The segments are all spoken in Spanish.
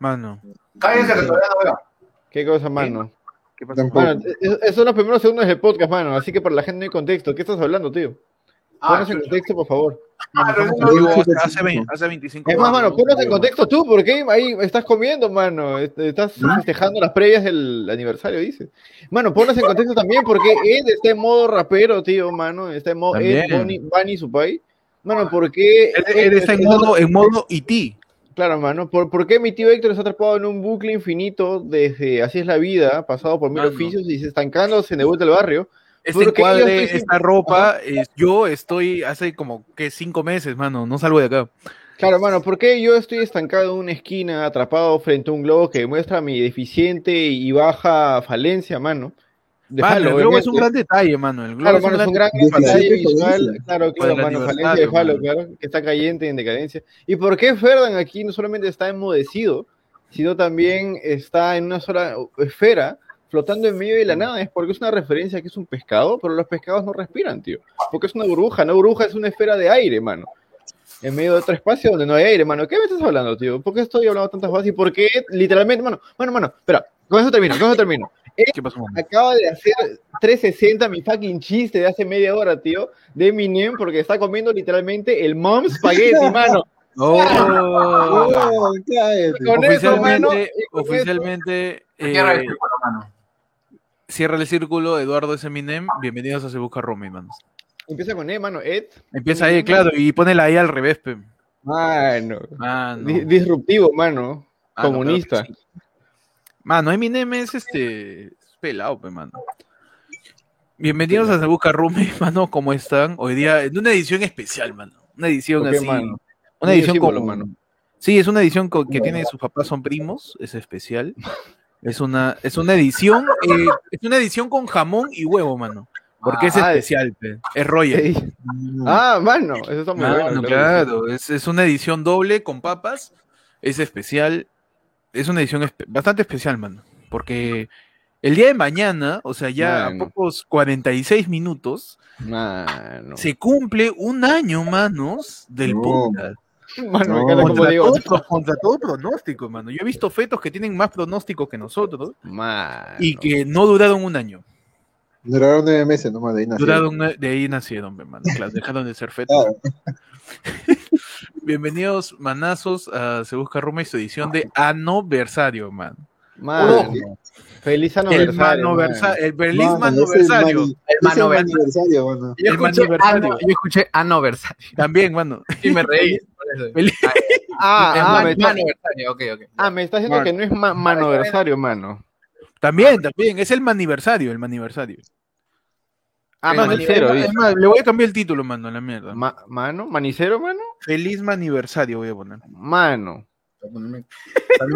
Mano. Cállense que todavía no veo. ¿Qué cosa, mano? ¿Qué? Tampoco. Mano, es- esos son los primeros segundos del podcast, mano. Así que para la gente no hay contexto. ¿Qué estás hablando, tío? Ah, Ponos en contexto, por favor. Ah, no, hace, no, hace no. 20 hace 25 Es más, años. mano, ponos en contexto tú, ¿por qué ahí estás comiendo, mano? Estás festejando las previas del aniversario, dice. Mano, ponos en contexto también, porque Ed está en modo rapero, tío, mano. Está en modo Ed. Bunny, Bunny Supai. Mano, ¿por qué? Él, él está en modo, en modo E IT. Claro, mano. ¿Por, por qué mi tío Héctor está atrapado en un bucle infinito desde Así es la vida, pasado por mil oficios y se estancándose en el del barrio? Este ¿Por qué yo encuadre, estoy esta ropa, es- yo estoy hace como que cinco meses, mano, no salgo de acá. Claro, mano, ¿por qué yo estoy estancado en una esquina, atrapado frente a un globo que demuestra mi deficiente y baja falencia, mano? De Mano, falo, el globo es un gran detalle, mano. El globo Claro, es un mano, es un gran y visual, claro, claro, el mano, falencia de falo, claro, que está cayente en decadencia. ¿Y por qué Ferdan aquí no solamente está enmudecido, sino también está en una sola esfera, flotando en medio de la nada? Es porque es una referencia que es un pescado, pero los pescados no respiran, tío. Porque es una burbuja, no burbuja es una esfera de aire, mano. En medio de otro espacio donde no hay aire, mano. ¿Qué me estás hablando, tío? ¿Por qué estoy hablando tantas cosas? ¿Y por qué literalmente, mano, mano, mano, espera, con eso termino, con eso termino. ¿Qué pasó, mano? Acaba de hacer 360 mi fucking chiste de hace media hora, tío, de Eminem, porque está comiendo literalmente el mom spaghetti, mano. Oh. Oh, cállate. Con eso, mano, Oficialmente, oficialmente Cierra el eh, círculo, mano. cierra el círculo Eduardo S. Eminem. Bienvenidos a Se Busca Rumi, manos. Empieza con E, mano, Ed. Empieza ahí, claro, y pone la I al revés, pe. Mano. Mano. Di- disruptivo, mano. Mano, Comunista. claro. Mano, Eminem es este. es pelado, pe, mano. Bienvenidos a Se Busca mano. ¿Cómo están? Hoy día, en una edición especial, mano. Una edición ¿Por qué, así. mano? Una edición símbolo, con, mano. Sí, es una edición con- que tiene sus papás son primos, es especial. Es una, es una edición, eh, es una edición con jamón y huevo, mano. Porque es Ah, especial, pe. es Royal. Sí. Ah, mano, eso está muy Mano, bueno. claro, es, es una edición doble con papas, es especial, es una edición espe- bastante especial, mano, porque el día de mañana, o sea, ya Mano. a pocos 46 minutos, Mano. se cumple un año, manos, del No. podcast. Mano, me No, encanta como Contra digo. todo, contra todo pronóstico, mano. Yo he visto fetos que tienen más pronóstico que nosotros Mano. y que no duraron un año. Duraron nueve meses nomás de ahí nació. Duraron una- de ahí nacieron, hermano. Claro, dejaron de ser fetos. Claro. Bienvenidos, manazos, a Se Busca Roma y su edición de aniversario, man. Mano. Feliz El aniversario. mano. el feliz Mano, manoversario. El, mani- El es el mano aniversario, mano. Yo El escuché, ano, yo escuché aniversario También, mano. y me reí. Ah, ah, man- me está, maniversario, ok, ok. ah, me está diciendo que no es ma manoversario, mano. También, también. Es el maniversario, el maniversario. Ah, El mano, maniversario. cero. Es dice. más, le voy a cambiar el título, mano, a la mierda. Ma- mano, manicero, mano. Feliz maniversario voy a poner. Mano. También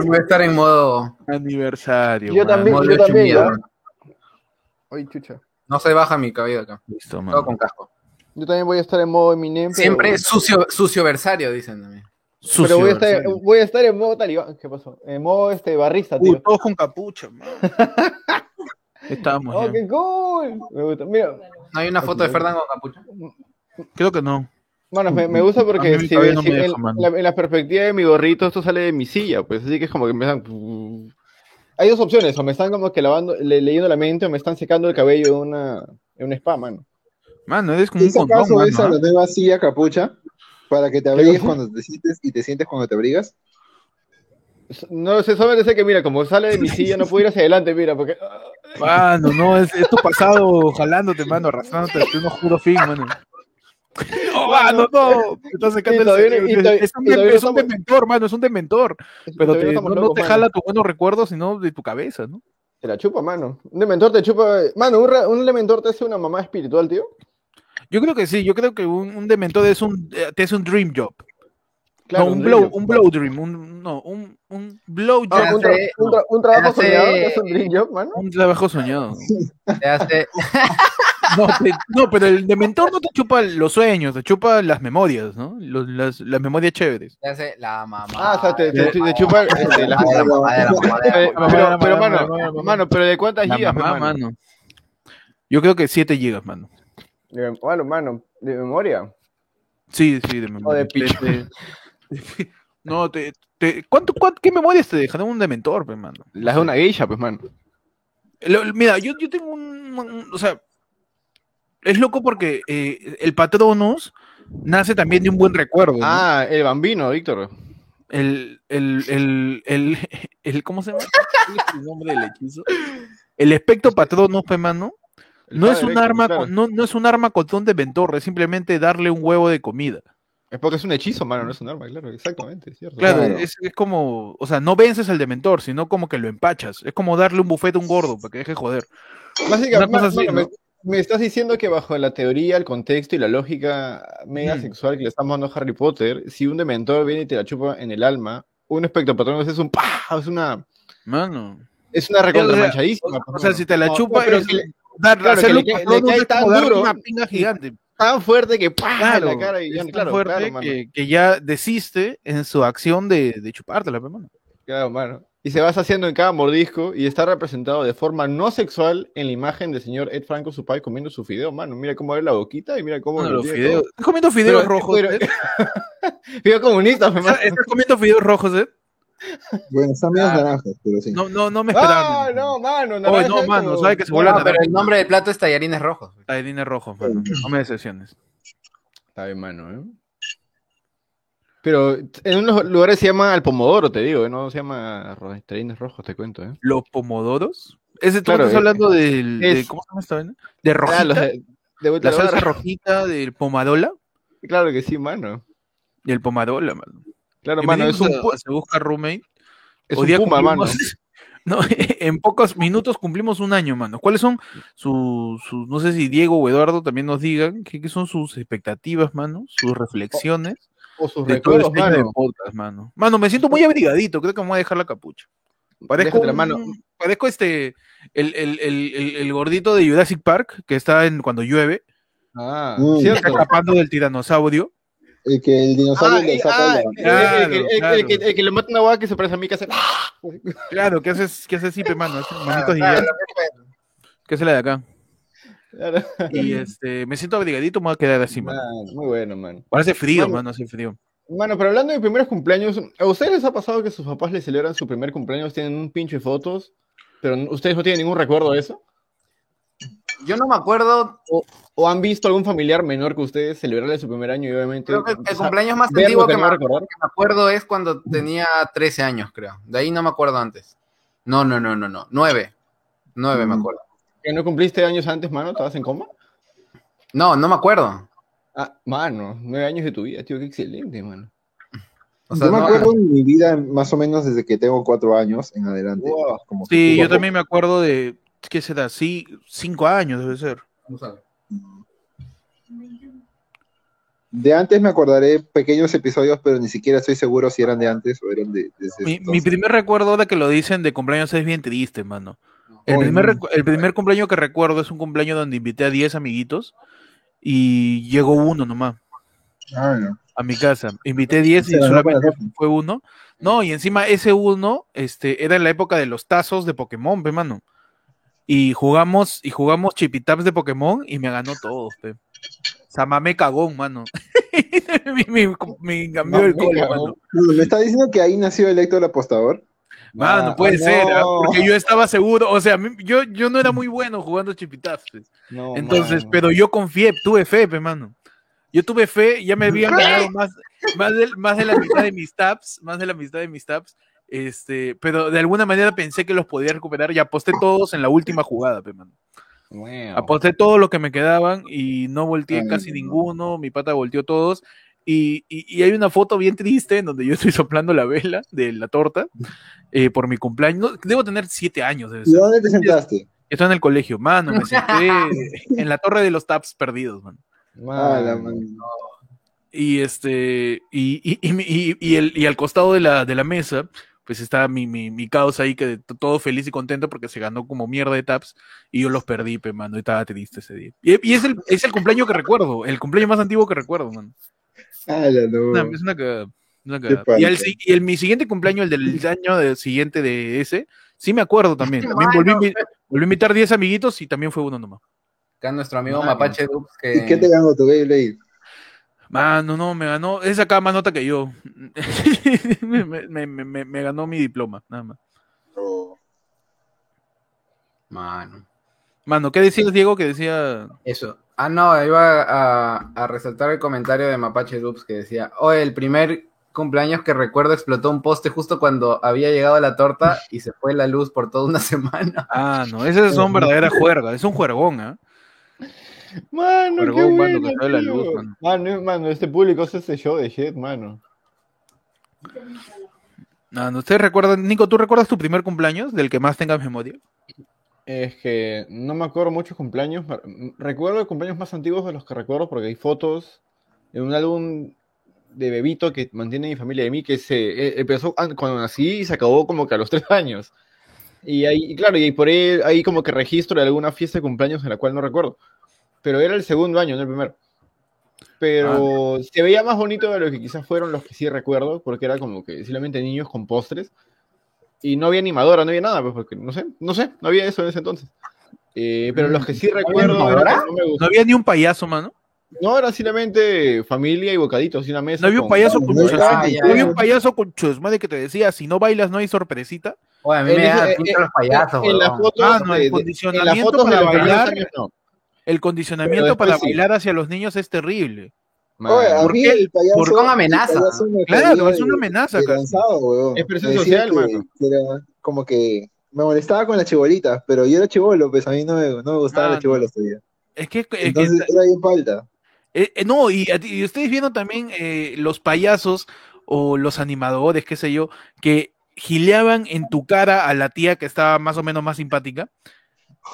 voy a estar en modo, Aniversario. Yo mano. también, modo yo también. Ay, chucha. No se baja mi cabello acá. Listo, Todo mano. con casco. Yo también voy a estar en modo Eminem. pero- Siempre sucio, sucio versario, dicen también. Sucio, Pero voy a, estar, voy a estar en modo talibán. ¿Qué pasó? En modo este barrista, Uh, tío. todos con capucha. Estamos Oh, ya. qué cool. Me gusta. Mira, ¿No hay una foto de Fernando con capucha? Creo que no. Bueno, me, me gusta A porque si, no si deja, en, la, en la perspectiva de mi gorrito esto sale de mi silla, pues así que es como que me están... Hay dos opciones, o me están como que lavando, le- leyendo la mente o me están secando el cabello en una, en un spa, mano. Mano, eres como un ¿Es condón, acaso mano, esa ¿ah? la nueva silla capucha? Para que te abrigues cuando te sientes y te sientes cuando te abrigas. No sé, solamente sé que mira, como sale de mi silla no puedo ir hacia adelante, mira, porque... Mano, no, es, es tu pasado jalándote, mano, arrastrándote hasta un oscuro fin, mano. No, mano, no. Cerebro. y todavía- Es un, es un dementor, mano, es un dementor. Pero te- no, no locos, te mano. jala tus buenos recuerdos, sino de tu cabeza, ¿no? Te la chupa, mano. Un dementor te chupa... Mano, un, un dementor te hace una mamá espiritual, tío. Yo creo que sí, yo creo que un, un dementor es un, te hace un dream job. Claro, no, un, un blow, job. un blow dream, un, no, un, un blow job, un, tra- hace- un tra- un trabajo hace- soñado, hace un dream job, mano. un trabajo soñado. Te hace, No, te- no, pero el dementor no te chupa los sueños, te chupa las memorias, ¿no? Los- las, las memorias chéveres. te hace la mamá. Ah, o sea, te, te- te chupa este, la... La de la mamá, de la mamá, de la mamá. pero, mano, mano, pero ¿de cuántas La gigas, mamá, mano? mano. Yo creo que 7 gigas, mano. De, bueno, mano, de memoria. Sí, sí, de memoria. de picho. de- No, te, te, ¿cuánto, cuánto, ¿qué memorias te dejan? Un dementor, pe, mano. Las de una geisha, pues, mano. Lo- mira, yo, yo tengo un, un- O sea, es loco porque eh, el Patronus nace también de un buen recuerdo. ¿no? Ah, el bambino, Víctor. El, el, el, el, el- ¿Cómo se llama? ¿Cuál es el nombre del hechizo? El espectro Patronus, pe, mano. No es, un Héctor, arma claro. con, no, no es un arma con don de mentor, es simplemente darle un huevo de comida. Es porque es un hechizo, mano, no es un arma, claro, exactamente, es cierto. Claro, Claro. Es, es como, o sea, no vences al dementor, sino como que lo empachas. Es como darle un bufete a un gordo para que deje joder. Básicamente, Una cosa así, mano, ¿no? me, me estás diciendo que bajo la teoría, el contexto y la lógica mega Mm. sexual que le estamos dando a Harry Potter, si un dementor viene y te la chupa en el alma, un espectropatronus es un ¡pah! es una Mano. es una recontramanchadísima. O sea, si te la No, chupa, no, pero es- que le- dar, claro, que le- patrón le no cae es tan duro. una pinga gigante. tan fuerte que ¡pah! en Claro, la cara y ya, es tan claro, fuerte que, que ya desiste en su acción de, de chupártela, pe, mano. Claro, mano. Y se va haciendo en cada mordisco y está representado de forma no sexual en la imagen del señor Ed Franco, su padre, comiendo su fideo, mano. Mira cómo abre la boquita y mira cómo los fideos. ¿Estás comiendo fideos Pero- rojos? pero-? Fideo comunista, pe, mano. ¿Estás estás comiendo fideos rojos, eh? Bueno, están medios Ah. naranjas, pero sí. No, no, no me esperaba. Ah, no, mano. Oye, naranja no, mano, como- sabe que se No, vuelve pero naranja. el nombre del plato es tallarines rojos. Tallarines rojos, mano. No me decepciones. Está bien, mano, ¿eh? Pero en unos lugares se llama al pomodoro, te digo, ¿eh? no se llama tallarines rojos, te cuento, ¿eh? ¿Los pomodoros? Ese tú Claro, estás es- hablando del, de, ¿cómo se llama esta vaina? De Ah, rojita, los de, de la salsa rojita del pomadola Claro que sí, mano. y el pomadola, mano. Claro, mano, es un, Se busca roommate. es un puma, mano. No, en pocos minutos cumplimos un año, mano. ¿Cuáles son sus, sus- no sé si Diego o Eduardo también nos digan, qué, son sus expectativas, mano? Sus reflexiones O sus de recuerdos, este mano. podcast, mano. Mano, me siento muy abrigadito, creo que me voy a dejar la capucha. Parezco, Déjate mano. parezco este, el, el, el, gordito de Jurassic Park, que está en cuando llueve, Ah, Mm. está cierto. escapando del tiranosaurio. El que el dinosaurio Ah, le saca ah, la... Claro, el, que- el- claro. el que, el que le mata una guagua que se parece a mí que hace. Claro, ¿qué haces, qué haces, Sipe, mano? Hace manitos Claro. ¿Qué es la de acá? Claro. Y este, me siento abrigadito, me voy a quedar así, mano. Ah, muy bueno, man. Ahora hace frío, Mano. mano, hace frío. Mano, pero hablando de primeros cumpleaños, ¿a ustedes les ha pasado que sus papás les celebran su primer cumpleaños, tienen un pincho de fotos, pero ustedes no tienen ningún recuerdo de eso? Yo no me acuerdo. ¿O han visto algún familiar menor que ustedes celebrarle su primer año y obviamente... Creo que el cumpleaños más antiguo que me, que me acuerdo es cuando tenía 13 años, creo. De ahí no me acuerdo antes. No, no, no, no, no. 9. 9 me Mm. acuerdo. ¿Que no cumpliste años antes, mano? ¿Estabas en coma? No, no me acuerdo. Ah, mano, nueve años de tu vida, tío, qué excelente, mano. O sea, Yo me no- acuerdo de mi vida más o menos desde que tengo cuatro años en adelante. Wow. Como que Sí, yo también me acuerdo de, ¿qué será? Sí, cinco años debe ser. De antes me acordaré pequeños episodios, pero ni siquiera estoy seguro si eran de antes o eran de... desde Mi, mi primer recuerdo de que lo dicen de cumpleaños es bien triste, mano. El primer, no. el primer cumpleaños que recuerdo es un cumpleaños donde invité a 10 amiguitos y llegó uno nomás Ah, no. a mi casa. Invité 10 y solamente fue uno. No, y encima ese uno este, era en la época de los tazos de Pokémon, pe, mano. Y jugamos, y jugamos chipitaps de Pokémon y me ganó todos, pe. Samame cagón, mano. mi, mi, mi cambió el Mamé cole, mano. ¿Me está diciendo que ahí nació el Héctor apostador? Mano, Ah, puede no. ser, ¿ah? porque yo estaba seguro, o sea, yo, yo no era muy bueno jugando chipitaps. No, Entonces, mano. pero yo confié, tuve fe, pe, mano. Yo tuve fe, ya me habían ganado más, más, de, más de la mitad de mis taps, más de la mitad de mis taps, este, pero de alguna manera pensé que los podía recuperar y aposté todos en la última jugada, pe, mano. Wow. Aposté todo lo que me quedaban y no volteé Ay, casi no. ninguno, mi pata volteó todos. Y, y- y hay una foto bien triste en donde yo estoy soplando la vela de la torta eh, por mi cumpleaños. No, debo tener siete años, debe ¿Y dónde te sentaste? Estoy en el colegio, mano, me senté en la torre de los taps perdidos, mano. Ah, la Mano. man- Y este, y, y, y, y- y el, y al costado de la, de la mesa, pues está mi, mi, mi causa ahí, que todo feliz y contento porque se ganó como mierda de taps y yo los perdí, pe, mano, y estaba triste ese día. Y, y es, el, es el cumpleaños que recuerdo, el cumpleaños más antiguo que recuerdo, mano. Ah, la no. Es una cagada, una cagada. padre. Y, el, y el, mi siguiente cumpleaños, el del año de- siguiente de ese, sí me acuerdo también. También volví, volví a invitar 10 amiguitos y también fue uno nomás. Acá nuestro amigo Mano. Mapache Dux que ¿Y qué te ganó tu Beyblade? Mano, no, me ganó. Esa sacaba más nota que yo. me, me- me- me- me ganó mi diploma, nada más. Mano. Mano, ¿qué decías, Diego? Que decía. Eso. Ah, no, iba a, a resaltar el comentario de Mapache Dubs que decía, oh, el primer cumpleaños que recuerdo explotó un poste justo cuando había llegado la torta y se fue la luz por toda una semana. Ah, no, esas son verdaderas juergas. Es un juergón, ¿ah? Mano, qué bueno, que sale la tío. luz, mano. Mano, mano, este público hace este show de shit, mano. Ah, no, ¿Ustedes recuerdan? Nico, ¿tú recuerdas tu primer cumpleaños? Del que más tengas memoria. Es que no me acuerdo muchos cumpleaños. me- Recuerdo los cumpleaños más antiguos de los que recuerdo porque hay fotos en un álbum de bebito que mantiene mi familia de mí que se eh, empezó an- cuando nací y se acabó como que a los tres años. Y ahí, y claro, y por ahí hay como que registro de alguna fiesta de cumpleaños en la cual no recuerdo. Pero era el segundo año, no el primero. Pero se veía más bonito de lo que quizás fueron los que sí recuerdo, porque era como que simplemente niños con postres. Y no había animadora, no había nada, pues porque no sé, no sé, no había eso en ese entonces. Eh, pero los que sí recuerdo no me No gustó. había ni un payaso, mano. No, era simplemente familia y bocaditos y una mesa. No había un con- payaso no, con no ya. había un payaso con chusmadre que te decía, si no bailas no hay sorpresita. Oye, a mí En me da los payasos, en las fotos, Ah, no, el de- de- en las condicionamiento fotos de para bailar. años no. El condicionamiento después para sí. bailar hacia los niños es terrible. Oye, qué? el payaso. ¿Por qué con amenaza? el payaso me Claro, es una amenaza, de lanzado. Es presión social, que- era como que me molestaba con las chibolitas, pero yo era chibolo, pues a mí no me, no me gustaban Ah, las chibolas todavía. Es que, es que- Entonces era bien falta. eh, eh, no, y ustedes vieron también eh, los payasos o los animadores, qué sé yo, que gileaban en tu cara a la tía que estaba más o menos más simpática,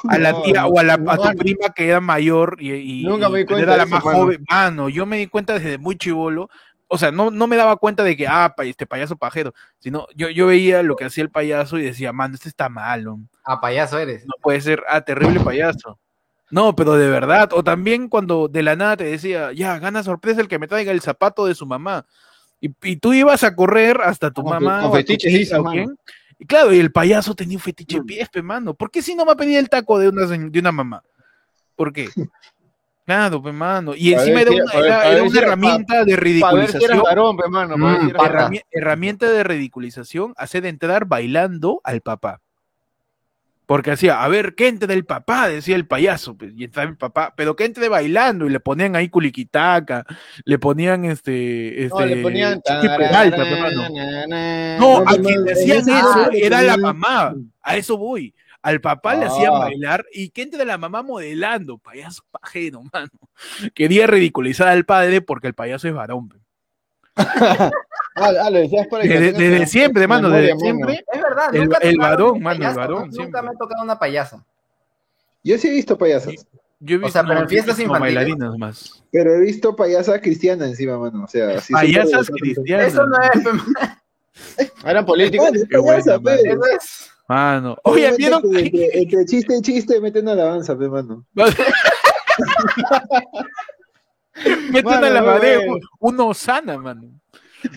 a la No, tía no, o a, la, a tu prima que era mayor y, y- Nunca me di y cuenta era la más mano. joven. Mano, yo me di cuenta desde muy chivolo. O sea, no, no me daba cuenta de que, ah, este payaso pajero, sino yo, yo veía lo que hacía el payaso y decía, mano, este está malo. A payaso eres. No puede ser, ah, terrible payaso. No, pero de verdad. O también cuando de la nada te decía, ya, gana sorpresa el que me traiga el zapato de su mamá. Y, y tú ibas a correr hasta tu mamá con o a tu fetiches tía dices, o mano. quién. Y claro, y el payaso tenía un fetiche de pies, pe, mano. ¿Por qué si no me ha pedido el taco de una, de una mamá? ¿Por qué? Claro, pe, mano. Y encima ver era una, ver- era- era herramienta de Para ridiculización. varón, pe, mano. Mm, herramienta de ridiculización, hacer entrar bailando al papá. Porque hacía, a ver, que entre el papá, decía el payaso, pues, y entraba el papá, pero que entre bailando, y le ponían ahí culiquitaca, le ponían este, este, No, le ponían. Chiqui Peralta, pe, mano. No, No, a quien le hacían eso era la mamá, a eso voy. Al papá le hacían Ah. bailar y que entre la mamá modelando, payaso pajero, mano. Quería ridiculizar al padre porque el payaso es varón. Ah, ah, lo decías Desde, desde siempre, mano, memoria, desde mano. siempre. Es verdad, El- nunca el varón, mano, el varón. Nunca me ha tocado una payasa. Yo sí he visto payasas, Yo he O visto sea, pero en fiestas infantiles. bailarinas más. pero he visto payasas cristianas encima, mano. O sea, sí, Payasas cristianas. Eso no es, pe, Eran políticos. Qué buena, payasa, mano. pe. eso es. Mano. Oye, Obviamente ¿vieron? que Entre, entre chiste y chiste meten alabanza, pe, mano. mete Mano, una lavadera, bueno. uno osana, mano.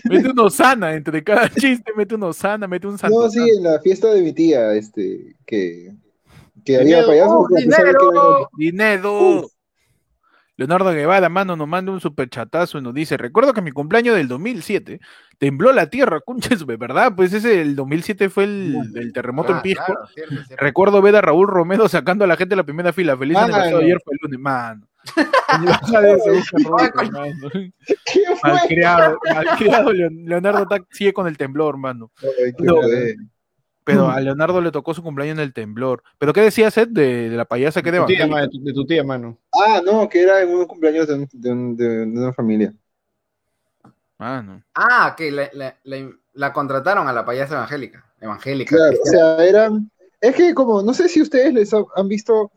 Mete un osana, entre cada chiste mete un osana, mete un santo. No, sí, en la fiesta de mi tía, este, que, que había payasos. ¡Oh, que dinero! Dinero. Leonardo Guevara, mano, nos manda un superchatazo y nos dice, recuerdo que mi cumpleaños del 2007 tembló la tierra, concha, de verdad, pues ese, el 2007 fue el, el terremoto en Ah, Pisco. claro, cierto, cierto. Recuerdo ver a Raúl Romero sacando a la gente de la primera fila. Feliz aniversario ayer fue el lunes, mano. ¿Qué fue? Malcriado, malcriado, Leon- Leonardo está- sigue con el temblor, mano. Ay, No. Pero a Leonardo le tocó su cumpleaños en el temblor. ¿Pero qué decía Seth de, de la payasa que De de tu tía, mano, de tu- de tu tía, mano. Ah, no, que era en un cumpleaños de, un- de un- de- de una familia. Mano. Ah, que la, la- la- la contrataron a la payasa evangélica. Evangélica. Claro, o sea, eran. Es que, como, no sé si ustedes les ha- han visto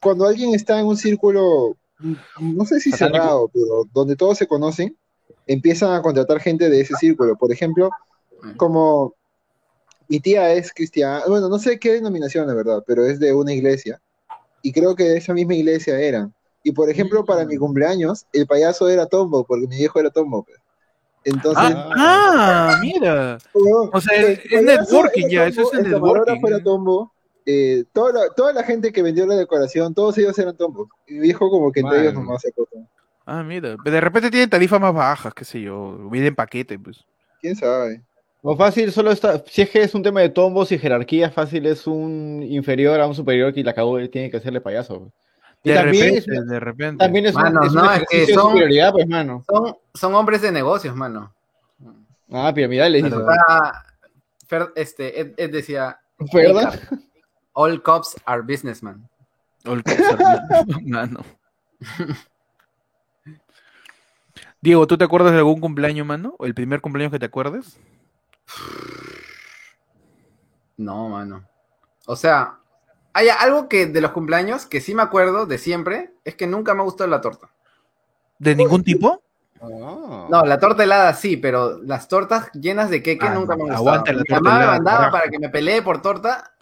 cuando alguien está en un círculo, no sé si cerrado, pero donde todos se conocen, empiezan a contratar gente de ese círculo. Por ejemplo, como mi tía es cristiana, bueno, no sé qué denominación, la verdad, pero es de una iglesia. Y creo que de esa misma iglesia eran. Y por ejemplo, para mi cumpleaños, el payaso era Tombo, porque mi viejo era Tombo. pues. Entonces, Ah, ah, mira. weón, O sea, el es, networking ya, eso es el el networking. era Tombo, eh, toda, la, toda la gente que vendió la decoración, todos ellos eran Tombo. Y viejo como que entre ellos nomás se acotan. Ah, mira. De repente tienen tarifas más bajas, qué sé yo. Viene en paquete, pues. ¿Quién sabe? O fácil solo está, si es que es un tema de tombos y jerarquía, fácil es un inferior a un superior que la acabó tiene que hacerle payaso. Y De también repente, es, de repente. también es un, Mano, es un no, es que de son- superioridad, pues, mano. Son, son hombres de negocios, mano. Ah, piramidales, dice. Ah, Fer- este, Ed, Ed decía, ¿Verdad? All cops are businessmen. All cops are business- Mano. Diego, ¿tú te acuerdas de algún cumpleaños, mano? ¿O el primer cumpleaños que te acuerdes? No, mano. O sea, hay algo que de los cumpleaños que sí me acuerdo de siempre, es que nunca me ha gustado la torta. ¿De ningún tipo? Ah. No, la torta helada sí, pero las tortas llenas de queque Ah, nunca no, me han gustado. aguanta la Mi mamá me mandaba carajo. para que me pelee por torta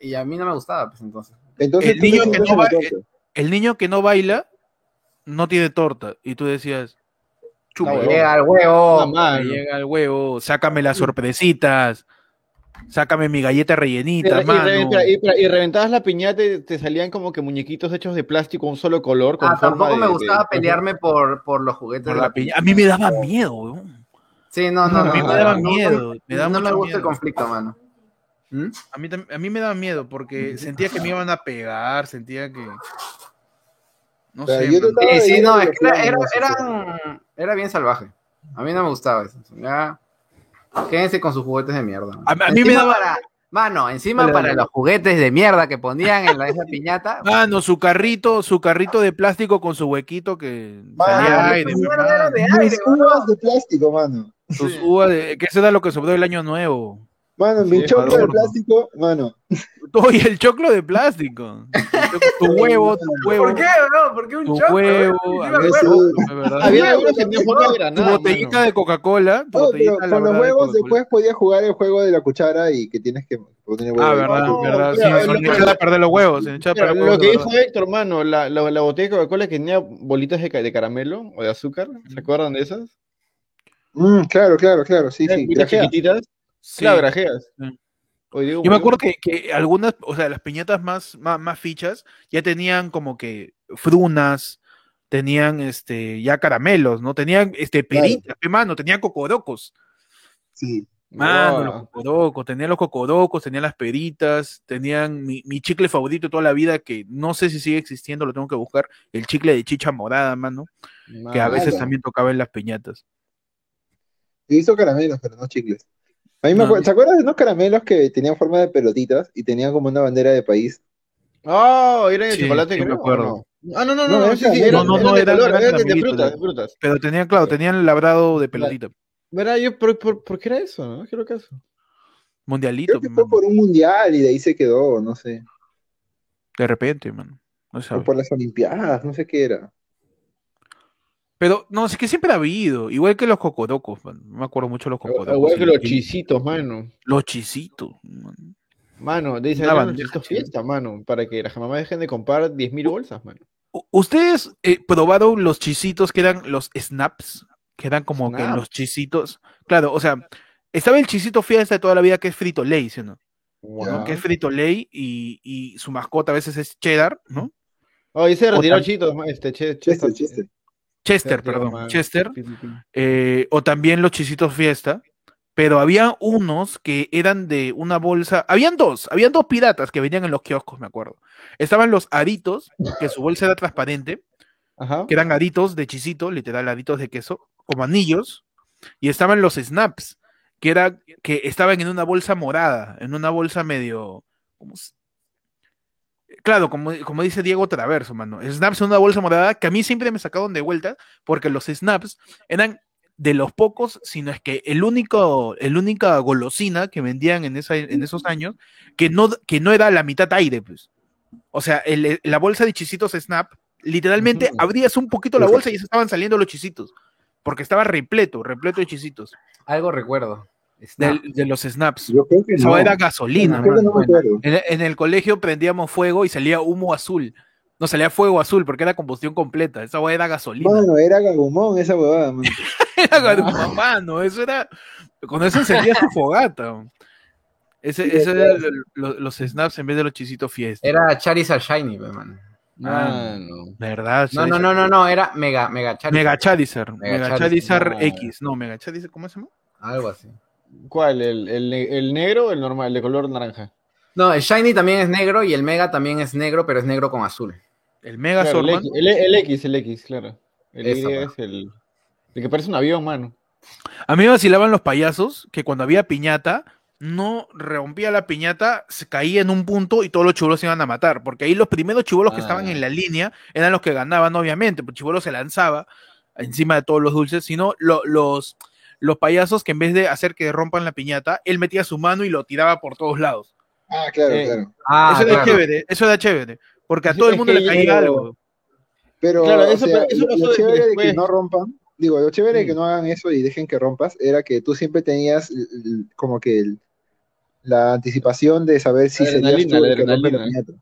y a mí no me gustaba, pues entonces. Entonces, El niño que no. El niño que no baila no tiene torta. Y tú decías, chupa. Llega al huevo. Me llega el huevo, sácame las sorpresitas, sácame mi galleta rellenita, y mano. y- y reventabas la piñata y te salían como que muñequitos hechos de plástico, un solo color. Con Ah, forma tampoco de- me de- gustaba pelearme por, por los juguetes Por de la la A mí me daba miedo, weón. Sí, no, no, A no. mí no, me daba no, no, miedo, me no me gusta el conflicto, mano. ¿Mm? A mí, a mí me daba miedo porque sentía que me iban a pegar, sentía que... No O sea, sé. Sí, sí, no, es que era, era, era bien salvaje. A mí no me gustaba eso. Ya, quédense con sus juguetes de mierda. A, a mí me daba... para- mano, encima para los juguetes de mierda que ponían en la, esa piñata. Mano, su carrito, su carrito de plástico con su huequito que Mano, salía aire, era de uvas plástico, mano. Sus uvas de- que eso era lo que sobró del año nuevo. Mano, mi Sí, choclo de plástico, mano. Y el choclo de plástico. Tu huevo, tu huevo, ¿Por qué, no? ¿Por qué un tu choco? huevo, Sí, verdad. Había algunos que tenían forma de tu granada. botellita mano. de Coca-Cola, No, con los de huevos después podías jugar el juego de la cuchara y que tienes que poner huevo. Ah, verdad, No, verdad. Sí, mira, se lo me que- echaba a perder los huevos, Mira, perder lo que dijo Héctor, mano, la, la, la botella de Coca-Cola que tenía bolitas de, ca- de caramelo o de azúcar, ¿se acuerdan de esas? Mm, claro, claro, claro, sí, sí. Chiquititas. Sí. Claro, grajeas. Sí. Hoy digo, Yo me acuerdo que, que algunas, o sea, las piñatas más, más, más fichas ya tenían como que frunas, tenían este ya caramelos, ¿no? Tenían este peritas, pe, mano, tenían cocodocos. Sí. Mano, wow. los cocodocos, tenían los cocodocos, tenían las peritas, tenían mi, mi chicle favorito de toda la vida, que no sé si sigue existiendo, lo tengo que buscar, el chicle de chicha morada, mano, que a veces también tocaba en las piñatas. Visto caramelos, pero no chicles. A mí me No, acuer- no. ¿Te acuerdas de unos caramelos que tenían forma de pelotitas y tenían como una bandera de país? Ah, era de Sí, chocolate, sí me creo, ¿o acuerdo. no? Ah, no, no, No, no, era sí, sí, caramelo. era, No, no, era no, color, era de- de frutas, de eran- frutas. Pero tenían, claro, tenían labrado de pelotita. ¿Verdad? Yo, ¿por, por, por qué era eso? No creo que eso. Mundialito, Creo que fue por un mundial y de ahí se quedó, no sé. de repente, mano. No O por las olimpiadas, no sé qué era. Pero no, es que siempre ha habido, igual que los cocodocos, man. No me acuerdo mucho de los cocodocos. Igual que los chisitos, mano. Los chisitos. man. Mano, dice Una los bandeja chisitos fiesta, mano. Para que las mamás dejen de comprar 10.000 bolsas, mano. ¿Ustedes eh, probaron los chisitos que eran los snaps? Que eran como que los chisitos. Claro, o sea, estaba el chisito fiesta de toda la vida que es frito ley, ¿sí o no? Wow. Que es frito ley y, y su mascota a veces es cheddar, ¿no? Oh, y se retiró O tam- chitos, ma- este, che, Chester, Chester, chester. Chester, perdón. Chester. Eh, o también los chisitos fiesta, pero había unos que eran de una bolsa, habían dos, habían dos piratas que venían en los kioscos, me acuerdo. Estaban los aritos, que su bolsa era transparente, Ajá. que eran aritos de chisito, literal aritos de queso, como anillos, y estaban los snaps, que era que estaban en una bolsa morada, en una bolsa medio, ¿cómo s- Claro, como, como dice Diego Traverso, mano. Snaps en una bolsa morada que a mí siempre me sacaron de vuelta porque los snaps eran de los pocos, sino es que el único, el única golosina que vendían en, esa, en esos años que no, que no era la mitad aire, pues. O sea, el- la bolsa de chisitos Snap, literalmente abrías un poquito la bolsa y se estaban saliendo los chisitos. Porque estaba repleto, repleto de chisitos. Algo recuerdo. De los snaps. Yo creo que Eso no. era gasolina. Creo que no me. En, en el colegio prendíamos fuego y salía humo azul. No salía fuego azul porque era combustión completa. Esa hueá era gasolina. Mano, era Gagumón esa huevada, mano. Era gasolina, mano, eso era. Con eso encendía su fogata. Ese, Sí, ese era lo- los snaps en vez de los chisitos fiesta. Era Charizard Shiny, man. Mano. ¿Verdad? No, no, no, no, no, era Mega, Mega Charizard. Mega Charizard. Mega Mega Charizard, Charizard no. X. No, Mega Charizard, ¿cómo se llama? Algo así. ¿Cuál? ¿El, el, el negro o el normal? El de color naranja. No, el Shiny también es negro y el Mega también es negro, pero es negro con azul. El Mega Claro, el, Zorman. El, el X, el X, claro. El Eso, es el, el que parece un avión, mano. A mí me vacilaban los payasos que cuando había piñata, no rompía la piñata, se caía en un punto y todos los chibolos se iban a matar. Porque ahí los primeros chibolos que Ah. estaban en la línea eran los que ganaban, obviamente. Porque chibolo se lanzaba encima de todos los dulces, sino lo- los, los payasos que en vez de hacer que rompan la piñata, él metía su mano y lo tiraba por todos lados. Ah, claro, Eh, claro. Ah, eso era claro. chévere, eso era chévere. Porque a todo el mundo que le caía yo- algo. Pero, Claro, o eso- sea, eso lo- pasó lo de- chévere de después. que no rompan, digo, lo chévere de que Mm. no hagan eso y dejen que rompas, era que tú siempre tenías como que el- la anticipación de saber si adrenalina, tú el que rompe la piñata.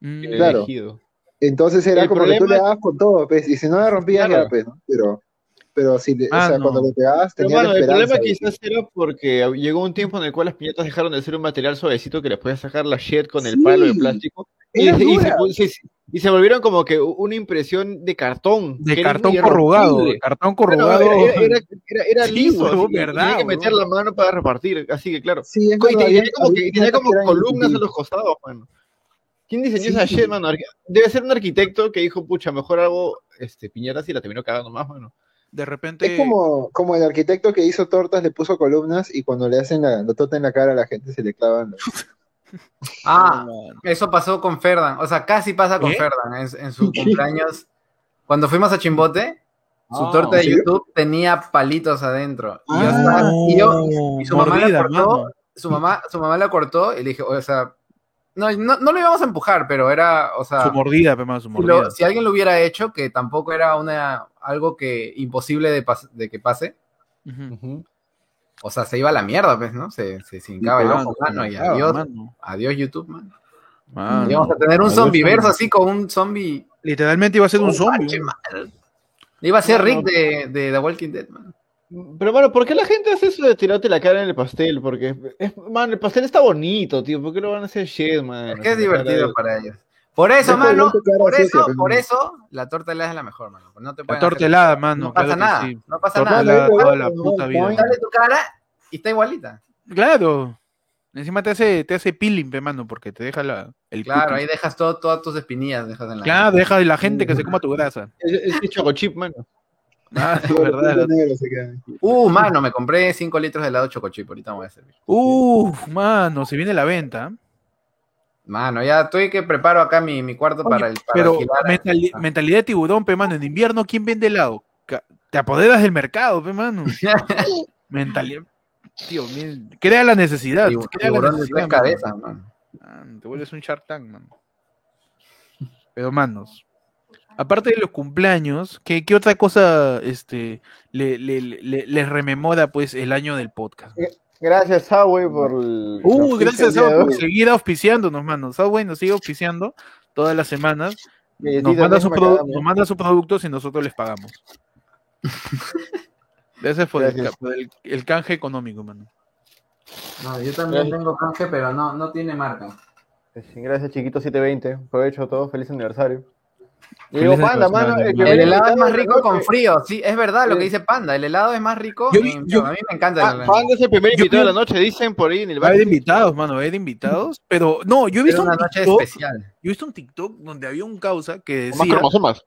Mm, Claro. elegido. Entonces era El como que tú le problema- dabas con todo, pues, y si no la rompías, Claro. ya, pues, ¿no? Pero, pero si le- Ah, o sea, no. cuando le pegabas, mano, la el problema de- quizás era porque llegó un tiempo en el cual las piñatas dejaron de ser un material suavecito que les podías sacar la shit con el Sí. palo de plástico y, Era se- y se, y se volvieron como que una impresión de cartón. De era cartón corrugado. Cartón Bueno, corrugado. era, era, era, era Sí, liso, así, verdad, tenía que meter la mano para repartir, así que claro. Sí, es Y tenía había- como, que, tenía como columnas a inútiles. los costados, mano. ¿Quién diseñó Sí. esa shit, mano? Debe ser un arquitecto que dijo, pucha, mejor hago este, piñatas y la terminó cagando más, mano. De repente. Es como, como el arquitecto que hizo tortas, le puso columnas y cuando le hacen la, la torta en la cara a la gente se le clavan. los- Ah, eso pasó con Ferdan. O sea, casi pasa con ¿Qué? Ferdan. En, en su cumpleaños, cuando fuimos a Chimbote, su Ah, torta de ¿sí? YouTube tenía palitos adentro. Y, yo Ah, y yo- y su mamá la cortó, su mamá, su mamá la cortó y le dije, o sea, no, no, no lo íbamos a empujar, pero era, o sea, Su mordida, pe, mano, su si, mordida. lo- si alguien lo hubiera hecho, que tampoco era una algo que imposible de, pas- de que pase, o sea, se iba a la mierda, pues, ¿no? Se, se cincaba el ojo, mano, y adiós, mano, adiós YouTube, man. mano. Íbamos a tener un Adiós, zombie verso zombie. así con un zombie. Literalmente iba a ser un Oh, zombie. Iba a ser Rick de, de The Walking Dead, man. Pero, mano, ¿por qué la gente hace eso de tirarte la cara en el pastel? Porque, es, man, el pastel está bonito, tío. ¿Por qué lo van a hacer shit, man? Es que es divertido para ellos. Por eso, mano, por eso, por eso, la torta helada es la mejor, mano. No te La torta hacer- helada, mano. No pasa claro nada, sí. no pasa Torta nada. helada la puta vida. Dale tu cara y está igualita. Claro. Encima te hace, te hace peeling, pe, mano, porque te deja la, el Claro, cookie. ahí dejas todo, todas tus espinillas, dejas en la. Claro, deja de la gente que se coma tu grasa. Es, es chocochip, mano. Ah, el verdad. Uh, mano, me compré 5 litros de helado chocochip, ahorita me voy a servir. Uf, mano, se viene la venta. Mano, ya estoy que preparo acá mi, mi cuarto para el para Pero mentali- Ah. mentalidad de tiburón, pe, mano. En invierno, ¿quién vende helado? Te apoderas del mercado, pe, mano. Mentalidad. Tío, crea la necesidad. Crea la tiburón de necesidad, tres mano. cabezas, mano. Ah, te vuelves un Shark Tank, mano. Pero, manos, aparte de los cumpleaños, ¿qué, qué otra cosa este, le, le- le- les rememora pues el año del podcast? Gracias, Subway, por el. Uh, gracias a por seguir auspiciándonos, manos. Subway nos sigue auspiciando todas las semanas. Nos manda, su déjame produ- cagarme. nos manda sus productos y nosotros les pagamos. Ese fue el, canje económico, mano. No, yo también Gracias. tengo canje, pero no, no tiene marca. Gracias, chiquito 720. Aprovecho todo. Feliz aniversario. Y Feliz digo, panda, aniversario, mano. El, helado es más rico con frío, sí, es verdad lo que dice Panda. El helado es más rico. Yo yo- a mí me encanta el helado. Panda es el primer Yo invitado de la noche, dicen por ahí en el Va a haber invitados, mano, va a haber invitados. Pero no, yo he visto una un noche TikTok, especial. yo he visto un TikTok donde había un causa que Más decía cromosomas.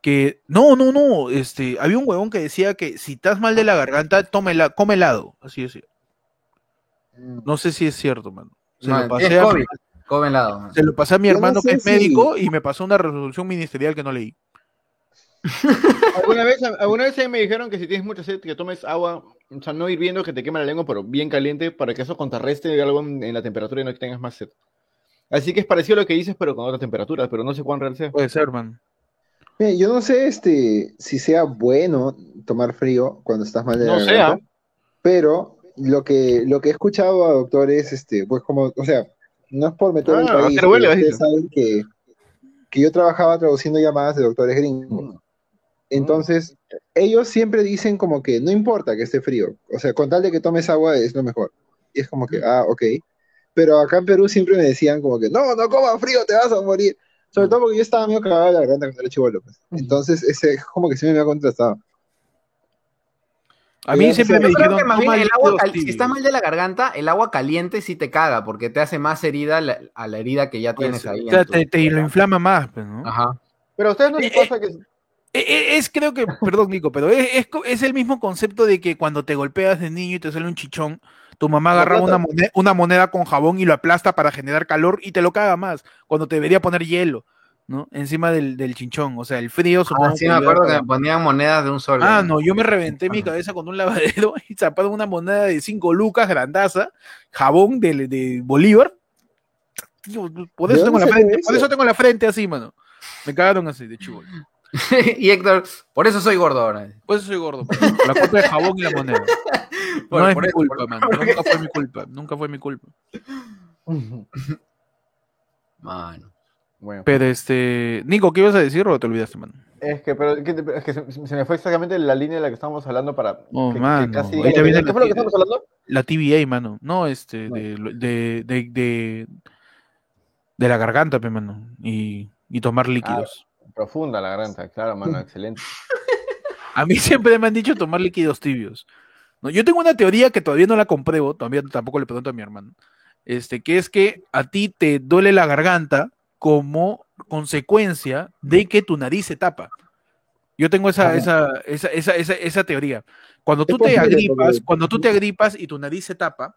que no, no, no, este, había un huevón que decía que si estás mal de la garganta, toma hela- come helado, así decía. No sé si es cierto, mano. Se, No, lo, es pasé a, COVID. Come helado. man. se lo pasé a mi no hermano sé que es si- médico y me pasó una resolución ministerial que no leí. ¿Alguna vez, alguna vez me dijeron que si tienes mucha sed, que tomes agua, o sea, no hirviendo, que te quema la lengua, pero bien caliente, para que eso contrarreste algo en, la temperatura y no tengas más sed. Así que es parecido a lo que dices, pero con otra temperatura, pero no sé cuán real sea. Puede ser, man. Mira, yo no sé este, si sea bueno tomar frío cuando estás mal de la No sé, garganta, ¿ah? pero lo que, lo que he escuchado a doctores, este, pues como, o sea, no es por meter el Ah, a país, bueno, ustedes saben que, que yo trabajaba traduciendo llamadas de doctores gringos. Entonces, ellos siempre dicen como que no importa que esté frío, o sea, con tal de que tomes agua es lo mejor. Y es como que, ah, ok. Pero acá en Perú siempre me decían como que, no, no comas frío, te vas a morir. Sobre todo porque yo estaba medio cagado de la garganta cuando era chivolo. pues. Entonces, ese es como que siempre me ha contrastado. A mí siempre me dijeron, que más bien "Toma el agua, si tibios". estás mal de la garganta, el agua caliente sí te caga, porque te hace más herida la- a la herida que ya Pues, tienes ahí. o sea, tu- te, te lo inflama más, pues, ¿no? Ajá. Pero a ustedes no les pasa que. E- e- Es, creo que, perdón, Nico, pero es, es el mismo concepto de que cuando te golpeas de niño y te sale un chichón, tu mamá agarra plata. una moneda, una moneda con jabón y lo aplasta para generar calor y te lo caga más, cuando te debería poner hielo, ¿no? Encima del, del chinchón. O sea, el frío supongo Ah, sí, que me acuerdo que me ponían monedas de un sol. Ah, no, yo me reventé mi cabeza con un lavadero y zaparon una moneda de 5 lucas, grandaza, jabón de, de Bolívar. Tío, por ¿De eso, tengo la frente, por eso? eso tengo la frente así, mano. Me cagaron así de chivo. y Héctor, por eso soy gordo ahora. Por eso soy gordo. por La culpa de jabón y la moneda. Por- no es por mi eso, culpa, por- mano. Nunca fue mi culpa. Nunca fue mi culpa. Mano. Bueno, Pero este. Nico, ¿qué ibas a decir o te olvidaste, mano? es que, pero, ¿qué te- es que se, se me fue exactamente la línea de la que estábamos hablando para. Oh, que- casi- ahorita viene ¿Qué la fue lo que tía. estamos hablando? La TVA, mano. No, este. De, de, de, de, de la garganta, pe, mano. Y, y tomar líquidos. Profunda la garganta, claro, mano, excelente. A mí siempre me han dicho tomar líquidos tibios. ¿no? Yo tengo una teoría que todavía no la compruebo, todavía tampoco le pregunto a mi hermano. Este, que es que a ti te duele la garganta como consecuencia de que tu nariz se tapa. Yo tengo esa, esa, esa, esa, esa, teoría. Cuando tú te agripas, cuando tú te agripas y tu nariz se tapa,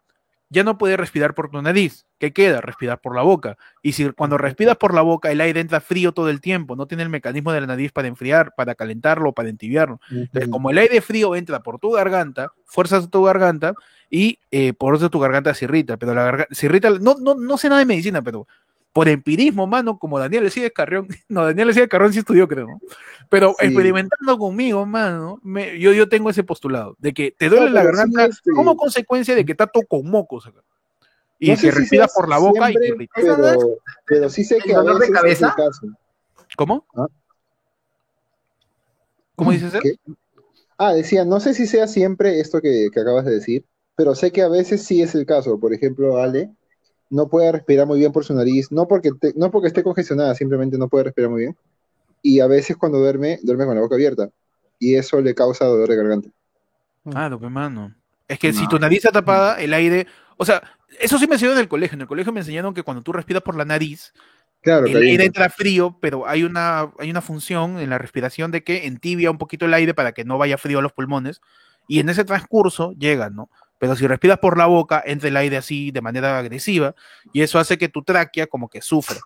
ya no puedes respirar por tu nariz. ¿Qué queda? Respirar por la boca. Y si cuando respiras por la boca, el aire entra frío todo el tiempo, no tiene el mecanismo de la nariz para enfriar, para calentarlo, para entibiarlo. Entonces, como el aire frío entra por tu garganta, fuerzas tu garganta y eh, por eso tu garganta se irrita. Pero la garganta se irrita, no, no, no sé nada de medicina, pero por empirismo, mano, como Daniel Lecide Carrión, no, Daniel Lecide Carrión sí estudió, creo, ¿no? Pero Sí. experimentando conmigo, mano, me- yo, yo tengo ese postulado de que te duele No, la sí, garganta este- como consecuencia de que está todo con mocos acá. Y No que si respiras por la boca y siempre. ¿Eso es Pero, pero sí sé que a de veces es el caso. ¿Cómo? ¿Ah? ¿Cómo dices? ¿Qué? Ah, decía, no sé si sea siempre esto que, que acabas de decir, pero sé que a veces sí es el caso. Por ejemplo, Ale no puede respirar muy bien por su nariz, no porque, te- no porque esté congestionada, simplemente no puede respirar muy bien. Y a veces cuando duerme, duerme con la boca abierta. Y eso le causa dolor de garganta. Claro, pues, mano. Es que si No. tu nariz está tapada, el aire. O sea, eso sí me enseñaron en el colegio. En el colegio me enseñaron que cuando tú respiras por la nariz, Claro, el aire entra frío, pero hay una, hay una función en la respiración de que entibia un poquito el aire para que no vaya frío a los pulmones. Y en ese transcurso llega, ¿no? Pero si respiras por la boca, entra el aire así de manera agresiva y eso hace que tu tráquea como que sufra.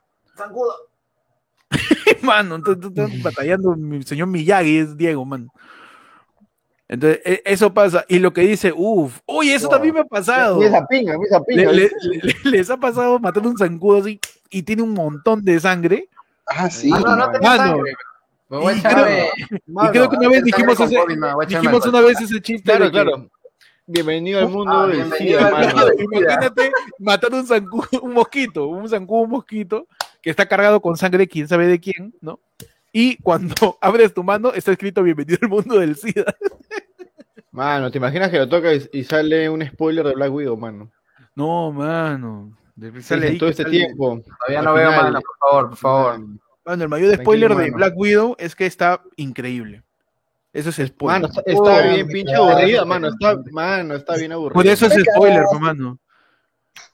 mano, tú tú estás batallando, mi señor Miyagi es Diego, mano. Entonces, e- eso pasa. Y lo que dice, uff, oye, eso Wow. también me ha pasado. Esa pinga, esa Le- pinga. le- le- les ha pasado matando un zancudo así y tiene un montón de sangre. Ah, sí. Ah, no, no tenía Mano. sangre. Me voy a Y echar creo- de- y creo que una vez dijimos ese, dijimos una vez ese chiste. Claro, claro. Bienvenido al mundo Ah, del bienvenido SIDA, mano. mundo del- Imagínate matar un zancudo, un mosquito, un zancudo, un mosquito que está cargado con sangre, quién sabe de quién, ¿no? Y cuando abres tu mano está escrito bienvenido al mundo del SIDA. Mano, ¿te imaginas que lo tocas y sale un spoiler de Black Widow, mano? No, mano. Sale ahí todo este sale- tiempo. Todavía no veo, mano, por favor, por favor. Mano, el mayor Tranquilo, spoiler de. Black Widow es que está increíble. Eso es spoiler. Mano, está, está Oh, bien pinche aburrida, mano. Está, mano, está bien aburrida. Por eso es spoiler, mano.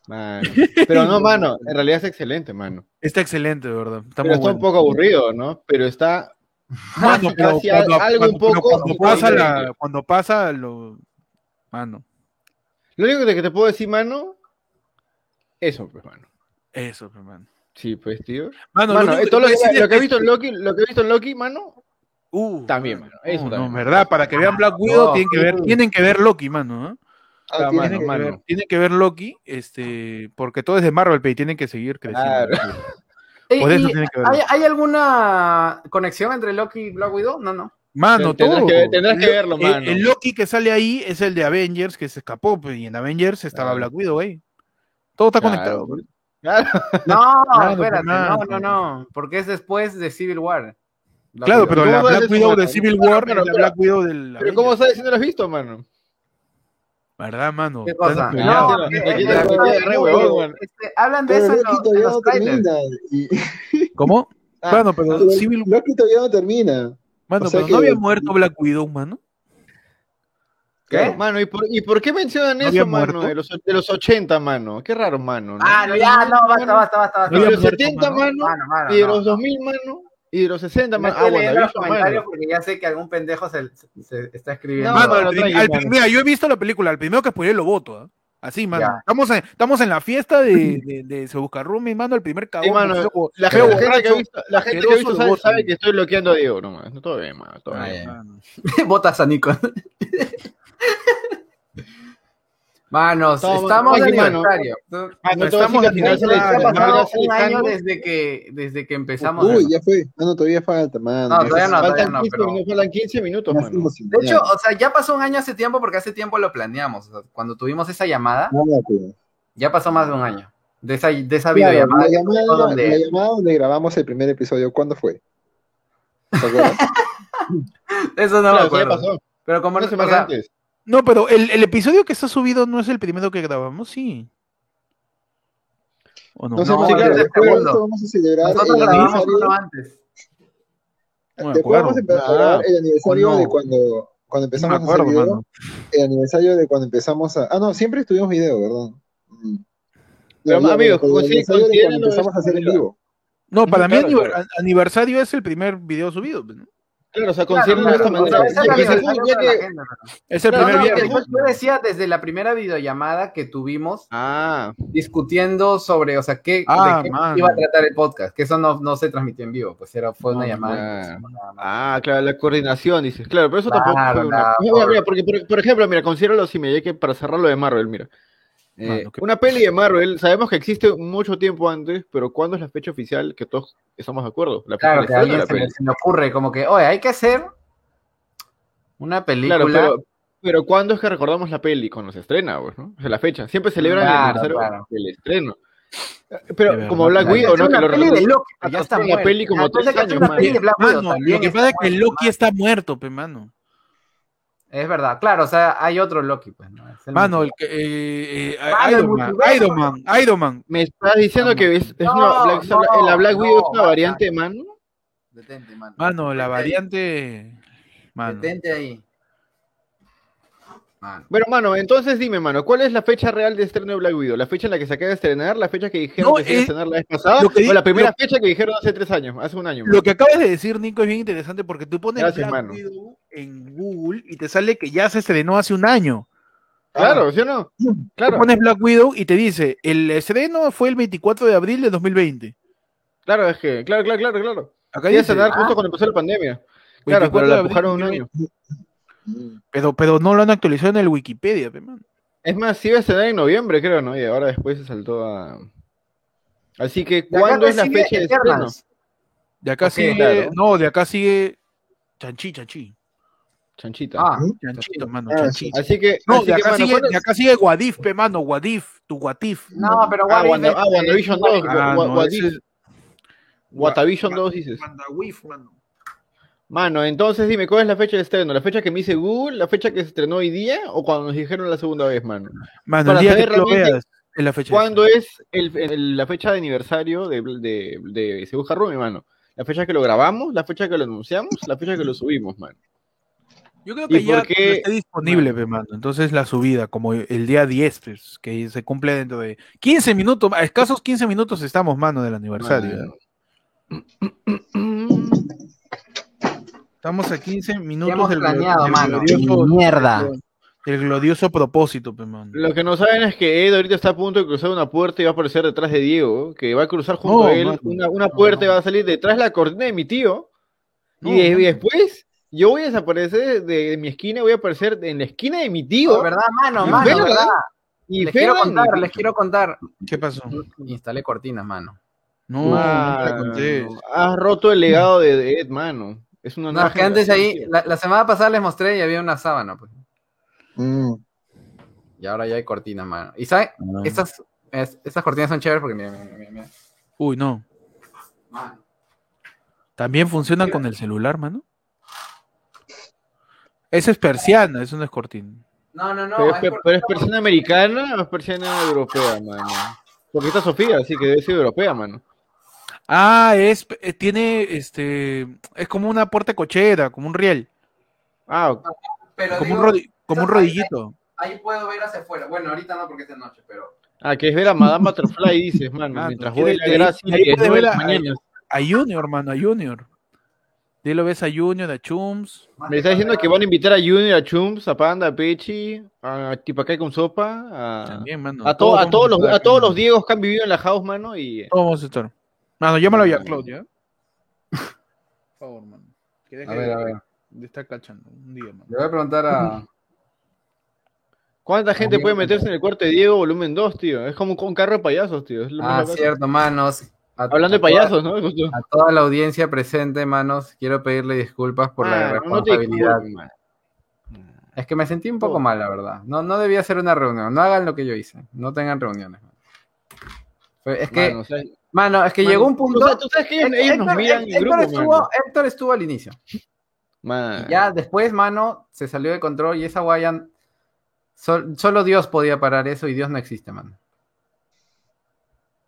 Mano. Pero no, mano, en realidad es excelente, mano. Está excelente, de verdad. Está Pero muy está un poco aburrido, ¿no? Pero está Mano, casi, pero cuando, algo un cuando- poco cuando pasa la, cuando pasa lo, mano, Lo único que te puedo decir, mano, eso, pues, mano. eso, pues, mano. Sí, pues, tío. Mano, Mano, lo único todo lo te que, puedo decir lo que he visto en Loki, lo que he visto en Loki, mano, Uh, También, mano, eso no, también. no, verdad, para que vean Black Widow No, tienen que ver, tienen que ver Loki, mano, ¿eh? Ah, Ah, mano, Tienen que, mano. ver, tienen que ver Loki, este, porque todo es de Marvel, pero tienen que seguir creciendo. Claro. Por ¿Y- eso y tiene que ¿hay, alguna conexión entre Loki y Black Widow? No, no. Mano, Tendrás todo. que- tendrás que Lo- verlo, el- mano. El, Loki que sale ahí es el de Avengers que se escapó, pues, y en Avengers estaba Claro. Black Widow ahí. Todo está Claro. conectado. pues. Claro. No, Claro, espérate, no, no, no. Porque es después de Civil War. Black Claro, Widow. pero ¿Cómo la sabes Black Widow de Civil War es la. Black Widow del Pero ¿cómo sabes si no lo has visto, mano? ¿Verdad, mano? ¿Qué man. este, hablan de Pero eso en los, en todavía los no trailers. ¿Cómo? Ah, Mano, pero Pero Civil Loki todavía no termina. Mano, o sea pero que- no había muerto Black Widow, mano. ¿Qué? Mano, ¿y por, ¿y por qué mencionan ¿No eso, mano? De los, de los 80, mano. Qué raro, mano. ¿no? Ah, no, ya, no, basta, basta, basta. Y de los muerto, 70, mano. mano. Mano, mano, Y de no, los no. 2000, mano. Y de los 60, Me mano. estoy Ah, bueno, los comentarios porque ya sé que algún pendejo se, se está escribiendo. No, Mano, al al mira, yo he visto la película, el primero que spoilé lo voto, ¿ah? Así, mano. Ya. Estamos en, estamos en la fiesta de, de, de Se Busca Rumi, mano, el primer cagón. Sí, mano, la, gente, la gente que ha visto, la gente que ha visto sabe, que estoy bloqueando a Diego. No, todo bien, mano. Todo Ah, bien. Votas a Nico. Manos, Toma, estamos de oye, mano. aniversario. Ah, no, Estamos le ah, ha pasado un año desde que, desde que empezamos. Uy, ya fue. Ah, no, todavía falta, mano. No, todavía no, todavía Faltan no, 15 pero- minutos, faltan 15 minutos, mano. De hecho, o sea, ya pasó un año hace tiempo porque hace tiempo lo planeamos. O sea, cuando tuvimos esa llamada, Nada, pues. ya pasó más de un año. De esa, de esa Claro, videollamada. la, llamada, donde- la llamada donde grabamos el primer episodio, ¿cuándo fue? ¿Te acuerdas? Eso no me Claro, ya acuerdo. pasó. Pero como no, o sea, antes. No, pero el, el episodio que está subido no es el primero que grabamos, sí. ¿O no? No No, sí, el después de segundo. esto vamos a celebrar nosotros el grabamos aniversario. uno antes. No me Después vamos a acuerdo. empezar a celebrar Ah, el aniversario no. de cuando, cuando No empezamos me a hacer acuerdo, video. mano. El aniversario de cuando empezamos a. Ah, no, siempre estuvimos video, ¿verdad? Mm. Pero, ya, amigos, bueno, el aniversario de cuando empezamos a hacer en vivo. No, para mí Claro, aniver- claro. aniversario es el primer video subido. ¿no? Claro, o sea, Claro, considérenlo de esta claro, manera. es el primer no, viernes. que- Yo, yo decía desde la primera videollamada que tuvimos Ah, discutiendo sobre, o sea, qué, Ah, de qué mano. iba a tratar el podcast, que eso no, no se transmitió en vivo, pues era, fue una No, llamada. ah, claro, la coordinación, dices. Claro, pero eso Claro, tampoco fue una... la- Mira, mira, porque, por, por ejemplo, mira, considéralo así, ya que para cerrar lo de Marvel, mira. Eh, Mano, qué- una peli de Marvel, sabemos que existe mucho tiempo antes, pero ¿cuándo es la fecha oficial que todos estamos de acuerdo? La fecha Claro, que a estreno de alguien la se le, peli. se le ocurre como que, oye, hay que hacer una película. Claro, pero, pero ¿cuándo es que recordamos la peli? Cuando se estrena, pues, ¿no? O sea, la fecha. Siempre celebran Claro, el aniversario claro. del estreno. De Pero verdad. como Black Widow, ¿no? Que una lo peli de Loki, ya está la muerto. peli como Ah, tres años, una mano. peli de Black Widow Mano, también lo que pasa es que Loki está muerto, pe, mano. Es verdad, claro, o sea, hay otro Loki, pues, ¿no? Es el Mano, mismo. el que, eh, eh, Mano, el Iron, Man, multiverso. Iron Man, Iron Man. Me estás diciendo que es, es No, una Black, no, la Black Widow es una variante, mano. Detente, mano. Mano, la Detente variante. Mano. Detente ahí. Mano. Bueno, mano, entonces dime, mano, ¿cuál es la fecha real de estreno de Black Widow? ¿La fecha en la que se acaba de estrenar? ¿La fecha que dijeron No, que se iba a eh, estrenar la vez pasada? que ¿O la primera lo- fecha que dijeron hace tres años, hace un año? Lo que acabas de decir, Nico, es bien interesante porque tú pones Gracias, Black mano. Widow en Google y te sale que ya se estrenó hace un año. Claro, ¿sí o no? Claro, pones Black Widow y te dice, el estreno fue el 24 de abril de 2020. claro, es que, claro, claro, claro, claro. Acá Iba a dice, estrenar ah. justo cuando empezó la pandemia. Claro, 24 pero la empujaron un año. Pero, pero no lo han actualizado en el Wikipedia, pe, mano. Es más, sí iba a estrenar en noviembre, creo, ¿no? Y ahora después se saltó a... Así que, ¿cuándo es la fecha de estreno? De acá sigue, claro. no, de acá sigue Chanchi, Chanchi. Chanchita. Ah, Chanchito, mano, Ah. Así que, No, así de que, acá, mano, sigue, ¿cuándo de es- acá sigue Guadif, pe, mano, Guadif, tu Guatif. no, pero Ah, What If Wanda- es- ah, WandaVision 2, Ah, Wa- no, What ese If- es- Watavision Wa- 2 dices. WandaWif, mano. Mano, entonces dime, ¿cuál es la fecha de estreno? ¿La fecha que me dice Google? ¿La fecha que se estrenó hoy día? ¿O cuando nos dijeron la segunda vez, mano? Mano, Para el día que saber tú lo realmente veas es la fecha. de ¿Cuándo es el- el- la fecha de aniversario de, de, de Se Busca Rumi, mano? ¿La fecha que lo grabamos? ¿La fecha que lo anunciamos? ¿La fecha que lo subimos, mano? Yo creo ¿Y que ya qué? esté disponible, pe, mano. Entonces la subida, como el día 10, pues, que se cumple dentro de 15 minutos, a escasos 15 minutos estamos, mano, del aniversario. Mano. Estamos a 15 ¿Qué minutos del, planeado, del mano? glorioso, Mierda. del glorioso propósito, pe, mano. Lo que no saben es que Ed ahorita está a punto de cruzar una puerta y va a aparecer detrás de Diego, que va a cruzar junto No, a él mano. una, una No, puerta y va a salir detrás de la cortina de mi tío. No, y, de- y mano. después yo voy a desaparecer de, de mi esquina voy a aparecer en la esquina de mi tío. No, ¿Verdad, mano? Mano, Fernan, ¿verdad? Y Les quiero contar, les quiero contar. ¿Qué pasó? Instalé cortinas, mano. No, no Mano, te conté. has roto el legado de, Ed, mano. Es una No, que antes ahí, la, la semana pasada les mostré y había una sábana, pues. Mm. Y ahora ya hay cortinas, mano. Y ¿sabes? Estas, es- estas cortinas son chéveres porque mira, mira, mira, mira. Uy, no. También funcionan con el celular, mano. Esa es persiana, eso no es cortina. No, no, no. Pero, es, es pero persiana americana o es persiana europea, mano. Porque está Sofía, así que debe ser europea, mano. Ah, es, eh, tiene, este, es como una puerta cochera, como un riel, Ah, ok. Pero como un, rodi- como un ahí- rodillito. Ahí puedo ver hacia afuera. Bueno, ahorita no porque es de noche, pero. Ah, que es ver a Madame Butterfly, dices, mano. Ah, mientras vuela que ahí- ahí es puede ver a-. A Junior, mano, a Junior. De ahí lo ves a Junior, a Chums. Me está diciendo que van a invitar a Junior, a Chums, a Panda, a Pechi, a Tipacay con sopa, a, También, mano. a, to- a todos los, a todos los Diegos que han vivido en la house, mano, y Todos vamos a estar. Mano, llámalo ya, Claudia. Por favor, mano. Que deje A ver, a de- ver. de estar cachando un día, mano. Le voy a preguntar a. ¿cuánta gente puede meterse en el cuarto de Diego volumen 2, tío? Es como un carro de payasos, tío. es lo Ah, cierto, manos. A- Hablando de toda- payasos, ¿no? Justo. A toda la audiencia presente, manos, quiero pedirle disculpas por la Ah, responsabilidad. Es que me sentí un poco Oh. mal, la verdad. No, no debía ser una reunión. No hagan lo que yo hice. No tengan reuniones. es que, Mano, o sea, mano, es que mano, llegó un punto. O sea, tú sabes que ellos, ellos nos Héctor- miran en Héctor grupo, estuvo. Héctor estuvo al inicio. Ya después, mano, se salió de control y esa guaya. sol- solo Dios podía parar eso y Dios no existe, mano.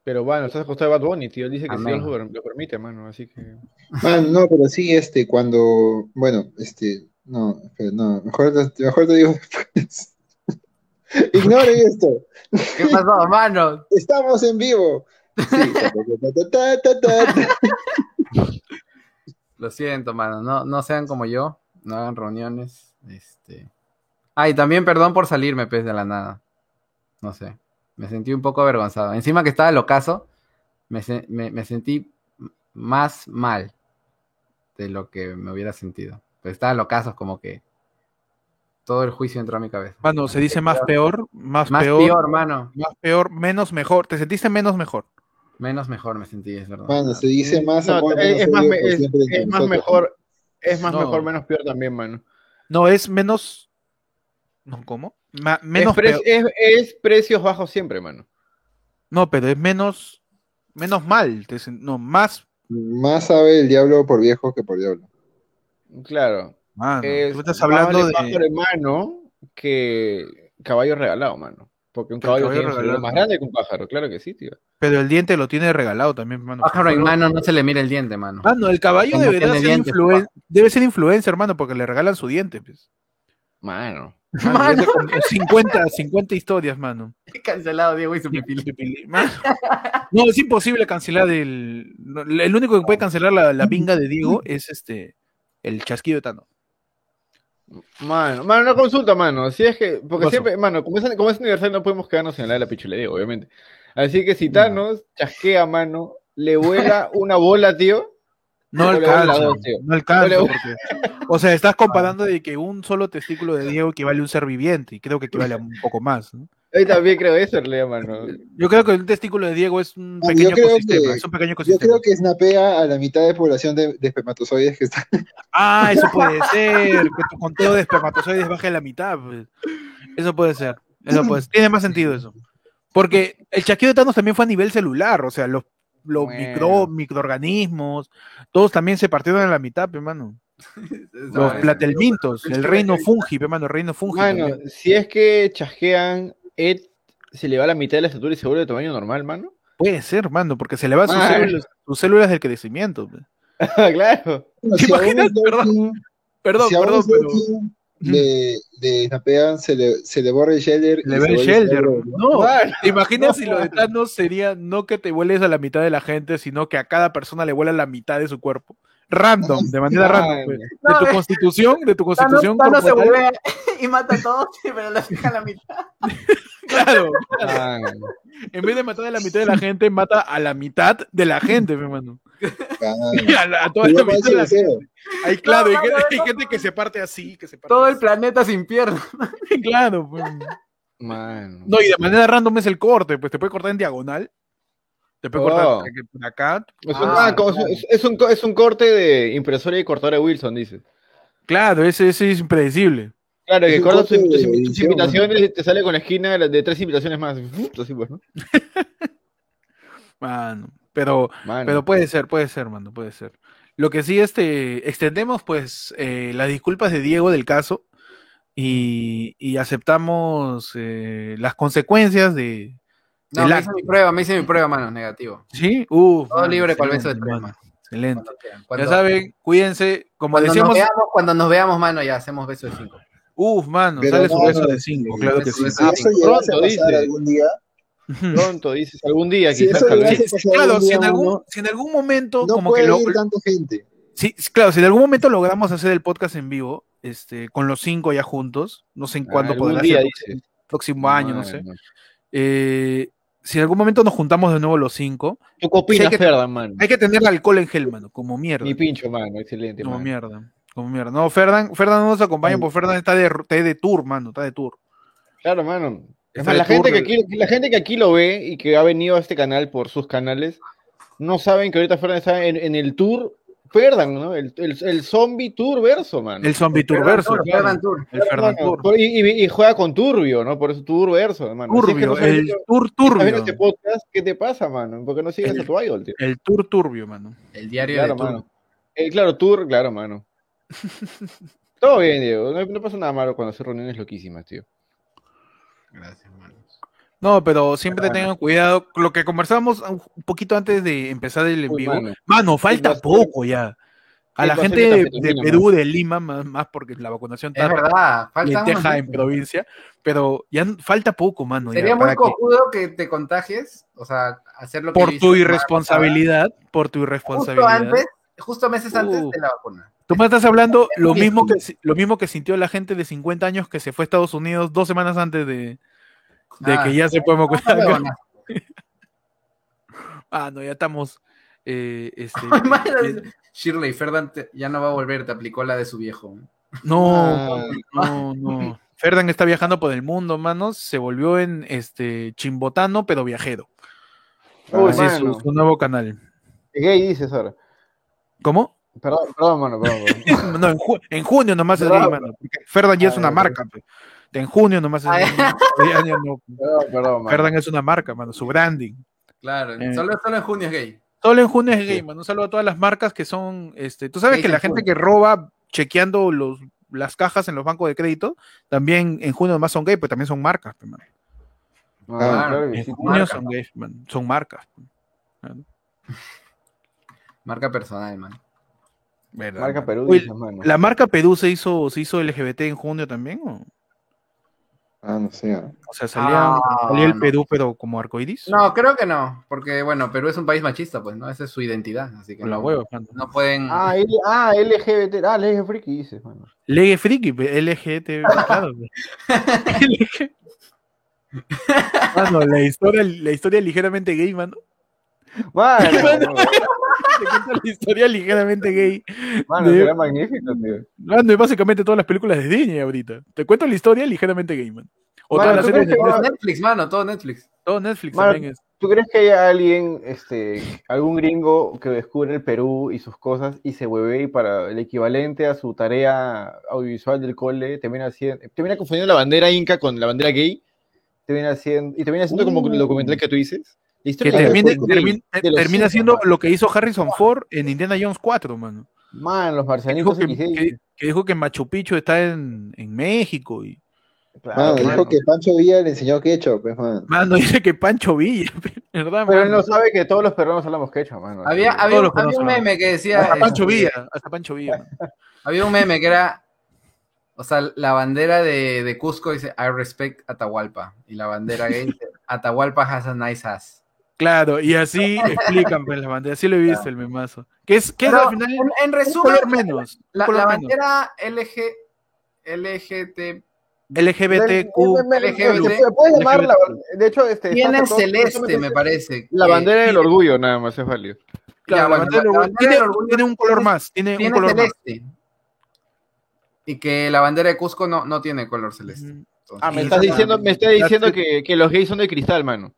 Pero bueno, estás acostado de Bad Bunny, tío. Él dice que si Amén. Dios lo, lo permite, mano. Así que. Man, no, pero sí, este, cuando, bueno, este, no, pero no, mejor, te- mejor te digo después. Ignoren esto, ¿Qué pasó, mano? estamos en vivo. Sí. Lo siento, mano. No, no sean como yo. No hagan reuniones. Este. Ah, y también perdón por salirme, pez de la nada. No sé. Me sentí un poco avergonzado. Encima que estaba el ocaso, me, se- me, me sentí más mal de lo que me hubiera sentido. Pero estaba el ocaso, como que todo el juicio entró a mi cabeza. Mano, se dice más peor, más, Más peor, peor, mano. más peor, menos mejor. ¿Te sentiste menos mejor? Menos mejor me sentí, es verdad. Mano, se dice más No, amor, es, menos es más, me- es, más mejor. Es más No. mejor, menos peor también, mano. No, es menos. No, ¿cómo? Ma- menos es, pre- peor. es, es precios bajos siempre, mano. No, pero es menos. Menos mal. no, más. Más sabe el diablo por viejo que por diablo. Claro. Mano, es tú estás más hablando vale de. mano que caballo regalado, mano. Porque un caballo caballo tiene un más grande que un pájaro, claro que sí, tío. Pero el diente lo tiene regalado también, mano. Pájaro en mano no se le mira el diente, mano. Mano, el caballo tiene ser, dientes, debe ser influencer, hermano, porque le regalan su diente. Pues. Mano. Mano, Mano. ya te con- 50, 50 historias, mano. Cancelado Diego y su pipili. Mano. No, es imposible cancelar el. El único que puede cancelar la, la pinga de Diego es este. El chasquido de Tano. Mano, mano, una consulta, mano. Si es que, porque siempre, mano, como es, como es aniversario, no podemos quedarnos en la de la pichulería, obviamente. Así que si Thanos chasquea, mano, le vuela una bola, tío. No le alcanza. No alcanza. O le- porque- o sea, estás comparando de que un solo testículo de Diego equivale a un ser viviente. Y creo que equivale a un poco más. ¿no? Yo también creo eso, mano. Yo creo que un testículo de Diego es un Ah, pequeño ecosistema. que- es un pequeño Yo creo que snapea a la mitad de población de, de espermatozoides que está. Ah, eso puede ser. Que tu conteo de espermatozoides baje a la mitad. pues. Eso puede ser. Eso puede ser. Tiene más sentido eso. Porque el chasquido de Thanos también fue a nivel celular. O sea, los, los Bueno. micro, microorganismos, todos también se partieron a la mitad, pe, mano. Los platelmintos, el reino fungi, pe, mano, el reino fungi. También. si es que chasquean, Ed se le va la mitad de la estatura y se vuelve de tamaño normal, mano. Puede ser, mano, porque se le van sus células, sus células del crecimiento. claro. Bueno, ¿Te a imaginas? Perdón, si a un perdón, pero. Le snapean, se le, se le borra el shelter. Le ve el vuelve shelter. ¿no? ¿te imaginas si lo de. Thanos sería no que te vueles a la mitad de la gente, sino que a cada persona le vuela la mitad de su cuerpo? Random, de manera random. pues. De tu constitución, de tu constitución Thanos se corporal, vuelve y mata a todos, pero la fija a la mitad. claro. En vez de matar a la mitad de la gente, mata a la mitad de la gente, mi hermano. A, la- a toda Pero la mitad de la gente. Hay, claro, hay, No, hay no. gente que se parte así, que se parte Todo el planeta sin piernas. Claro. pues. No, y de manera random es el corte, pues te puede cortar en diagonal. Cortar Oh. por aquí, por acá. Es un, Ah, ah, es, es un, co- es un corte de impresora y cortadora de Wilson, dice. Claro, ese, ese es impredecible. Claro, que cortas tus, tus- invitaciones y te sale con la esquina de, tres invitaciones más. Así pues, ¿no? Mano. Pero, Mano. pero puede ser, puede ser, mano, puede ser. Lo que sí, este, extendemos pues eh, las disculpas de Diego del caso y, y aceptamos eh, las consecuencias de, No, me hice mi prueba, me hice mi prueba, mano, negativo. ¿Sí? Uf, Todo libre para el beso de tres, mano. mano. Excelente. Cuando. Ya saben, cuídense. Como cuando decíamos, nos veamos, cuando nos veamos, mano, ya hacemos beso de cinco. uf, mano, Pero sale su beso no, de 5, claro que sí. beso Si de eso cinco. llegase a Pronto, pasar dice. algún día, Pronto, dices, algún día Si quizás. Claro, algún si en algún, uno, si en algún momento, no como que puede lo, ir tanta gente. Sí, claro, si en algún momento logramos hacer el podcast en vivo, este, con los cinco ya juntos, no sé en cuándo podrá día, ser, próximo año, no sé. Eh, si en algún momento nos juntamos de nuevo los cinco, ¿Tú opinas, Sí, hay que- Ferdan, mano? hay que tener alcohol en gel, mano, como mierda. Mi pincho, mano, excelente, Como mano. mierda. Como mierda. No, Ferdan, Ferdan no nos acompaña Ay. porque Ferdan está de, está de tour, mano, está de tour. Claro, mano. Es más, la gente, tour que aquí, la gente que aquí lo ve y que ha venido a este canal por sus canales, no saben que ahorita Ferdan está en, en el tour, Ferdan, ¿no? El, el, el zombie tour verso, mano. El zombie tour verso. Ferdan Tour. El Ferdan Tour. y, y- y juega con Turbio, ¿no? Por eso Tour verso, es que Turbio, no sabes el tour turbio. este podcast, ¿qué te pasa, mano? ¿Por qué no sigues El- a tu idol, tío? El tour turbio, mano. El diario Claro, de Tour. mano. Eh, claro, tour, claro, mano. Todo bien, Diego. No, no pasa nada malo cuando hacer reuniones loquísimas, tío. Gracias, mano. No, pero siempre tengan cuidado. Lo que conversamos un poquito antes de empezar el en vivo. mano. Mano, falta poco ya. A la gente de, Perú, de Lima, más, más porque la vacunación Es verdad, falta lenteja en provincia, pero ya falta poco, mano. ya, Sería muy que- cojudo que te contagies, o sea, hacer lo que por yo hice tu irresponsabilidad, por tu irresponsabilidad. Justo antes, justo meses antes Uh. de la vacuna. Tú me estás hablando lo mismo que lo mismo que sintió la gente de 50 años que se fue a Estados Unidos dos semanas antes de, de Ah. que ya se No, vacunar. acá. huevona. Ah, no, ya estamos. eh, este, Mano, Shirley Ferdan te- ya no va a volver, te aplicó la de su viejo. No, Ah. no, no. Ferdan está viajando por el mundo, manos. Se volvió en este chimbotano, pero viajero. Uy, Así es su, su nuevo canal. Gay dices ahora. ¿Cómo? Perdón, perdón, mano, perdón. perdón. No, en, ju- en junio nomás es gay, mano. Ferdan ya es Ah, una marca. pe. En junio nomás es Ah. Ya, ya no. Perdón, perdón, es una marca, mano. Su branding. Claro, Eh. solo, solo en junio es gay. Solo en junio es gay, mano. Un saludo a todas las marcas que son. este Tú sabes que la en gente junio. que roba chequeando los, las cajas en los bancos de crédito, también en junio nomás son gay, pero también son marcas. mano. Ah, Claro, En junio marca. son gays, mano. Son marcas. Marca personal, man. ¿Verdad, Marca mano? Perú. ¿La marca Perú se hizo, se hizo LGBT en junio también? ¿o? Ah, no sé. O sea, salía, Ah, salía el no. Perú, pero como arcoiris. No, creo que no, porque bueno, Perú es un país machista, pues, ¿no? Esa es su identidad, así que Con la no, hueva, mano. no pueden... Ah, L ah, LGBT. Ah, LGBT friki dices, mano. Legue friki, pe, LGBT, claro. LG. Mano, la historia, la historia ligeramente gay, mano. Mano, Te cuento la historia ligeramente gay. mano, De- será magnífico, tío. Mano, y básicamente todas las películas de Disney ahorita. Te cuento la historia ligeramente gay, man. O Mano, todas las ¿tú series de Netflix. Netflix, mano, todo Netflix. Todo Netflix Mano, también es. ¿Tú crees que haya alguien, este, algún gringo que descubre el Perú y sus cosas y se hueve y para el equivalente a su tarea audiovisual del cole termina haciendo, termina confundiendo la bandera inca con la bandera gay, termina haciendo, y termina haciendo como el documental que tú dices? La Que termine- de los termine- de los termina siendo lo que hizo Harrison Ford en Indiana Jones 4, mano. Man, los Que dijo marcianitos que, X6. que- que dijo que Machu Picchu está en, en México. Y, Claro, Mano, mano. dijo que Pancho Villa le enseñó ketchup, pues, mano. mano, dice que Pancho Villa, ¿verdad? Pero él no sabe que todos los peruanos hablamos quechua, mano. Había, había, había un meme que decía... Hasta Pancho Villa, hasta Pancho Villa. Había un meme que era... O sea, la bandera de, de Cusco dice I respect Atahualpa. Y la bandera gay dice Atahualpa has a nice ass. Claro, y así explican pues, la bandera. Así lo he visto el memazo. Que es, que es al final en, resumen, color menos. un la, color la bandera LG, LGT LGBTQ. LGBT. Se puede llamar la- de hecho, este, tiene está celeste, me parece. La que- bandera del orgullo, nada más es válido. Claro, la bandera la- tiene, del orgullo tiene un color más. Tiene, un color más. celeste. Y que la bandera de Cusco no, no tiene color celeste. Entonces, Ah, me estás diciendo, me estás diciendo que, que los gays son de cristal, mano.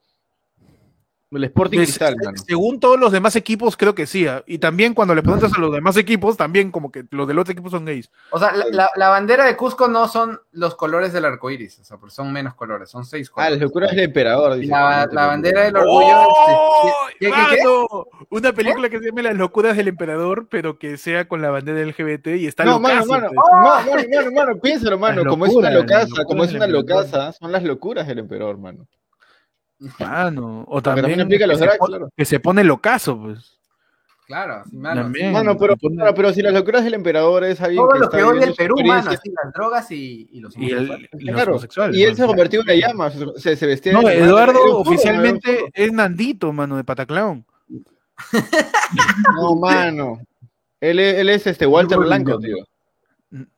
El Sporting Pues, Cristal, se- mano. según todos los demás equipos, creo que sí. ah. Y también cuando le preguntas a los demás equipos, también como que los del otro equipo son gays. O sea, la, la- la bandera de Cusco no son los colores del arco iris, o sea, porque son menos colores, son seis Ah, las colores. locuras del emperador. Y dice. la, la bandera del orgullo. ¡Oh! ¿qué- qué- qué? ¡Mano! Una película que se llama Las locuras del emperador, pero que sea con la bandera LGBT y está No, mano, locazo, mano, pues. no, mano, mano, mano, piénsalo, mano, como es una locaza, como es una del emperador. locaza, son las locuras del emperador, mano. Mano, o también también aplica los que, se drags, pon- claro. que se pone locazo, pues. Claro, sí, mano. También. Mano, pero, se pone- claro, pero si las locuras del emperador es alguien Todo que lo está que viviendo el Perú, mano, así, las drogas y, y los y, el, homosexuales. y los claro, homosexuales. y él se convirtió en una llama, se, se vestía No, de- Eduardo oficialmente es Nandito, mano, de Pataclown. No, mano. Él es, él es este Walter Blanco, tío.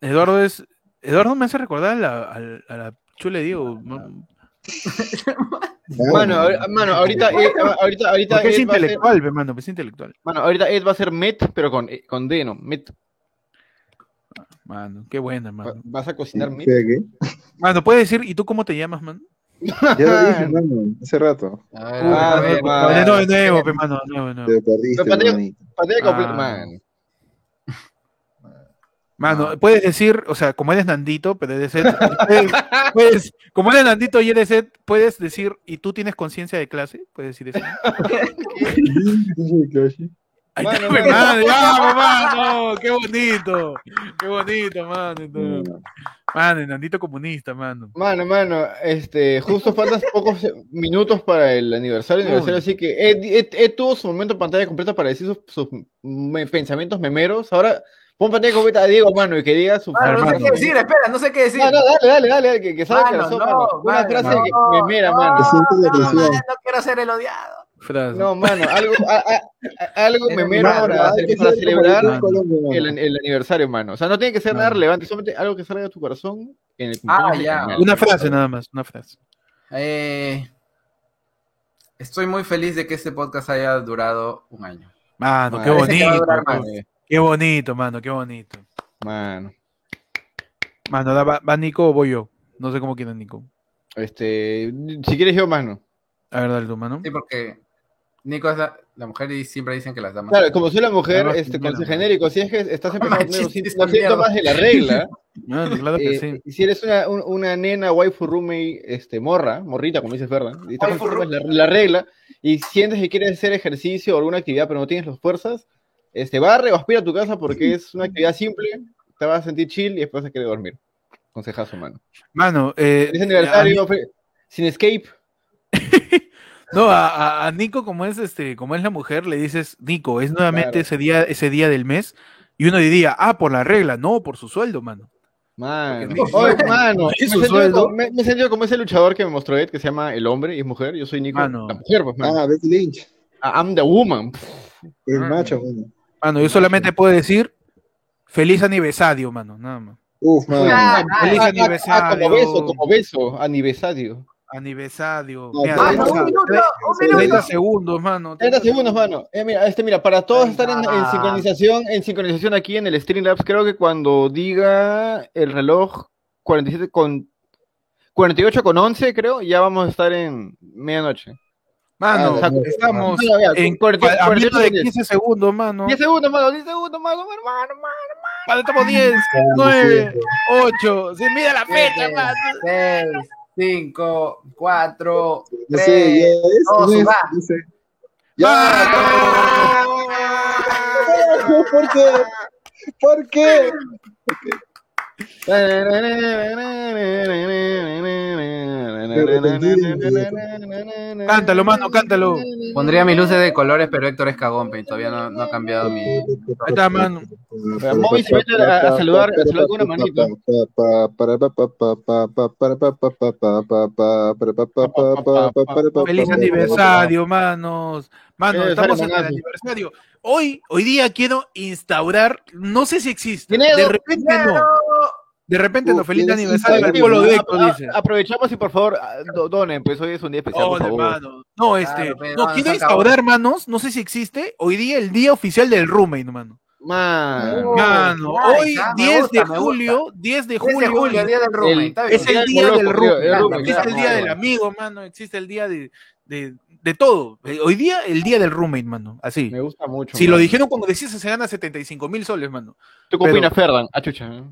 Eduardo es. Eduardo me hace recordar a la, a la- a la Chule Diego. ¿No? Mano, mano, ahorita, eh, ahorita, ahorita, Porque es Ed va a ser, intelectual, pe, mano, es intelectual. mano, ahorita Ed va a ser Met, pero con, eh, con D, ¿no? Met. Mano, qué buena, mano. ¿Vas a cocinar Met? ¿Qué? Mano, ¿puedes decir, ¿y tú cómo te llamas, mano? Ya lo dije, mano, hace rato. Ah, ver. de nuevo, de nuevo, pe, mano, de nuevo. Te perdiste, manito. Pantalla completa, Ah. Man. Mano, puedes decir, o sea, como eres Nandito, pero eres Ed, puedes, puedes- como eres Nandito y eres Ed, puedes decir, ¿y tú tienes conciencia de clase? Puedes decir eso. Ahí Mano, pe, mano. mano, vamos, mano, qué bonito, qué bonito, mano. no. Mano, el Nandito comunista, mano. Mano, mano, este, justo faltan pocos minutos para el aniversario, Uy. aniversario, así que Ed, Ed- Ed tuvo su momento en pantalla completa para decir sus, sus me- pensamientos memeros. Ahora pon pantalla completa a Diego, mano, y que diga su Mano, no sé qué decir, espera, no sé qué decir. No, no, dale, dale, dale, dale, que, que sabe que Mano, razón, no, mano. Una mano, frase no, que memera, no, mano. No, quiero ser el odiado. Frase. No, mano, algo, a- a- a- algo Es memero mano, para, que celebrar el el, aniversario, mano. O sea, no tiene que ser nada relevante, solamente algo que salga de tu corazón en el Ah, ya. Una frase nada más, una frase. Eh, estoy muy feliz de que este podcast haya durado un año. Mano, qué Mano, Parece que va a bonito. Qué bonito, mano, qué bonito. Mano. Mano, va, va Nico o voy yo. No sé cómo quiere Nico. Este, si quieres yo, mano. A ver, dale tu mano. Sí, porque Nico es la, la mujer y siempre dicen que las damas. Claro, como soy la mujer, este, con mira, ese genérico, si es que estás empezando a tener los síntomas de la regla, Mano, claro que eh, sí. y si eres una, un- una nena waifu roommate, este, morra, morrita, como dice Ferran, y estás con la, la regla, y sientes que quieres hacer ejercicio o alguna actividad, pero no tienes las fuerzas, este, barre o aspira a tu casa porque es una actividad simple, te vas a sentir chill y después vas a querer dormir. Consejazo, mano. Mano, eh, aniversario, sin escape. No, a, a- Nico, como es este, como es la mujer, le dices, Nico, es nuevamente Claro. ese día, ese día del mes, y uno diría, ah, por la regla, no, por su sueldo, mano. Mano, Porque- Oye, mano, me Es sueldo. como, me- me he sentido como ese luchador que me mostró Ed, que se llama El Hombre y es mujer. Yo soy Nico, Mano. la mujer, pues, mano. Ah, Becky Lynch. Ah, I'm the woman. El Ah. macho, mano. Mano, yo solamente puedo decir, feliz aniversario, mano, nada más. Uf, mano. Ah, Feliz Ah, aniversario. ah, como beso, como beso, aniversario. Aniversario. No, Mira, pero- Mano, treinta- un minuto, un 30 minuto. segundos, mano. 30 segundos, mano. Eh, mira, este, mira, para todos estar en, en sincronización, en sincronización aquí en el Streamlabs, creo que cuando diga el reloj 47 con 48 con 11, creo, ya vamos a estar en medianoche. Mano, Ah, estamos mira, en, 40, a menos de 48 15 segundos, mano. 10 segundos, mano, 10 segundos, mano, hermano, mano. Mano, estamos 10, 9, 8. Se mide la fecha, mano. 6, 5, 4, No 3. sé, ya es. dos, no es, va. no sé. Ya. ¿Por qué? ¿Por qué? Cántalo, mano, cántalo. Pondría mis luces de colores, pero Héctor es cagón, y todavía no, no ha cambiado mi. Ahí está, mano. Moby se mete a- a saludar- a saludar con una manito. Feliz aniversario, manos. Mano, estamos en el aniversario. Hoy, hoy día quiero instaurar, no sé si existe. De repente no. De repente no. Uf, Feliz aniversario al Instagram. pueblo de A- Héctor, a- dice. Aprovechamos y por favor, ah, do- donen, pues hoy es un día especial, Oh, por favor. hermano. No, este, Claro, pe, no, no, quiero instaurar, manos, no sé si existe, hoy día el día oficial del roommate, mano. Man. Oh, Mano, hoy ah, me 10 gusta, de julio, 10 de 10 de julio, julio, día del roommate, El- es el Día del del roommate, del mano, existe el día del amigo, mano, existe el día de, de, de todo. Eh, Hoy día el día del roommate, mano, así. Me gusta mucho. Si man. lo dijeron cuando decís se gana 75 mil soles, mano. ¿Tú qué opinas, Ferdan? Ah, chucha. ¿eh?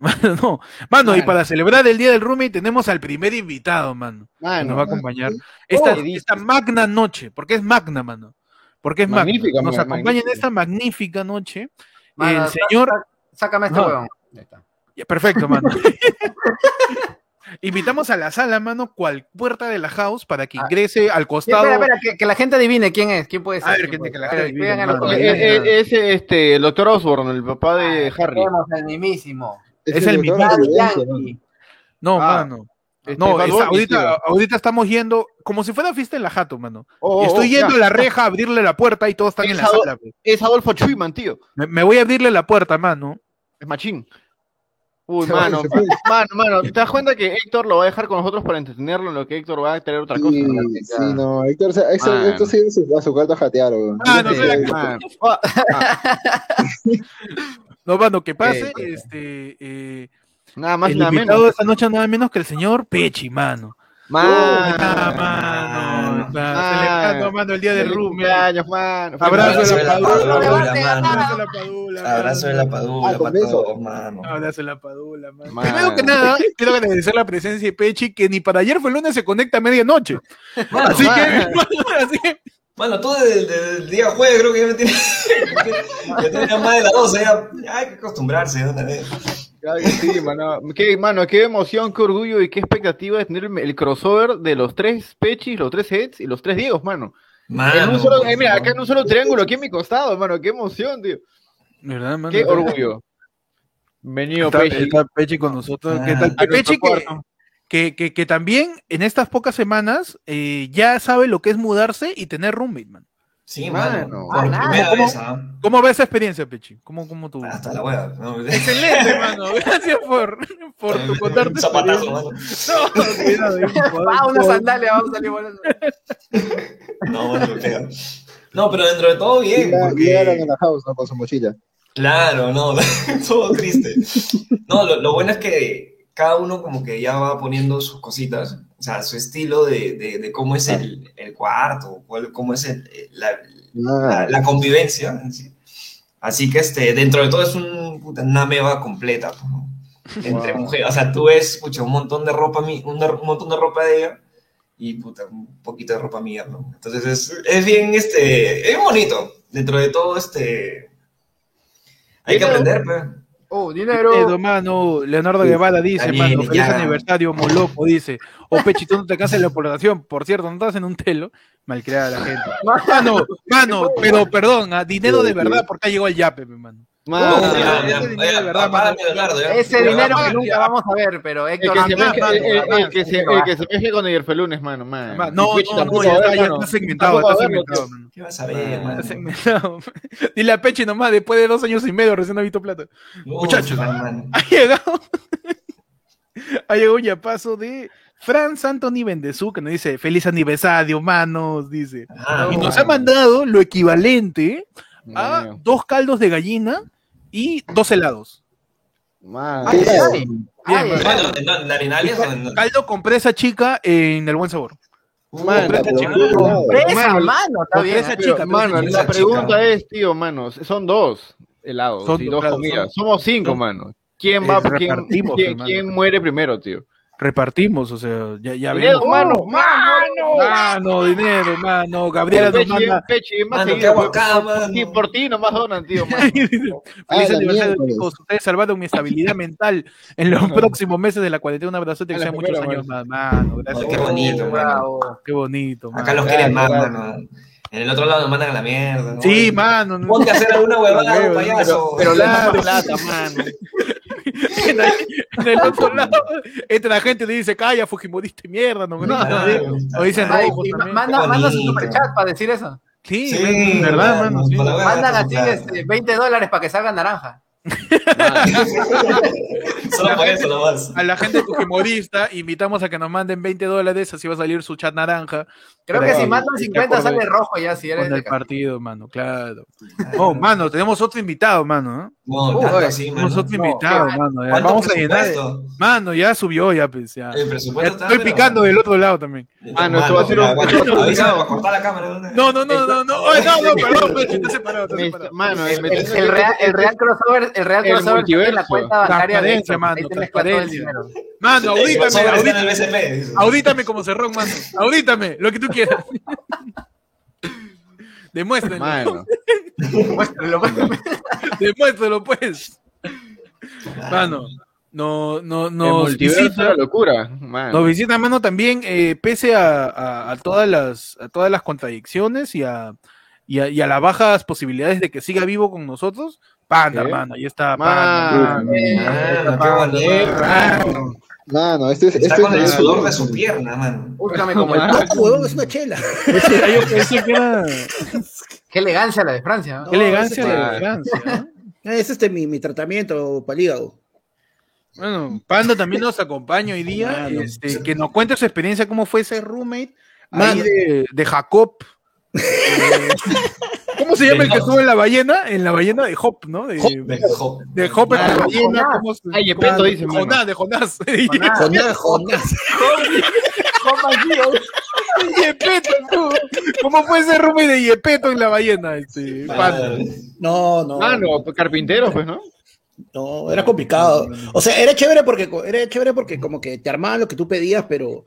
Mano, no. Mano, y para celebrar el día del roommate tenemos al primer invitado, mano. que nos va a acompañar. Esta, Oh, esta magna noche, porque es magna, mano. Porque es Magnífica, magna. Nos acompaña en esta magnífica noche Mano, el señor. Sácame este Ajá. huevón. Ahí está. Ya, Perfecto, mano. Invitamos a la sala, mano, cual puerta de la house para que Ah. ingrese al Sí, costado. espera, espera, que, que la gente adivine quién es, quién puede ser. A ver, que- que la gente adivine, ese, este, el doctor Osborne, el papá de Harry. Tenemos al mismísimo. Es el doctor mismo. ¿no? Yankee. No, Ah. mano. Este, No, es- ahorita, ahorita estamos yendo como si fuera fiesta en la jato, mano. Oh, oh, Estoy oh, yendo ya. a la reja a abrirle la puerta y todos están en la sala. Es Adolfo Chuyman, tío. Me, me voy a abrirle la puerta, mano. Es machín. Uy, Se mano, mano, mano, ¿te das cuenta que Héctor lo va a dejar con nosotros para entretenerlo en lo que Héctor va a tener otra cosa? Sí, sí, no, Héctor, se- Héctor, iba a su, a su cuarto a jatear, weón. Ah, no, Sí. Ah, No, mano, que pase. Eh, este, eh, Nada más el nada invitado menos. de esta noche nada menos que el señor Pechi, mano. Mano. Mano, mano, celebrando, mano, el día del Rumi. cumpleaños, mano. Abrazo Abrazo de la la padula, abrazo de la padula. Abrazo Ah, mano. Abrazo de la padula, mano. Mano. Primero que nada, quiero agradecer la presencia de Pechi, que ni para ayer fue lunes se conecta a medianoche. Mano, Así que, mano. así que, mano, tú desde, desde el día jueves creo que ya me tienes. ya tenía más de las 12, ya, ya hay que acostumbrarse de una vez. Claro que sí, mano. Qué, mano, qué emoción, qué orgullo y qué expectativa de tener el, crossover de los tres Pechis, los tres Heads y los tres Diegos, mano. Mano, en un solo, eh, mira, no. acá en un solo triángulo, aquí en mi costado, mano. Qué emoción, tío. ¿verdad, mano? Qué orgullo. Venido Pechi. está Pechi con nosotros. Ah. ¿Qué tal? Pechi que. Que, que, que también en estas pocas semanas eh, ya sabe lo que es mudarse y tener roommate, man. Sí, Mano. mano. Ah, primera ¿Cómo? vez, ¿ah? ¿Cómo ves esa experiencia, Pechi? ¿Cómo, cómo tú? Hasta la hueá. ¿no? Excelente, mano. Gracias por, por tu contarte. Un zapatazo, mano. No, cuidado, eh, Ah, una sandalia, vamos a salir volando. No, mano, me pega. No, pero dentro de todo bien. Llega- porque- Llegaron a la house, ¿no? Con su mochila. Claro, no, todo triste. No, lo, lo bueno es que cada uno como que ya va poniendo sus cositas, o sea, su estilo de, de, de cómo es el, el cuarto, cómo es el- la, la, Ah, la convivencia. en sí. Así que este, dentro de todo es un, puta, una meba completa, ¿no? Entre Wow. mujeres, o sea, tú ves, pucha, un montón de ropa, un, un montón de ropa de ella y puta, un poquito de ropa mía, ¿no? Entonces es, es bien, este, es bonito. Dentro de todo, este, hay que aprender, pues. Oh, Dinero, dinero. mano. Leonardo Guevara dice, mano, feliz ya. aniversario, Molopo, dice. O Pechi, tú no te casas en la población. Por cierto, no estás en un telo. Malcriada la gente. Mano, mano, pero perdón, ah, dinero de verdad, porque ha llegado el yape, mi mano. Ese ya, ya, dinero ya. Leonardo. Ese dinero que nunca vamos a ver, pero El que, se mano, el, el- que se, el que se con Felunes, mano, man. Ma- No, no, no, ya está, ya está segmentado, está. ¿Qué vas a ver, mano? Está segmentado. Dile a Pechi nomás, después de dos años y medio recién ha visto plata. Muchachos. Ha llegado. ha llegado un yapazo de Franz Anthony Bendezú, que nos dice, feliz aniversario, manos, dice. Ah, y no, nos ha mandado lo equivalente a dos caldos de gallina y dos helados. Mano. Ay, ¿Qué ay, ay, Bien, Bueno, ¿en en Larinales o en- Caldo con presa chica en el buen sabor. Mano, la pregunta chica. es, tío, manos, son dos helados Son y dos, claro, comidas. son- Somos cinco, son- mano. ¿Quién va? ¿Quién, quién- quién muere primero, tío? Repartimos, o sea, ya, ya Dinero, mano, mano. Mano, dinero, mano. Gabriela nos manda. Mano, seguido, qué aguacá, por- mano. sí, por ti nomás donan, tío. Feliz aniversario, chicos. Ustedes salvaron mi estabilidad mental en los próximos meses de la cuarentena. Un abrazote que sean muchos años más, mano. Gracias. Qué bonito, mano. Bravo. Qué bonito, Acá los quieren más, mano. En el otro lado nos mandan a la mierda. ¿no? Sí, mano. no- Ponte a hacer alguna huevada, Pero- payaso. Pero la plata, mano. en, el, en el otro lado, entra la gente y le dice, calla, Fujimorista mierda, no. ¿no? O dicen Ay, rojo manda, manda su superchat para decir eso. Sí, Sí, verdad, mano, sí. Mandan así claro. este, 20 dólares para que salga naranja. Solo por eso nomás. A la gente fujimorista invitamos a que nos manden 20 dólares, así va a salir su chat naranja Creo que si mandan sí, 50 de acuerdo. sale rojo ya, si eres con el partido, mano, claro. Oh, mano, tenemos otro invitado, mano. ¿eh? No. Tenemos otro No, invitado, mano. ya. ¿Cuánto Vamos a llenar. Mano, ya subió, ya, pues, ya. Estoy picando del otro lado también. Mano, esto va a ser un-. No, no, no, no, no. No, no, perdón, pues, está separado, está Me- separado. Mano, el real crossover, el real El crossover tiene la cuenta bancaria de Héctor, mano, el transparencia. Mano, El audítame, el audítame, audítame como cerrón, mano. Audítame, lo que tú quieras. Demuéstrenlo. Mano. Muéstralo, muéstralo. Demuéstralo, pues. Mano. no, no, El nos multiverso visita, es la locura, man. nos visita, mano, también, eh, pese a, a- a todas las, a todas las contradicciones y a, y a, y a las bajas posibilidades de que siga vivo con nosotros, Panda, ¿Qué? hermano, ahí está. Panda. Ah, mano. Mano, este es. Está este con el es- sudor de su pierna, mano. Búscame como el Ah. Paco. Huevón, es una chela. Que era- Qué elegancia la de Francia. ¿no? Qué elegancia ese- de Francia, ¿no? Es este mi, mi tratamiento para el hígado. Bueno, Panda también nos acompaña hoy día, este, que nos cuente su experiencia, cómo fue ser roommate ahí de, de Jacob. ¿Cómo se llama el que estuvo en la ballena? En la ballena de Hop, ¿no? De, Hop. De Hop. de Hop en la Mano, ballena. Jonás. ¿cómo se- Ay, Yepeto dice. Jonás, de Jonás. Jonás, Jonás. Yepeto, ¿no? ¿Cómo fue ese roommate de Yepeto en la ballena? Este, Panda? No, no. Mano, carpintero, pues, ¿no? No, era complicado. O sea, era chévere porque era chévere porque como que te armaban lo que tú pedías, pero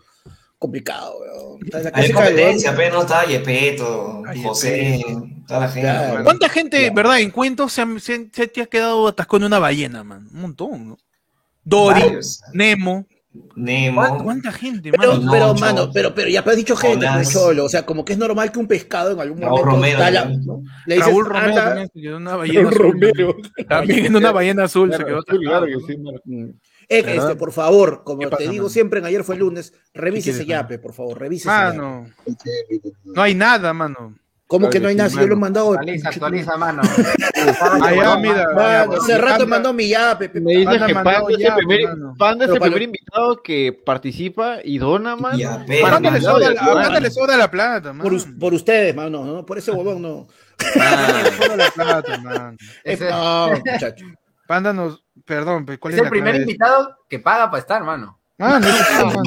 complicado, weón. La Hay competencia, apenas estaba Yepeto, Ay, José, toda la gente. Claro. ¿Cuánta gente, verdad, en cuentos se, han- se, se te ha quedado atascado en una ballena, man? Un montón, ¿no? Dory, Varios. Nemo. Nemo. ¿Cuánta, gente, Pero, mano? pero, Nocho. mano, pero, pero ya has dicho gente, Jonás. pues, cholo. O sea, como que es normal que un pescado en algún Raúl momento Romero tala- también. ¿no? le dices, Raúl Romero también se quedó en una ballena azul. También en una ballena azul se quedó Claro, claro que ¿no? sí, mano. Eh, este, por favor, ¿Qué como pasa, te digo mano? siempre, en ayer fue lunes, revise quieres, ese mano? yape, por favor, revise ese yape. Mano, no hay nada, mano. ¿Cómo que no hay nada si yo lo he mano. mandado? Actualiza, actualiza, mano. Allá, mira. Mano, hace rato Panda- mandó mi yape. pe- Me dice Panda que mandó Panda es el primer, mano. Panda es el primer invitado que participa y dona, mano. Panda le mano. sobra, mano. Panda le la plata, man. Por, por ustedes, mano, no, por ese huevón no. le sobra la plata, man. Ese- No, muchacho. Panda nos. Perdón, pe, ¿cuál Es es, el la primer clave? invitado que paga para estar, mano. Ah, no, no,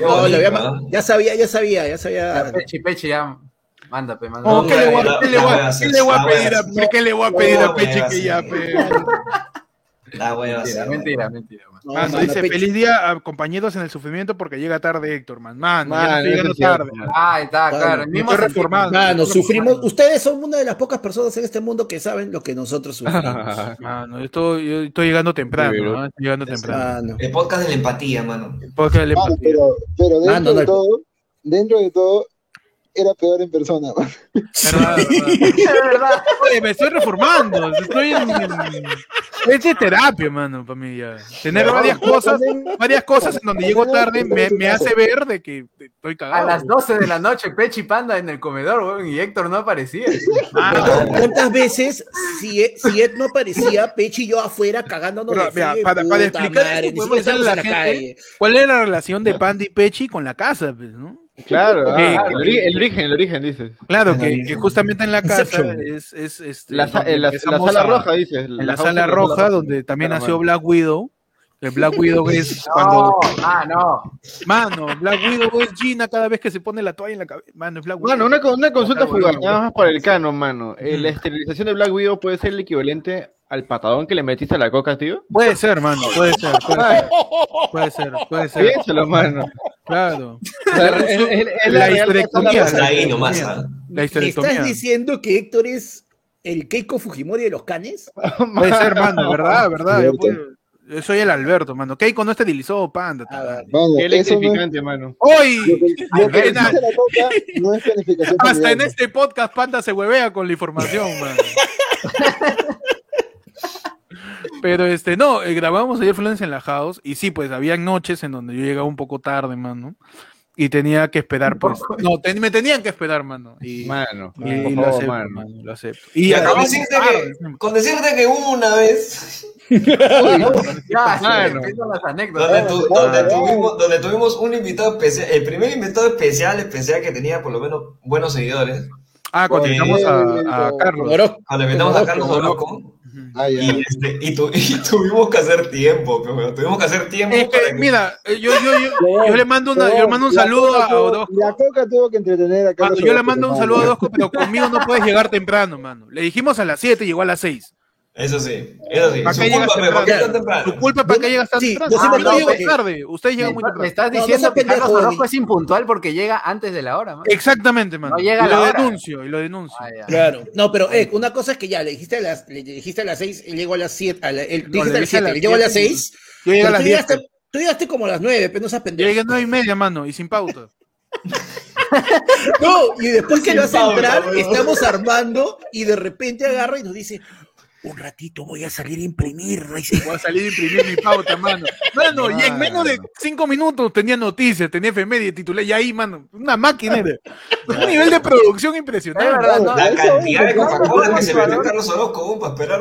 No, ya sabía, ya sabía, ya sabía. Pechi, Pechi, ya. Manda, pe, manda. No, ¿qué le voy a- pedir a hacer. qué le voy a No, pedir a no, Pechi que ya, pe? La voy a Mentira, mentira, mentira. man. No, Mano, mano, dice feliz día a compañeros en el sufrimiento porque llega tarde Héctor, man. Mano, ya no Mano, es cierto, tarde. Ah, está, Claro, mismo reformando. Mano, sufrimos. Ustedes son una de las pocas personas en este mundo que saben lo que nosotros sufrimos. Mano, yo estoy, yo estoy llegando temprano, ¿no? Estoy llegando temprano. Mano. El podcast de la empatía, mano. Empatía. pero, pero dentro Mano, no de todo, dentro de todo, era peor en persona. mano. Verdad, verdad. Es verdad. Oye, me estoy reformando. Estoy en. Es de terapia, mano, para mí ya. Tener varias cosas, varias cosas en donde llego tarde me, me hace ver de que estoy A cagado. las 12 de la noche, Pechi Panda en el comedor, weón, y Héctor no aparecía. Ah, ¿Cuántas veces, si Ed, si Ed no aparecía, Pechi y yo afuera cagándonos Pero, de mira, frío, para- explicar madre, eso, ni podemos siquiera decirle a estamos la en gente- calle. ¿Cuál es la relación de Panda y Pechi con la casa? Pues, ¿no? Claro, ah, Eh, el, ori- el origen, el origen, dices. Claro, que, que justamente en la casa es, es este, La, sa- donde en la, la sala a- roja, dices. En la sala roja, donde también Claro, nació. Black Widow. El Black Widow es No, cuando. ah, no. Mano, Black Widow es Gina cada vez que se pone la toalla en la cabeza. Mano, es Black Widow. Mano, una, una consulta fugaz, nada más para el canon, mano. Eh. ¿La esterilización de Black Widow puede ser el equivalente al patadón que le metiste a la coca, tío? Puede ser, mano, puede ser, puede ser. Puede ser, puede ser. Piénsalo, mano. Claro. La histerectomía. la. ¿ah? La ¿Me histerectomía. estás diciendo que Héctor es el Keiko Fujimori de los canes? Puede ser, mano, ¿verdad? ¿Verdad? Yo, Cierto. puedo- yo soy el Alberto, mano. Keiko no esterilizó, panda. A ver. Mano, Qué eso no es, electrificante, mano. lo ¡Hoy! que, lo que no es planificación Hasta en este podcast Panda se huevea con la información, mano. Pero este, no, eh, grabamos ayer Florence en la House y sí, pues había noches en donde yo llegaba un poco tarde, mano. Y tenía que esperar, pues. No, te- me tenían que esperar, mano. Y, Mano, y lo acepto, mano. mano, lo acepto. Y acabo de además, decirte tarde, que, con decirte que una vez donde, anécdotas. tu- donde tuvimos, un invitado especial, el primer invitado especial, especial que tenía por lo menos buenos seguidores, Ah, cuando Eh, invitamos a, a Carlos. Cuando invitamos a Carlos Orozco, Ah, ya. y, este, y, tu- y tuvimos que hacer tiempo, pero tuvimos que hacer tiempo para que, mira, eh, yo, yo, yo, yo le mando una, yo le mando un La saludo Coca a Orozco. La coca tuvo que entretener a Mano, Carlos yo le mando un saludo a Orozco, pero conmigo no puedes llegar temprano, mano. Le dijimos a las 7 y llegó a las 6. Eso sí, eso sí. ¿Para qué llegas culpa, pe, ¿por qué tan temprano? Tu culpa para que llegas tan Sí, temprano. yo siempre Ah, no, que- tarde. Ustedes llegan muy Me temprano. estás No, no diciendo seas que Carlos pendejo, Orozco es impuntual porque llega antes de la hora, man. Exactamente, mano. No llega y lo denuncio, y lo denuncio. Ah. Claro. No, pero eh, una cosa es que ya le dijiste a las, le dijiste a las 6 y llegó a las 7. A la, el, No, dijiste le a las dije a 7, las llegó a las siete. 6. Yo llegué a las tú 10. llegaste, tú llegaste como a las 9, pero no seas Yo pendejo. llegué a 9 y media, mano, y sin pauta. No, y después que lo hace entrar, estamos armando y de repente agarra y nos dice, un ratito voy a salir a imprimir. Dice, Voy a salir a imprimir mi pauta, mano. Mano, y en menos de 5 minutos tenía noticias, tenía efemérides, titular, y ahí, mano, una máquina era. Un nivel de producción Es impresionante. verdad, ¿no? La cantidad de Coca-Cola que se metió. Carlos Orozco para esperar.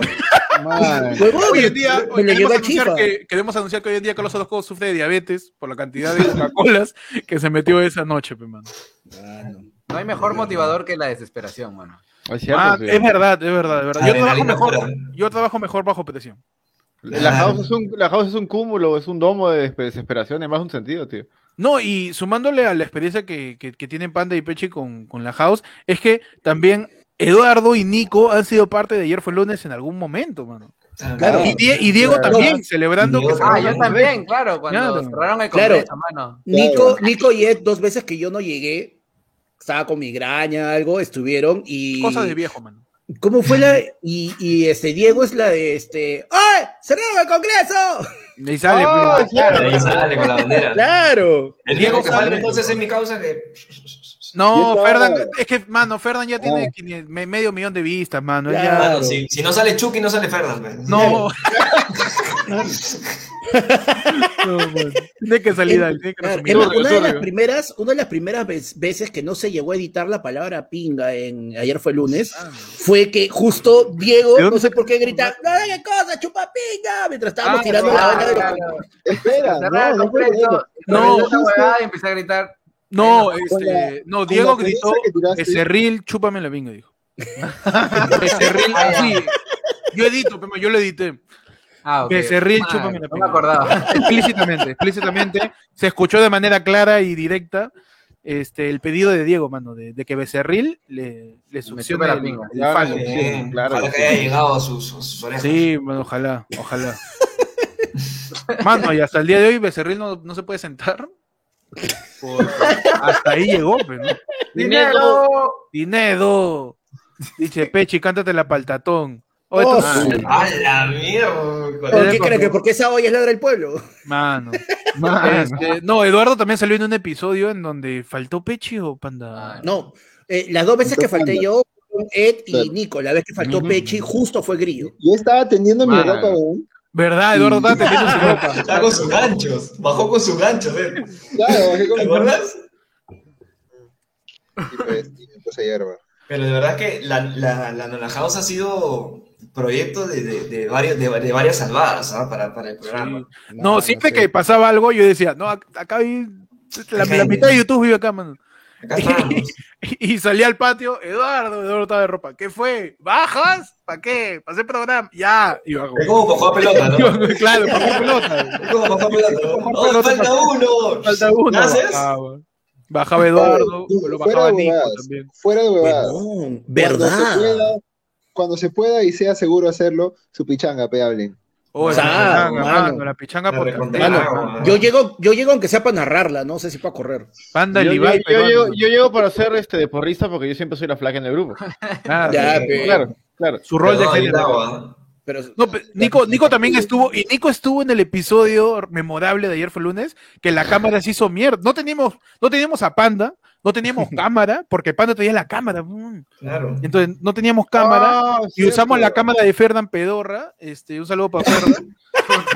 Hoy en día, hoy queremos, anunciar que, queremos anunciar que hoy en día Carlos Orozco sufre de diabetes por la cantidad de Coca-Colas que se metió esa noche, pe, mano. Mano. No hay mejor motivador que la desesperación, mano. Es cierto, Ah, sí. es verdad, es verdad, es verdad. Yo trabajo mejor, yo trabajo mejor bajo presión. La house, es un, la house es un cúmulo, es un domo de desesperación en más un sentido, tío. No, y sumándole a la experiencia que, que, que tienen Panda y Pechi con, con la House, es que también Eduardo y Nico han sido parte de Ayer fue lunes en algún momento, mano. Claro. Y, Die- y Diego Claro. también, celebrando que Diego Ah, cerraron yo el también, claro, cuando Claro. cerraron el Claro. congreso, mano. Nico, Nico y Ed, dos veces que yo no llegué, estaba con migraña, algo, estuvieron y... Cosa de viejo, mano. ¿Cómo fue la...? Y, y este, Diego es la de este... ¡Ay! ¡Cerraron el Congreso! Y sale, Ah, pues. claro. Ahí sale con la bandera. ¡Claro! El Diego que sale entonces es mi causa que. No, Ferdan, es que, mano, Ferdan ya tiene Ah. medio millón de vistas, mano. Claro. ya- Mano, si, si no sale Chucky, no sale Ferdan. pues. No. no. Tiene que salir ahí, tiene que Turbio, una de las primeras, una de las primeras vez- veces que no se llegó a editar la palabra pinga en ayer fue lunes, fue que justo Diego, ¿De dónde no sé por qué grita, no qué cosa, chupa pinga, mientras estábamos Ah, tirando claro, la banda de los. Espera, no, no. No. no, empecé a gritar. No, este, la- no, Diego gritó. Becerril, chúpame la vinga, dijo. Becerril, sí, yo edito, pero yo lo edité. Ah, ok. Becerril, Ah, chúpame la No me acordaba. Explícitamente, explícitamente, se escuchó de manera clara y directa este, el pedido de Diego, mano, de, de que Becerril le, le succione la el, pinga. sí, claro. Ojalá que haya llegado a sus, a sus orejas. Sí, bueno, ojalá, ojalá. Mano, y hasta el día de hoy Becerril no, no se puede sentar. Hasta ahí llegó, pero ¿no? ¡Dinero! Dinedo. Dice Pechi, cántate la paltatón. Oh, Oh, Ah, su- ¡A la mierda! ¿Por qué creen que porque esa olla es ladra del pueblo? Mano. Este, no, Eduardo también salió en un episodio en donde faltó Pechi o Panda. Ah, No, eh, las dos veces que falté yo, fueron Ed y Claro. Nico, la vez que faltó Ujú. Pechi, justo fue Grillo. Yo estaba atendiendo mi ropa, weón. ¿Verdad? Eduardo estaba teniendo su ropa. Está con sus ganchos. Bajó con sus ganchos, ¿eh? Claro, bajé con ¿Te acuerdas? Y pues, y me puse hierba. Pero de verdad que la, la, la Nola House ha sido proyecto de, de, de, varios, de, de varias salvadas ¿ah? para, para el programa. No, siempre que pasaba algo, yo decía, no, ac- acá vi. La, la mitad de YouTube vive acá, mano. Acá. Y, y salía al patio, Eduardo, Eduardo estaba de ropa. ¿Qué fue? ¿Bajas? ¿Para qué? ¿Para hacer programa? Ya. Y bajo. Es como jugar pelota, ¿no? claro, jugar pelota. Es como jugar pelota. ¿no? ¡Oh, falta uno! Falta uno. ¿Haces? Bajaba, Bajaba Eduardo, Oye, lo fuera bajaba de Nico huevadas, también. Fuera de huevadas. Huevón, Cuando se, ¿Verdad? pueda, cuando se pueda y sea seguro hacerlo, su pichanga, pe, hablen. Oh, la pichanga, mano. mano, la pichanga La por recontra- Mano, yo llego, yo llego aunque sea para narrarla, no sé si para correr. Panda Yo, Ibai yo llego, yo llego para ser este de porrista porque yo siempre soy la flaca en el grupo. Claro, Ya, sí, pe. Claro, claro. Su rol de. Itagua, Pero, No, pe- Nico, Nico también estuvo, y Nico estuvo en el episodio memorable de ayer fue lunes, que la cámara se hizo mierda. No teníamos, no teníamos a Panda, no teníamos cámara, porque Panda tenía la cámara. Claro. Entonces no teníamos cámara, Ah, y usamos la cámara de Ferdan Pedorra, este, un saludo para Ferdan,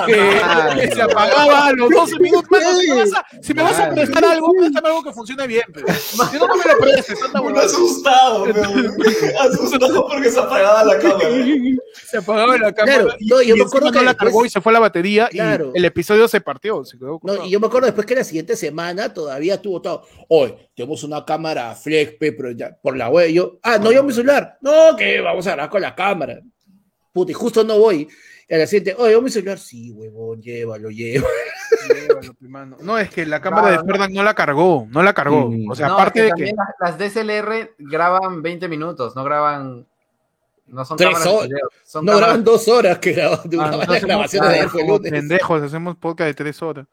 que, se apagaba a los 12 minutos. Mano, si me vas a, si me vas a Madre. prestar algo, préstame algo que funcione bien. pe. Si no, no me lo prestes, tanta Me asustado, pero asustado porque se apagaba la cámara. Se apagaba la cámara Claro, y, no, yo y me acuerdo no que la cargó después- y se fue la batería Claro. y el episodio se partió. Se quedó no, y yo me acuerdo después que la siguiente semana todavía estuvo todo. Hoy tenemos una cámara flex, pe, pero ya por la web. Yo, ah, no, yo mi celular. No, que vamos a grabar con la cámara. Puta, y justo no voy. Y a la siguiente, oye, yo mi celular. Sí, huevón, llévalo, llévalo. Llévalo, mano. No, es que la cámara Claro, de Ferdan no la cargó, no la cargó. O sea, No, aparte es de que las, las DSLR graban 20 minutos, no graban No son Tres horas. son No cámaras- graban dos horas que graban, Ah, las hacemos- grabaciones de ayer fue como lunes. pendejos, hacemos podcast de tres horas.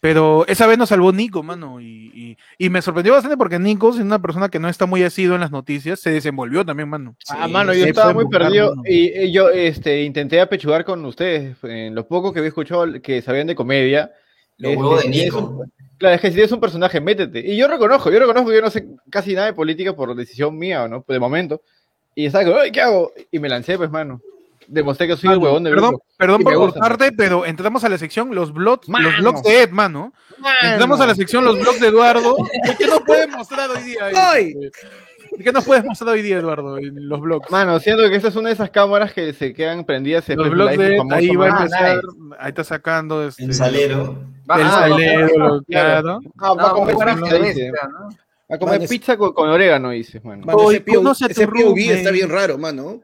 Pero esa vez nos salvó Nico, mano. Y, y, y me sorprendió bastante porque Nico, siendo una persona que no está muy asido en las noticias, se desenvolvió también, mano. Ah, Sí, mano, yo estaba muy perdido mano. y, y yo este, intenté apechugar con ustedes en lo poco que había escuchado que sabían de comedia. Los Este, de Nico. claro, es que si tienes un personaje, métete. Y yo reconozco, yo reconozco que yo no sé casi nada de política por decisión mía, ¿no? De momento. Y estaba como, "Ay, ¿qué hago? Y me lancé, pues, mano. Demostré que soy el Mano, huevón de perdón, perdón por cortarte, pero entramos a la sección los blogs, los blogs de Ed, mano. Entramos a la sección los blogs de Eduardo. ¿Qué nos puedes mostrar hoy día? ¡Ay! este? ¿Qué nos puedes mostrar hoy día, Eduardo, en los blogs? Mano, siento que esta es una de esas cámaras que se quedan prendidas. se Los blogs de Ed, famoso, ahí va a empezar, ahí está sacando este, El salero. Va- el ah, salero, claro. claro. Ah, va a No, a comer Mano, es- pizza con, con orégano, dices, mano. Mano, Hoy ese POV, está bien raro, mano.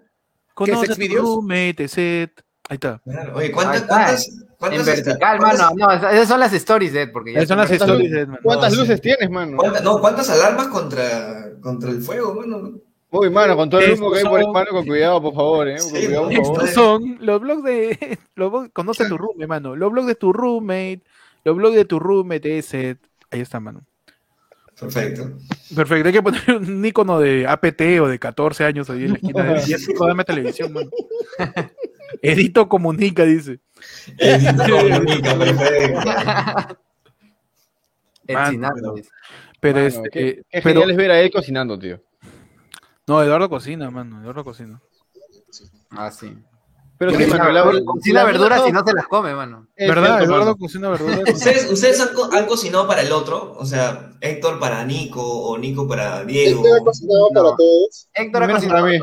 Conoce sex tu videos? roommate, set. Ahí está. Claro. Oye, Ahí ¿cuántas, está. cuántas, En cuántas, vertical, cuántas- mano. No, esas esas son las stories de Ed, porque ya Ahí son las stories de Ed, mano. ¿Cuántas No, sí. luces tienes, mano? cuántas- no, ¿cuántas alarmas contra, contra el fuego, mano? Uy, mano, con todo el humo que hay por son- mano, con cuidado, por favor, eh. Con Sí, cuidado, por estos favor. Estos son los blogs de. Los blogs- conoce a tu roommate, mano. Los blogs de tu roommate. Los blogs de tu roommate, ese. Ahí está, mano. Perfecto. Perfecto, hay que poner un icono de APT o de 14 años ahí en la esquina. de- dame televisión, mano. Edito comunica, dice. Edito comunica, perfecto. Dice. Pero Mano, este. qué, eh, qué pero- genial es ver a él cocinando, tío. no, Eduardo cocina, mano. Eduardo cocina. Ah, sí. Pero sí, mano, la cocina verduras no- y no se las come, mano. es ¿Verdad? Eduardo cocina verduras. ¿Ustedes, ustedes han, co- han cocinado para el otro? O sea, Héctor para Nico o Nico para Diego. Este ha cocinado No. para todos. Héctor ha Menos cocinado para mí.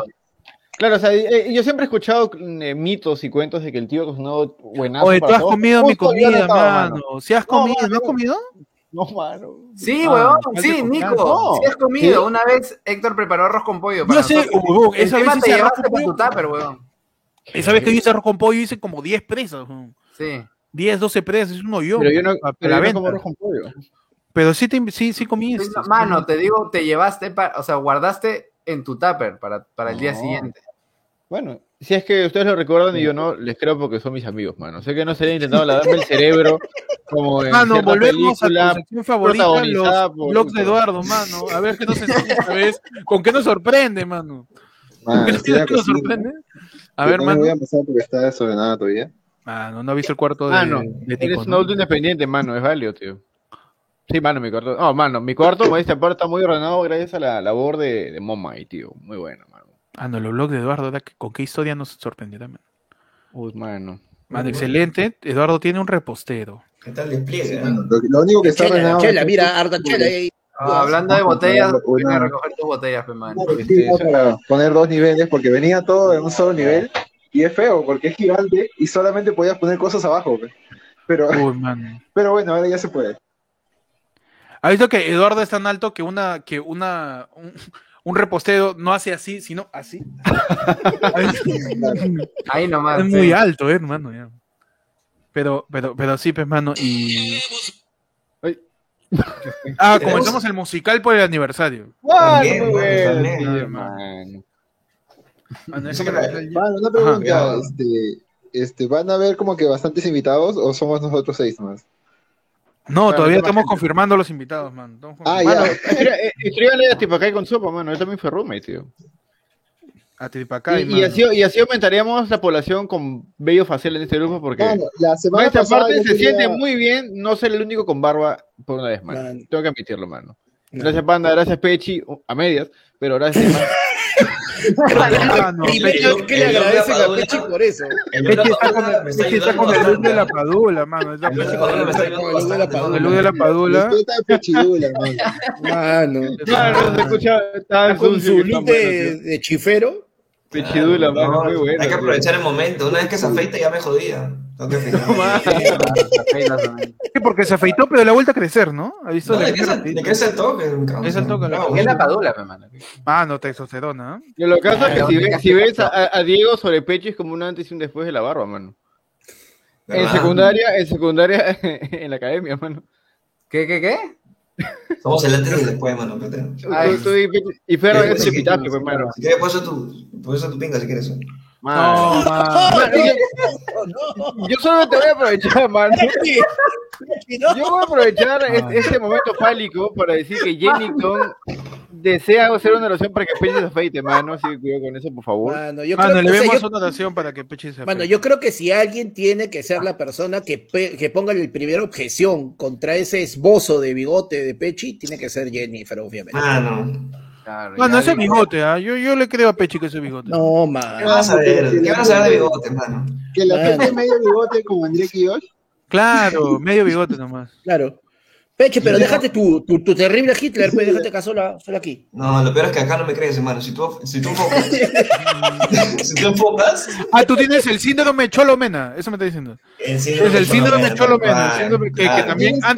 Claro, o sea, eh, yo siempre he escuchado eh, mitos y cuentos de que el tío ha cocinado buenazo Oye, tú para has todos. comido mi Justo yo no comida, estaba, mano. ¿Si has No, comido? ¿No has comido? No, mano. Sí, Ah, huevón, sí, Nico. confianza. Sí has comido. ¿Sí? Una vez Héctor preparó arroz con pollo Yo para sé, nosotros. huevón, esa vez te llevaste para tu tupper, huevón. Esa vez que hice arroz con pollo hice como 10 presas. Sí. 10, 12 presas, es uno yo. Pero yo no, para pero la yo no venta. como arroz con pollo. Pero sí, te, sí, sí comí. Mano, te digo, te llevaste, pa- o sea, guardaste en tu tupper para, para el día No. siguiente. Bueno, si es que ustedes lo recuerdan y yo no, les creo porque son mis amigos, mano. Sé que no se han intentado lavarme el cerebro como en Mano, volvemos a película. tu sección favorita, protagonizada los por- blogs de Eduardo, mano. A ver qué nos enseña esta vez. ¿Con qué nos sorprende, mano? ¿Con Man, sorprende? A ver, no me voy mano. a pasar porque está desordenada todavía. Mano, no ha visto el cuarto de, Mano, de eres Tico, un ¿no? adulto independiente, mano, es válido, tío. Sí, mano, mi cuarto. No, mano, mi cuarto, como dice, aparte está muy ordenado gracias a la labor de, de Momay, tío. Muy bueno, mano. Ah, no, los blogs de Eduardo. ¿con qué historia nos sorprenderá, mano? Uy, mano. Mano, excelente. Eduardo tiene un repostero. ¿Qué tal despliegue? eh? Lo, lo único que está ordenado. chela, mira, harta chela ahí. Ah, hablando de botellas, Una- ven a recoger tus botellas, mano. Sí, para poner dos niveles porque venía todo en un solo nivel y es feo porque es gigante y solamente podías poner cosas abajo. pe. Pero, Uy, pero bueno, ahora ya se puede. ¿Ha visto que Eduardo es tan alto que una, que una, un, un repostero no hace así, sino así? Ahí nomás. es sí. muy alto, eh, hermano. ya. Pero, pero, pero sí, pues, mano, y. Ah, Tenemos- comenzamos el musical por el aniversario. También, bueno, una pregunta, este, este, ¿van a haber como que bastantes invitados o somos nosotros seis más? No, Bueno, todavía estamos gente. confirmando los invitados, man. Estamos Ah. Mano, eh, escríbanle a Tipacay con sopa, mano. También fue roommate, tío. A Tripacay, Y, y mano. así, y así aumentaríamos la población con bello facial en este grupo porque Bueno, la semana esta parte se quería- siente muy bien no ser el único con barba por una vez, mano. Man. Tengo que admitirlo, mano. Gracias, Panda. Gracias, Pechi. A medias, pero gracias, man. Mano, Pechi- que le el agradecen a Pechi por eso. El Pechi está con el, está Pechi está con el look de la padula, mano. Está El está look de la Padula. el look de la padula. Mano. Claro, se escucha tan Con su look está, mano, de chifero. Pechidula, mano, No, muy bueno. Hay que aprovechar el momento. Una vez que se afeita ya me jodía. Afeitar. Sí, porque se afeitó, pero le ha vuelto a crecer, ¿no? ¿Ha visto? No, Le ¿De crece qué es el- toque? Es el toque, la-. ¿Qué es la padula, pe, mano? Ah, no, testosterona. ¿eh? Lo que pasa es que Ah, si, no, ves, no, si no, ves no. a, a Diego sobre Pechi es como un antes y un después de la barba, mano. En secundaria, en secundaria, en la academia, mano. ¿Qué, qué, qué? Somos el antes y el después, mano. Ay, Tú- y- Eh, es sí, epitafio, sí, pues, mano. Si quieres, puedes hacer tu, puedes tu pinga si quieres. Mano. No, man. Mano, yo, yo solo te voy a aprovechar, mano. Yo voy a aprovechar es- este momento fálico para decir que Jennington desea hacer una oración para que Peche se afeite, mano. Así que cuidado con eso, por favor. Mano, yo Mano, creo, le o sea, vemos yo- una oración para que Pechi se mano, afecte. yo creo que si alguien tiene que ser la persona que, que ponga la primera objeción contra ese esbozo de bigote de Pechi, tiene que ser Jennifer, obviamente. Mano. Claro, Mano, ese bigote, ¿ah? yo, yo le creo a Pechi que ese bigote. No, ¿Qué man. vas a ver? ¿Qué vas a ver de bigote, mano? Que la Mano. gente medio bigote como André Kiyosh. Claro, medio bigote nomás. Claro. Peche, pero déjate tu, tu, tu terrible Hitler, pues déjate acá sola, sola aquí. No, lo peor es que acá no me crees, hermano. Si tú, si tú enfocas, si tú enfocas, Ah, tú tienes el síndrome Cholomena, eso me está diciendo. el Es síndrome el síndrome Cholomena, el síndrome que, que también an-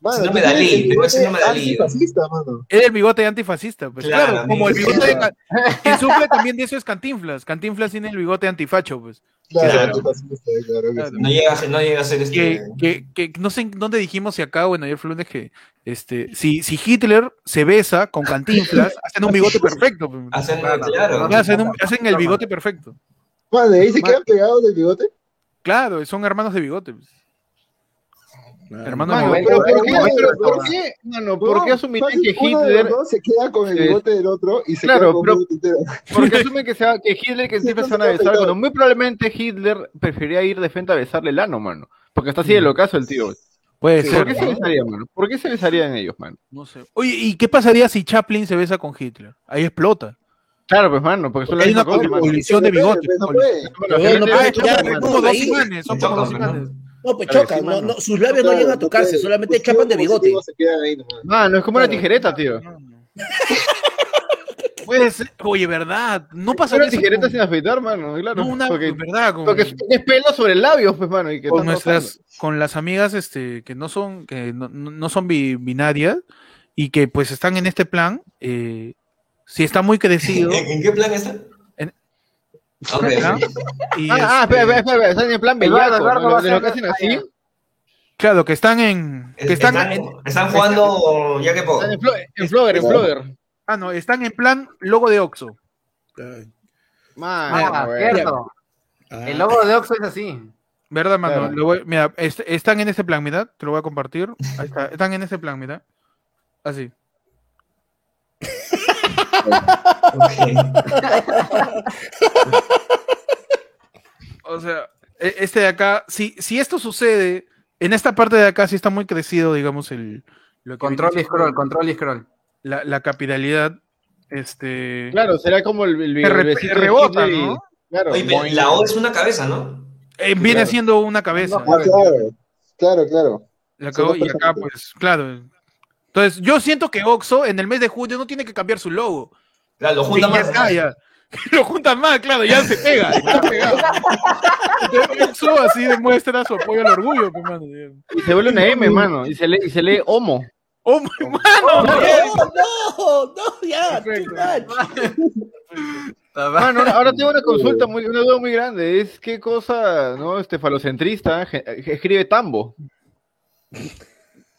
Mano, de tienes Dalí, el tengo el bigote síndrome de Dalí. antifascista, mano. es el bigote antifascista, pues claro, Claro, como el bigote de sufre también de eso es Cantinflas. Cantinflas tiene el bigote antifacho, pues. Claro, Claro. antifascista, claro. No llega, a- no llega a ser este. que, que no sé dónde dijimos si acá, bueno, ayer fue lunes que este, si, si Hitler se besa con Cantinflas, hacen un bigote perfecto. pues. Hacen, Claro. hacen, un- hacen el bigote perfecto. ¿y ahí se quedan pegados del bigote? Claro, son hermanos de bigote. pues. Hermanos Mano, pero. ¿por qué, Bueno, pero ¿por qué, mano, por qué fácil, que de Hitler, se queda con el Sí. bigote del otro y se Claro, queda con pero- un bigote entero. por qué asumen que, sea, que Hitler que Sí, Stephen se van a besar cuando muy probablemente Hitler preferiría ir de frente a besarle el ano, mano? Porque está así de locazo el tío. Puede ¿Por ser. qué se ¿no? besaría, mano? ¿Por qué se besarían ellos, mano? No sé. Oye, ¿y qué pasaría si Chaplin se besa con Hitler? Ahí explota. Claro, pues, mano, porque son la Hay misma una cosa, mano. colisión de bigotes. no puede. No puede mano, como dos ahí. imanes, son como dos imanes. No, pues chocan, sí, no, no, sus labios no llegan a tocarse, solamente chapan de bigote. ahí nomás. Mano, es como una tijereta, tío. Puede ser. Oye, ¿verdad? No una eso tijereta sin afeitar, mano, claro. No, una, porque, ¿verdad? Con, porque tienes pelo sobre el labio, pues, mano. Y que con están nuestras, con las amigas este, que no son, que no, no- no son bi- binarias y que pues están en este plan, eh, si está muy crecido. ¿En, en qué plan está? En- Ok, ¿Ah? ok. y, Ah, ah, este, espera, espera, espera, están en plan bellaco, Eduardo ¿no? lo que hacen así. Claro, que están en. Que están, están, en- están jugando ya que poco. Están en, flo- en Flogger, en Flogger. ah, no, están en plan logo de Oxxo. Mano, Ah, cierto. Ah, El logo de Oxxo es así. ¿Verdad, mano? Claro. Lo voy- mira, est- están en este plan, mira, te lo voy a compartir. Ahí está, están en este plan, mira. Así. O sea, e- este de acá, si, si esto sucede, en esta parte de acá sí está muy crecido, digamos, el lo que Control y scroll, control y scroll. La, la capitalidad, este. Claro, será como el, el, re- de y- ¿no? Claro, Oye, la O es una cabeza, ¿no? eh, viene claro. siendo una cabeza. Claro, claro, claro. La y acá, pues, claro. Entonces, yo siento que Oxxo en el mes de junio no tiene que cambiar su logo. Claro, lo Sí, junta ya más. está, ya. Lo juntan más, claro, ya se pega. Entonces, Oxxo así demuestra su apoyo al orgullo, pues, mano. Y se vuelve una M, mano. Y se lee, y se lee homo. ¡Oh, mi mano! No, no, no, ya. Mano, ahora, ahora tengo una consulta, muy, una duda muy grande. Es qué cosa, ¿no? Este falocentrista ge- escribe Tambo.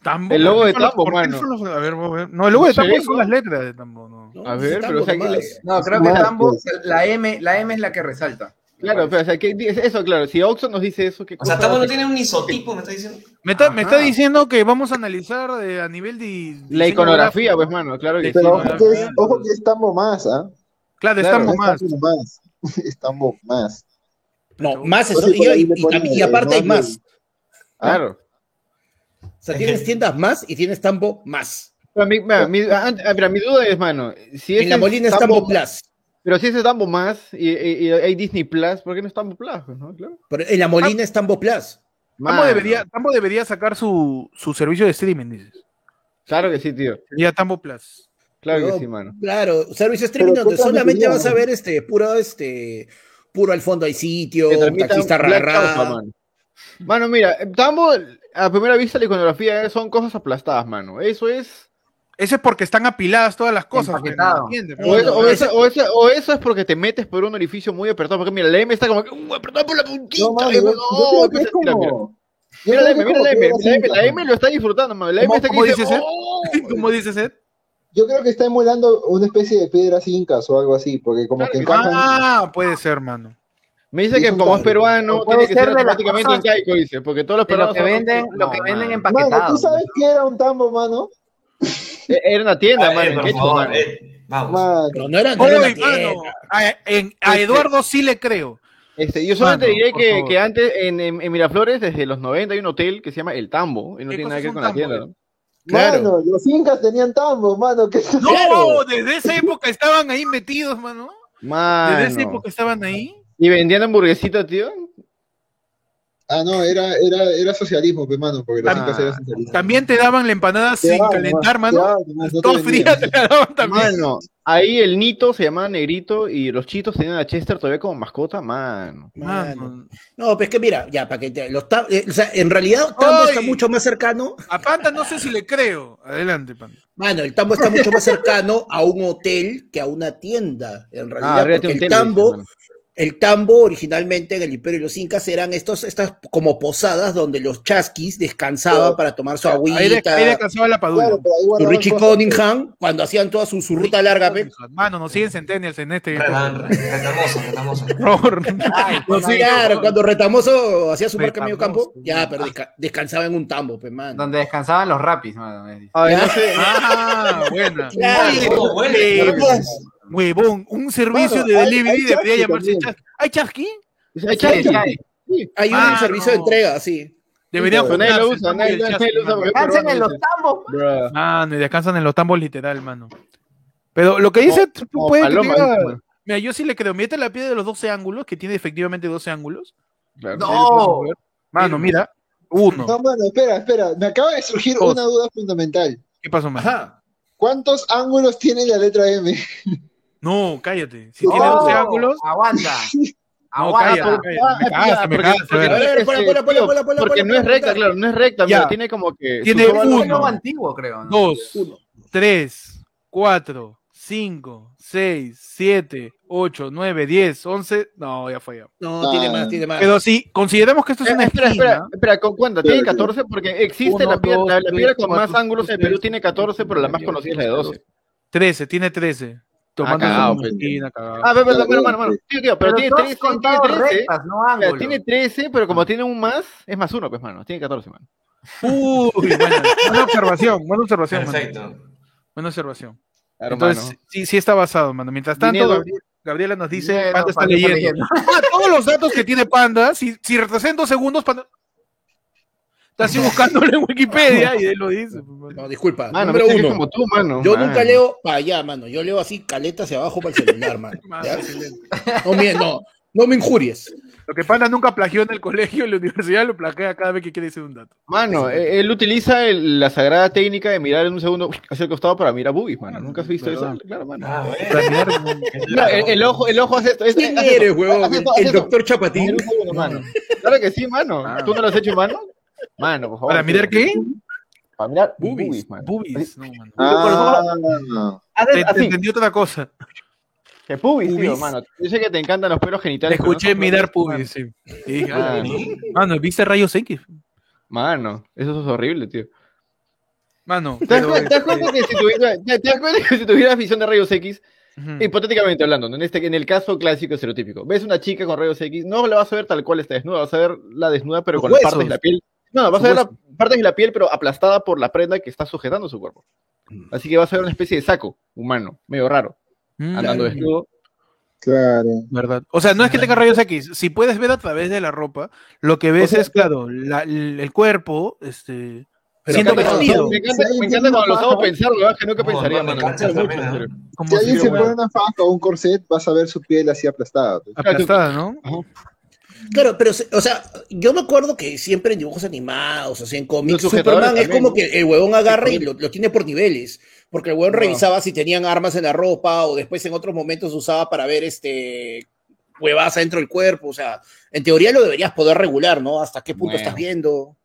Tambo. El logo de ¿Por qué Tambo, son los- mano. A ver, vamos a ver. No, el logo de Tambo son las letras de Tambo, no. No, A ver, pero o sea, que No, creo que Tambo, pues. la M, la M es la que resalta. Claro, pero, o sea, ¿qué- eso, claro. Si Oxxo nos dice eso, ¿qué O sea, Tambo no tiene un isotipo, me está diciendo. Me está, me está diciendo que vamos a analizar eh, a nivel de. La iconografía, pues, mano. Claro que sí. Pero ojo que, es, ojo que es Tambo más, ¿ah? Claro, Claro, estamos Es más. Tambo más. Es Tambo más. No, más Por eso, y, y- aparte hay más. Claro. O sea, tienes tiendas más y tienes Tambo más. Pero mi, mira, mi, ah, ah, mira, mi duda es, mano, si En la Molina es Tambo Plus. Pero si es Tambo más y, y- y hay Disney Plus, ¿por qué no es Tambo Plus? ¿no? Claro. Pero en la Molina es Tambo Plus. Tambo debería, Tambo debería sacar su, su servicio de streaming, dices. Claro que sí, tío. Sería Tambo Plus. Claro que sí, mano. Claro, servicio streaming Pero, donde ¿qué solamente vas a ver este puro este puro al fondo hay sitio, taxista rara. Mano. Mira, Tambo, a primera vista la iconografía son cosas aplastadas, mano. Eso es... Ese es porque están apiladas todas las cosas. O, eso, no, o, eso, o, eso, o eso es porque te metes por un orificio muy apretado. Porque mira, la M está como que uh, apretado por la puntita. No, mano, yo, yo que es empieza a tirar, mira. como, Yo Mira la M, mira la M, la M, la lo está disfrutando, mano. La M ¿Cómo- está cómo dice, eh? "Oh". ¿Cómo dices, Ed? Yo creo que está emulando una especie de piedras incas o algo así, porque como Claro que que encajan. Ah, puede ser, mano. Me dice que como es peruano, tiene que ser cosas- incaico, dice, porque todos los De lo peruanos que son- venden, lo No, que venden mano. Mano, empaquetado. ¿tú sabes qué era un tambo, mano? E- Era una tienda, mano, eh, en por quechua, favor, mano. eh, vamos. Mano. Pero no era, no era una Oye, mano, tienda. a, en- a Este- Eduardo sí le creo. Este, yo solamente Mano, diré que, que antes en, en- en Miraflores, desde los 90, hay un hotel que se llama El Tambo, y no ¿Qué tiene nada que ver con la tienda, eh? ¿no? Claro. Mano, los incas tenían tambo, mano. No, Claro. desde esa época estaban ahí metidos, mano. Desde esa época estaban ahí. Y vendían hamburguesitas, tío. Ah, no, era, era, era socialismo, pues, mano, porque los Ah. eran socialistas. También te daban la empanada Te sin daban, calentar, mano, daban, mano, no te Todo vendían. fría te la daban también. Mano, ahí el Nito se llamaba Negrito y los chitos tenían a Chester todavía como mascota, mano. Mano. No, pues que mira, ya, para que te, los eh, o sea, en realidad Tambo está mucho más cercano, A Panta no sé si le creo. Adelante, Panta. mano, el Tambo está mucho más cercano a un hotel que a una tienda, en realidad, porque tiene el Tambo, dice. El Tambo originalmente en el Imperio de los Incas eran estos, estas como posadas donde los chasquis descansaban para tomar su Ahí, de- agüita, ahí descansaba la padula. Claro, ahí Richie. Cunningham, cuando hacían toda su, su ruta larga, pe. Mano, nos siguen centennials en este. Retamoso, retamoso. Horror. No, sí, claro, cuando Retamoso hacía su marca medio campo, ya, pero desca- descansaba en un tambo, pe, man. Donde descansaban los rapis, mano. Ah, buena. Claro. Oye, ¿Cómo huele? Huevón, un servicio de hay- delivery hay debería llamarse chasqui. ¿Hay chasqui? Ay, Sí, sí, chai. sí. Hay un Ah, servicio de entrega, sí. Deberían Pero nadie lo usa, nadie, lo usa peruano, en los tambos. Mano, y descansan en los tambos literal, mano. Pero lo que dice, tú Como puede que paloma, tenga- dice, mano. Mira, yo sí le creo. Mete la piedra de los 12 ángulos, que tiene efectivamente 12 ángulos. Claro. No. Mano, mira. Uno. No, mano, espera, espera. Me acaba de surgir Dos. una duda fundamental. ¿Qué pasó, mano? Ajá. ¿Cuántos ángulos tiene la letra M? No, cállate. Si No, tiene 12 ángulos, Aguanta. No, Aguanta. porque- no ver. es, este, ponla, ponla, tío, ponla, ponla, Porque ponla, no es ponla, recta, claro, no es recta, pero tiene como que. Tiene uno. Antiguo, creo. Dos, tres, cuatro, cinco, seis, siete, ocho, nueve, diez, once. No, ya fue ya. No, Ah. tiene más, tiene más. Pero si consideramos que esto es Eh, una espera, espera, esquina, espera, ¿con cuánto? Tiene 14 porque existe Uno, la piedra, dos, la, la tres, piedra con cuatro, más ángulos en Perú tiene 14, pero la más conocida es la de 12. 13, tiene 13. Tomando cagado, una pues. esquina, cagado. Ah, pero, pero, pero, mano, mano, tío, tío, pero, tiene todos 13, tiene contados 13. rectas, no Mira, ángulos. tiene 13, pero como tiene un más, es más uno, pues, mano. Tiene 14, mano. Uy, buena, buena observación, buena observación, mano. Perfecto. Buena observación. Claro, Entonces, mano. sí, sí está basado, mano. Mientras tanto. Gabriel- Gabriela nos dice, Dinero, Panda está Panda está leyendo. Ah, todos los datos que tiene Panda, si, si retrasan dos segundos, Panda... Está así buscándolo en Wikipedia y él lo dice. No, disculpa. Mano, Número uno. como tú, mano. Yo mano. nunca leo para allá, mano. Yo leo así caleta hacia abajo para el celular, mano. No, me- no, no me injuries. Lo que Panda nunca plagió en el colegio, en la universidad, lo plagia cada vez que quiere decir un dato. Mano, eh, él utiliza el- la sagrada técnica de mirar en un segundo hacia el costado para mirar boobies, mano. ¿Nunca has visto ¿Verdad? eso? Claro, mano. Ah, Mira, el, el ojo, el ojo hace esto. este- ¿Quién hace eres, huevón? El, doctor Chapatín. Claro que sí, mano. Ah. ¿Tú no lo has hecho, mano? Mano, por favor. ¿Para mirar qué? Para mirar Boobies. boobies, mano. Boobies. No, mano. Ah, Haces Te, te entendí otra cosa. Que pubis, tío, mano. Yo sé que te encantan los pelos Te genitales. pero escuché no- mirar pubis, sí. Ah, Mano, mano, ¿viste rayos X? mano, eso es horrible, tío. Mano, ¿Te das, te cuenta que si tuviera, te, te das cuenta que si tuvieras visión de rayos X, hipotéticamente hablando, ¿no? en, este, en el caso clásico estereotípico, ves una chica con rayos X, no la vas a ver tal cual está desnuda, vas a ver la desnuda, pero Los con las partes de la piel. No, vas a ver las partes de la piel, pero aplastada por la prenda que está sujetando su cuerpo. Así que vas a ver una especie de saco humano, medio raro, Mm, andando desnudo. claro. ¿Verdad? O sea, no es que tenga rayos X. Si puedes ver a través de la ropa, lo que ves O sea, es, claro, la- el, cuerpo, este. Pero siendo acá- vestido. Me encanta, Si me encanta cuando los hago pensar, ¿verdad? Que nunca No, pensaría, no, me también, mucho, Si alguien se pone una faja o un corset, vas a ver su piel así aplastada. aplastada, ¿no? Claro, pero, o sea, yo me acuerdo que siempre en dibujos animados, o sea, en cómics, Superman es también, como ¿no? que el huevón agarra y lo, lo tiene por niveles. Porque el huevón No. revisaba si tenían armas en la ropa o después en otros momentos usaba para ver este huevas dentro del cuerpo. O sea, en teoría lo deberías poder regular, ¿no? Hasta qué punto Bueno. estás viendo.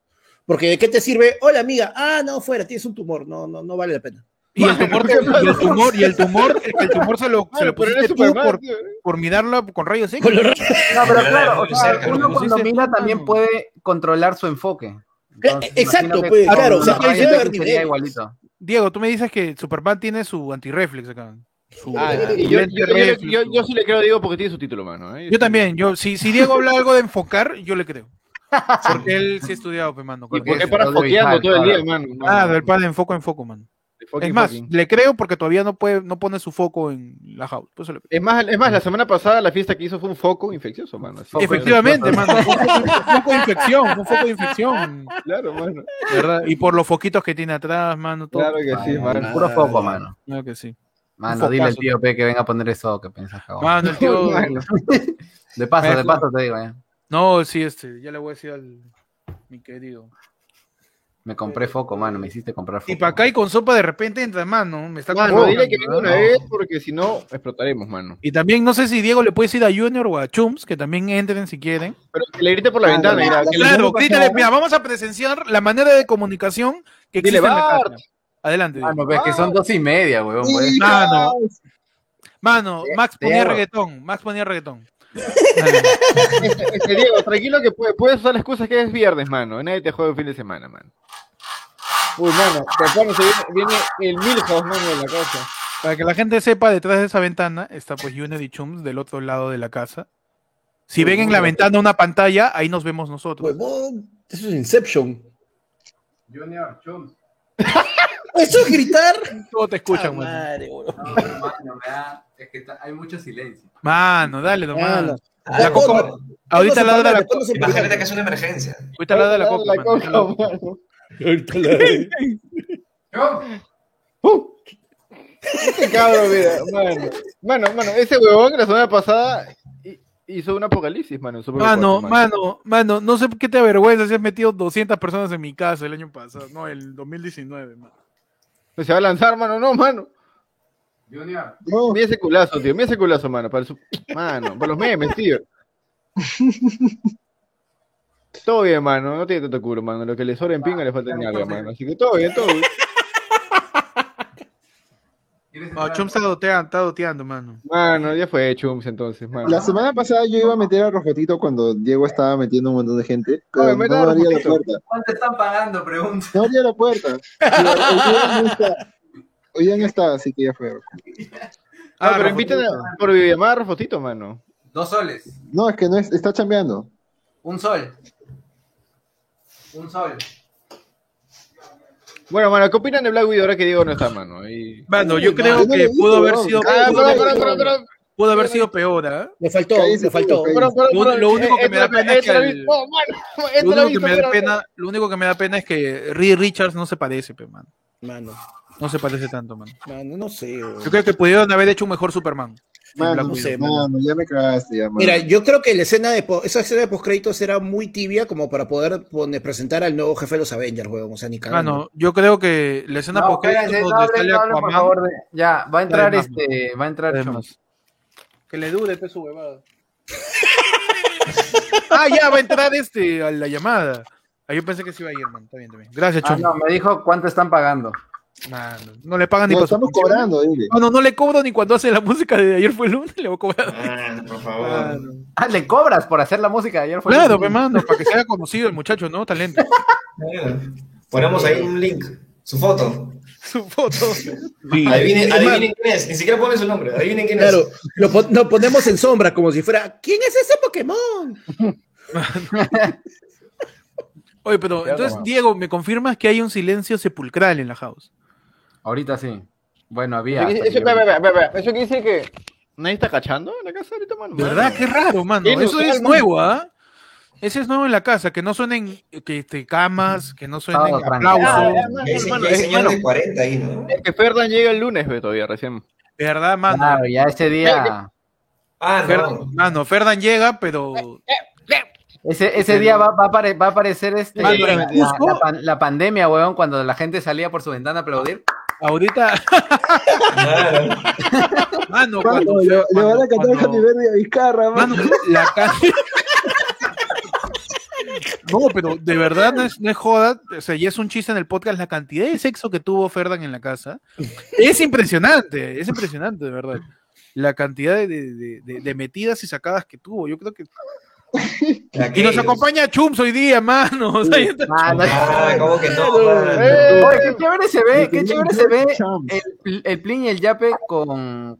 Porque de qué te sirve, hola amiga, ah, no, fuera, tienes un tumor, no, no, no vale la pena. Y el tumor, y el tumor, y el tumor, el tumor se lo, se lo pusiste tú Superman, por, por mirarlo con rayos X. No, pero claro, o sea, uno cuando mira también mano. puede controlar su enfoque. Entonces, Eh, exacto, pues, claro, o sea. Diego, tú me dices que Superman tiene su antirreflex acá. Ah, yo, yo, yo, yo- sí le creo a Diego porque tiene su título, mano. ¿eh? Yo también, yo, si, si Diego habla algo de enfocar, yo le creo. Porque él sí ha estudiado, pe, mano. Y con- porque es para foqueando todo el día, mano. Ah, mano. del pan de enfoco en Es más, fucking. le creo porque todavía no puede, no pone su foco en la house. Creo. Es más, es más, la semana pasada la fiesta que hizo fue un foco infeccioso, mano. así. Efectivamente, mano. Un foco, un foco de infección, un foco de infección. Claro, mano. ¿verdad? Y por los foquitos que tiene atrás, mano. Todo. Claro que sí, mano. Puro foco, mano. Claro que sí. Mano, dile al tío P que venga a poner eso que piensas, cabrón. Mano, el tío. Mano. De paso, de paso te digo, ya. No, sí, este, ya le voy a decir al mi querido. Me compré foco, mano, me hiciste comprar foco. Y para acá y con sopa de repente entra, mano. Me está Mano, dile que venga una ¿no? vez porque si no, explotaremos, mano. Y también no sé si Diego le puede decir a Junior o a Chums que también entren si quieren. Pero que le grite por la Claro, ventana, mira. Que Claro, grítale, mira, vamos a presenciar la manera de comunicación que Dile, existe en la casa. Adelante. Diego. Mano, ves que son dos y media, weón. Mano, Mano, Max ponía reggaetón, Max ponía reggaetón. Este, este, Diego, tranquilo que puedes, puedes usar la excusa que es viernes, mano. Nadie te juega el fin de semana, mano. Uy, mano, pones, se viene, viene el Milhouse, mano, de la casa. Para que la gente sepa, detrás de esa ventana está pues Junior y Chums del otro lado de la casa. Si ven en la ventana una pantalla, ahí nos vemos nosotros. Huevón, eso es Inception. Junior, chum. Eso es gritar. Todos te escuchan, Ah, madre. No, mano, da- Es que está- hay mucho silencio. Mano, dale nomás. Mano. La coca- ¿cuándo- ahorita ladra la paga? Imagínate que es una emergencia. Ahorita ladra la mano. coca, mano. Ahorita la- Este cabrón, mira, mano. Mano, mano, ese huevón que la semana pasada hi- hizo un apocalipsis, mano. Mano, cuarto, mano, mano, no sé por qué te avergüenza si has metido 200 personas en mi casa el año pasado, no, el 2019, mano. Se va a lanzar, mano, no, mano. Junior. No, Mira ese culazo, tío. Mira ese culazo, mano. Para su... Mano, para los memes, tío. Todo bien, mano. No tiene tanto culo, mano. Lo que le sobra en pinga le falta en algo, mano. Así que todo bien, todo bien. No, Chum está doteando, está doteando, mano. Mano, ya fue Chums entonces, mano. La semana pasada yo iba a meter a Rojotito cuando Diego estaba metiendo un montón de gente, pero Oye, no abría la Rojotito. puerta. ¿Cuánto están pagando? Pregunta. No abría la puerta. Hoy día no está, no así que ya fue. Ah, pero Rojotito. inviten a, por videollamada a Rofotito, mano. Dos soles. No, es que no es, está chambeando. Un sol. Un sol. Bueno, mano, ¿qué opinan de Black Widow ahora que Diego no está, mano? Ahí... Mano, yo creo que pudo haber sido. Ah, pudo, perdón, haber- perdón, perdón, perdón. pudo haber sido peor, ¿ah? Le faltó, Cállese, le faltó. Perdón, perdón, Lo- único que Eh, me da pena es que no, Lo único, que me da pena, lo único que me da pena es que Reed Richards no se parece, pe, mano. Mano, No se parece tanto, mano. mano, no sé. Yo creo que pudieron haber hecho un mejor Superman. Mano, no sé, mano. mano, ya me cagaste, ya. Mira, yo creo que la escena de esa escena de postcréditos era muy tibia como para poder poner- presentar al nuevo jefe de los Avengers, huevón. O sea, ni cagando. Mano, yo creo que la escena No, post no donde hablen, sale no por Aquaman, favor. de- Ya, va a entrar Además, este, va a entrar. Que le dure pe, su huevada. ah, ya va a entrar este a la llamada. Ah, yo pensé que se iba a ir, man. Está bien, está bien. Gracias, Ah, no, me dijo cuánto están pagando. Mano, no le pagan ni No, su estamos cobrando, dile. No, no, no le cobro ni cuando hace la música de ayer fue el lunes, le voy a cobrar. Ah, por favor. Ah, le cobras por hacer la música de ayer. fue Claro, el- pe, mano, para que sea conocido el muchacho, ¿no? Talento. Ponemos ahí un link, su foto. Su foto. Adivinen, adivinen quién es. Ni siquiera ponen su nombre. Adivinen quién Claro, es. lo, pon- lo ponemos en sombra como si fuera. ¿Quién es ese Pokémon? Oye, pero entonces. Diego, ¿me confirmas que hay un silencio sepulcral en la house? Ahorita sí. Bueno, había. Eso, eso, que- ve, ve, ve, ve, ve. Eso quiere decir que nadie está cachando en la casa ahorita, mano. Verdad, qué raro, mano. Eso es nuevo, ¿ah? Ese es nuevo en la casa, que no suenen que, este, camas, que no suenen Todo. Ah, aplausos. mano, hay es- mano, de 40 ahí, ¿no? es que Ferdan llega el lunes, ve, todavía, recién. ¿Verdad, mano? Claro, ya ese día. Ah, Ferdan, no. mano, Ferdan llega, pero Ese, ese día va, va a va a aparecer este, Mano, la, la pandemia, weón, cuando la gente salía por su ventana a aplaudir. Ahorita, Claro. mano, Mano, cuando, le, le van a cantar cuando- Birthday a Vizcarra, mano. Mano, la, ca- No, pero de verdad no es, no es joda, o sea, ya es un chiste en el podcast, la cantidad de sexo que tuvo Ferdan en la casa es impresionante, es impresionante, de verdad. La cantidad de, de- de- de metidas y sacadas que tuvo, yo creo que... Y nos acompaña Chums hoy día, mano. o sea, está- Mano, Ah, ¿cómo que no, mano? Oye, qué chévere se ve, qué chévere se ve el, el plin y el yape con, man.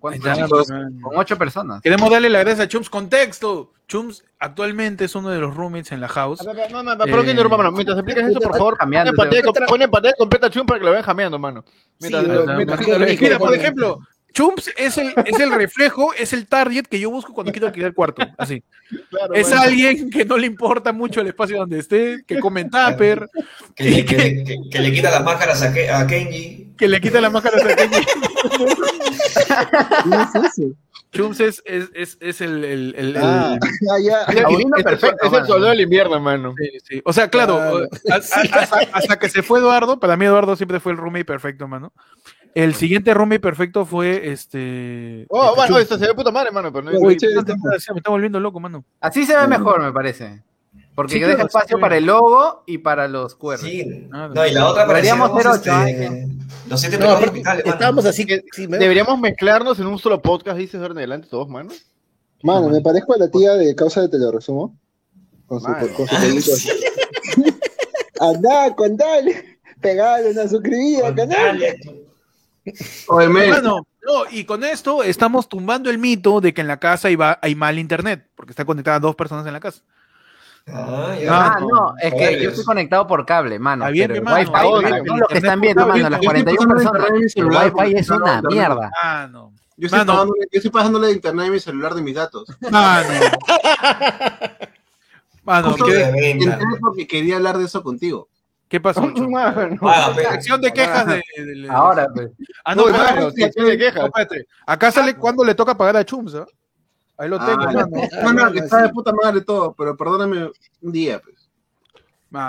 con ocho personas. Queremos darle la gracias a Chums. Contexto. Chums actualmente es uno de los roommates en la house. No, no, no, no, pero que interrumpa, mano. Mientras explicas eso, por favor, Cambiando, pon en pantalla, completa Chum para que lo vean jameando, mano. Mientras, Sí, mientras- no, mientras- Mira, por ejemplo, Chums es el, es el reflejo, es el target que yo busco cuando quiero alquilar el cuarto. Así. claro, Es alguien que no le importa mucho el espacio donde esté, que come tupper, Que, le- que le- que- que le quita las máscaras a, Ke- a Kenji. que le quita la máscara a Kenji. ¿Qué es eso? Chums es, es, es, es el, el- el- el- Ah, ah, ya. Es el- Audino es el- perfecto, Es el mano. soldado del invierno, mano. Sí, sí. O sea, claro, Claro. a- a- hasta, hasta que se fue Eduardo, para mí Eduardo siempre fue el roommate perfecto, mano. El siguiente roommate perfecto fue este. Oh, este Chums. esto se ve puta madre, mano. Pero no me está volviendo loco, mano. Así se ve mejor, me parece. Porque Sí, deja claro, espacio sí. para el logo y para los QR. Sí. Ah, No, y la otra Deberíamos hacer ser ocho, este, los siete No, mano. estábamos así que. sí, me- Deberíamos mezclarnos en un solo podcast, dices, ahora en adelante todos, mano. Mano, me parezco a la tía de causa de te lo resumo. Con su, Mano. con su pelito así. Andá, contale. Pegale una suscribida al canal. Bueno, no, y con esto estamos tumbando el mito de que en la casa hay, mal internet, porque está conectada dos personas en la casa. Ah. Ah, no, es que yo estoy conectado por cable, mano. Está bien, pero mano, Wi-Fi, está bien, los que están viendo, mano, las yo estoy 41 pasando personas, el Wi-Fi es una no, mierda. Ah, no. yo estoy, Mano. pagándole, yo estoy pagándole internet en mi celular de mis datos. Mano. Mano, Justo ¿qué, de venta. Entré porque quería hablar de eso contigo. Qué pasó? Mano. Ah, pero- Sección de quejas de, de- de- Ahora, pues. Ah, no, espérate, mano, sí, sí me quejas. no, espérate. Acá sale cuando le toca pagar a Chums, ¿ah? Ahí lo tengo, Ah, mano. No, no, mano, que está de puta madre todo, pero perdóname un día, pues.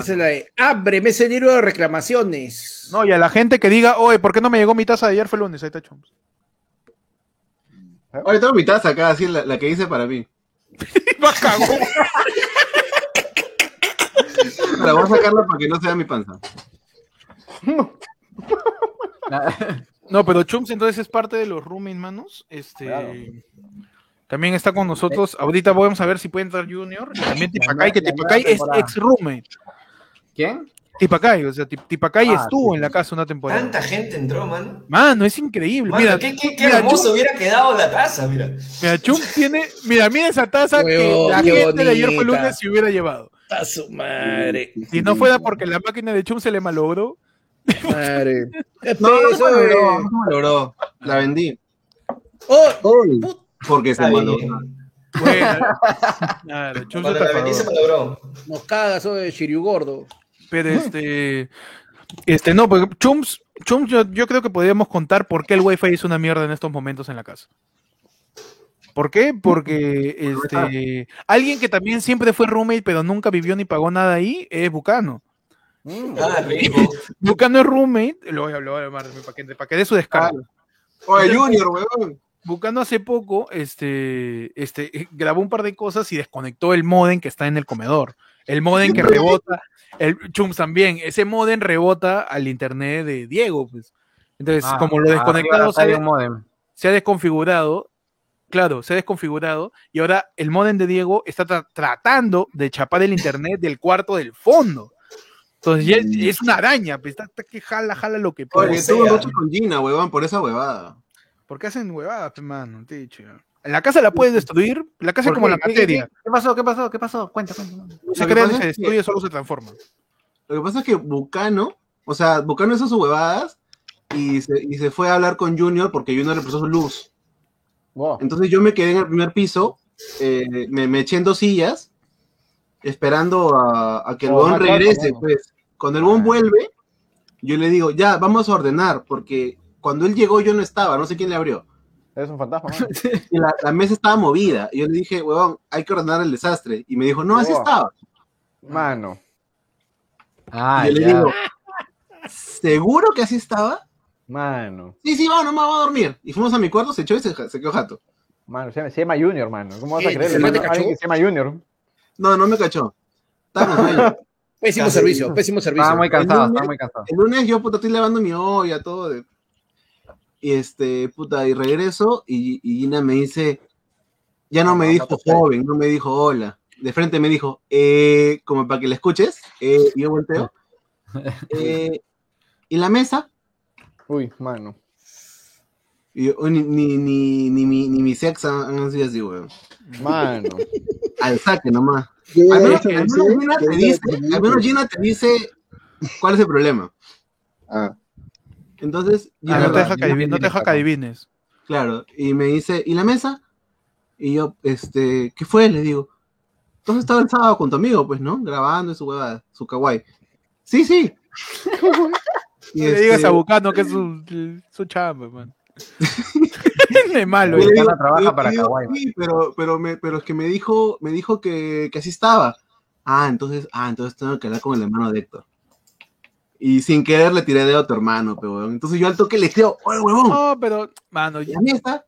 Esa es la de. Abre, me ese libro de reclamaciones. No, y a la gente que diga, oye, ¿por qué no me llegó mi taza de ayer? Fue lunes, ahí está Chums. Oye, tengo mi taza acá, así la, la que hice para mí. Va cagó. La voy a sacarla para que no se vea mi panza. No, pero Chums entonces es parte de los rooming, manos. Este. Claro. También está con nosotros. Ahorita vamos a ver si puede entrar Junior. Y también Tipacay, que Tipacay es ex roommate. ¿Quién? Tipacay, o sea, Tip- Tipacay Ah, estuvo sí. en la casa una temporada. Tanta gente entró, mano. Mano, es increíble. Mano, mira, qué, qué, qué mira, hermoso Chum- hubiera quedado la taza, mira. mira, Chum tiene. Mira, mira esa taza que la gente de ayer fue lunes se hubiera llevado. A su madre. Si no fuera porque la máquina de Chum se le malogró. Madre. ¿Qué No, no se peso, me logró, eh? no se me logró. La vendí. Oh, put- Porque se malogró. Bueno, claro, Chum se la vendí se estafador. me logró. nos cagas, oye, Shiryu gordo. Pero este. Este, no, porque Chums, Chums yo, yo creo que podríamos contar por qué el Wi-Fi es una mierda en estos momentos en la casa. ¿Por qué? Porque este, alguien que también siempre fue roommate, pero nunca vivió ni pagó nada ahí, es Bucano. Ah, rico. Bucano es roommate, lo voy a hablar para que, para que dé su descargo. Oye, Junior, weón. Bucano hace poco este, este, grabó un par de cosas y desconectó el modem que está en el comedor. El modem que rebota, el Chums también, ese modem rebota al internet de Diego. Pues. Entonces, Ah, como lo ah, desconectado arriba se, está ha- un modem. se ha desconfigurado, claro, se ha desconfigurado y ahora el modem de Diego está tra- tratando de chapar el internet del cuarto del fondo. Entonces, ya es, es una araña, pues, está, está que jala, jala lo que puede. Oye, sea. tuve mucho con Gina, weón, por esa huevada. ¿Por qué hacen huevadas, pe, mano? Te he dicho. En la casa la puedes destruir, la casa es ¿Por como qué? la ¿Qué- qué- materia. ¿Qué, pasó? ¿Qué pasó? ¿Qué pasó? Cuenta, cuenta. No se crea se destruye, solo se transforma. Lo que pasa es que Bucano, o sea, Bucano hizo sus huevadas y se, y se fue a hablar con Junior porque Junior le prestó su luz. Wow. Entonces yo me quedé en el primer piso, eh, me, me eché en dos sillas, esperando a, a que el Oh, claro, regrese, bueno. pues. Cuando el huevón vuelve, yo le digo, ya, vamos a ordenar, porque cuando él llegó yo no estaba, no sé quién le abrió. Eres un fantasma. Y la, la mesa estaba movida. Y yo le dije, huevón, hay que ordenar el desastre. Y me dijo, no, así Oh. estaba. Mano. Ah, y yo le ya. digo, ¿seguro que así estaba? Mano. Sí, sí, vamos, nomás va a dormir. Y fuimos a mi cuarto, se echó y se, se quedó jato. Mano, se llama, se llama Junior, mano. ¿Cómo vas a ¿Qué? creerle, ¿Se mano? que se llama Junior. No, no me cachó. Estaba con sueño. Pésimo Casi. servicio, pésimo servicio. Estaba muy cansado, lunes- estaba muy cansado. El lunes yo, puta, estoy lavando mi olla, todo. de- Y este, puta, y regreso y, y Gina me dice, ya no me dijo joven, no me dijo hola. De frente me dijo, eh, como para que la escuches, eh, y yo volteo. Eh, ¿Y la mesa? Uy, mano. Y yo, "Oh, ni, ni, ni, ni, mi, ni mi sex han, sido así, weón. Mano. Al saque nomás. Al menos, al Gina te dice, al menos Gina te dice cuál es el problema. Ah, Entonces, Ah, Gina- no te deja que adivines, no te deja que adivines. Claro, y me dice, ¿y la mesa? Y yo, este, ¿qué fue? Le digo, entonces estaba el sábado con tu amigo, pues, ¿no? Grabando en su huevada, su kawaii. Sí, sí. Y No le este, digas a Bucano que es su, su chamba, man. de malo. yo eh. trabaja para digo, Kawaii. Sí, pero, pero, me, pero es que me dijo, me dijo que, que así estaba. Ah, entonces, ah, entonces tengo que hablar con el hermano de Héctor. Y sin querer le tiré dedo a tu hermano, pero. Entonces yo al toque le creo, oye, huevón, No, pero, mano, ¿y la mesa?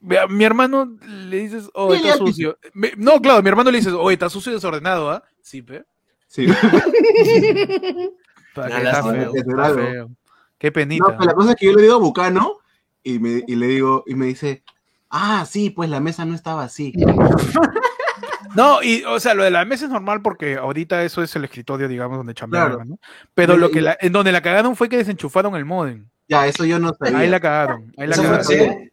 Ve, a mi hermano le dices, oh, Sí, está ya- sucio. Me- no, claro, mi hermano le dices, oye, está sucio y desordenado, ¿ah? Sí, pe. Sí. Feo. Qué penita. No, pero la cosa es que yo le digo a Bucano y, me, y le digo, y me dice, ah, sí, pues la mesa no estaba así. No, y, o sea, lo de la mesa es normal porque ahorita eso es el escritorio, digamos, donde chambeaban, Claro. ¿no? Pero Y- lo que la- en donde la cagaron fue que desenchufaron el modem. Ya, eso yo no sabía. Ahí la cagaron. Ahí la ¿Eso fue cagaron. así?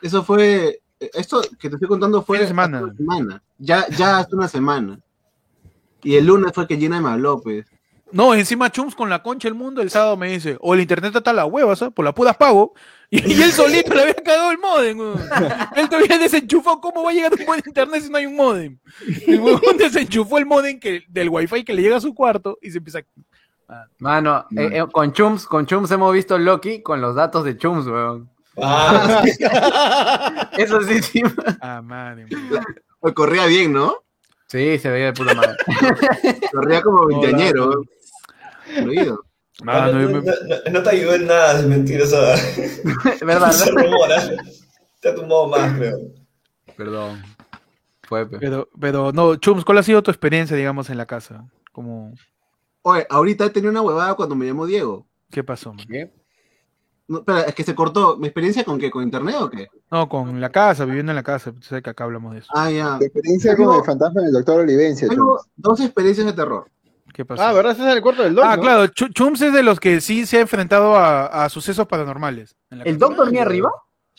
Eso fue, esto que te estoy contando fue semana. una semana. Ya, ya hace una semana. Y el lunes fue que Gina me habló, pues. No, encima Chums con la concha del mundo el sábado me dice, o el internet está a la hueva, ¿sabes? Por las puras pago. Y, y él solito le había cagado el modem, weón. Él todavía desenchufó, ¿cómo va a llegar un buen internet si no hay un modem? El huevón desenchufó el modem que, del wifi que le llega a su cuarto y se empieza a... Mano, eh, eh, con Chums, con Chums hemos visto Loki con los datos de Chums, weón. Ah, Eso sí, sí. Ah, madre. mía. Pues corría bien, ¿no? Sí, se veía de puta madre. Corría como veinteañero. Ah, no, no, yo me- no- no- no te ayudó en nada, es mentira esa, ¿Verdad? ese rumor. ¿eh? Te ha tumbado más, creo. Perdón. Fue. Pero, pero no, Chums, ¿cuál ha sido tu experiencia, digamos, en la casa? Como, Oye, ahorita tenía una huevada cuando me llamó Diego. ¿qué pasó? man? No, espera, es que se cortó. ¿Mi experiencia con qué? ¿Con internet o qué? No, con la casa, viviendo en la casa. Tú sabes que acá hablamos de eso. Ah, ya. tu experiencia con el fantasma del doctor Olivencia, Tengo Chums. dos experiencias de terror. ¿Qué pasó? Ah, ¿verdad? Ese es el cuarto del Doc, Ah, ¿no? claro, Chu- Chums es de los que sí se ha enfrentado a, a sucesos paranormales. en la ¿El. Doc dormía arriba?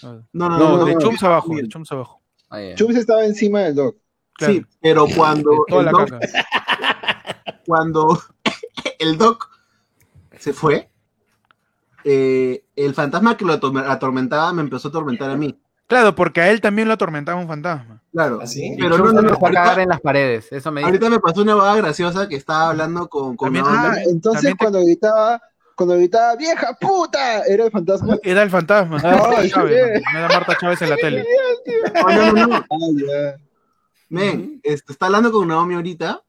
Ah. No, no, No, no. no, de no. Chums abajo, de Chums abajo. Ah. Chums estaba encima del doc. Claro. Sí, pero cuando el la doc, cuando el doc se fue, eh, el fantasma que lo atorme- atormentaba me empezó a atormentar a mí. Claro, porque a él también lo atormentaba un fantasma. Claro. ¿Así? Pero no, no, no. empezó a cagar Ahorita, en las paredes. Eso me dijo. ahorita me pasó una boda graciosa que estaba hablando con, con También- una Ah, entonces también te- cuando gritaba, cuando gritaba, vieja puta, era el fantasma. Era el fantasma. Ah, Marta sí. Chávez, ¿no? Era Marta Chávez en la tele. No, no, no, no. Ah, ya. Men, este, está hablando con Naomi ahorita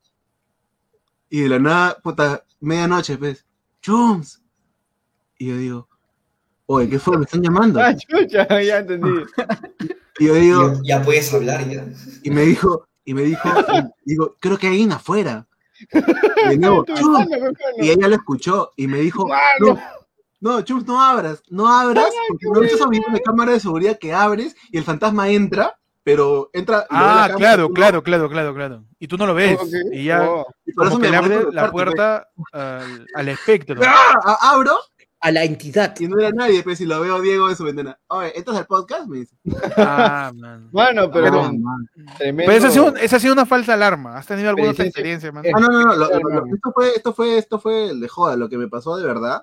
y de la nada, puta, medianoche, pues, Chums. Y yo digo, oye, ¿qué fue? ¿Me están llamando? Ah, chucha, ya entendí. Y yo digo, Ya, ya puedes hablar ya. y me dijo, y me dijo, y digo, creo que hay alguien afuera. Y de nuevo, ella lo escuchó y me dijo, Mano. no, no, Chums, no abras, no abras, porque no estás viendo la cámara de seguridad que abres y el fantasma entra, pero entra. Ah, claro, claro, claro, claro, claro. Y tú no lo ves. Y ya Oh. Y por eso me abre la puerta al, al espectro. Ah, abro A la entidad. y no era nadie, pues si lo veo Diego en su ventana. Oye, ¿entras al podcast? Me dice. Ah, man. Mano, pero Pero-. Pero esa ha, sido, esa ha sido una falsa alarma. ¿Has tenido alguna otra experiencia, man? Ah, no, no, no. lo- Claro, lo- lo- hermano. esto, fue, esto, fue, esto fue el de joda. Lo que me pasó de verdad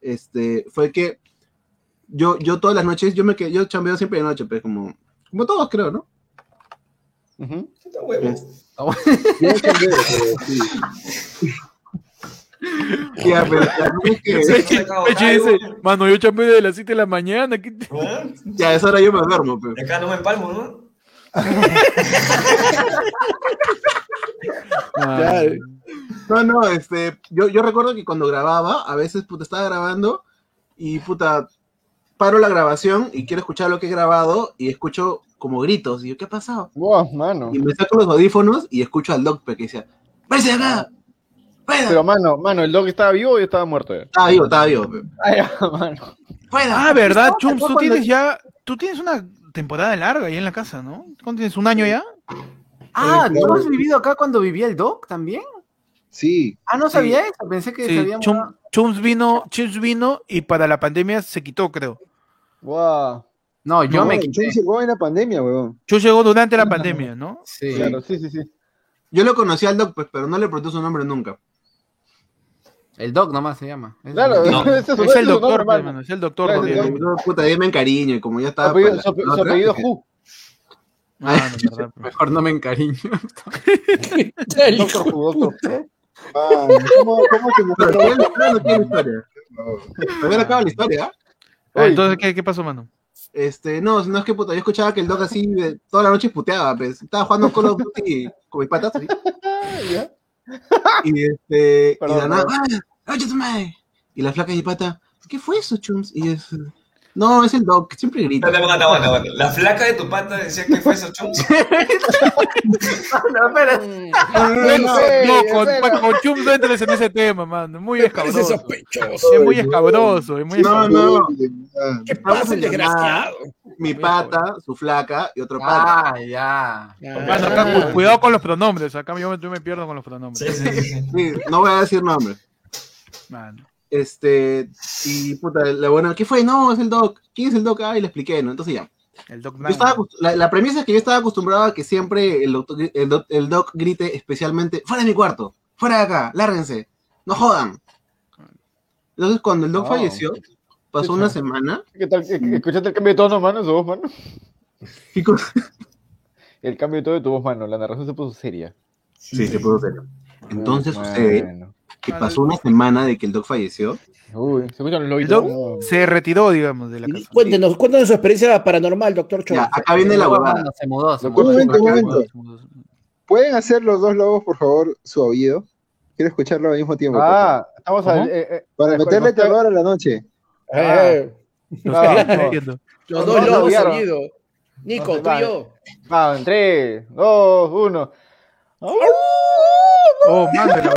este, fue que yo, yo todas las noches, yo me quedé, yo chambeo siempre de noche, pues como, como todos creo, ¿no? Ujú. Está huevo. Yo también, eh, sí. Pero que- Pechi, sacado Pechi algo. dice, mano, yo chambeo de las 7 de la mañana. ¿qué te-?" ¿Ah? ya, a esa hora yo me duermo. De acá no me empalmo, ¿no? Ah, No, no, este, yo, yo recuerdo que cuando grababa, a veces, puta, estaba grabando y, puta, paro la grabación y quiero escuchar lo que he grabado y escucho como gritos. Y yo, ¿qué ha pasado? Wow, mano. Y me saco los audífonos y escucho al Doc, que decía, ¡Váyase acá! Pero, mano, mano, ¿el dog estaba vivo o estaba muerto? ya? Estaba vivo, estaba vivo. Ay, ya, mano. Ah, ¿verdad, Chums? ¿Cuándo- Tú tienes ya. Tú tienes una temporada larga ahí en la casa, ¿no? ¿Cuánto tienes? ¿Un año ya? Ah, ¿no claro. has vivido acá cuando vivía el Doc también? Sí, Ah, no sabía eso, pensé que Sí, Chum- mudado. Chums vino, Chums vino y para la pandemia se quitó, creo. Guau. No, yo No, me Chum quité. llegó en la pandemia, weón. Chums llegó durante la pandemia, ¿no? Sí. Claro, sí, sí, sí. Yo lo conocí al Doc, pues, pero no le pregunté su nombre nunca. El Doc nomás se llama. Es- Claro, No. ese Es el su doctor, nombre, mano. hermano, es el doctor. Claro, es el Rodríguez. Yo, puta, dime en cariño, y como ya Su estaba. apellido, para su apellido Who. Ah, no, verdad. Mejor no me encariño. El Doctor Who, Doctor. Ah, ¿cómo, cómo que Pero nosotros- ¿quién- quién no tiene historia? Todavía no acaba la historia. ¿ah? Ah, entonces, ¿qué, qué pasó, mano? Este, no, no es que puta, yo escuchaba que el Doc así de- toda la noche puteaba, pues. Estaba jugando Call of Duty con mis patas. así. ¿Ya? Y este, y Perdón, de la nada, perdón. ¡ah! Y la flaca de pata, ¿qué fue eso, Chums? Y es, no, es el Doc, siempre grita. Aguanta, aguanta, aguanta, aguanta. La flaca de tu pata decía que fue eso, Chums. no, espera. No, no, no. No, con, Chums no entres en ese tema, mano. Muy escabroso. sospechoso. Es muy escabroso, es muy No, escabroso. no, ¿Qué pasa, desgraciado? mi pata, su flaca y otro pata. Ah, ya. Mano, acá, cu- cuidado con los pronombres. Acá yo, me- yo me pierdo con los pronombres. Sí, sí, sí. Sí, no voy a decir nombre. Mano. Este, y puta, la buena, ¿qué fue? No, es el Doc. ¿Quién es el Doc? Ah, y le expliqué, ¿no? Entonces ya. El Doc Yo estaba la, la premisa es que yo estaba acostumbrado a que siempre el, doctor- el, doc, el doc grite especialmente, fuera de mi cuarto, fuera de acá, lárguense, no jodan. Entonces cuando el doc falleció, pasó una semana, ¿Qué tal? ¿Escuchaste el cambio de tono, mano? Su voz, mano. y con- El cambio de tono de tu voz, mano. La narración se puso seria. Sí, se puso serio. Entonces Bueno. sucede que pasó una semana de que el doc falleció, Uy, se escuchan los El lobitos. Doc se retiró, digamos, de la casa. Cuéntenos, cuéntenos su experiencia paranormal, doctor ya, acá viene la huevada. Se mudó. se mudó. Momento, momento. ¿Pueden hacer los dos lobos, por favor, su oído? Quiero escucharlo al mismo tiempo. Ah, estamos ¿Cómo? al. eh, eh, para eh, meterle terror a la noche. Eh, Los Ah, no. entiendo. los dos lobos seguidos. Nico, No, tú y yo. Ah, en 3, 2, 1. Oh, mano.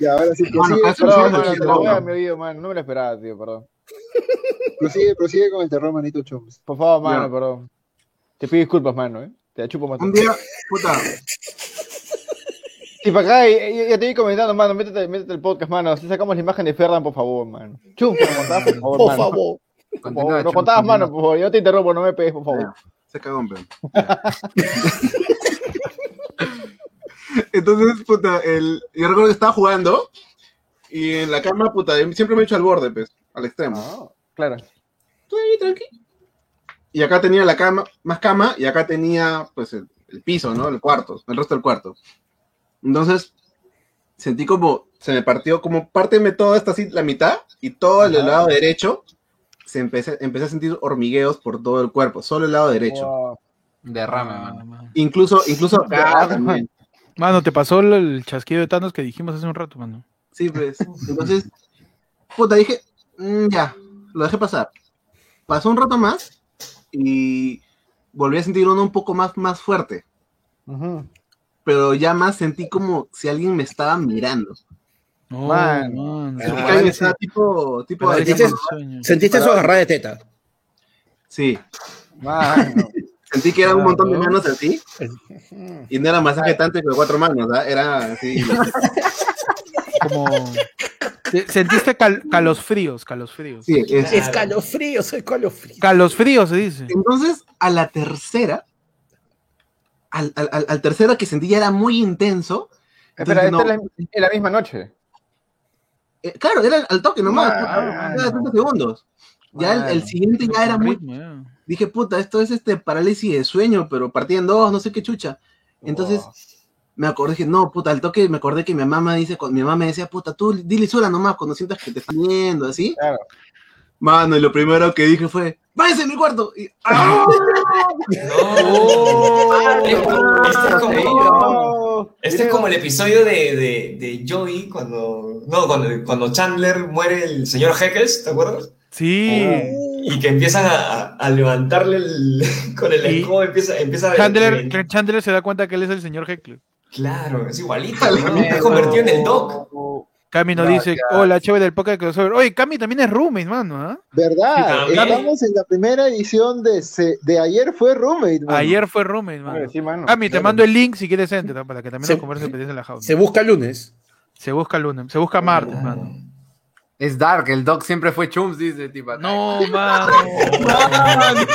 Ya, ahora sí, Bueno, prosigue, no. mi oído, mano. No me lo esperaba, tío, perdón. prosigue, prosigue con el terror, manito Chums. Por favor, mano, Ya. perdón. Te pido disculpas, mano, ¿eh? Te la chupo más. Un día, puta, Y para acá, y- y- ya te vi comentando, mano, métete, métete el podcast, mano. Si sacamos la imagen de Ferdan, por favor, mano. Chum, ¿nos contabas, por favor, Por mano? favor. Por Continúa, favor, nos Chum, contabas, mano, por favor. Yo no te interrumpo, no me pegues, por favor. Ya, se cagó, pero. Entonces, puta, el, yo recuerdo que estaba jugando y en la cama, puta, siempre me he hecho al borde, pues, al extremo. Ah, claro. Estoy ahí, tranqui. Y acá tenía la cama, más cama, y acá tenía, pues, el, el piso, ¿no? El cuarto, el resto del cuarto. Entonces, sentí como, se me partió, como párteme toda esta así, la mitad, y todo el lado derecho, se empecé, empecé a sentir hormigueos por todo el cuerpo, solo el lado derecho. Wow. Derrame, mano. mano. Incluso, incluso acá también. Mano, te pasó el, el chasquido de Thanos que dijimos hace un rato, mano. Sí, pues. Entonces, puta, dije, "Mm, ya, lo dejé pasar. Pasó un rato más y volví a sentir uno un poco más, más fuerte. Pero ya más sentí como si alguien me estaba mirando. No, estaba tipo, tipo Parálisis ¿Sentiste-. ¿Sentiste eso agarrada de teta? Sí, Mano. Sentí que era un montón de manos así. Y no era masaje tanto que cuatro manos, ¿ah? Era así. Como... te- Sentiste cal, calosfríos, calosfríos. Sí, es- Escalofrío, soy escalofrío. Calosfríos se dice. Entonces, a la tercera, al, al, al- tercero que sentí ya era muy intenso. Espera, Entonces, esta no- es la, es la misma noche. Eh, claro, era al toque nomás, Ah, puta, ah, cada 30 segundos. Ya el, siguiente ya era muy. Ya. Dije, puta, esto es este parálisis de sueño, pero partía en dos, no sé qué chucha. Entonces, Wow. me acordé, dije, no, puta, al toque me acordé que mi mamá me dice, mi mamá me decía, puta, tú dile sola nomás cuando sientas que te están viendo, así. Claro. Mano, y lo primero que dije fue, váyanse en mi cuarto. Y, ¡ah! No. Este es como, No. este es como el episodio de, de, de Joey cuando. No, cuando, cuando Chandler muere el señor Heckles, ¿te acuerdas? Sí. Y que empiezan a, levantarle el, con el Y- escobo, empieza, empieza a... Chandler, Chandler se da cuenta que él es el señor Heckler. Claro, es igualito, ¿no? Está convertido en el Doc. Cami nos No, dice, hola, chévere del podcast crossover. Oye, Cami también es roommate, mano, ¿ah? ¿Verdad? Sí. Estamos en la primera edición de, se- de ayer fue Roommate. mano. Ayer fue roommate, mano. Sí, mano. Cami, te Claro. mando el link si quieres enter, para que también Se- nos en la jaula. Se busca lunes. Se busca lunes, se busca martes, mano. Es Dark, el Doc siempre fue Chums, dice tipo. acá. No, mano.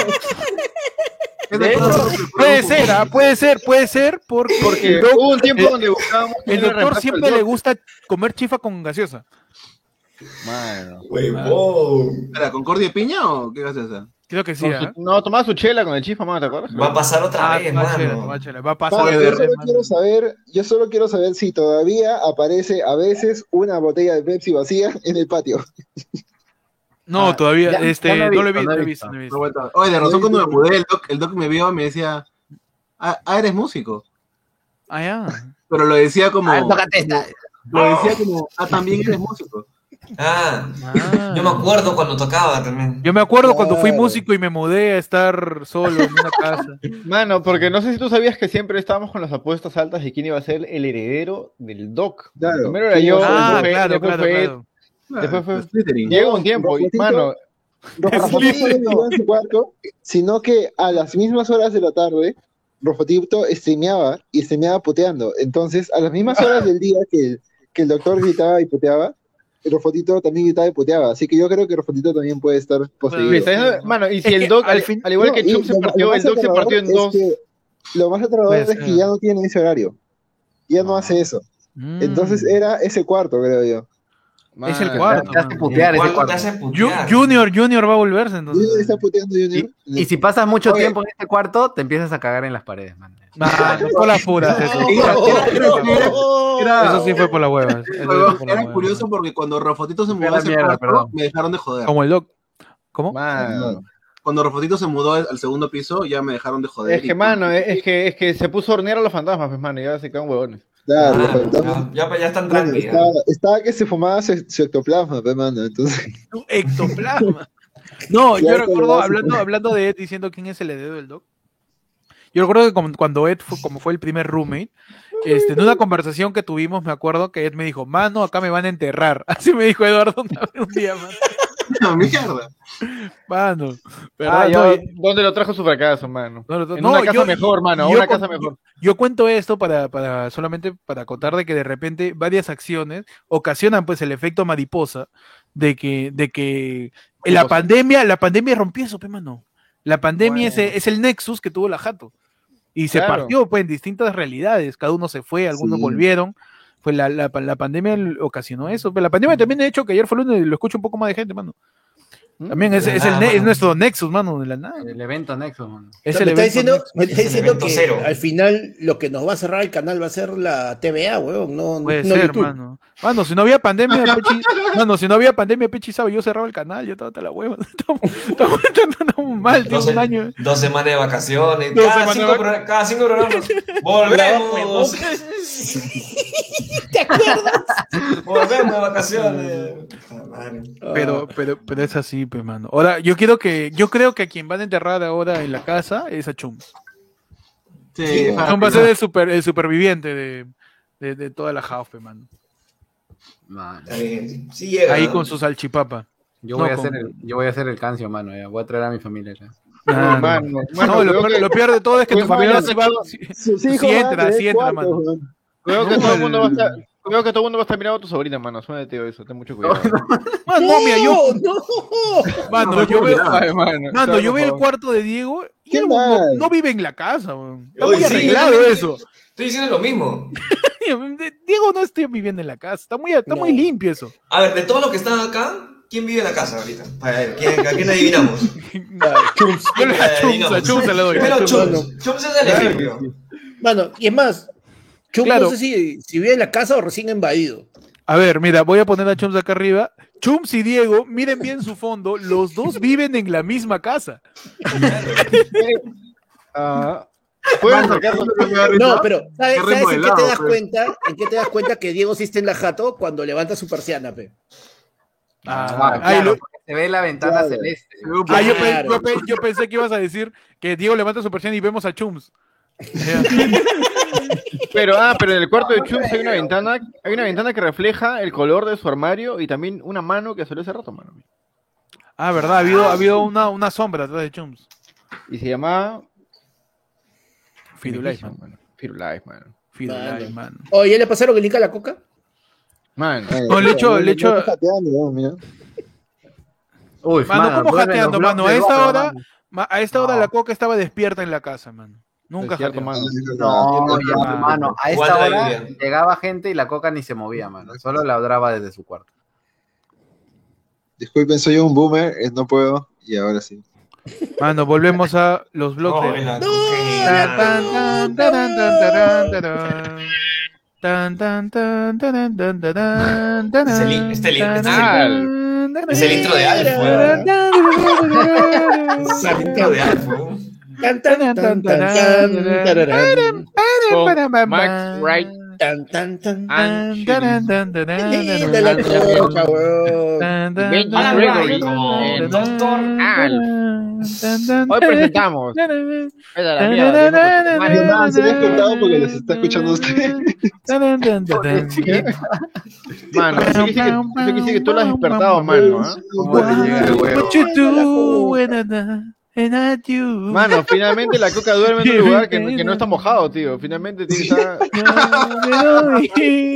De hecho. Puede ser, ¿ah? puede ser, puede ser, porque, Porque el, doc- hubo un tiempo el- donde buscábamos el doctor siempre le gusta comer chifa con gaseosa. Mano. Huevón. ¿Era Concordia de Piña o qué vas a hacer? Creo que sí, ¿ah? su- no, tomaba su chela con el chifa, mano, ¿te acuerdas? Va a pasar otra Ah, vez, chela, mano. chela. Va a pasar Pablo, de yo solo mano. quiero saber, yo solo quiero saber si todavía aparece a veces una botella de Pepsi vacía en el patio. No, Ah, todavía, ya- este, ya no lo he visto, no he visto. no he No he visto. Oye, de razón cuando me mudé, el doc, el doc me vio y me decía, ah, ah, eres músico. Ah, ya. Pero lo decía como, Ah, tócate esta. lo decía como, ah, también eres músico. Ah, Ah. yo me acuerdo cuando tocaba también. Yo me acuerdo cuando fui Claro. músico y me mudé a estar solo en una casa. Mano, porque no sé si tú sabías que siempre estábamos con las apuestas altas de quién iba a ser el heredero del Doc. Claro. Primero era yo, Ah, después claro, después claro, fue claro. Después fue- Ah, Slytherin. Llega un tiempo, y, mano, no en su cuarto, sino que a las mismas horas de la tarde, Rofotito streameaba y streameaba puteando. Entonces, a las mismas horas del día que el, que el doctor gritaba y puteaba, Rofotito también gritaba y puteaba. Así que yo creo que Rofotito también puede estar poseído. diciendo- mano, y si Es el Doc, al fin- al igual No, que Chuck se lo- partió, el más Doc se partió en es dos. que- lo más aterrador Puede es que ya no tiene ese horario. Ya no hace eso. Mm. Entonces era ese cuarto, creo yo. Es el cuarto. Te hace putear ese ¿Cuándo te cuarto. hace Ju- putear? Junior, Junior va a volverse Junior entonces. está puteando Junior. Y si pasas mucho Oye. tiempo en este cuarto, te empiezas a cagar en las paredes, man. No por las puras eso. Sí fue por por las Era curioso porque cuando Rafotito se mudó la a ese cuarto, me dejaron de joder. Como el doc. ¿Cómo? Cuando Rafotito se mudó al segundo piso, ya me dejaron de joder. Es que, mano, es, es que, es que se puso a hornear a los fantasmas, pues, mano, y ya se quedan huevones. Claro, Ah, ya, ya, ya están Bueno, tranqui. estaba, estaba que se fumaba su, su ectoplasma, pe, mano. Entonces, ectoplasma. No, yo Ya recuerdo, hablando, hablando de Ed diciendo quién es el heredero del doc. Yo recuerdo que como- cuando Ed fue, como fue el primer roommate, este, en una conversación que tuvimos, me acuerdo que Ed me dijo, mano, acá me van a enterrar. Así me dijo Eduardo un día, mano. No, mierda. Mano. Ah, ¿verdad? yo, ¿Dónde lo trajo su fracaso, mano? no, no, En no, una casa yo- mejor, mano, una casa mejor. Yo cuento esto para, para solamente para acotar de que de repente varias acciones ocasionan pues el efecto mariposa de que, de que la pandemia, la pandemia rompió eso, pe mano. La pandemia es, Bueno. es el nexus que tuvo la jato. Y se Claro. partió pues en distintas realidades. Cada uno se fue, algunos Sí. volvieron. Pues la, la, la pandemia ocasionó eso. Pero la pandemia también de hecho que ayer fue lunes y lo escucho un poco más de gente, mano. También es, es, el nada, ne- es mano. nuestro nexus, mano, de la nada. El evento Nexus, man. Es me el está evento diciendo, nexus. me está Es el diciendo que cero. al final lo que nos va a cerrar el canal va a ser la TVA, weón, no, Puede no ser, YouTube. mano. Mano, si no había pandemia, Pechi, mano, si no había pandemia, Pechi sabe, yo cerraba el canal, yo estaba hasta la hueva. Estamos, estamos, estamos mal, Dos, un año. dos semanas de vacaciones, Dos cada, semanas cinco de pro- cada cinco programas. Volvemos. ¿Te acuerdas? Volvemos de vacaciones. Pero, pero, pero es así, pues, mano. Ahora, yo quiero que, yo creo que a quien van a enterrar ahora en la casa es a Chum. Sí. Chum va a ser el, super, el superviviente de, de, de toda la house, pues, mano. Man. Sí llega. Ahí ¿no? con su salchipapa. Yo, No, voy a con- hacer el, yo voy a hacer el cancio, mano. Ya. Voy a traer a mi familia. ya. Ah, no. mano, No, mano, lo, peor, que- lo peor de todo es que tu familia mano, sí va, van a entra, sí entra, mano. Creo que No, todo el mundo va a estar, creo que todo el mundo va a estar mirando a tu sobrina, mano. Suena tío eso, ten mucho cuidado. Mano, no, mira, yo, no. mano, No, yo no, veo, no. Ay, mano, yo veo el cuarto de Diego y ¿Qué él no, no vive en la casa, weón. Está muy sí, arreglado eso. Estoy diciendo lo mismo. Diego no está viviendo en la casa, está muy, está No. muy limpio eso. A ver, de todos los que están acá, ¿quién vive en la casa ahorita? A ver, ¿quién, ¿a quién adivinamos? Yo le a Chums, a Chums le doy. Primero a Chums. Chums. Chums es el ejemplo. Mano, y es más, Chum Claro. no sé si, si vive en la casa o recién invadido. A ver, mira, voy a poner a Chums acá arriba. Chums y Diego, miren bien su fondo, los dos viven en la misma casa. Ah, No, pero ¿sabes, en qué te das pues. cuenta? ¿En qué te das cuenta que Diego sí está en la jato cuando levanta su persiana, pe? Ah, Ah, claro, se ve la ventana Claro. celeste. Ah, yo, pe- Claro. yo pe- yo pensé que ibas a decir que Diego levanta su persiana y vemos a Chums. Pero, ah, pero en el cuarto de Chums hay una ventana, hay una ventana que refleja el color de su armario y también una mano que salió hace rato, mano. Ah, verdad, ha habido, ha habido una, una sombra atrás de Chums. Y se llama Firulais, man. mano. Firulais, mano. Firulais, man. Oye, ¿ya le pasaron el link a la coca? Mano. No, le echo- no, le echo- no está jateando, no, mira. Uy, Mano, ¿cómo duerme jateando, mano? A esta hora, mano. ma- a esta hora No. la coca estaba despierta en la casa, mano. Nunca jateó. mano. No, ya, mano. mano. A esta hora llegaba gente y la coca ni se movía, mano. Solo ladraba desde su cuarto. Disculpen, soy un boomer, eh, no puedo. Y ahora sí. Mano, volvemos a los blogs No, de... Es el in- este el in- este es el- tarán, Es el intro de Alf. Es el intro de Alf, Max Wright. Tan, tan, la coca, weón. Gregory, el. Tan, tan, Hoy presentamos. Mario. Se porque les está escuchando a usted. Mano, quiere decir que, tú lo has despertado, mano. ¿ah? ¿Cómo te llega el Mano, finalmente la coca duerme en un lugar que, que no está mojado, tío. Finalmente tiene que estar.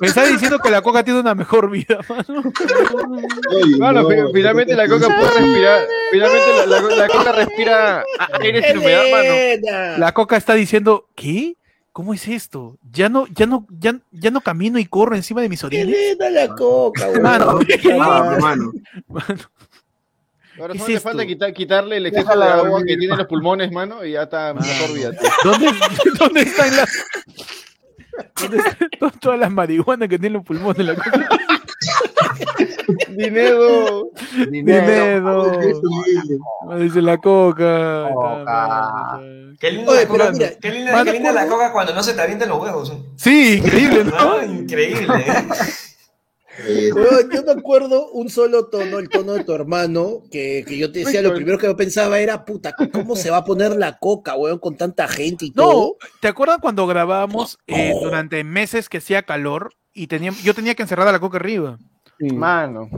Me está diciendo que la coca tiene una mejor vida, mano. Mano, no, fi- finalmente la coca puede respirar. Finalmente la, la- la coca respira a- aire sin humedad, mano. La coca está diciendo, ¿qué? ¿Cómo es esto? Ya no, ya no, ya, ya no camino y corro encima de mis linda la coca, weón. Mano, Ah, hermano. Mano, Ahora ¿Qué solo le falta quitar, quitarle el exceso de agua dormir. que tiene en los pulmones, mano, y ya está mejor vida. ¿Dónde, ¿Dónde están las... ¿Dónde están todas las marihuanas que tienen los pulmones la coca? Dinero. Dinero. Dice la coca. Coca. Qué linda, Oye, la coca, pero mira, qué linda, mano, qué linda la coca cuando no se te avientan los huevos. ¿eh? Sí, increíble, ¿no? No, increíble. ¿eh? Eh, yo me acuerdo un solo tono, el tono de tu hermano, que, que yo te decía, lo primero que yo pensaba era, puta, ¿cómo se va a poner la coca, weón, con tanta gente y No, todo? ¿te acuerdas cuando grabábamos eh, durante meses que hacía calor y tenía, yo tenía que encerrar la coca arriba? Mano.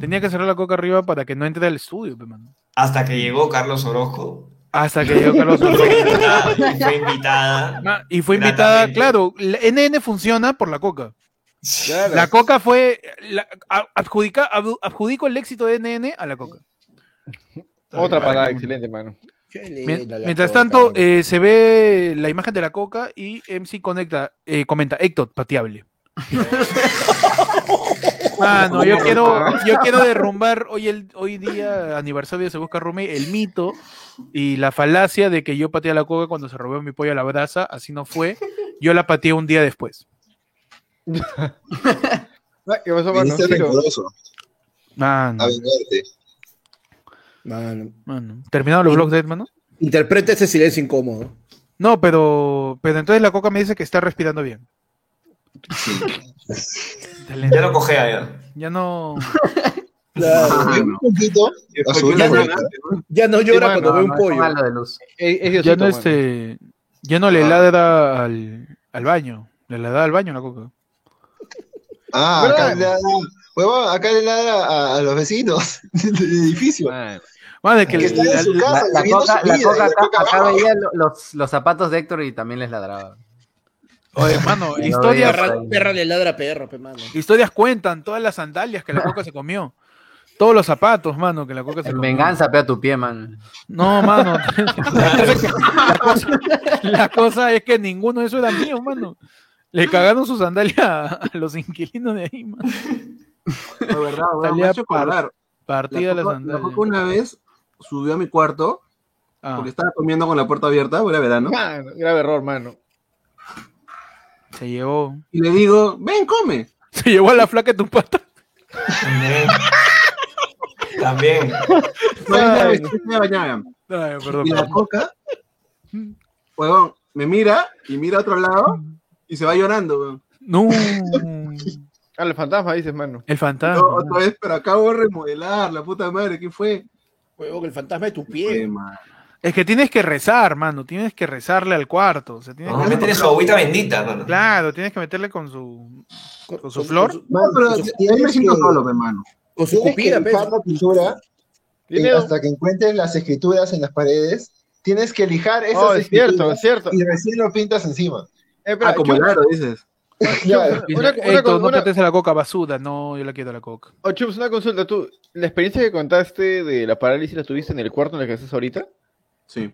Tenía que encerrar la coca arriba para que no entre al estudio, mano. Hasta que llegó Carlos Orozco. Hasta que llegó Carlos Y Orozco. fue invitada. y fue invitada. Y fue invitada, claro, la NN funciona por la coca. Claro. La coca fue, la- adjudica, adjudico el éxito de NN a la coca. Otra parada, excelente, mano. Mientras coca, tanto, eh, se ve la imagen de la coca y MC conecta, eh, comenta, Ectot, pateable. Mano, yo quiero, yo quiero derrumbar hoy, el, hoy día, aniversario de Se Busca Rumi, el mito y la falacia de que yo pateé a la coca cuando se robó mi pollo a la brasa. Así no fue. Yo la pateé un día después. Ah, ¿Qué pasó, mano? viniste Ciro? rencoroso Mano, a vengarte. Mano, mano. ¿Terminaron los vlogs de hermano? Interpreta ese silencio incómodo. No, pero, pero entonces la coca me dice que está respirando bien. Excelente. Ya lo cogea ya. Ya no. Claro. Ya no- ¿verdad? Ya no llora cuando ve un No, pollo. de luz. Ya no este. Ya no le ladra al, al baño. Le ladra al baño la coca. Ah, ¿Verdad? acá le ladra, huevón, acá le ladra a, a los vecinos del edificio. Mano. Madre que, su la- casa. La, la coca, la acá, veía lo- los, los zapatos de Héctor y también les ladraba. Oye, mano, historias. Perra, perra le ladra a perro, pe, mano. historias cuentan todas las sandalias que la coca se comió. Todos los zapatos, mano, que la coca se En comió. venganza, pega tu pie, man. No, mano. La cosa, es que- la cosa- es que ninguno de esos era mío, mano. Le cagaron su sandalia a, los inquilinos de ahí, mano. De verdad, weón, me ha hecho. Partida la, La sandalia. Una vez subió a mi cuarto Ah, porque estaba comiendo con la puerta abierta, era verano. Mano, grave error, mano. se llevó. Y le digo, ven, come. Se llevó a la flaca de tu pata. También. No, me bañaba. Ay, perdón. Y la coca, huevón, me mira y mira a otro lado y se va llorando, weón. No. Ah, el fantasma dices, mano. El fantasma. No, otra vez, pero acabo de remodelar, la puta madre, ¿qué fue? Huevón, el fantasma de tu pie. man. Es que tienes que rezar, mano. Tienes que rezarle al cuarto. O sea, tienes No, que métele su agüita bendita, mano. Claro, tienes que meterle con su. Con, ¿Con su flor? No, pero ahí me siento solo, hermano. con su cupida, la pintura y hasta que encuentres las escrituras en las paredes. Tienes que lijar esas Oh, es cierto, escrituras es cierto. y recién lo pintas encima. Eh, espera, Ah, como Chups, el aro, dices. Una- una Héctor, no te la coca basura. No, yo la quiero la coca. oh, Chups, una consulta. ¿Tú, la experiencia que contaste de la parálisis la tuviste en el cuarto en el que estás ahorita? Sí.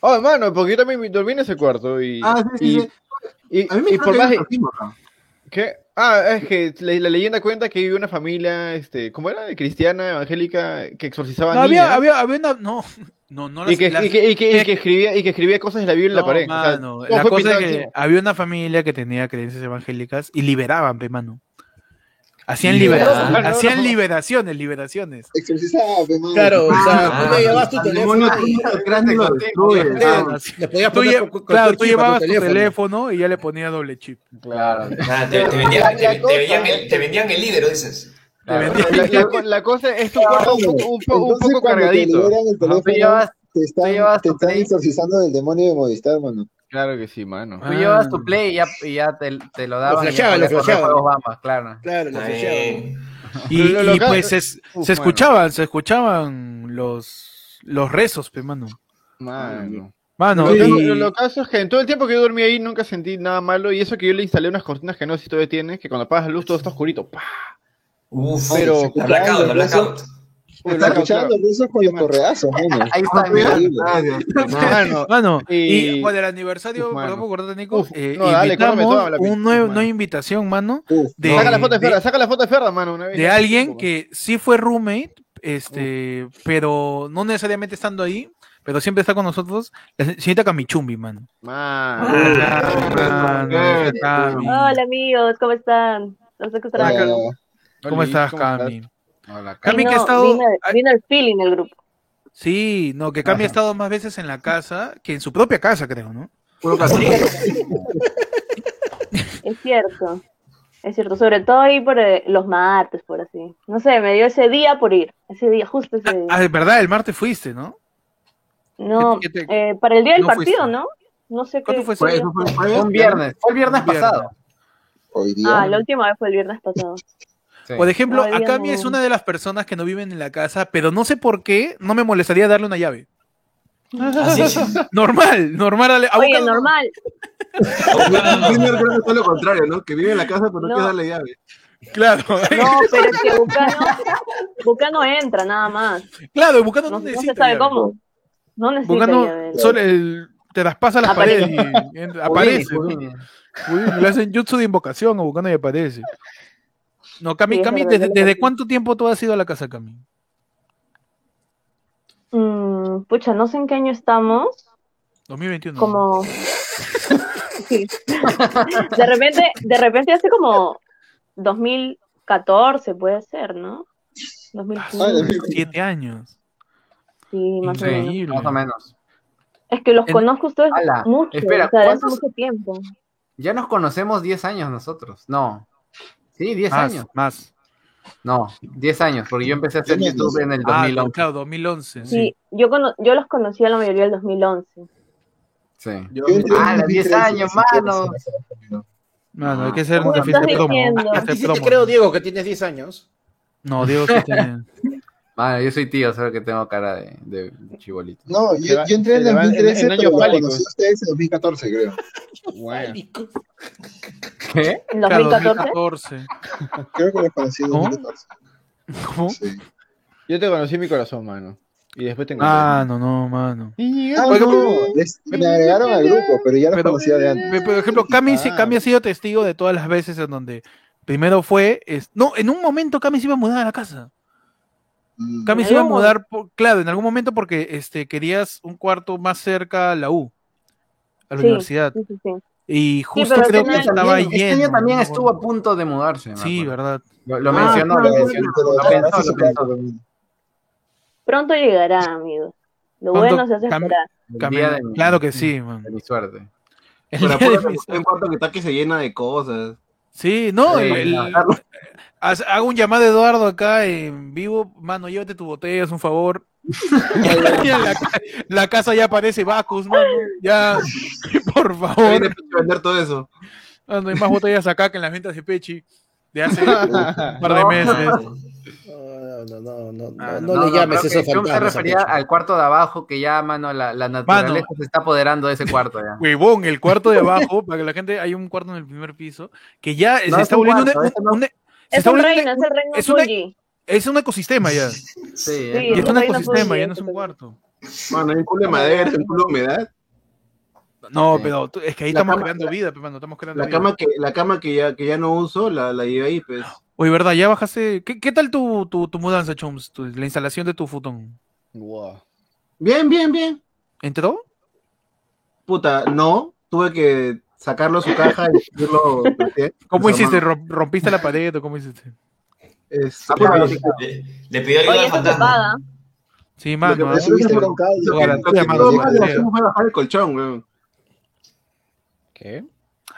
Oh, hermano, porque yo también dormí en ese cuarto y... Ah, sí, sí, y, sí. y- A mí me y por más... ¿Qué? Ah, es que la, la leyenda cuenta que vive una familia, este, ¿cómo era? De cristiana, evangélica, que exorcizaba No, niñas. había, había, había una. No, no, no y, las- que, las- y, que, y, que, y que escribía, y que escribía cosas de la Biblia en la pared. o sea, la cosa es que había una familia que tenía creencias evangélicas y liberaban, pe, mano. Hacían, Liberaban. libera- Ah, no, hacían no. liberaciones, liberaciones. Exorcizaba, pe, mano. Claro, o sea, Ah, tú le llevabas tu teléfono ah. lle- cu- cu- claro, tú llevabas tu teléfono y ya le ponía doble chip. Claro. Ah, te vendían el libro, dices. La, la- la cosa es tu cuarto un poco, un po- un Entonces, poco cuando cargadito. Te teléfono, llevas- te están, llevas te tu están Play. exorcizando del demonio de Movistar, mano. Claro que sí, mano. Ah. Llevas tu play y ya, y ya te, te lo daban. lo flasheaban. juegos Bamba, claro. Claro, lo flasheaba. Y, Lo- lo pues es- Uf, se mano. escuchaban, se escuchaban los, los rezos, pe, mano. Mano. Lo, lo- lo caso es que en todo el tiempo que yo dormí ahí nunca sentí nada malo y eso que yo le instalé unas cortinas que no sé si todavía tienes, que cuando apagas la luz todo está oscurito. ¡pah! Uf, Pero- blackout, blackout. Está blackout, escuchando con los correazos, mano. Ahí está, Ah, mira. Mano, y, bueno, el aniversario, perdón por cortarte, Nico, Uf, eh, no, dale, toda un mano. nueva invitación, mano, Uf, de, saca la foto de Ferda, saca la foto de Ferda, mano. Una vez. de alguien que sí fue roommate, este, pero no necesariamente estando ahí, pero siempre está con nosotros, la señorita Camichumbi, mano. Cami. Hola amigos, ¿cómo están? No sé qué ¿Cómo estás, Cami? Hola, Cami, Vino- que ha estado... Vino, vino el feeling el grupo. Sí, no, que Cami ha estado más veces en la casa que en su propia casa, creo, ¿no? Puro. Es cierto. Es cierto, sobre todo ahí por eh, los martes, por así. No sé, me dio ese día por ir. Ese día, justo ese día. Ah, es verdad, el martes fuiste, ¿no? no, ¿qué te- eh, para el día del no partido, fuiste? ¿no? No sé qué. ¿Cuándo fue fue el fue. jueves. Un viernes. Fue el viernes. pasado. Hoy día. Ah, la última vez fue el viernes pasado. Sí. Por ejemplo, Todavía a Cami no. es una de las personas que no viven en la casa, pero no sé por qué no me molestaría darle una llave. Así es. Normal, normal. Oye, Boca no- normal. Que fue lo contrario, ¿no? Que vive en la casa pero no, No. quiere darle llave. Claro, No, pero es que Bucano, Bucano entra nada más. claro, Bucano no, No, no necesita se sabe llave. cómo. No necesita Bucano llave. solo el- te traspasa las Aparece. paredes y entra- aparece. ¿no? Uy, Le hacen jutsu de invocación a Bucano y aparece. No, Cami, Sí, Cami, ¿desde, es desde cuánto tiempo tú has ido a la casa, Cami? Mm, pucha, no sé en qué año estamos. 2021. Como. Sí. De repente, de repente hace como 2014 puede ser, ¿no? Ah, 2015. Siete años. Sí, más o menos. Increíble. Más o menos. Es que los En- conozco ustedes Ala, mucho, espera, o sea, hace ¿cuántos- mucho tiempo. Ya nos conocemos 10 años nosotros. No. Sí, 10 Más, años. más. No, 10 años, porque yo empecé a hacer Diez años. YouTube en el Ah, 2011. claro, 2011. Sí, Sí. yo, cono- yo los conocí a la mayoría del 2011. Sí. Yo Ah, los 10 2013, años, que mano. no. Mano, hay que hacer ¿Cómo una estás fiesta de promo. que A ti sí te creo, Diego, que tienes 10 años. No, Diego sí tiene. Mano, yo soy tío, solo que tengo cara de, de chibolito. No, yo, va- yo entré en le va en- 2013, en pero conocí a ustedes en 2014, creo. Bueno. ¿Qué? ¿En Claro, 2014? 2014. Creo que los conocí en ¿Cómo? 2014. ¿Cómo? Sí. Yo te conocí en mi corazón, mano. Y después te encontré. Ah, no, no, mano. Ah, no, les- me agregaron al grupo, pero ya los Pero- conocía de antes. Por ejemplo, Cami, sí- Ah. Cami ha sido testigo de todas las veces en donde primero fue. es- no, en un momento Cami se iba a mudar a la casa. Mm. Cami se iba a mudar, por- claro, en algún momento porque este, querías un cuarto más cerca a la U, a la Sí, universidad. sí, sí, sí. Y justo creo que estaba También- lleno. Este año también ¿no? estuvo a punto de mudarse. Sí, acuerdo. verdad. Lo, lo Ah, mencionó, claro, lo mencionó. Lo pensó, lo. Pronto llegará, amigos. Lo Pronto bueno se hace cam- esperar. De claro que sí, man. de mi suerte. El Pero de mi- un cuarto que está que se llena de cosas. Sí, no, Sí, el- el- no. haz- hago un llamado a Eduardo acá en vivo, mano, llévate tu botella, es un favor. La, ca- la casa ya parece Bacus, mano. Ya, por favor. de vender todo eso. Ah, No hay más botellas acá que en las ventas de Pechi de hace un par de meses. No, no, no, no, no, Ah, no, No, le llames eso que se fantasma. refería al cuarto de abajo que ya, mano, la, la naturaleza se está apoderando de ese cuarto ya. Huevón, el cuarto de abajo, para que la gente, hay un cuarto en el primer piso, que ya se está volviendo Es está un volviendo reino, es el reino es una- es un ecosistema ya. Sí, es es un ecosistema, Fuji, ya no es un ese cuarto. Mano, hay un culo de madera, un culo de humedad. No, Sí. pero es que ahí La estamos cama- creando vida, pe, mano, estamos creando La vida. cama que, la cama que ya, que ya no uso, la, la llevé ahí, pues. Oye, ¿verdad? Ya bajaste. ¿Qué, qué tal tu, tu, tu mudanza, Chums? Tu- la instalación de tu futón. Guau. Bien, bien, bien. ¿Entró? Puta, no. Tuve que sacarlo de su caja y recién. ¿Cómo Pues, hiciste? hermano, ¿Rom- ¿Rompiste la pared o cómo hiciste? es- Ah, pero- Le, le pidió ayuda Oye, al fantasma. Sí, mano. que ¿ah? Le. Lo que, lo que mano, fue bajar el colchón, weón. ¿Qué?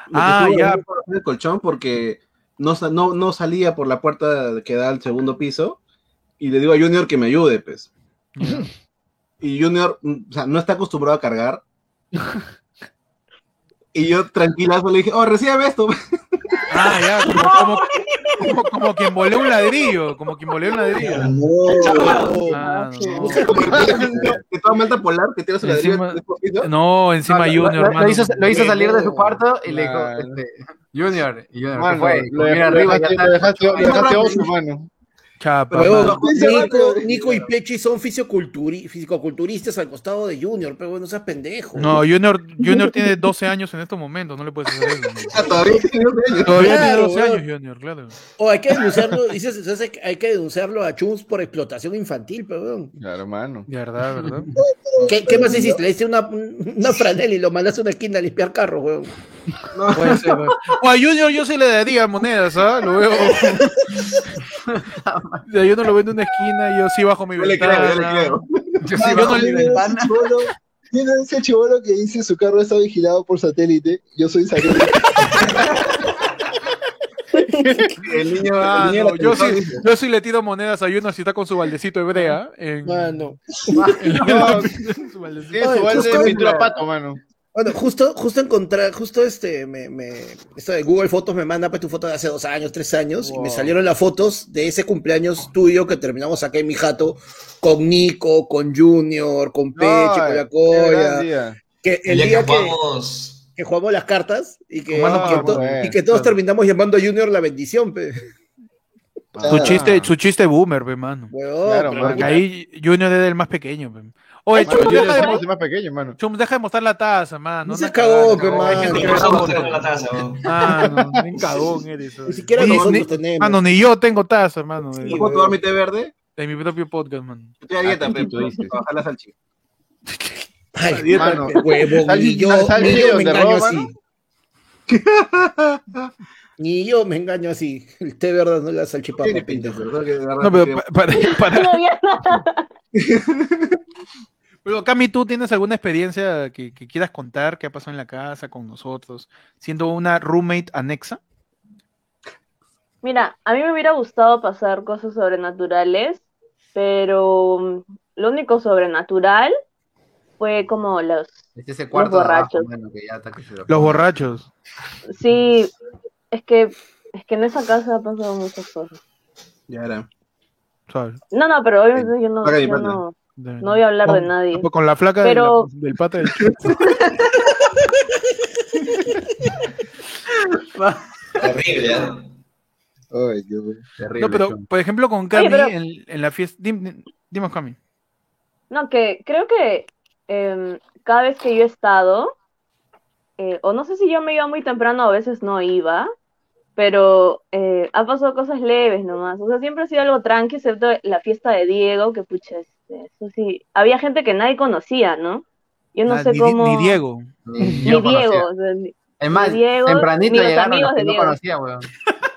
Lo Ah, ya. bajar el colchón porque no, no, no salía por la puerta que da al segundo piso. Y le digo a Junior que me ayude, pues. Y Junior, mm, o sea, no está acostumbrado a cargar. Y yo tranquilazo le dije, oh, recibe esto. Ah, ya, como, como, como, como quien voló un ladrillo, como quien voló un ladrillo. Ah, no. que toda malta polar, que tira su ladrillo. No, encima Lo- Junior, lo, lo hizo, lo hizo salir de su cuarto y le dijo, este, Junior, y Junior, ¿qué Mano, fue? lo Mira arriba, ya lo está. dejaste, lo dejaste oso, mano. Chapa. Pero- Nico, y Pechi son fisiculturi- fisicoculturistas al costado de Junior, pero bueno, no seas pendejo. No, Junior, Junior tiene 12 años en estos momentos, no le puedes hacer eso. ¿no? Ah, todavía tiene 12 años. Todavía tiene Claro, 12 años, weón. Junior, claro. O hay que denunciarlo, dices, hay que denunciarlo a Chums por explotación infantil, perdón. Claro, mano. De verdad, ¿verdad? ¿Qué, qué más hiciste? Le diste una, una franela y lo mandaste a una esquina a limpiar carro, weón. Puede ser, weón. O a Junior yo sí le daría monedas, ¿ah? Lo veo. O sea, yo no lo veo en una esquina y yo sí bajo mi Yo le ventana. creo, yo le creo. Yo sí Mano, bajo mi ¿quién es ventana. es ese chivolo que dice su carro está vigilado por satélite? Yo soy satélite. El niño, Ah, el niño no, yo, sí, yo sí le tiro monedas a Junior si está con su baldecito hebrea. En, Mano. en su baldecito. Tiene su balde de pintura pato, mano. Bueno, justo, justo encontrar, justo este, me, me, esto de Google Fotos me manda pues tu foto de hace dos años, tres años, y me Wow. salieron las fotos de ese cumpleaños tuyo que terminamos acá en mi jato, con Nico, con Junior, con Peche, Ay, con la Coya, que El el día que jugamos. que jugamos las cartas y que, y que to- y que todos terminamos llamando a Junior la bendición, pe. Su chiste, su chiste boomer, pe, mano. Huevón, Claro. Porque ahí Junior es el más pequeño, pe. Oye, Chum, Yo yo deja, de, el más pequeño, mano. Chum, deja de mostrar la taza, mano. No No seas cagón, hay gente que ¿Qué ve pasó todo con por- la taza? Ah, no, bien cagón eres. Ni siquiera Ni- nosotros ni- tenemos. Mano, ni yo tengo taza, mano. ¿No puedo tomar mi té verde? de mi propio podcast, mano. Estoy a dieta, Pepe. tú dices. Bajar la salchi. Ay, dieta, mano, Sal- ni yo, sal ni yo me engaño así. Ni yo me engaño así. El té verde no es la salchipapa, No, pero para, No. pero Cami, ¿tú tienes alguna experiencia que, que quieras contar que ha pasado en la casa con nosotros, siendo una roommate anexa? Mira, a mí me hubiera gustado pasar cosas sobrenaturales, pero mm, lo único sobrenatural fue como los... Es ese cuarto abajo, borrachos. mano, que ya está que se lo- Los borrachos. Sí, es que, es que en esa casa ha pasado muchas cosas. Ya era. ¿sabes? No, no, pero obviamente yo no, yo no voy a hablar de nadie. Con la flaca de Pero- la- del pata del. Terrible, ¿eh? Ay, Dios mío. Terrible, No, pero, por ejemplo, con Cami, pero- en, en la fiesta. Dim, dimos, Cami. No, que creo que em, cada vez que yo he estado, eh, o no sé si yo me iba muy temprano, a veces no iba, pero eh, ha pasado cosas leves nomás. O sea, siempre ha sido algo tranqui, excepto la fiesta de Diego, que pucha, este, eso sí, había gente que nadie conocía, ¿no? Yo no Ah, sé ni, cómo... ni Diego. Ni. Diego. o sea, ni- Es más, ni Diego, tempranito ni los llegaron amigos los de que no Diego. conocía, weón.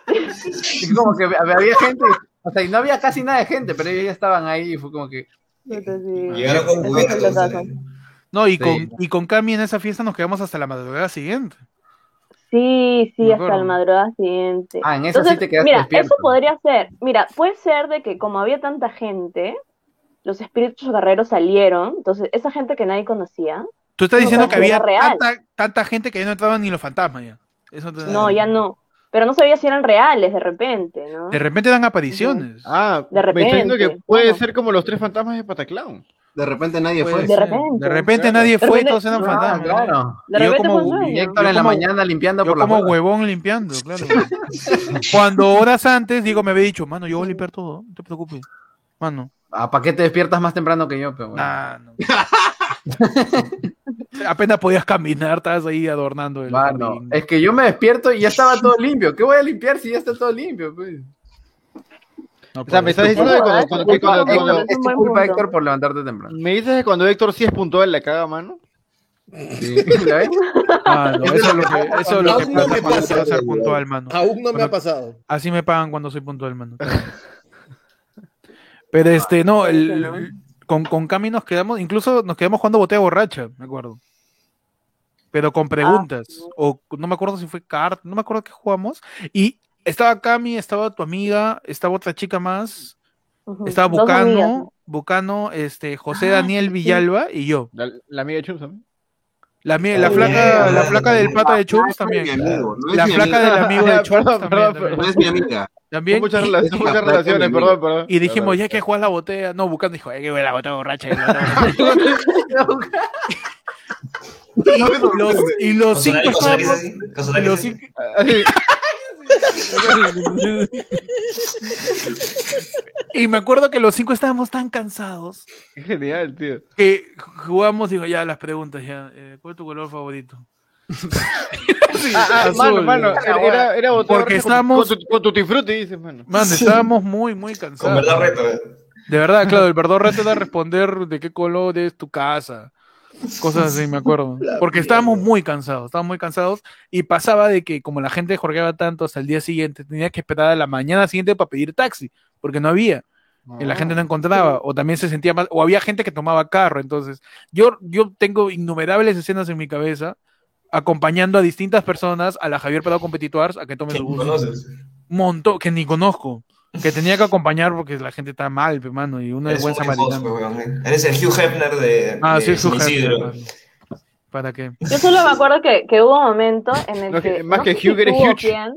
Es como que había gente, o sea, y no había casi nada de gente, pero ellos ya estaban ahí y fue como que... Llegaron con Eso. ¿eh? No, y, Sí. con, y con Cami en esa fiesta nos quedamos hasta la madrugada siguiente. Sí, sí, Me hasta acuerdo. la madrugada siguiente. Ah, en esa Entonces, sí te quedaste mira, despierto. eso podría ser. Mira, puede ser de que como había tanta gente, los espíritus guerreros salieron. Entonces, esa gente que nadie conocía, Tú estás diciendo que había tanta, tanta gente que ya no entraban ni los fantasmas ya. Eso te- no, ya no. Pero no sabía si eran reales de repente, ¿no? De repente dan apariciones. Ah, De me está diciendo que repente, puede ser como los tres fantasmas de Pataclown. De repente nadie fue. De repente. De repente Claro. nadie De fue y repente- todos eran fantasmas. claro. De yo repente como- fue un en la mañana limpiando Yo por la como puerta. huevón limpiando, claro. Cuando horas antes, digo, me había dicho, mano, yo voy a limpiar todo, no te preocupes. Mano, Ah, ¿Para qué te despiertas más temprano que yo? Pero bueno. nah, no. Apenas podías caminar, estabas ahí adornando el Mano, es que yo me despierto y ya estaba todo limpio. ¿Qué voy a limpiar si ya está todo limpio? Pues? No, O sea, me estás diciendo que cuando, cuando- que cuando- Héctor, cuando- es tu culpa. Héctor, por levantarte temprano. me dices que cuando Héctor sí es puntual la caga, mano. Sí. Ah, no, eso es lo que, eso es lo que pasa cuando pasa. ser puntual, mano. Aún no me ha pasado. Así me pagan cuando soy puntual, mano. Pero este, no, el- con, con Cami nos quedamos, incluso nos quedamos jugando botella borracha, me acuerdo. Pero con preguntas. O no me acuerdo si fue cart, no me acuerdo qué jugamos. Y estaba Cami, estaba tu amiga, estaba otra chica más, estaba Bucano, Bucano, este, José Daniel Villalba y yo. La, la amiga de Chums también. La, la Oh, flaca, la flaca del pata de es también. amigo, no La flaca amiga. del amigo de Ah, también. No es mi amiga. También. Muchas, rela- relaciones, perdón, perdón. Y dijimos, ya que jugar la botella. No, Bucano dijo, hay que jugar la botella borracha. y la botella". y los, y los Con cinco estábamos- y los cinco- me acuerdo que los cinco estábamos tan cansados Qué Genial, tío. que jugamos, digo, ya las preguntas, ya. eh, ¿Cuál es tu color favorito? Sí, Ah, ah, mano, mano, era, era, Porque con- estábamos- Con, tu, con tutti frutti, dices, mano. Man, estábamos muy, muy Con cansados. verdad reto. eh. De verdad, claro, el verdadero reto era responder de qué color es tu casa. Cosas así, me acuerdo. Porque estábamos muy cansados, estábamos muy cansados y pasaba de que como la gente jorgeaba tanto hasta el día siguiente, tenía que esperar a la mañana siguiente para pedir taxi, porque no había, y la gente no encontraba, o también se sentía mal, o había gente que tomaba carro, entonces yo, yo tengo innumerables escenas en mi cabeza acompañando a distintas personas a la Javier Prado Competitors a que tomen su bus. ¿Conoces? Un montón, que ni conozco, que tenía que acompañar porque la gente está mal, pe, mano, y uno es buen samaritano. eh. Eres el Hugh Hefner de, Ah, de sí. Isidro. mano. ¿Para qué? Yo solo me acuerdo que, que hubo un momento en el No, que- que. más no que sé si Hugh, Hugh. quién,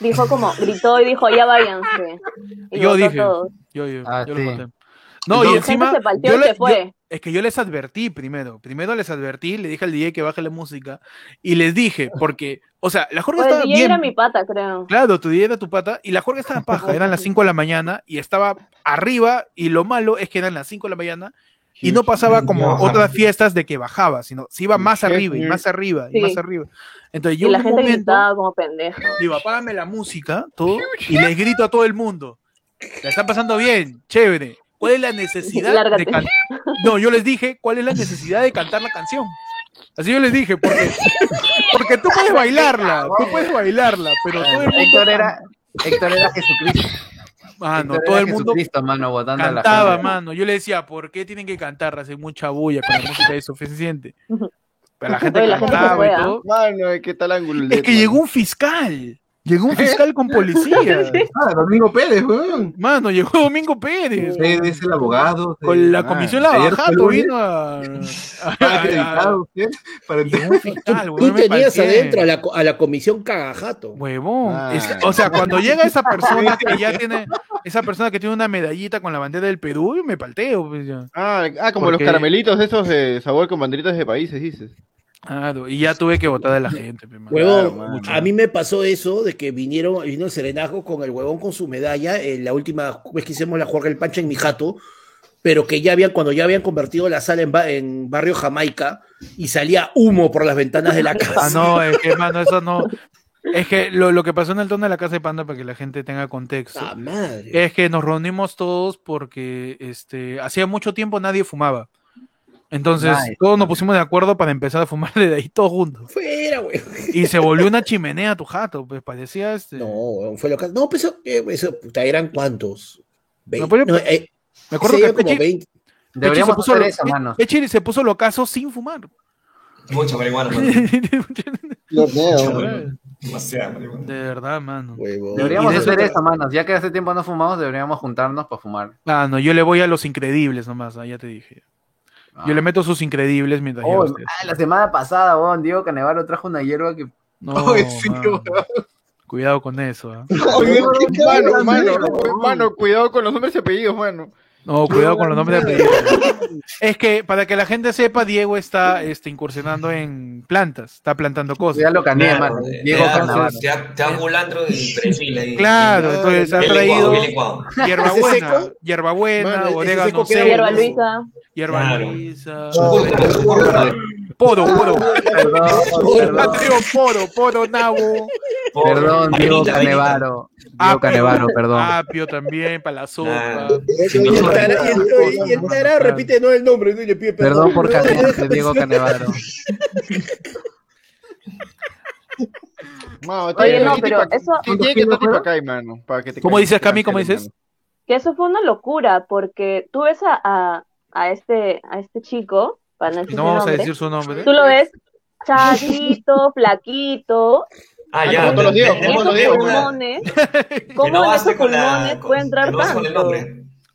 Dijo como, gritó y dijo, ya váyanse. Y Yo dije. todos. Yo, yo, Ah, yo sí. lo maté. No, y encima. se yo y le- se fue. yo- es que yo les advertí primero. Primero les advertí, le dije al DJ que baje la música. Y les dije, porque, o sea, la Jorge Pues estaba el DJ bien. era mi pata, creo. Claro, tu DJ era tu pata. Y la Jorge estaba paja. Eran las 5 de la mañana y estaba arriba. Y lo malo es que eran las 5 de la mañana. Y no pasaba como otras fiestas de que bajaba, sino se iba más arriba y más arriba y Sí. más arriba. Entonces yo Y la un gente momento gritaba como pendejo. digo, apágame la música, todo, y les grito a todo el mundo. La están pasando bien, chévere. ¿Cuál es la necesidad de cantar? No, yo les dije, ¿cuál es la necesidad de cantar la canción? Así yo les dije, porque, porque tú puedes bailarla, tú puedes bailarla, pero todo el mundo Héctor era, Héctor era Jesucristo. Mano, Héctor todo el mundo Jesucristo, mano, botando a la cantaba, mano. Yo le decía, ¿por qué tienen que cantar? Hacen mucha bulla, con la música es suficiente. Pero la gente Oye, la gente se cantaba y ¿ah? todo. Mano, ¿qué tal ángulo? Es que mano? llegó un fiscal. Llegó un fiscal con policía. Ah, Domingo Pérez, weón. Mano, llegó Domingo Pérez. Usted es el abogado. Con la Ah, comisión Lavajato vino a. a- usted, para un fiscal, Tú weón, tenías adentro a la, a la comisión cagajato. Huevón. Ah. Es- o sea, cuando llega esa persona que ya tiene, esa persona que tiene una medallita con la bandera del Perú, me palteo. Pues ya. Ah, ah, como los caramelitos esos de sabor con banderitas de países, dices. Claro, y ya tuve que votar a la gente. mano. a mí me pasó eso de que vinieron, vino el serenazgo con el huevón con su medalla, en la última vez que hicimos la Jorge el Pancha en mi jato, pero que ya habían, cuando ya habían convertido la sala en, ba- en barrio Jamaica y salía humo por las ventanas de la casa. Ah, no, es que, mano, eso no. Es que lo, lo que pasó en el tono de la casa de Panda, para que la gente tenga contexto, Ah, madre. es que nos reunimos todos porque este, hacía mucho tiempo nadie fumaba. Entonces, Nice. todos nos pusimos de acuerdo para empezar a fumar de ahí todos juntos. Fuera, güey. Y se volvió una chimenea tu jato, pues parecía este. No, fue lo que. No, pues eso, eh, eso, puta, eran cuántos. Vein- No, no, eh, Me acuerdo que como Pechi, 20. Pechi se Deberíamos puso hacer lo- eso, mano. Pechi se puso locazo sin fumar. Mucha marihuana, mano. Marihuana. Marihuana. De verdad, mano. Huevo. Deberíamos hacer eso, manos. Ya que hace tiempo no fumamos, deberíamos juntarnos para fumar. Ah, no, yo le voy a los increíbles nomás, ah, ya te dije. Ah. Yo le meto sus increíbles mientras Oh, yo ah, la semana pasada, weón, Diego Canevaro trajo una hierba que. No, Ay, sí. Cuidado con eso. ah. ¿qué Mano, mano, mano? mano, cuidado con los nombres y apellidos, mano. No, cuidado con los nombres de apellidos. Es que para que la gente sepa, Diego está este, incursionando en plantas, está plantando cosas. Ya lo cané, Claro, mano. te- Diego Canevaro. te da- un culantro y perejil ahí. Claro, entonces ha traído hierbabuena, hierbabuena, ese orégano seco Hierba Luisa. hierba Claro. Luisa, poro, poro, Perdón, Mateo, poro, poro, nabo, perdón, Diego Canevaro. Diego apio, Canevaro, perdón. apio también para la sopa. Y el tarado- repite no el nombre, le pide Perdón por canearte, Diego Canevaro. Oye, no, pero eso, tiene- Tiene que estar tipo acá, mano. Para que te ¿Cómo dices, Cami? ¿Cómo dices? que eso fue una locura, porque tú ves a, a, a este, a este chico, para no no vamos a decir su nombre. tú lo ves chatito, flaquito, Ah, ya. como de- todos los de- días, de- pulmones, ¿cómo no en esos con la- pulmones con- puede entrar no tanto?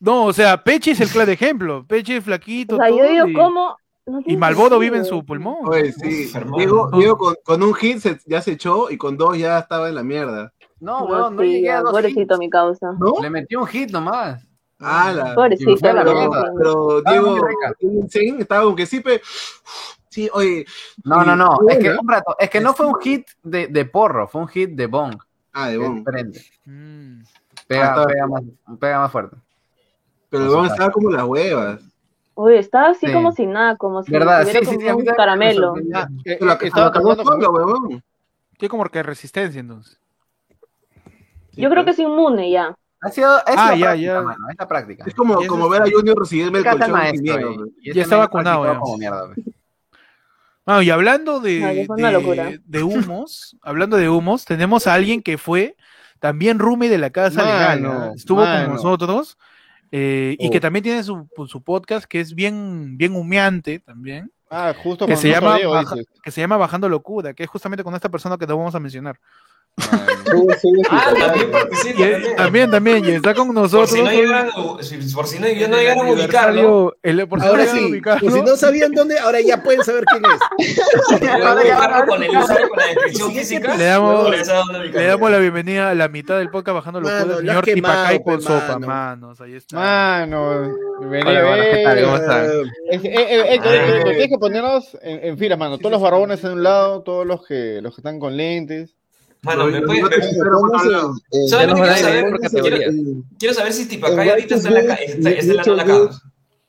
No, o sea, Peche es el claro ejemplo. Peche es flaquito. O sea, yo digo, y, ¿cómo? No y sentido. vive en su pulmón. Oye, sí. Diego, Diego con, con un hit se- ya se echó y con dos ya estaba en la mierda. No, No, no sí, llegué a ya, dos pobrecito hits. mi causa. ¿No? Le metió un hit nomás. Ala. Pobrecito, y me fue a la no. Pero Diego sí, estaba como que sí, pe- sí, oye. No, sí, no, no. Es que, un rato, es que no fue un hit de, de porro, fue un hit de bong. Ah, de que bon. prende. Mm. Pega, Ah, pega, más, pega más fuerte. Pero el bon estaba como las huevas. Oye, estaba así Sí. como si nada, como si ¿Verdad? Sí, sí, como sí, a mí un caramelo. Eh, Pero la eh, que estaba cantando solo, huevón. Tiene como que resistencia entonces. Yo creo que es inmune ya. Ha sido, es Ah, ya, práctica, ya. mano, es la práctica. Es como, Y eso como es- ver a Junior recibirme el colchón maestro y Ya ese está vacunado, practicó ya. como mierda, pe. Bueno, y hablando de, No, humos, hablando de humos, tenemos a alguien que fue también roomie de la casa legal. Mano, ¿ah? Estuvo mano. con nosotros eh, y Oh. que también tiene su, su podcast que es bien, bien humeante también, Ah, justo que se, llama Diego, Baja- dices. que se llama Bajando Locura, que es justamente con esta persona que te vamos a mencionar. Ah, también participa. También. también, también, y está con Por nosotros. si no si- por si no, yo no a ubicarlo. el- por si no Ahora llegaran a sí, ubicarlo, por si no sabían dónde, ahora ya pueden saber quién es. Llegaran a ubicarlo con el usuario, con la descripción física. Le damos- Le damos la bienvenida a la mitad del podcast Bajando Mano, Locura, lo señor Tipacay con sopa, mano. manos, ahí está. Mano. ¿Cómo eh, eh, eh, Tienes que ponernos en, en filas, mano. Todos los barbones en un lado, todos los que los que están con lentes. Mano, me puede- Yo te- me- pero por otro lado. Eh, ¿Sabes nos qué van a quiero saber? por Quiero, saber si Tipacay ahorita está en la, está.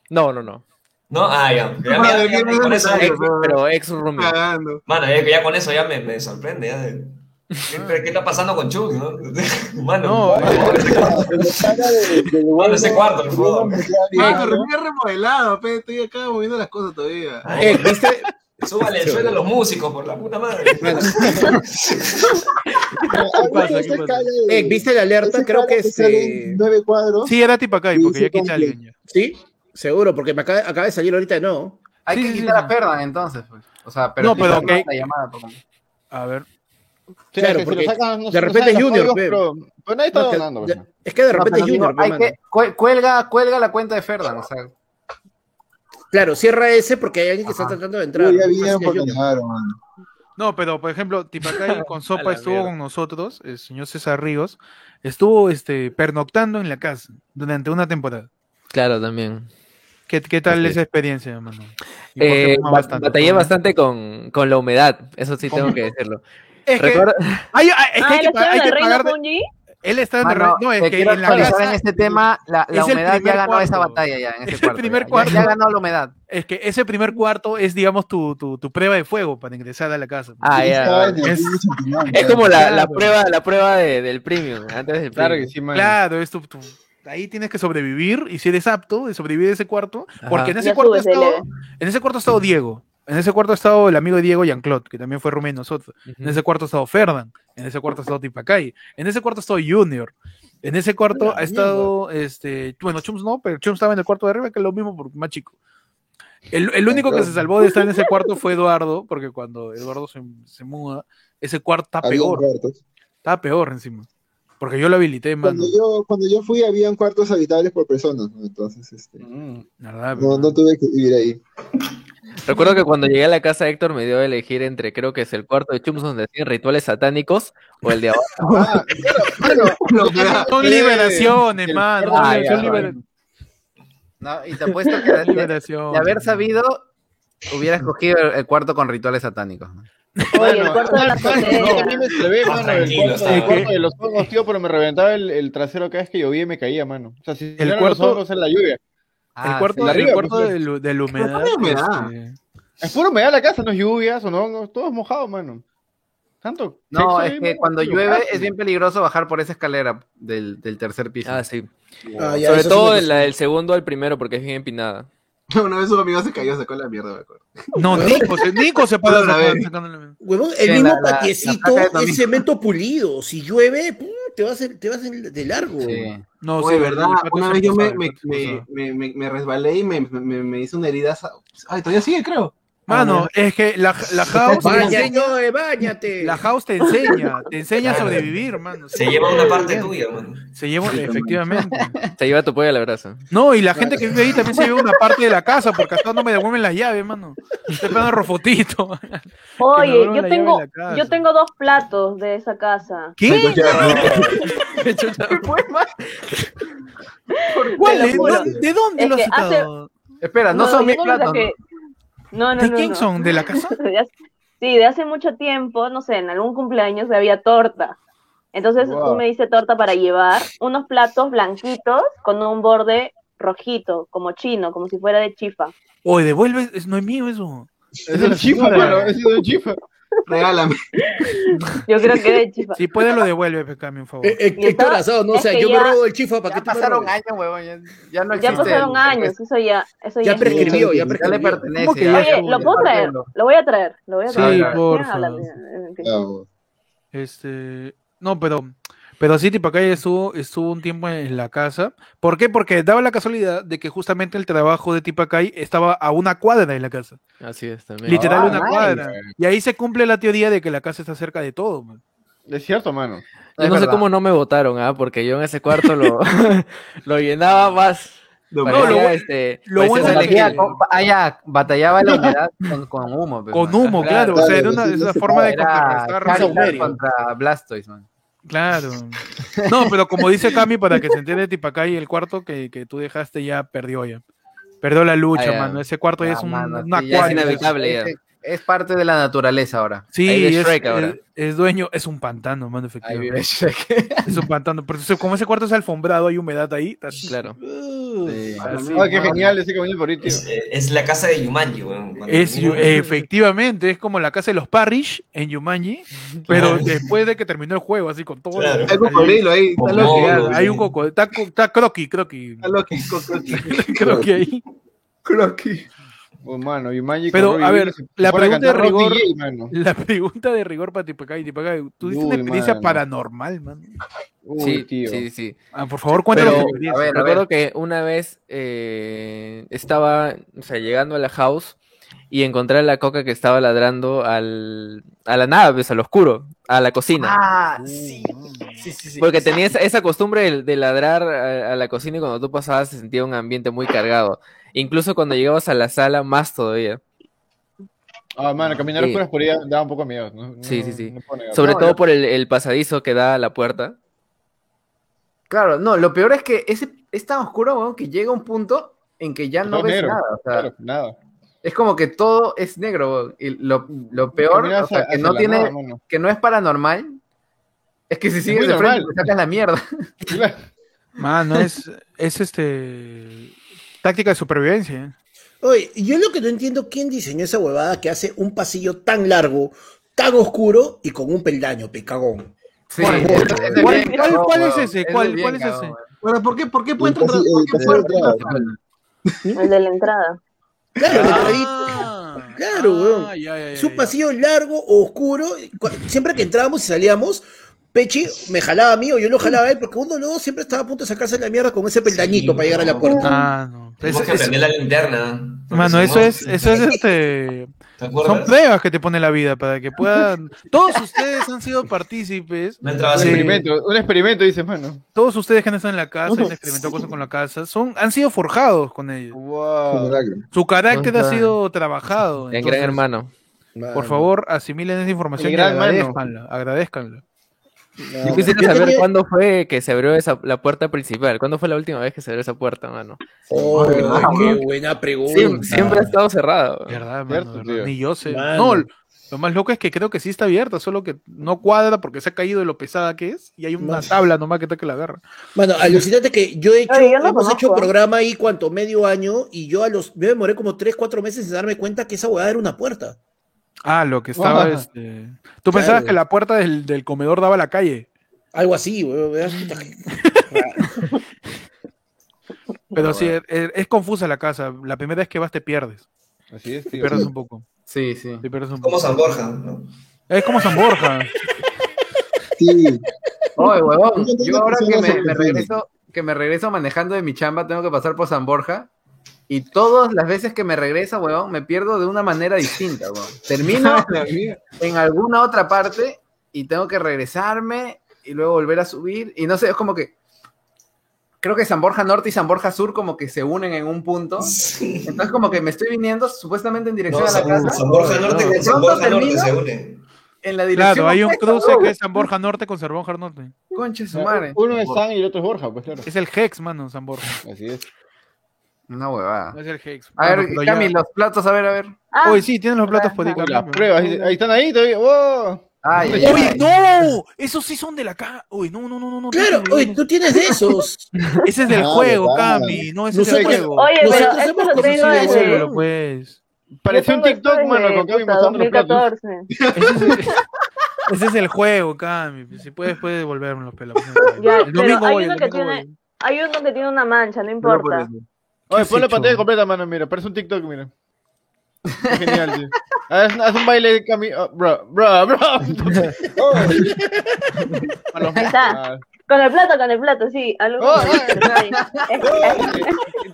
No, no, no. ¿No? Ah, ya. Ya, Madre, ya, ya, ¿quién ya, es con eso? Ex- pero ex. Cagando. mano, ya, ya con eso ya me, me sorprende. Ya ¿Qué, qué está pasando con Chuck, no? Mano, No, por favor, ese cuarto. Mano, por favor. Recién remodelado, pe. Estoy acá moviendo las cosas todavía. Eh, ¿viste? Súbale el sueldo a los músicos, por la puta madre. Eh, ¿viste la alerta? Creo que sale en se... nueve cuadros. Sí, era Tipacay, Sí, porque sí, ya quita alguien ya. Sí, seguro, porque me acaba, acaba de salir ahorita de nuevo. Hay Sí, que sí, quitar sí. a Ferdan entonces, pues. O sea, pero No, pero que- la llamada, por favor. A ver. Sí, Claro, que porque lo sacan, no- de repente Junior, códigos, pe. pero, pero nadie está No, que- donando. de- pues. es que de repente Junior, hay que, cu- cuelga, cuelga la cuenta de Ferdan, o sea, Claro, cierra ese porque hay alguien que está tratando de entrar. Ya mano. No, pero por ejemplo, Tipacay con Sopa estuvo mierda. con nosotros, el señor César Ríos, estuvo este pernoctando en la casa durante una temporada. Claro, también. ¿Qué, qué tal Así esa experiencia, mano? ¿Y por qué Eh, bastante? batallé bastante con, con la humedad, eso sí ¿Cómo? tengo que decirlo. Es que, Recuerda- es que Ah, hay que, que pagar. de-. Él está en el Mano, No, es que en la casa. en este tema, la, la es el humedad ya ganó esa cuarto. batalla ya en ese Es el cuarto. primer ya. cuarto. Ya, ya ganó la humedad. Es que ese primer cuarto es, digamos, tu, tu, tu prueba de fuego para ingresar a la casa. Ah, ya. el Es- Es como la, la prueba, la prueba de- del premium, antes del Claro premium. que sí, man. Claro, es tu, tu- ahí tienes que sobrevivir y si eres apto de sobrevivir a ese cuarto, porque Ajá. en ese cuarto ha estado, en ese cuarto ha estado Diego, en ese cuarto ha estado el amigo de Diego Jean-Claude, que también fue de nosotros, en ese cuarto ha estado Ferdan, en ese cuarto ha estado Tipacay, en ese cuarto ha estado Junior, en ese cuarto ha estado, este, bueno, Chums no, pero Chums estaba en el cuarto de arriba, que es lo mismo, porque más chico. El, el único que se salvó de estar en ese cuarto fue Eduardo, porque cuando Eduardo se, se muda, ese cuarto está peor. Está peor encima. Porque yo lo habilité, mano. Cuando yo, cuando yo fui, habían cuartos habitables por personas, ¿no? Entonces, este, verdad, no, no tuve que vivir ahí. Recuerdo que cuando llegué a la casa Héctor me dio a elegir entre, creo que es el cuarto de Chums donde hacían rituales satánicos o el de abajo. Ah, claro, Son liberaciones, mano. Ah, son ya, libera- No, y te apuesto que de, liberación. de haber sabido, hubiera escogido el, el cuarto con rituales satánicos. Oye, el cuarto de Mano, mano, el el los hongos, tío, pero me reventaba el, el trasero cada vez que llovía y me caía, mano. O sea, si El eran cuarto- los hongos en la lluvia. El Ah, cuarto, sí. el Arriba, cuarto pues, de, lu- de la humedad. de humedad. este, Es puro humedad la casa, no es lluvia, son hongos, todo es mojado, mano. Tanto. No, es que cuando llueve es bien peligroso bajar por esa escalera del, del tercer piso. Ah, sí. Ah, ya, Sobre todo el, la del segundo al primero porque es bien empinada. Una vez un amigo se cayó, sacó la mierda, me acuerdo. No, Nico se, Nico se Otra sacando- sacándole mierda. Huevón, el Sí, mismo la- la- la patiecito de es cemento pulido. Si llueve, pum, te vas, te vas de largo. Sí. No, Oye, sí, ¿verdad? Una vez yo me, me, me, me, me- me resbalé y me, me, me hice una herida. Ay, todavía sigue, creo. Mano, es que la, la house te Báñate, enseña, no, báñate. la house te enseña, te enseña a sobrevivir, mano. Se lleva una parte tuya, mano. Se lleva, efectivamente. Te lleva tu pollo al abrazo. No, y la gente que vive ahí también se lleva una parte de la casa, porque hasta no me devuelven las llaves, mano. Estoy pegando rofotito. Oye, yo la tengo, la yo tengo dos platos de esa casa. ¿Qué? ¿Cuál? Te lo ¿De, dónde- de dónde Es lo has sacado? Espera, no, son mis platos. No, no, ¿De no, quién no. son? ¿De la casa? De Sí, de hace mucho tiempo, no sé, en algún cumpleaños había torta. Entonces Wow. tú me dice torta para llevar, unos platos blanquitos con un borde rojito, como chino, como si fuera de chifa. Oye, devuelve, es- no es mío eso. Es el chifa, mano, es el chifa. Regálame. Yo creo que de chifa. Si puede lo devuelve, Pecami, un favor. Eh, eh, está- Asado, no, o sea, yo me ya- robo el chifa para Ya que tú pasaron años, huevón. Ya, ya no Ya existe. pasaron el- años, eso ya, eso Ya ya prescribió, ya Ya le prescribió. pertenece. ¿Cómo que ya. ya Oye, lo puedo traer, lo voy a traer, lo voy a Sí, traer. Habla- en fin. No, Este, no, pero, pero sí, Tipacay estuvo, estuvo un tiempo en la casa. ¿Por qué? Porque daba la casualidad de que justamente el trabajo de Tipacay estaba a una cuadra de la casa. Así es también. Literal, Ah, una nice. cuadra. Y ahí se cumple la teoría de que la casa está cerca de todo. man. Es cierto, mano. Yo no sé cómo no me votaron, ¿ah? Porque yo en ese cuarto lo, lo llenaba más. No, Parecía, lo este, lo bueno es que- Hill. Batallaba, ah, ya, batallaba la humedad con, con humo. pues, Con humo, claro. Claro, o sea, era una, forma de Era contrarrestar. Contra Blastoise, man. Claro. No, pero como dice Cami, para que se entienda Tipacay, el cuarto que, que tú dejaste ya perdió ya. Perdió la lucha, mano. Ese cuarto ya es un, mano, una ya es inevitable. ya. Es, es parte de la naturaleza ahora. Sí, es, ahora. es- es dueño, es un pantano, mano, Ahí efectivamente. vive Shrek. Es un pantano. Pero como ese cuarto es alfombrado, hay humedad ahí. Claro. Sí. así, Ay, qué mano. genial ese camino por ahí, tío. Es, es la casa de Yumanji, weón. Es, efectivamente, es como la casa de los Parrish en Yumanji, pero Claro. después de que terminó el juego, así con todo. Claro. Hay cocodrilo ahí. Está loco. hay un coco, está, está croqui, croqui, Está loco. Croqui. croqui ahí. Croqui. Oh, mano, y Magic Pero, a ver, Williams la pregunta de rigor- J, mano. La pregunta de rigor para Tipacay, Tipacay, tú tuviste una experiencia mano. paranormal, man. Uy, Sí, tío. sí, sí. Ah, por favor, cuéntanos Pero, a ver, Recuerdo que una vez eh, estaba, o sea, llegando a la house y encontré a la coca que estaba ladrando al, a la nada, pues, al oscuro, a la cocina. Ah, sí. Sí, sí, sí. Porque tenía esa, esa costumbre de, de ladrar a, a la cocina y cuando tú pasabas se sentía un ambiente muy cargado. Incluso cuando llegabas a la sala, más todavía. Ah, mano, caminar Sí. oscuras por ahí daba un poco de miedo. No, Sí, sí, sí. no. Sobre No, todo por el, el pasadizo que da a la puerta. Claro, no, lo peor es que ese es tan oscuro, weón, que llega un punto en que ya no ves negro, nada. O sea, Claro, nada. es como que todo es negro, weón. Y lo, lo peor, o sea, que no tiene, nada, que no es paranormal, es que si sigues de frente te sacas la mierda. Claro. Mano, es, es este. Táctica de supervivencia. ¿eh? Oye, yo lo que no entiendo, ¿quién diseñó esa huevada que hace un pasillo tan largo, tan oscuro y con un peldaño, pecagón? Sí, ¿Cuál- es cuál- bien cuál- cagón, cuál es weón. ese? ¿Cuál- es ese? Bueno, ¿por qué, por qué puede entrar? ¿Por el de entrada. entrar? El de la entrada. Claro. Ah, Claro, ah, weón. ya, ya, ya, Es un ya. pasillo largo, oscuro. Siempre que entrábamos y salíamos, Pechi me jalaba a mí o yo lo jalaba a él, porque uno luego siempre estaba a punto de sacarse la mierda con ese peldañito para llegar a la puerta. Ah, no. Tenemos Es- que es- la linterna. mano, eso no- es, eso es este. ¿Te Son pruebas que te pone la vida para que puedan. Todos ustedes han sido partícipes. No entraba Un experimento, un experimento, dice, mano. Todos ustedes que han estado en la casa, han experimentado cosas con la casa, son, han sido forjados con ellos. Wow. Su carácter ha sido trabajado. En entonces, gran hermano. Por favor, asimilen esa información y gran mano. agradezcanla. Agradezcanla. Yo quisiera Yo saber tenía- cuándo fue que se abrió esa, la puerta principal. ¿Cuándo fue la última vez que se abrió esa puerta, mano? Oh, ¿verdad, qué no? buena pregunta. Siempre, siempre ha estado cerrado. ¿Verdad, Cierto, mano? Ni yo sé. Mano. No, lo más loco es que creo que sí está abierta, solo que no cuadra porque se ha caído de lo pesada que es y hay una No. tabla nomás que está que la agarra. Mano, alucinante que yo he hecho, yo no hemos hecho programa ahí cuánto, medio año, y yo a los, me demoré como 3, 4 meses en darme cuenta que esa hueá era una puerta. Ah, lo que estaba Ah. este. Tú pensabas que la puerta del, del comedor daba a la calle, Algo así, que- pero sí, es, es confusa la casa. La primera vez que vas te pierdes. Así es, Te tío. pierdes un poco. Sí, sí. Te pierdes un Como poco. San Borja, ¿no? Es como San Borja. Sí. Oye, huevón, yo ahora que me, regreso, que me regreso manejando de mi chamba, tengo que pasar por San Borja. Y todas las veces que me regreso, huevón, me pierdo de una manera distinta, huevón. Termino en alguna otra parte y tengo que regresarme y luego volver a subir. Y no sé, es como que. Creo que San Borja Norte y San Borja Sur como que se unen en un punto. Sí. Entonces como que me estoy viniendo supuestamente en dirección No, a la San, casa. San Borja Norte no. con San Borja Norte se unen. En la dirección Claro, hay un cruce que es San Borja Norte con San Borja Norte. Conche su madre. Uno es San y el otro es Borja, pues claro. Es el Hex, mano, San Borja. Así es. Una huevada. Es el Hex. A ver, Bueno, pero ya- Cami, los platos, a ver, a ver. Ah, Oye, sí, tienen los platos por ahí, Las pero- pruebas, ahí, están ahí todavía. ¡Wow! Ay, ay, Oye, ay. no, esos sí son de la casa. Uy, no, no, no, no, no. Claro, no, oye, no. tú tienes de esos. Ese es del Ah, juego. Cami. No, ese es del juego. Oye, pero Nosotros hemos. Devuélvelo, pues. Pareció un TikTok, esto mano, desde, con Cami mostrando los platos. 2014. Ese es el, juego, Cami. Si puedes, puedes devolverme los pelos. Ya, el pero domingo hay voy, uno el que domingo tiene- voy. Hay uno que tiene una mancha, no importa. Oye, pon la hecho? pantalla completa, mano, mira, parece un TikTok, mira. Qué genial, tío. Haz, haz un baile de Cami. oh, bro, bro, bro. Los- Ahí está. Con el plato, con el plato, sí. Algo Oh.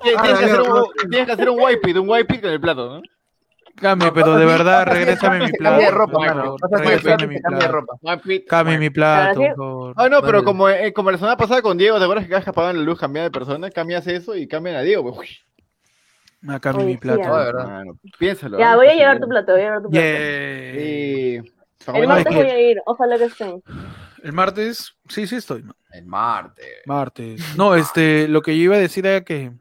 Tienes que hacer un- Tienes que hacer un wipe un wipe con el plato, ¿no? Cami, pero de verdad, regrésame mi plato. cambia de ropa, mano. Regrésame mi cambie plato. Cami, mi plato, por favor. Ah, no, pero como, eh, como la semana pasada con Diego, ¿te acuerdas que cada vez que apagaban la luz cambiaba de persona? Cami hace eso y cambian a Diego. Pues. Ah, Cami, Oye, mi plato. de verdad. Piénsalo. Ya, ¿eh? voy a llevar tu plato, voy a llevar tu plato. Yeah. Sí. El martes voy a ir, ojalá que estén. El martes, sí, sí estoy. El martes. Martes. No, este, lo que yo iba a decir era que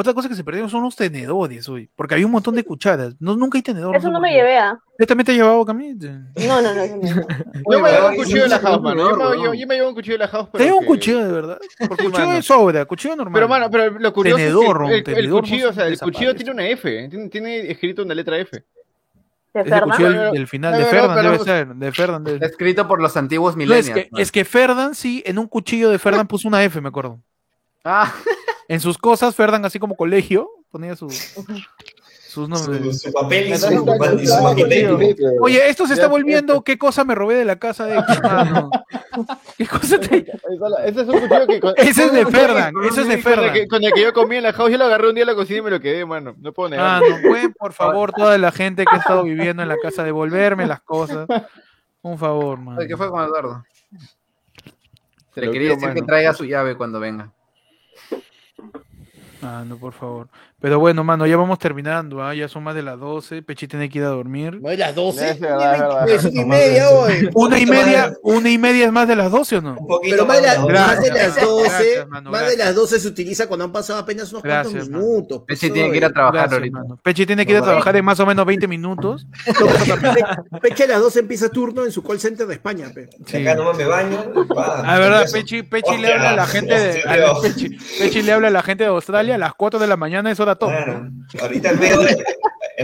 otra cosa que se perdieron son los tenedores hoy, porque había un montón de cucharas. No, nunca hay tenedores. Eso no me llevé a. ¿Tú también te has llevado, Cami? ¿Te No, no, no. eso no. Yo me llevo un cuchillo de la house, mano. Yo me, yo, yo me llevo un cuchillo de la house, pero. llevas un cuchillo de verdad? Porque cuchillo de sobra, cuchillo normal. Pero, mano, pero lo curioso Tenedor, es que el, tenedor cuchillo, o sea, el cuchillo tiene una F, tiene, tiene escrito una letra F. ¿De Es el Fernan? cuchillo del, Pero- del final, no, de Ferdan debe ser, de Ferdan debe Está ser. escrito por los antiguos No, es millennials. que, es que Ferdan sí, en un cuchillo de Ferdan puso una F, me acuerdo. Ah, En sus cosas, Ferdan, así como colegio, ponía sus, sus Su, nombres. su papel y su, y magneto. Oye, esto se está volviendo, ¿qué cosa me robé de la casa de mano? ¿Qué cosa te... Ese es un cuchillo que. con- Ese es de Ferdan, ese es de con el, Ferdan. que, con el que yo comí en la house, yo lo agarré un día en la cocina y me lo quedé, mano. No puedo Ah, negar. no pueden, por favor, toda la gente que ha estado viviendo en la casa, devolverme las cosas. Un favor, man. ¿qué fue con Eduardo? Se le quería decir que mano. traiga su llave cuando venga. Ah, no, por favor. Pero bueno, mano, ya vamos terminando, ¿ah? Ya son más de las 12. Pechi tiene que ir a dormir. No es las 12. Es verdad, una y media hoy. Una y media, una y media es más de las 12 o no? Un poquito Pero más de, la- más, ¿no? más de las Gracias, 12, gracias, mano, más de gracias. las 12 se utiliza cuando han pasado apenas unos Gracias, cuantos mano. minutos. pues, Pechi tiene que ir a trabajar Gracias, ahorita. mano. Pechi tiene que ir a trabajar en más o menos 20 minutos. Pe- Peche a las 12 empieza turno en su call center de España. pe. Sí. Acá nomás me baño. Ah, verdad. Pechi, Pechi le habla a la gente de hostia, a la- Dios. Pechi, Pechi le habla a la gente de Australia a las 4 de la mañana, es hora top. Claro. Ahorita en medio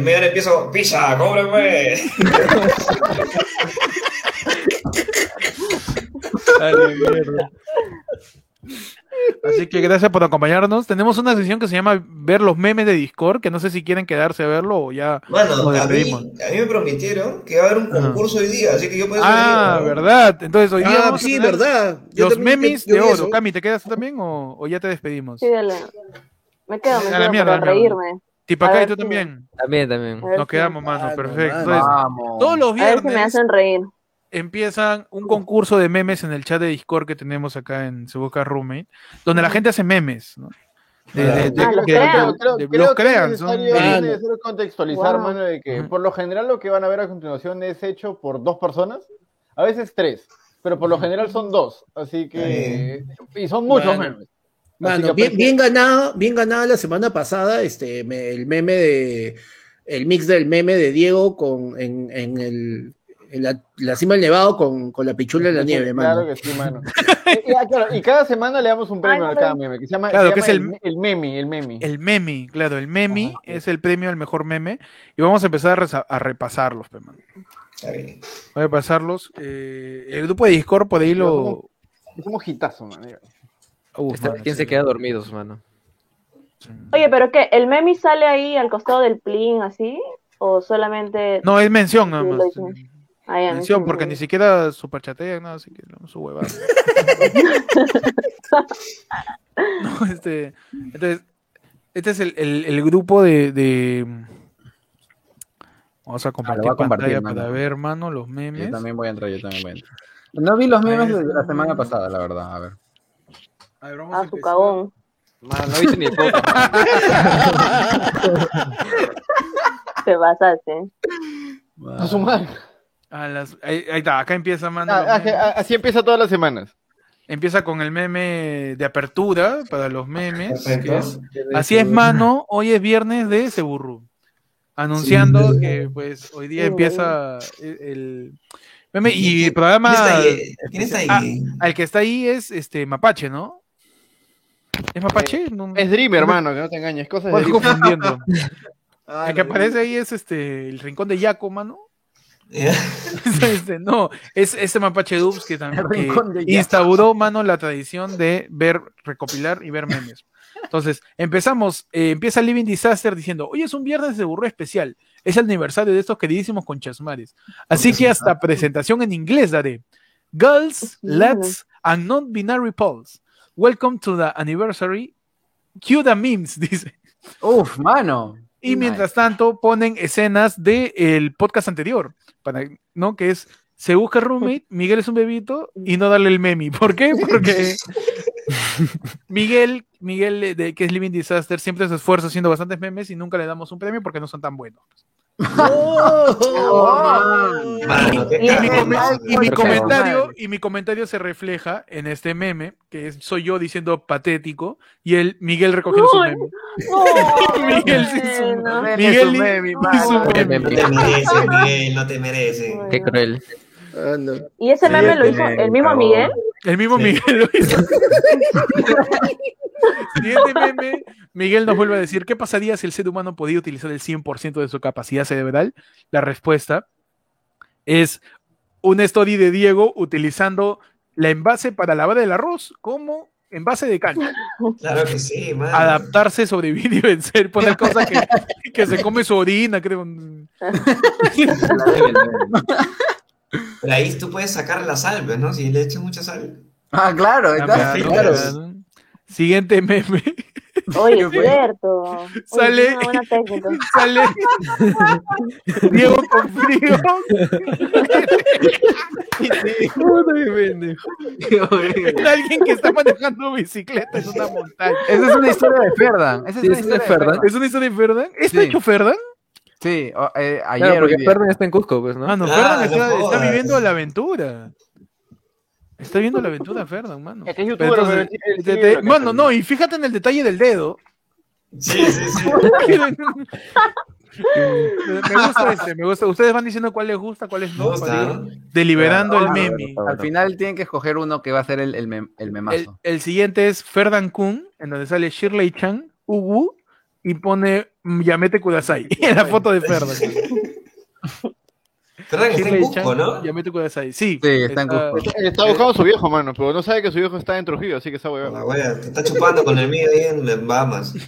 media hora empiezo, pizza, cóbreme. Así que gracias por acompañarnos. Tenemos una sesión que se llama Ver los memes de Discord, que no sé si quieren quedarse a verlo o ya Bueno, nos a mí, despedimos. a mí me prometieron que va a haber un concurso hoy día, así que yo puedo Ah, verdad. Entonces hoy día Ah, vamos a sí, tener verdad. Yo Los memes de oro. eso. Cami, ¿te quedas tú también o, o ya te despedimos? Sí, dale. Me quedo, me A la quedo mierda, para reírme. Tipacay, A ver tú si- también. También, también. Nos si- quedamos, mano. Ah, no, Perfecto. mano. Entonces, Vamos. todos los A ver si me viernes hacen reír. empiezan un concurso de memes en el chat de Discord que tenemos acá en Se Busca Roommate, donde la gente hace memes, ¿no? De- de- de- Ah, los crean. de- Creo, de- creo los que crean. es son- necesario, es no. necesario contextualizar, Wow. mano, de que por lo general lo que van a ver a continuación es hecho por dos personas, a veces tres, pero por lo general son dos, así que... Y son muchos Mano. memes. Mano, bien, aprecia- bien ganado, bien ganada la semana pasada, este, me- el meme de, el mix del meme de Diego con, en, en el, en la, la cima del nevado con, con la pichula de la nieve, mano. Claro que sí, mano. y, y, ah, claro, y cada semana le damos un premio Ay, a cada meme, que se llama, Claro, se que llama es el, el- meme, el meme. El meme, claro, el meme Ajá. es el premio al mejor meme y vamos a empezar a, repasarlos, pe, mano. Está bien. Voy a repasarlos. eh, el grupo de Discord por ahí lo... Es como hitazo, man. Uf, mano, ¿Quién se queda dormidos, mano? Oye, pero ¿qué? ¿El meme sale ahí al costado del plin así? ¿O solamente.? No, es mención nada más. Ah, ya, Mención, porque ni siquiera superchatean, nada, así que no, su huevada. no, este, entonces, este es el, el- el grupo de, de- Vamos a compartir, voy a compartir, pantalla mano. para ver, hermano, los Yo memes. también voy a entrar, yo también voy a entrar. No vi los memes de la semana pasada, la verdad. A ver. A ver, vamos a Ah, su cagón. Mano, no viste ni el foto. Te pasaste. A su madre. A las- ahí, ahí está, acá empieza, mano. Ah, ah, ah, Así empieza todas las semanas. Empieza con el meme de apertura para los memes. Perfecto. que es, Así es, mano. Hoy es viernes de Seburru. Anunciando Sí. que pues hoy día Sí, empieza el, el meme y el programa. ¿Quién está ahí? ¿Quién está ahí? Ah, el que está ahí es este Mapache, ¿no? ¿Es Mapache? No, Es Dream, hermano, que no te engañes. Cosas de confundiendo. Ah, el que aparece ahí es este el rincón de Yaco, mano. Ya. Este, no, es ese Mapache Dubs que también que rincón de Yaco. instauró, mano, la tradición de ver, recopilar y ver memes. Entonces, empezamos, eh, empieza Living Disaster diciendo, hoy es un viernes de burro especial, es el aniversario de estos queridísimos conchasmares. Así que hasta presentación en inglés daré. Girls, lads, and non-binary poles. Welcome to the anniversary. Cue the memes, dice. Uf, mano. Y mientras tanto ponen escenas del podcast anterior, para, ¿no? Que es se busca roommate, Miguel es un bebito y no darle el meme. ¿Por qué? Porque Miguel, Miguel de, que es Living Disaster, siempre se esfuerza haciendo bastantes memes y nunca le damos un premio porque no son tan buenos. Y- Y mi, y comentario, y mi comentario se refleja en este meme, que es, soy yo diciendo patético, y el Miguel recogiendo su meme. Miguel y su meme. No te mereces, Miguel, no te mereces. Qué cruel. Ah, no. ¿Y ese meme lo hizo el mismo. Miguel? El mismo Sí. Miguel lo hizo. Siguiente meme, Miguel nos vuelve a decir, ¿qué pasaría si el ser humano podía utilizar el 100% de su capacidad cerebral? La respuesta es una story de Diego utilizando la envase para lavar el arroz como envase de cancha. Claro que sí, mano. Adaptarse, sobrevivir y vencer, poner cosas que, que se come su orina, creo. Pero ahí tú puedes sacar la sal, pues, ¿no? Si le echas mucha sal. Ah, claro, Ah, claro. claro. Siguiente meme. Oye, es cierto. Sale- es. Sale Diego con frío. Alguien que está manejando bicicleta en una montaña. Esa es una historia de Ferdan. Esa es Sí, una es historia de de Ferdan. Ferdan. ¿Es una historia de Ferdan? ¿Está Sí. hecho Ferdan? Sí, o- eh, ayer Claro, porque. Ferdan está en Cusco, pues, ¿no? Mano, Ah, Ferdan no está, está viviendo la aventura. Está viendo la aventura, Ferdan, mano. Es que es Pero youtuber, entonces, pero él- él te- sí te- lo que mano, no, y fíjate en el detalle del dedo. Sí, sí, sí. me gusta este, me gusta. Ustedes van diciendo cuál les gusta, cuáles Me no. Deliberando el Ah, meme. Al final tienen que escoger uno que va a ser el, el, mem- el memazo. el siguiente es Ferdan Kun, en donde sale Shirley Chan, Ugu, y pone Yamete Kudasai en la foto de Ferdan. Ferdan está en Cusco, Chan, ¿no? Yamete Kudasai. Sí, Sí, está en Cusco. Está buscando a su viejo, mano, pero no sabe que su viejo está en Trujillo, así que esa La huevada. wea, te está chupando con el mío ahí en Bahamas.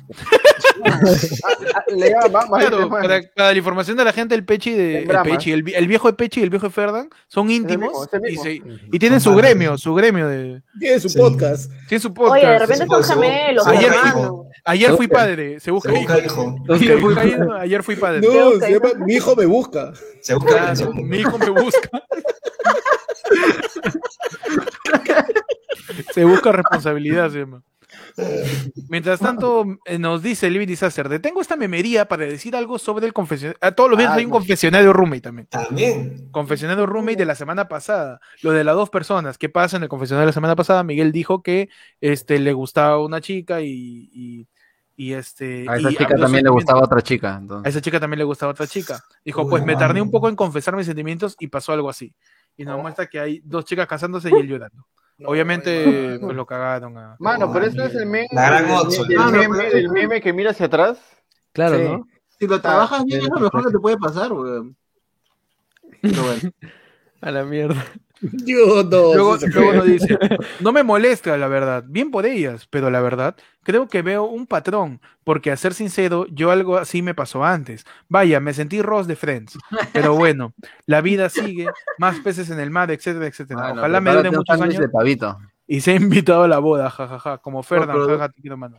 Le llama Bamba, Claro, este, para, para la información de la gente, el Pechi de el. Pechi, el, vi- el viejo de Pechi y el viejo de Ferdan son íntimos mismo, y, mismo. se- y tienen su gremio, su gremio de Tiene su Sí. podcast. tienen su podcast. Oye, de repente son gemelos, hijo. Ayer fui Se busca. padre, se busca Se hijo. busca hijo. Ayer fui, ayer fui padre. No, Ok. se llama Mi hijo me busca. Se busca Claro, mi hijo me busca. se busca responsabilidad, se llama. Mientras tanto, eh, nos dice Living Disaster, detengo esta memería para decir algo sobre el confesionario. A todos los viernes Ah, hay un no. confesionario roommate también. También. Confesionario roommate de la semana pasada. Lo de las dos personas. ¿Qué pasa en el confesionario de la semana pasada? Miguel dijo que este, le gustaba una chica y, y, y, este. A esa y chica también le gustaba otra chica. A esa chica también le gustaba otra chica. Dijo, Uy, pues me tardé un poco en confesar mis sentimientos y pasó algo así. Y nos muestra que hay dos chicas casándose y él llorando. Obviamente, pues lo cagaron a. Mano, pero ese no es el meme, La gran ¿no? meme, que mira hacia atrás. Claro, Sí. ¿no? Si lo trabajas bien, es lo mejor que te puede pasar, weón. Pero bueno. A la mierda. Yo no. Luego, nos dice, no me molesta la verdad, bien por ellas, pero la verdad, creo que veo un patrón, porque a ser sincero, yo algo así me pasó antes. Vaya, me sentí Ross de Friends, pero bueno, la vida sigue, más peces en el mar, etcétera, etcétera. Bueno, Ojalá me dure muchos años de pavito. y se ha invitado a la boda, jajaja, como Ferdan, pero- jaja, te quiero, mano.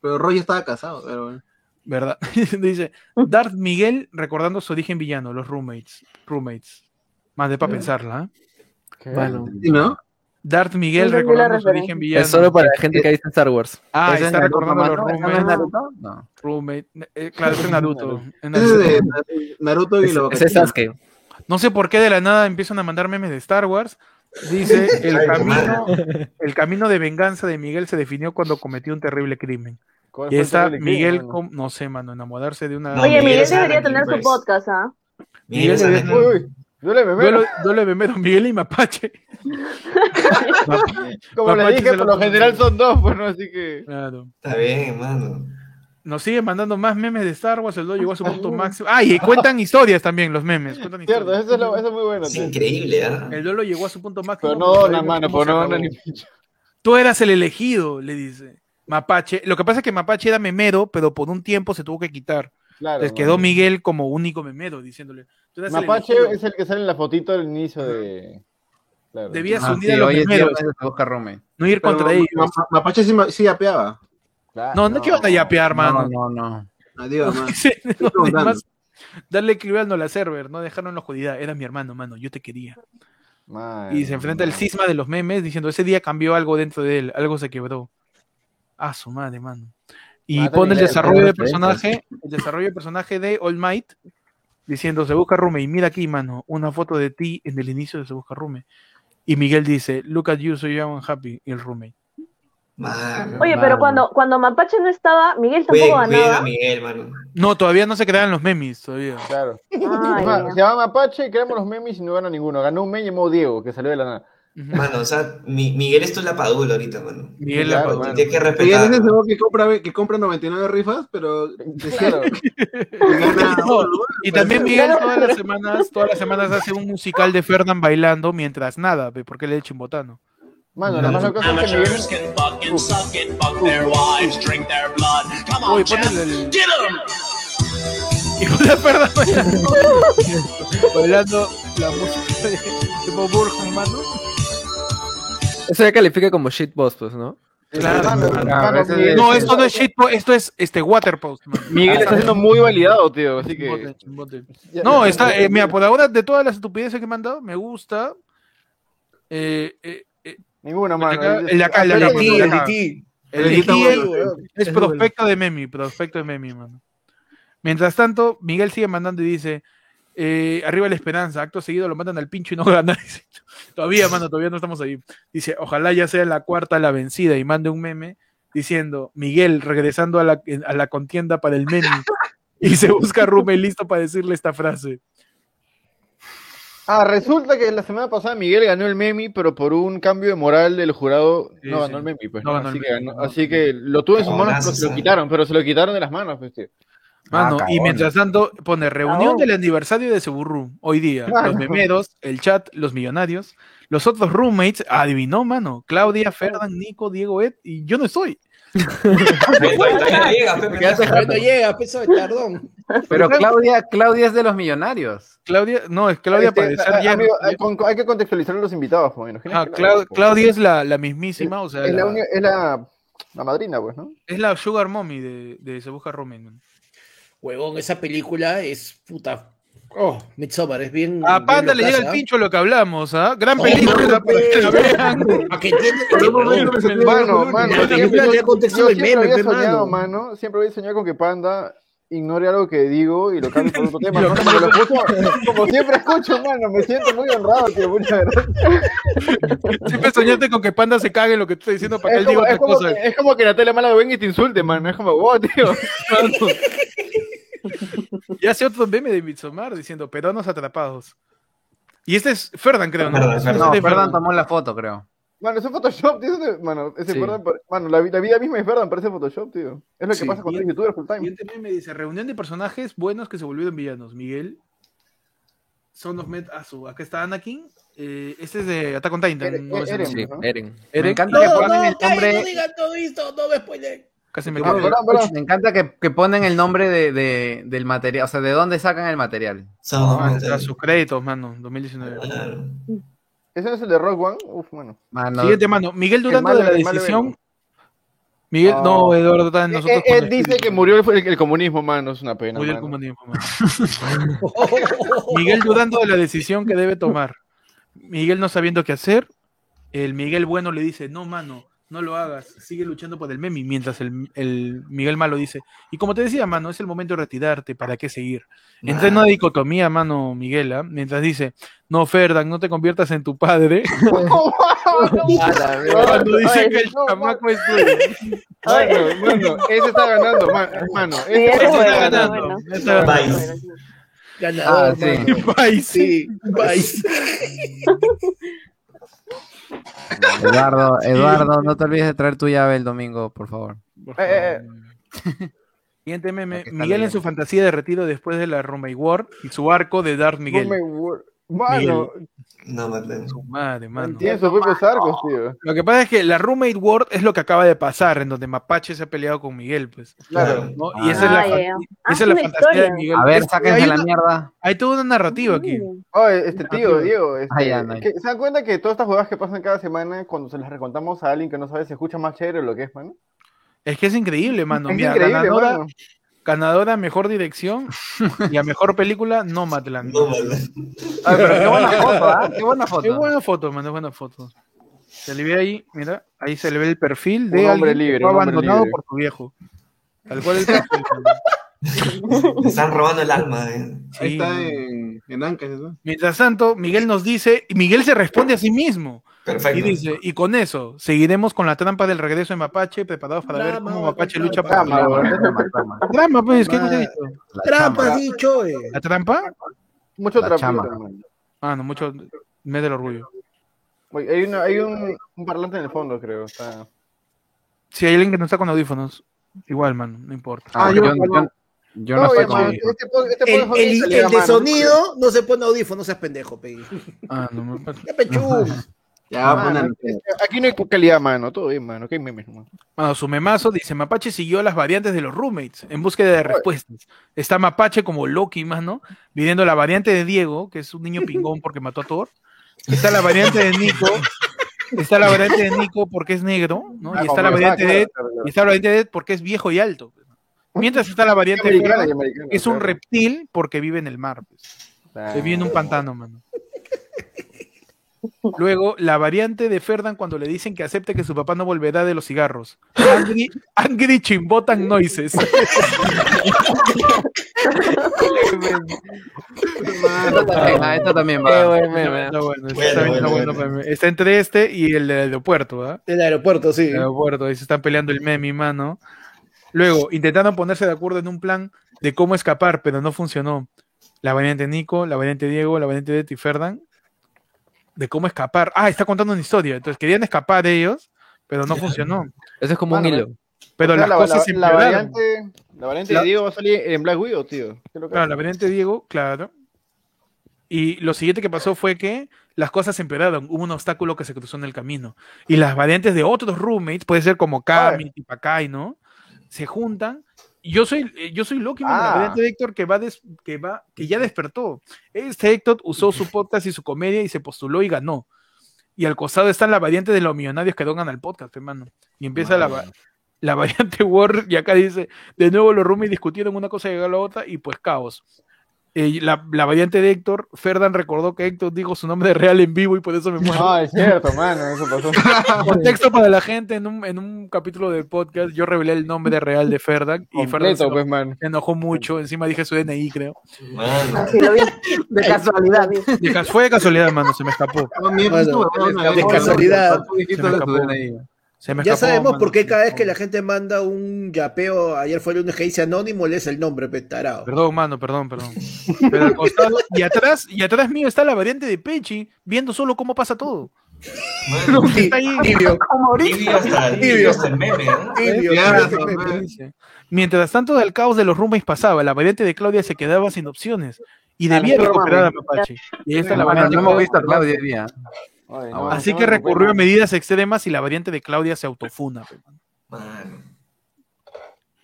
Pero Roy estaba casado, pero bueno. ¿Verdad? Dice, Darth Miguel recordando su origen villano, los roommates. Roommates. Más de para pensarla, ¿eh? Bueno, ¿Sí, no? Darth Miguel recordando su origen villano. es solo para la gente que ha visto Star Wars. Ah, ¿Ese es está Naruto, recordando los es roommates. Naruto? No. Roommate. Eh, claro, es Naruto. Es es de Naruto. Y lo ese es Sasuke. No sé por qué de la nada empiezan a mandar memes de Star Wars. Dice, el camino, el camino de venganza de Miguel se definió cuando cometió un terrible crimen. ¿Cuál Y está crimen, Miguel, no sé, mano, enamorarse de una... Oye, Miguel es debería tener su podcast, ¿ah? Miguel duele, Duelo, duelo de memero, Miguel y Mapache. Como Mapache dije, por lo general son dos, pues no, así que. Claro. Está bien, mano. Nos siguen mandando más memes de Star Wars, el 2 llegó a su punto máximo. Ah, y cuentan historias también, los memes. Cuentan Cierto, eso es, lo- eso es muy bueno. Es tío. increíble, ¿ah? El duelo llegó a su punto máximo. Pero no sabemos mano, se no donan ni. Tú eras el elegido, le dice. Mapache. Lo que pasa es que Mapache era memero, pero por un tiempo se tuvo que quitar. Claro. Les mano. quedó Miguel como único memero, diciéndole. "Tú eras el Mapache elegido". es el que sale en la fotito del inicio de. Claro. Debías Ah, unir sí, a los roommate. no ir Pero contra ellos. Ma- Ma- Mapache sí, sí yapeaba. Claro, No, no, que iban a yapear, mano. No, no, no. Adiós, man. Sí, no, además, darle clive al no la server, no dejarlo en la oscuridad. Era mi hermano, mano, yo te quería. Y se enfrenta el mano. cisma de los memes diciendo, ese día cambió algo dentro de él, algo se quebró. Ah, su madre, mano. Y pone el desarrollo pero de personaje, el desarrollo de personaje de All Might, diciendo, se busca Rume, y mira aquí, mano, una foto de ti en el inicio de Se busca Rume. Y Miguel dice, look at you, so young and happy, y el Rume. Mano. Oye, Mano. pero cuando, cuando Mapache no estaba, Miguel tampoco ganaba. Miguel, mano. No, todavía no se crean los memes, todavía. Claro. Ay, se llama Mapache, creamos los memes y no gana ninguno. Ganó un meme llamado Diego, que salió de la nada. Mano, o sea, mi- Miguel esto es la padula ahorita, mano. Miguel Claro, la. Tienes que Y él es respetar. ese que compra, que compra 99 rifas, pero Claro. gana No, y también Miguel todas las semanas, todas las semanas hace un musical de Fernand bailando mientras nada, porque él es chimbotano. Mano, lo más loco es que Amateurs Miguel. can fuck and suck it, fuck their wives, drink their blood. Come on, Uy, Jeff, ponle el- get 'em! Y una Fernand bailando, bailando la música de, de Bob Burhan, mano. Eso ya califica como shitpost, pues, ¿no? Claro, No, esto no es shitpost, esto es este waterpost, mano. Miguel está siendo muy validado, tío. Así Chimbote, que. chimbote. Ya- No, está, eh, mira, por ahora de todas las estupideces que me han dado, me gusta. Eh, eh, eh, Ninguna, mano. el de acá, el de acá, el de. Titi. El de Es prospecto de Memi, prospecto de Memi, mano. Mientras tanto, Miguel sigue mandando y dice, eh, arriba la esperanza, acto seguido lo mandan al pincho y no gana. Dice, todavía, mano, todavía no estamos ahí. Dice, ojalá ya sea la cuarta la vencida y mande un meme diciendo, Miguel regresando a la, a la contienda para el meme y se busca Rume listo para decirle esta frase. Ah, resulta que la semana pasada Miguel ganó el Memi, pero por un cambio de moral del jurado Sí, no sí. ganó el Memi, pues. No así, que Memi, ganó- no. así que lo tuvo en sus manos, pero se lo quitaron, pero se lo quitaron de las manos, pues, tío. Mano, Ah, y cagón. mientras tanto pone reunión del aniversario de Seburru. Hoy día, Mano. los memeros, el chat, los millonarios, los otros roommates, adivinó, mano. Claudia, Ferdan, Nico, Diego, Ed, y yo no estoy. Llega, peso de tardón. Pero Claudia, Claudia es de los millonarios. Claudia, no, es Claudia Este, para ser a- ya- amigo, hay, con- hay que contextualizar a los invitados, pues, imagínate Ah, Clau- Claudia es la, la mismísima, o sea, es, la, la- uni- es la, la madrina, pues, ¿no? es la sugar mommy de, de Se Busca. Huevón, esa película es puta. Oh, Midsommar, es bien. A Panda bien le llega el pincho lo que hablamos, ¿ah? Gran No, película no, para que la vean. ¿A que entiende? Mano, mano, yo, siempre había soñado, mano. mano, siempre había soñado con que Panda ignore algo que digo y lo cambie por otro tema. ¿no? Como, lo escucho, como siempre escucho, mano, me siento muy honrado, tío, muchas gracias. Siempre soñaste con que Panda se cague en lo que tú estás diciendo para que Es él diga como, otra es, como cosa. que, es como que Natalia Mala venga y te insulte, mano, es como, wow, tío. Y hace otro meme de Midsommar diciendo peruanos atrapados. Y este es Ferdan, creo, ¿no? Ferdan, Ferdan. No, de Ferdan tomó la foto, creo. Mano, ese Photoshop, tío, ese- mano, ese Sí. Ferdan mano, la, la vida misma es verdad, parece Photoshop, tío. Es lo que Sí. pasa con Y- los youtubers full time. Siguiente meme dice reunión de personajes buenos que se volvieron villanos. Miguel, Son of Met Azu. Acá está Anakin. Eh, este es de Attack on Titan. Eren, no Eren. Eren. Eren. Me encanta No, que no, ponen el nombre. no digan todo esto, no me spoilen. Casi me encanta que, que ponen el nombre de, de- del material, o sea, de dónde sacan el material. Ah, sus créditos, mano. 2019. Claro. ¿Ese no es el de Rock One? Uf, mano. Mano, Siguiente, mano. Miguel Durando de la decisión. Miguel, no, Eduardo está en Él, nosotros. él con dice que murió el, el comunismo, mano, es una pena. Murió el comunismo, mano. Miguel dudando de la decisión que debe tomar. Miguel no sabiendo qué hacer. El Miguel bueno le dice, no, mano, no lo hagas. Sigue luchando por el meme. Mientras el, el Miguel malo dice, y como te decía, mano, es el momento de retirarte. ¿Para qué seguir? Entra en una dicotomía, mano, Miguel, ¿ah? mientras dice, no, Ferdan, no te conviertas en tu padre. Cuando dice que el chamaco es tuyo. Mano, mano, ese está ganando, man- mano. Sí, ese está ganando. bueno, bueno. Está ganando. Vice. Ganador, Ah, sí. Eduardo, Eduardo, no te olvides de traer tu llave el domingo, por favor. Por Eh, favor. Siguiente meme. Miguel en su fantasía de retiro después de la Roommate War y su arco de Darth Miguel. Mano, No, Marlene. Su madre, mano. propios arcos, tío. Lo que pasa es que la Roommate War es lo que acaba de pasar, en donde Mapache se ha peleado con Miguel, pues. Claro. ¿no? Y esa es la, Ah, ya, ya. Ah, esa es la fantasía de. Miguel. A ver, Es- sáquense la una- mierda. hay toda una narrativa aquí. Oye, este tío, Diego, este, Ah, ya, no hay. que- ¿se dan cuenta que todas estas jugadas que pasan cada semana, cuando se las recontamos a alguien que no sabe, se escucha más chévere lo que es, mano? Es que es increíble, mano. Es Mira, increíble, ganadora, mano. Ganadora a mejor dirección y a mejor película, Nomadland. No, Marlene. Ay, pero qué buena foto, ¿ah? Qué buena foto. Qué buena foto, man, es buena foto. Se le ve ahí, mira, ahí se le ve el perfil Un de hombre alguien libre, que fue un hombre abandonado libre. por su viejo. Tal cual el perfil. Me están robando el alma. eh. Sí, Ahí está en, en ¿no? Mientras tanto, Miguel nos dice, y Miguel se responde a sí mismo. Y dice, y con eso, seguiremos con la trampa del regreso de Mapache, preparados para ver cómo Mapache lucha por la pues, ¿qué Drama. dicho? Trampa, dicho, eh. ¿La trampa? Mucho trapito, chama. mano. Ah, no, mucho, me del orgullo. Oye, hay, una, hay un, un parlante en el fondo, creo. Está... Si hay alguien que no está con audífonos, igual, man, no importa. Ah, Ah, yo, yo- yo- yo no Oye, estoy con mano, este, este El, de mano. sonido no se pone audífono, no seas pendejo, pe. Ah, no me Ya pechú. Ya, Mano, ponen- aquí no hay calidad, mano. Todo bien, mano. ¿Qué memes, mano? Bueno, su memazo dice, Mapache siguió las variantes de los roommates en búsqueda de respuestas. Está Mapache como Loki, más, ¿no? Viviendo la variante de Diego, que es un niño pingón porque mató a Thor. Está la variante de Nico. Está la variante de Nico porque es negro, ¿no? Ah, Y está la variante de Ed. Y está la variante de Ed porque es viejo y alto. Mientras está la variante de que es un reptil porque vive en el mar. pues. Se vive en un pantano, mano. Luego, la variante de Ferdan cuando le dicen que acepte que su papá no volverá de los cigarros. Angry, angry Chimbotan Noises. Esta también, va. Está entre este y el del aeropuerto, ¿ah? El aeropuerto, sí. El aeropuerto, ahí se están peleando el meme, mano. Luego, intentaron ponerse de acuerdo en un plan de cómo escapar, pero no funcionó. La variante Nico, la variante Diego, la variante de y Ferdan. De cómo escapar. Ah, está contando una historia. Entonces querían escapar ellos, pero no funcionó. Eso es como un hilo. Pero O sea, las la, cosas la- se la empeoraron. variante, la variante La- de Diego va a salir en Black Widow, tío. ¿Qué es lo que Claro, la variante Diego, claro. Y lo siguiente que pasó fue que las cosas se empeoraron. Hubo un obstáculo que se cruzó en el camino. Y las variantes de otros roommates, puede ser como Kami, Tipakai, ¿no? Se juntan. Yo soy, eh, yo soy Loki, la Ah. variante de Héctor que va, des- que va, que ya despertó. Este Héctor usó su podcast y su comedia y se postuló y ganó. Y al costado están las variantes de los millonarios que donan al podcast, hermano. Y empieza la, la variante War y acá dice, de nuevo los roomies discutieron una cosa y llegó a la otra y pues caos. Eh, la, la variante de Héctor, Ferdan recordó que Héctor dijo su nombre real en vivo y por eso me muero. Ah, es cierto, mano, eso pasó. Contexto para la gente, en un, en un capítulo del podcast yo revelé el nombre real de Ferdan y Ferdan se, pues, man. se enojó mucho, encima dije su DNI creo. De casualidad. De cas- fue de casualidad, mano, se me escapó. No, Bueno, de casualidad. tú dijiste Se me de escapó. DNI. Se me Ya escapó, sabemos por qué cada vez que la gente manda un yapeo, ayer fue el lunes que dice anónimo, lees el nombre, petarado. Perdón, mano, perdón, perdón. Pero al costado, y atrás, y atrás mío está la variante de Pechi, viendo solo cómo pasa todo. Mano. Está ahí. Tibio, Tibio hasta, tibio hasta el meme, ¿no? tibio, Ya, tibio, no, tibio. Dice, Mientras tanto, del caos de los roommates pasaba, la variante de Claudia se quedaba sin opciones y debía recuperar a. Mapache. Y está la Bueno, variante no hemos Claudia. visto a Claudia hoy día. Ay, Ah, no, Así no que recurrió a medidas extremas y la variante de Claudia se autofuna.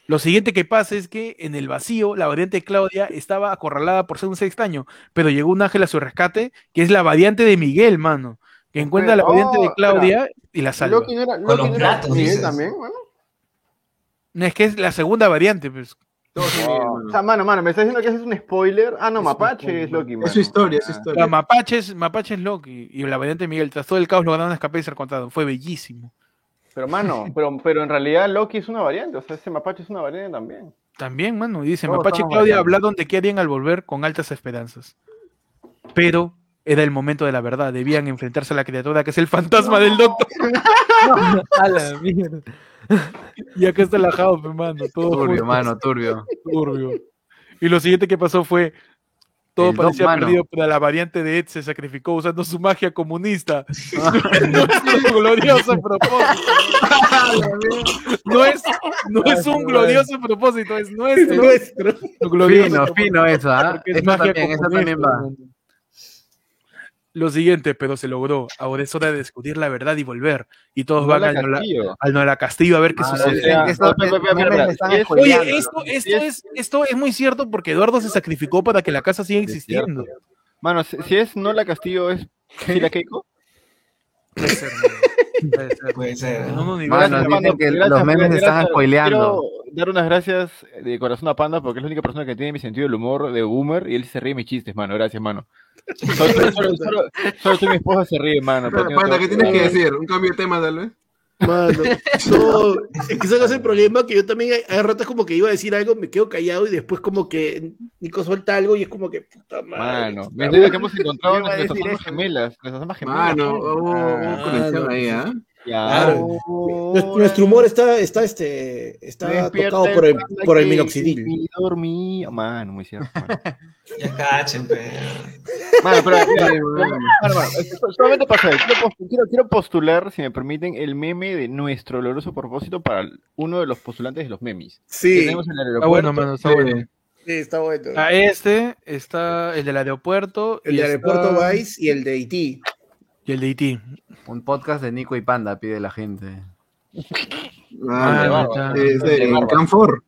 Lo siguiente que pasa es que en el vacío, la variante de Claudia estaba acorralada por ser un ser extraño, pero llegó un ángel a su rescate, que es la variante de Miguel, mano, que encuentra la Oh, variante de espera. Claudia y la salva. Loki no era, Con Loki los no era platos, Miguel dices. también, mano. Es que es la segunda variante, pues. O sea, mano, mano, me estás diciendo que ese es un spoiler. Ah, no, Mapache es Loki, mano. Es su historia, es su Ah. historia. La Mapache es, Mapache es Loki y la variante de Miguel, tras todo el caos lograron escapar y ser contados. Fue bellísimo. Pero, mano, pero, pero en realidad Loki es una variante. O sea, ese Mapache es una variante también. También, mano, y dice, Todos Mapache y Claudia hablaron de qué harían al volver con altas esperanzas. Pero era el momento de la verdad, debían enfrentarse a la criatura que es el fantasma del doctor. a la mierda. Y acá está la hermano, todo Turbio, mano, turbio. turbio. Y lo siguiente que pasó fue, todo El parecía mano. perdido, pero la variante de Ed se sacrificó usando su magia comunista. Nuestro glorioso propósito. No es, no es un glorioso propósito, es nuestro. Nuestro. glorioso Fino, propósito. fino eso, ¿ah? Es Eso magia también, eso comunista, también va. Lo siguiente, pero se logró. Ahora es hora de descubrir la verdad y volver. Y todos van al Nola, Castillo. al Nola Castillo a ver qué sucede. Oye, esto, esto, es, esto es muy cierto porque Eduardo se sacrificó para que la casa siga existiendo. Mano, si, si es Nola Castillo, ¿es Keiko? Puede ser, mano. Puede ser. Puede ser. Panda, que gracias, los memes gracias, están spoileando. Quiero dar unas gracias de corazón a Panda porque es la única persona que tiene mi sentido del humor de boomer y él se ríe de mis chistes, mano. Gracias, mano. Solo, solo, solo, solo, solo tú y mi esposa se ríe, mano. No Panda, ¿qué tienes que decir? Un cambio de tema, tal vez. Mano, no, es que ese es el problema que yo también hay, ratos como que iba a decir algo, me quedo callado y después como que Nico suelta algo y es como que puta madre. Mano, me que hemos encontrado nuestras almas gemelas. Nuestras almas gemelas. Mano, hubo hubo Ah, conexión ahí, ¿ah? ya. Claro. Nuestro, nuestro humor está, está, este, está tocado por el, por el minoxidil. mi dormí. Mano, muy cierto. Mano, Ya cachen. Mano, pero mano. que solamente pasa. Quiero, quiero, postular, si me permiten, el meme de nuestro glorioso propósito para uno de los postulantes de los memes. Que Sí, tenemos en el Está aeropuerto. bueno, mano, está bueno. sí, está bueno. A este está el del aeropuerto. El y de está- Aeropuerto Vice y el de Haití. Y el de Haití. Un podcast de Nico y Panda, pide la gente. Es en bárbaro. Canfor,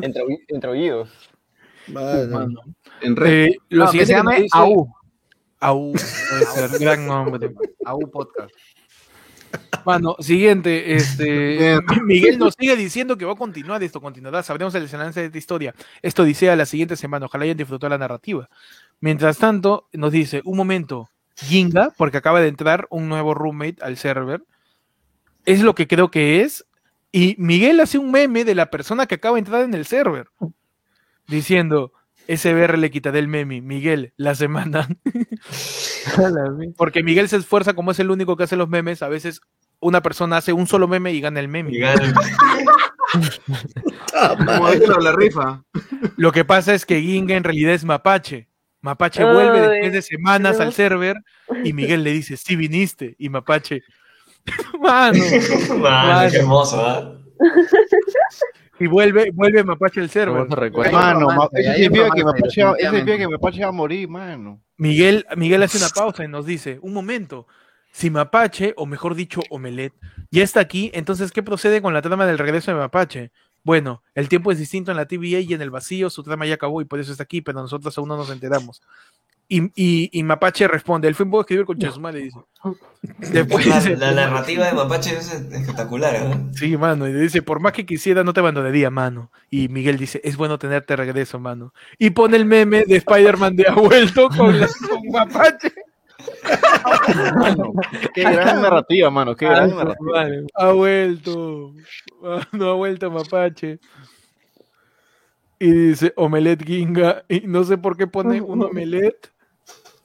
Entre, oí- entre oídos. Mano. en red. Eh, lo No, siguiente se que llame dice- AU. AU, puede ser, gran nombre. AU Podcast. Mano, siguiente, este. Miguel nos sigue diciendo que va a continuar esto, continuará, sabremos el desenlace de esta historia. Esto dice a la siguiente semana, ojalá hayan disfrutado la narrativa. Mientras tanto, nos dice, un momento, Ginga, porque acaba de entrar un nuevo roommate al server, es lo que creo que es, y Miguel hace un meme de la persona que acaba de entrar en el server, diciendo, SBR le quitaré el meme, Miguel, la semana. Porque Miguel se esfuerza, como es el único que hace los memes, a veces una persona hace un solo meme y gana el meme. Y gana. Como la rifa. Lo que pasa es que Ginga en realidad es Mapache. Mapache vuelve después de semanas no. al server y Miguel le dice, sí viniste. Y Mapache, Mano. Mano, qué hermoso. Y vuelve, vuelve Mapache el server. Recuerdo. Mano, que Mapache definitivamente. que Mapache va a morir, mano. Miguel, Miguel hace una pausa y nos dice, un momento, si Mapache, o mejor dicho, Omelet, ya está aquí, entonces, ¿qué procede con la trama del regreso de Mapache? Bueno, el tiempo es distinto en la TVA y en el vacío, su trama ya acabó y por eso está aquí, pero nosotros aún no nos enteramos. Y, y, y Mapache responde, el fin puedo escribir con Chesuma, le dice. Después La, dice, la narrativa de Mapache es espectacular, ¿eh? Sí, mano, y le dice, por más que quisiera, no te abandonaría, mano. Y Miguel dice, es bueno tenerte regreso, mano. Y pone el meme de Spider-Man de ha vuelto con, la- con Mapache. Mano, qué gran narrativa, mano. Qué gran narrativa. Vale, ha vuelto. No ha vuelto Mapache. Y dice Omelet Ginga. Y no sé por qué pone un Omelet.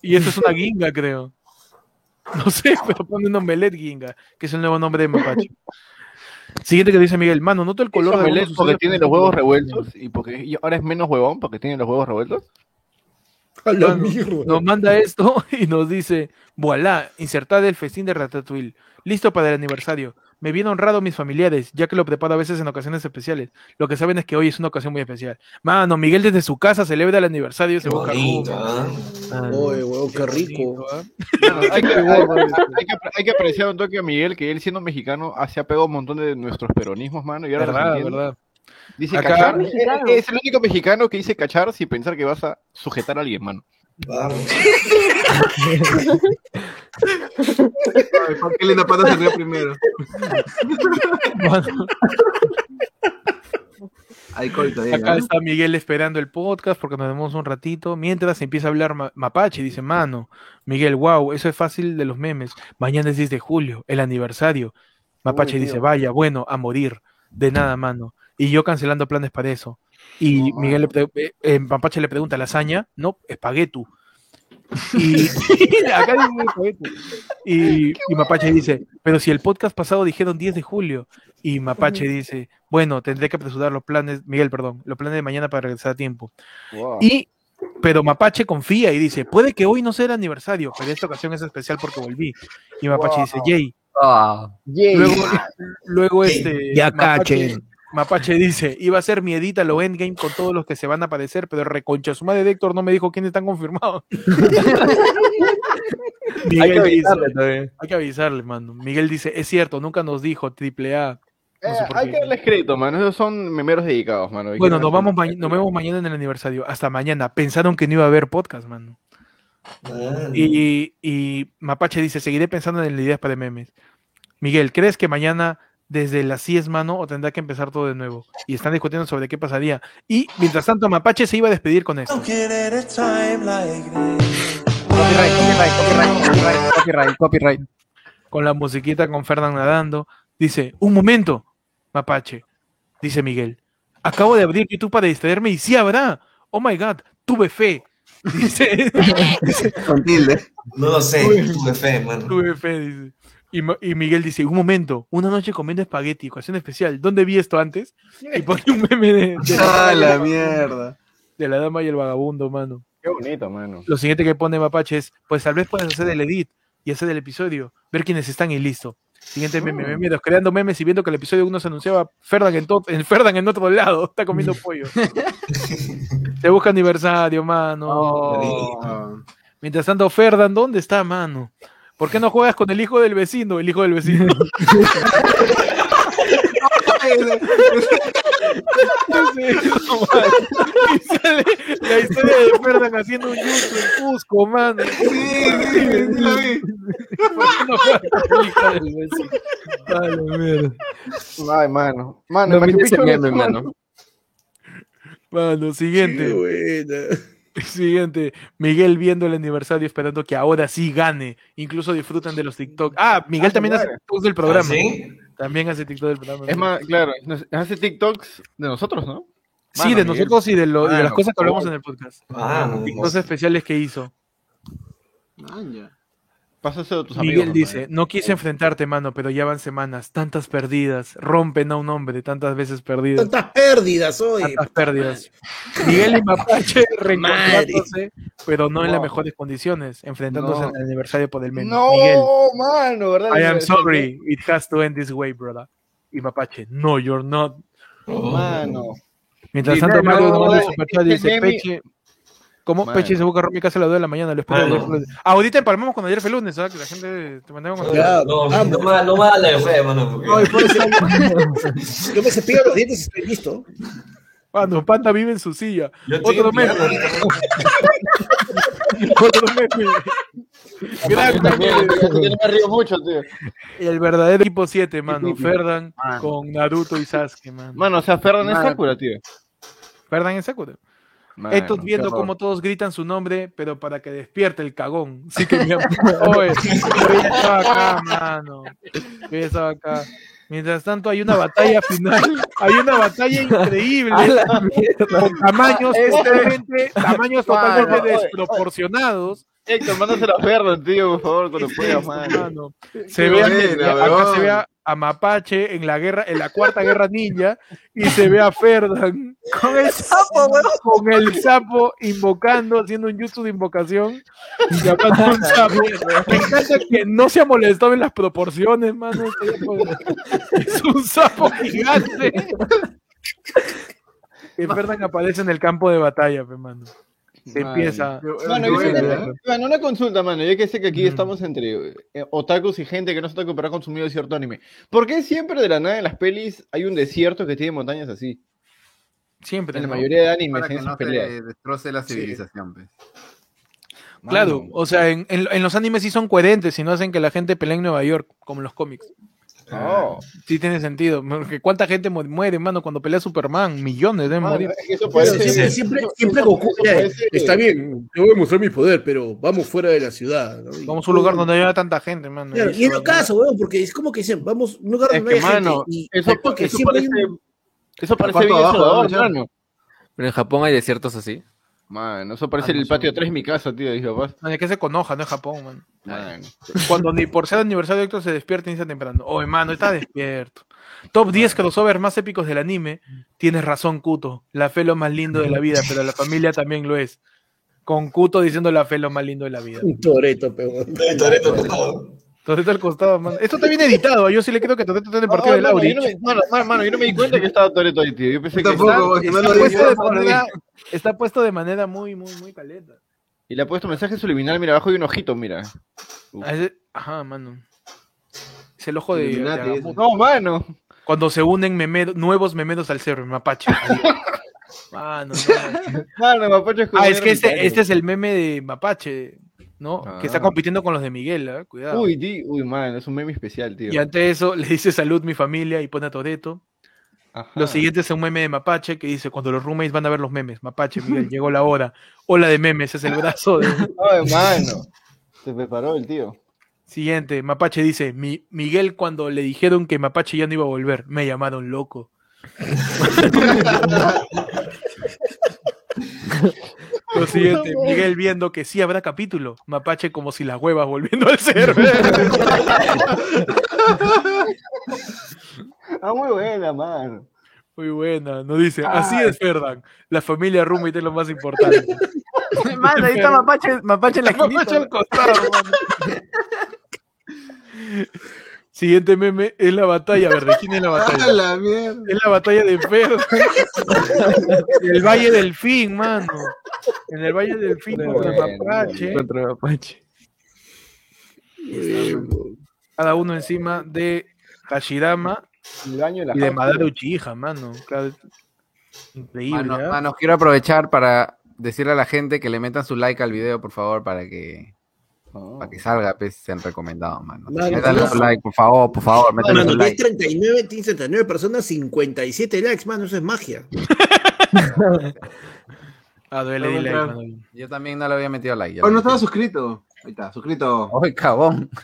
Y esto es una Ginga, creo. No sé, pero pone un Omelet Ginga, que es el nuevo nombre de Mapache. Siguiente que dice Miguel, mano, noto el color de Omelette porque tiene los huevos revueltos y porque y ahora es menos huevón porque tiene los huevos revueltos. A la Mano, mierda. Nos manda esto y nos dice, voilà, insertad el festín de Ratatouille. Listo para el aniversario. Me viene honrado mis familiares, ya que lo preparo a veces en ocasiones especiales. Lo que saben es que hoy es una ocasión muy especial. Mano, Miguel desde su casa celebra el aniversario de Boca. ¿ah? Oye, weón, qué rico. hay, que, apreciar un toque a Miguel que él siendo mexicano se ha pegado un montón de nuestros peronismos, mano. Y ahora Verdad, verdad. Dice Acá- cachar. Mexicano. Es el único mexicano que dice cachar sin pensar que vas a sujetar a alguien, mano. Vamos. ¿Por qué linda pata primero? Hay coito ahí, acá ¿eh? está Miguel esperando el podcast porque nos vemos un ratito. Mientras empieza a hablar Ma- Mapache, dice, mano, Miguel, wow, eso es fácil de los memes. Mañana es 10 de julio, el aniversario. Mapache Uy, dice, vaya, bueno, a morir. De nada, mano. Y yo cancelando planes para eso. Y Miguel le eh, eh, Mapache le pregunta, ¿lasaña? No, espaguetu. Y acá dice. Y, y Mapache dice, pero si el podcast pasado dijeron 10 de julio. Y Mapache dice, bueno, tendré que apresurar los planes, Miguel, perdón, los planes de mañana para regresar a tiempo. Wow. Y, pero Mapache confía y dice, puede que hoy no sea el aniversario, pero esta ocasión es especial porque volví. Y Mapache dice, Jay. Ah, Luego, luego este. Ya Mapache, cachen. Mapache dice, iba a ser mi edita lo endgame con todos los que se van a aparecer, pero reconcha su madre de Héctor no me dijo quiénes están confirmados. Miguel hay que dice, avisarle todavía. hay que avisarle, mano. Miguel dice, es cierto, nunca nos dijo triple A. No sé Eh, hay qué. que darles crédito, mano. Esos son memeros dedicados, mano. Bueno, nos vamos nos vemos mañana en el aniversario. Hasta mañana. Pensaron que no iba a haber podcast, mano. Y, y Mapache dice, seguiré pensando en ideas para memes. Miguel, ¿crees que mañana desde las 10 mano o tendrá que empezar todo de nuevo? Y están discutiendo sobre qué pasaría. Y mientras tanto, Mapache se iba a despedir con esto. Copyright, copyright, copyright, copyright, copyright, copyright. Con la musiquita con Fernán nadando. Dice, un momento, Mapache. Dice Miguel, acabo de abrir YouTube para distraerme y sí habrá. Oh my God, tuve fe. Dice, dice, Con tilde. No lo sé, tuve fe, mano. Tuve fe, dice. Y, Miguel dice, un momento, una noche comiendo espagueti, ocasión especial. ¿Dónde vi esto antes? Y pone un meme de, de Ah, la mierda. de la dama y el vagabundo, mano. Qué bonito, mano. Lo siguiente que pone Mapache es, pues tal vez puedas hacer el edit y hacer el episodio, ver quiénes están y listo. Siguiente meme, meme, los creando memes y viendo que el episodio uno se anunciaba Ferdan en, en Ferdan en otro lado, está comiendo pollo. Se busca aniversario, mano. Oh. Mientras tanto, Ferdan, ¿dónde está, mano? ¿Por qué no juegas con el hijo del vecino? El hijo del vecino. Y sale la historia de Ferdan haciendo un yuzu en Cusco, mano. Sí, sí, sí, la vi. ¿Por qué no juegas con el hijo del vecino? Dale, mierda. Ay, mano. Mano, No mano. Mano, Qué siguiente. buena. Siguiente. Miguel viendo el aniversario esperando que ahora sí gane. Incluso disfrutan de los TikTok. Ah, Miguel Ah, también hace. TikToks del programa. ¿Ah, sí? También hace TikTok del programa. Es más, claro, hace TikToks de nosotros, ¿no? Sí, Mano, de Miguel. nosotros y de, lo- de las Mano, cosas que hablamos en el podcast. Ah, no, TikToks especiales que hizo. Maña. Pásaselo a tus amigos. Miguel hermano. dice, no quise enfrentarte, mano, pero ya van semanas, tantas perdidas, rompen a un hombre, tantas veces perdidas. Tantas pérdidas hoy. Tantas pérdidas. Miguel y Mapache reencontrándose, pero no en las mejores condiciones, enfrentándose No. en el aniversario por el menos. No, Miguel, mano, ¿verdad? I am sorry, it has to end this way, brother. Y Mapache, no, you're not. Mano. Mientras Miguel, tanto, Mario no, nos manda es su superchat y que dice, Peche, ¿cómo? Mano. Peche se busca Romy casi a las 2 de la mañana, lo espero. Ah, ahorita empalmamos con ayer fue lunes, ¿sabes? Que la gente te mandaba con Ya, No, no, no me da la fe, mano. porque-. Yo me cepillo los dientes y estoy listo. Cuando Panda vive en su silla. Yo Otro meme. Otro meme. Gran no me río mucho, tío. El verdadero equipo 7, mano. Ferdan con Naruto y Sasuke, mano. Mano, o sea, Ferran es. Sakura, tío. Ferdan en Sakura. Estos viendo cómo todos gritan su nombre, pero para que despierte el cagón. Sí que mi Oye, yo estaba acá, mano. Yo estaba acá. Mientras tanto, hay una batalla final. Hay una batalla increíble. Con tamaños Este- totalmente, tamaños totalmente desproporcionados. Héctor, mándaselo a Ferran, tío, por favor, cuando puedas, mano. Se ve, a- buena, acá weón. se ve a, a Mapache en la guerra, en la cuarta guerra ninja, y se ve a Ferdan con el sapo, con el sapo invocando, haciendo un jutsu de invocación, llamando a un sapo. Me encanta que no se ha molestado en las proporciones, mano. Es un sapo gigante. Que Ferdan aparece en el campo de batalla, pe, mano. Se empieza. Yo Bueno, sé ¿eh? que- mano, una consulta, mano. Ya que sé que aquí Ujú. estamos entre eh, otakus y gente que no está pero ha consumido cierto anime. ¿Por qué siempre de la nada en las pelis hay un desierto que tiene montañas así? Siempre. En la ¿no? mayoría de animes, Para en que esas no peleas. se destroce la civilización, pues. Claro, o sea, en, en- en los animes sí son coherentes y no hacen que la gente pelee en Nueva York, como en los cómics. No. Sí tiene sentido. Porque ¿Cuánta gente mu- muere, mano, cuando pelea Superman? Millones deben Mano, morir. es que siempre, siempre Goku, parece- está bien, te voy a mostrar mi poder, pero vamos fuera de la ciudad. ¿no? Y- Vamos a un lugar donde haya tanta gente, mano. Claro, y es lo caso, weón, porque es como que dicen, vamos a un lugar Es donde que, no haya mano, gente. Y eso, porque eso siempre hay parece, un- eso parece bien abajo. Pero en Japón hay desiertos así. Mano, eso parece Ah, no el patio 3 de mi casa, tío. Dije, papá. Man, es que se conoja, no es Japón, man. Mano. Cuando ni por ser aniversario de Héctor se despierta y inicia temprano. Oh, hermano, está despierto. Top 10 crossovers más épicos del anime. Tienes razón, Kuto. La fe lo más lindo de la vida, pero la familia también lo es. Con Kuto diciendo la fe lo más lindo de la vida. un toreto, Toretto, tocado. Toreto al costado, man. Esto está bien editado. Yo sí le creo que Toreto está en el partido de mano, yo no me- mano, mano, mano, yo no me di cuenta que estaba Toreto ahí, tío. Yo pensé que Tampoco, no Está puesto, de manera, está puesto de manera muy, muy, muy caleta. Y le ha puesto mensaje subliminal, mira, abajo hay un ojito, mira. Ah, ese- Ajá, mano. Es el ojo de. No, mano. Cuando se unen memedo- nuevos memedos al cerro, Mapache. Mano, no. Mano, Mapache es Ah, es que este, este es el meme de Mapache, ¿no? Que está Ah. compitiendo con los de Miguel, ¿eh? Cuidado. Uy, di, uy, man, es un meme especial, tío. y ante eso le dice salud mi familia y pone a Toreto. Lo siguiente es un meme de Mapache que dice cuando los roommates van a ver los memes. Mapache, Miguel, llegó la hora. Hola de memes, es el brazo de... Ay, mano. Se preparó el tío. Siguiente, Mapache dice, "Mi- Miguel cuando le dijeron que Mapache ya no iba a volver, me llamaron loco. Lo siguiente, Miguel viendo que sí habrá capítulo, Mapache como si las huevas volviendo al server. Ah, muy buena, mano. Muy buena, nos dice, así es Ferdan, la familia roommate es lo más importante. Mano, ahí está Mapache, Mapache en la Mapache al costado, mano. Siguiente meme es la batalla, a ver, ¿de quién es la ¡A batalla? la mierda! Es la batalla de. En el Valle del Fin, mano. En el Valle del Fin contra Mapache. Contra Mapache. Cada uno encima de Hashirama El baño de la y de Madara. Uchiha, mano. Claro, Increíble. Mano, ¿ah? mano, quiero aprovechar para decirle a la gente que le metan su like al video, por favor, para que Oh. para que salga, pues, sean recomendados, mano. Mano, Métanle no. su like, por favor, por favor, métanle Mano, 10, like. 39, 39 personas, 57 likes, mano, eso es magia. Ah, duele, a dile. Yo también no le había metido like. ya Oh, no estaba suscrito. Ahí está, suscrito. ¡Ay, cabón!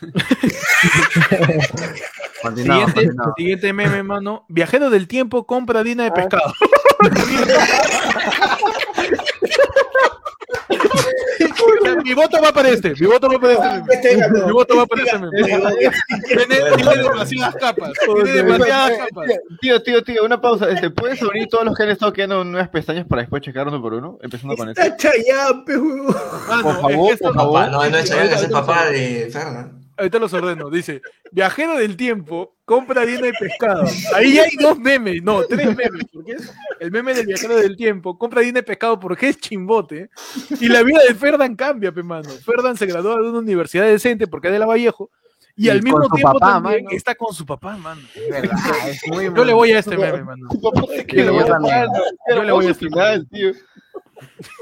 Siguiente, siguiente meme, mano. Viajero del tiempo compra harina de pescado. mi voto va para este. Mi voto va para este. meme. Este. Mi voto va para este. meme. Tiene, tiene demasiadas capas. Tiene demasiadas capas. Tío, tío, tío, una pausa. Este, ¿Puedes abrir todos los que han estado quedando en nuevas pestañas para después checar uno por uno? Empezando con este. Está Chayanne. Mano, Por favor, por favor. No, no es Chayanne, es el papá de Fernan. Ahorita los ordeno. Dice, viajero del tiempo, compra harina de pescado. Ahí ya hay dos memes, no, tres memes. Porque es el meme del viajero del tiempo, compra harina de pescado porque es chimbote. Y la vida de Ferdan cambia, pe mano. Ferdan se graduó de una universidad decente porque es de Lavallajo. Y, Y al mismo tiempo papá, también mano. está con su papá, mano. Es verdad, es muy Yo le voy a este meme, mano. Yo le voy a- también. yo le voy a este tío.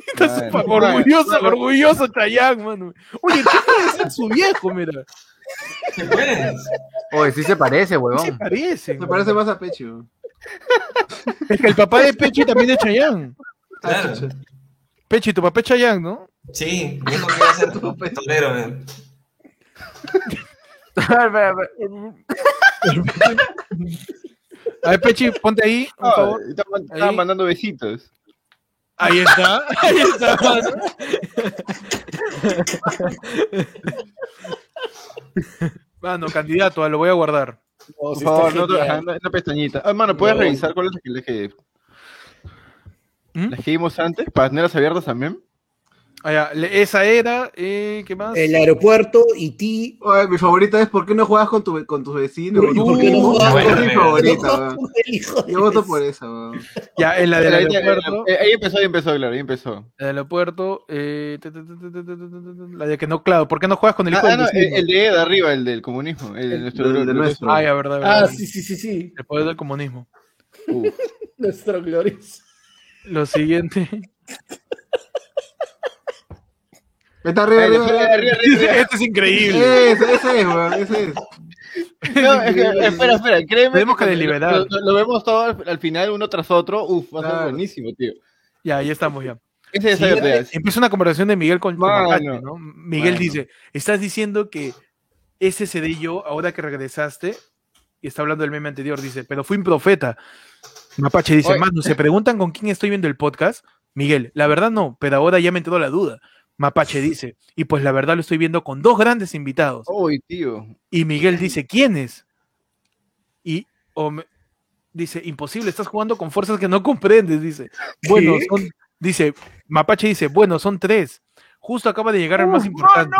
Está orgulloso, orgulloso Chayanne, mano. Oye, ¿qué puede ser su viejo, mira? ¿Qué? Oye, sí se parece, Se huevón. parece. Me parece más a Pecho. Es que el papá de Pechi también es Chayanne. Claro. Pechi, tu papá es Chayanne, ¿no? Sí, dijo que iba a ser tu tolero, man. A ver, Pechi, ponte ahí, por Ah, favor. Estaba estaba Ahí. mandando besitos. Ahí está, ahí está. mano. Mano, candidato, lo voy a guardar. Por favor, no, una, una pestañita. Ah, Hermano, ¿puedes No. revisar cuál es la que, que, ¿Mm? las que vimos antes? ¿Para tenerlas abiertas también? Esa era, ¿qué más? El aeropuerto, y ti. Mi favorita es ¿por qué no juegas con, tu, con tus vecinos? Es mi favorita. Yo voto por esa. Man. Ya, en la del aeropuerto. Ahí empezó, ahí empezó, claro, ahí empezó. La del aeropuerto, la de que no, claro, ¿por qué no juegas con el hijo ah, del no, el, de de arriba, el del comunismo. El, de nuestro, el, nuestro. Ah, ya, verdad, verdad. Ah, sí, sí, sí, sí. El poder del comunismo. Nuestro glorioso. Lo siguiente. Está arriba, arriba, arriba, arriba. arriba, arriba. Este es increíble. Ese, ese es, weón, ese es. No, es que, espera, espera, créeme. Tenemos que cuando deliberar. Lo, vemos todo al, al final, uno tras otro. Uf, va a ser buenísimo, tío. Ya, ahí estamos ya. Ese es Sí, el de empieza una conversación de Miguel con. Miguel mano. dice, estás diciendo que ese seré yo ahora que regresaste, y está hablando del meme anterior, dice, pero fui un profeta. Mapache dice, mano, ¿se preguntan con quién estoy viendo el podcast? Miguel, la verdad no, pero ahora ya me entró la duda. Mapache dice, y pues la verdad lo estoy viendo con dos grandes invitados. Uy, tío. Y Miguel dice, ¿quiénes? Y o me- dice, imposible, estás jugando con fuerzas que no comprendes, dice. Bueno, ¿Qué? son, dice, Mapache dice, bueno, son tres. Justo acaba de llegar el más importante.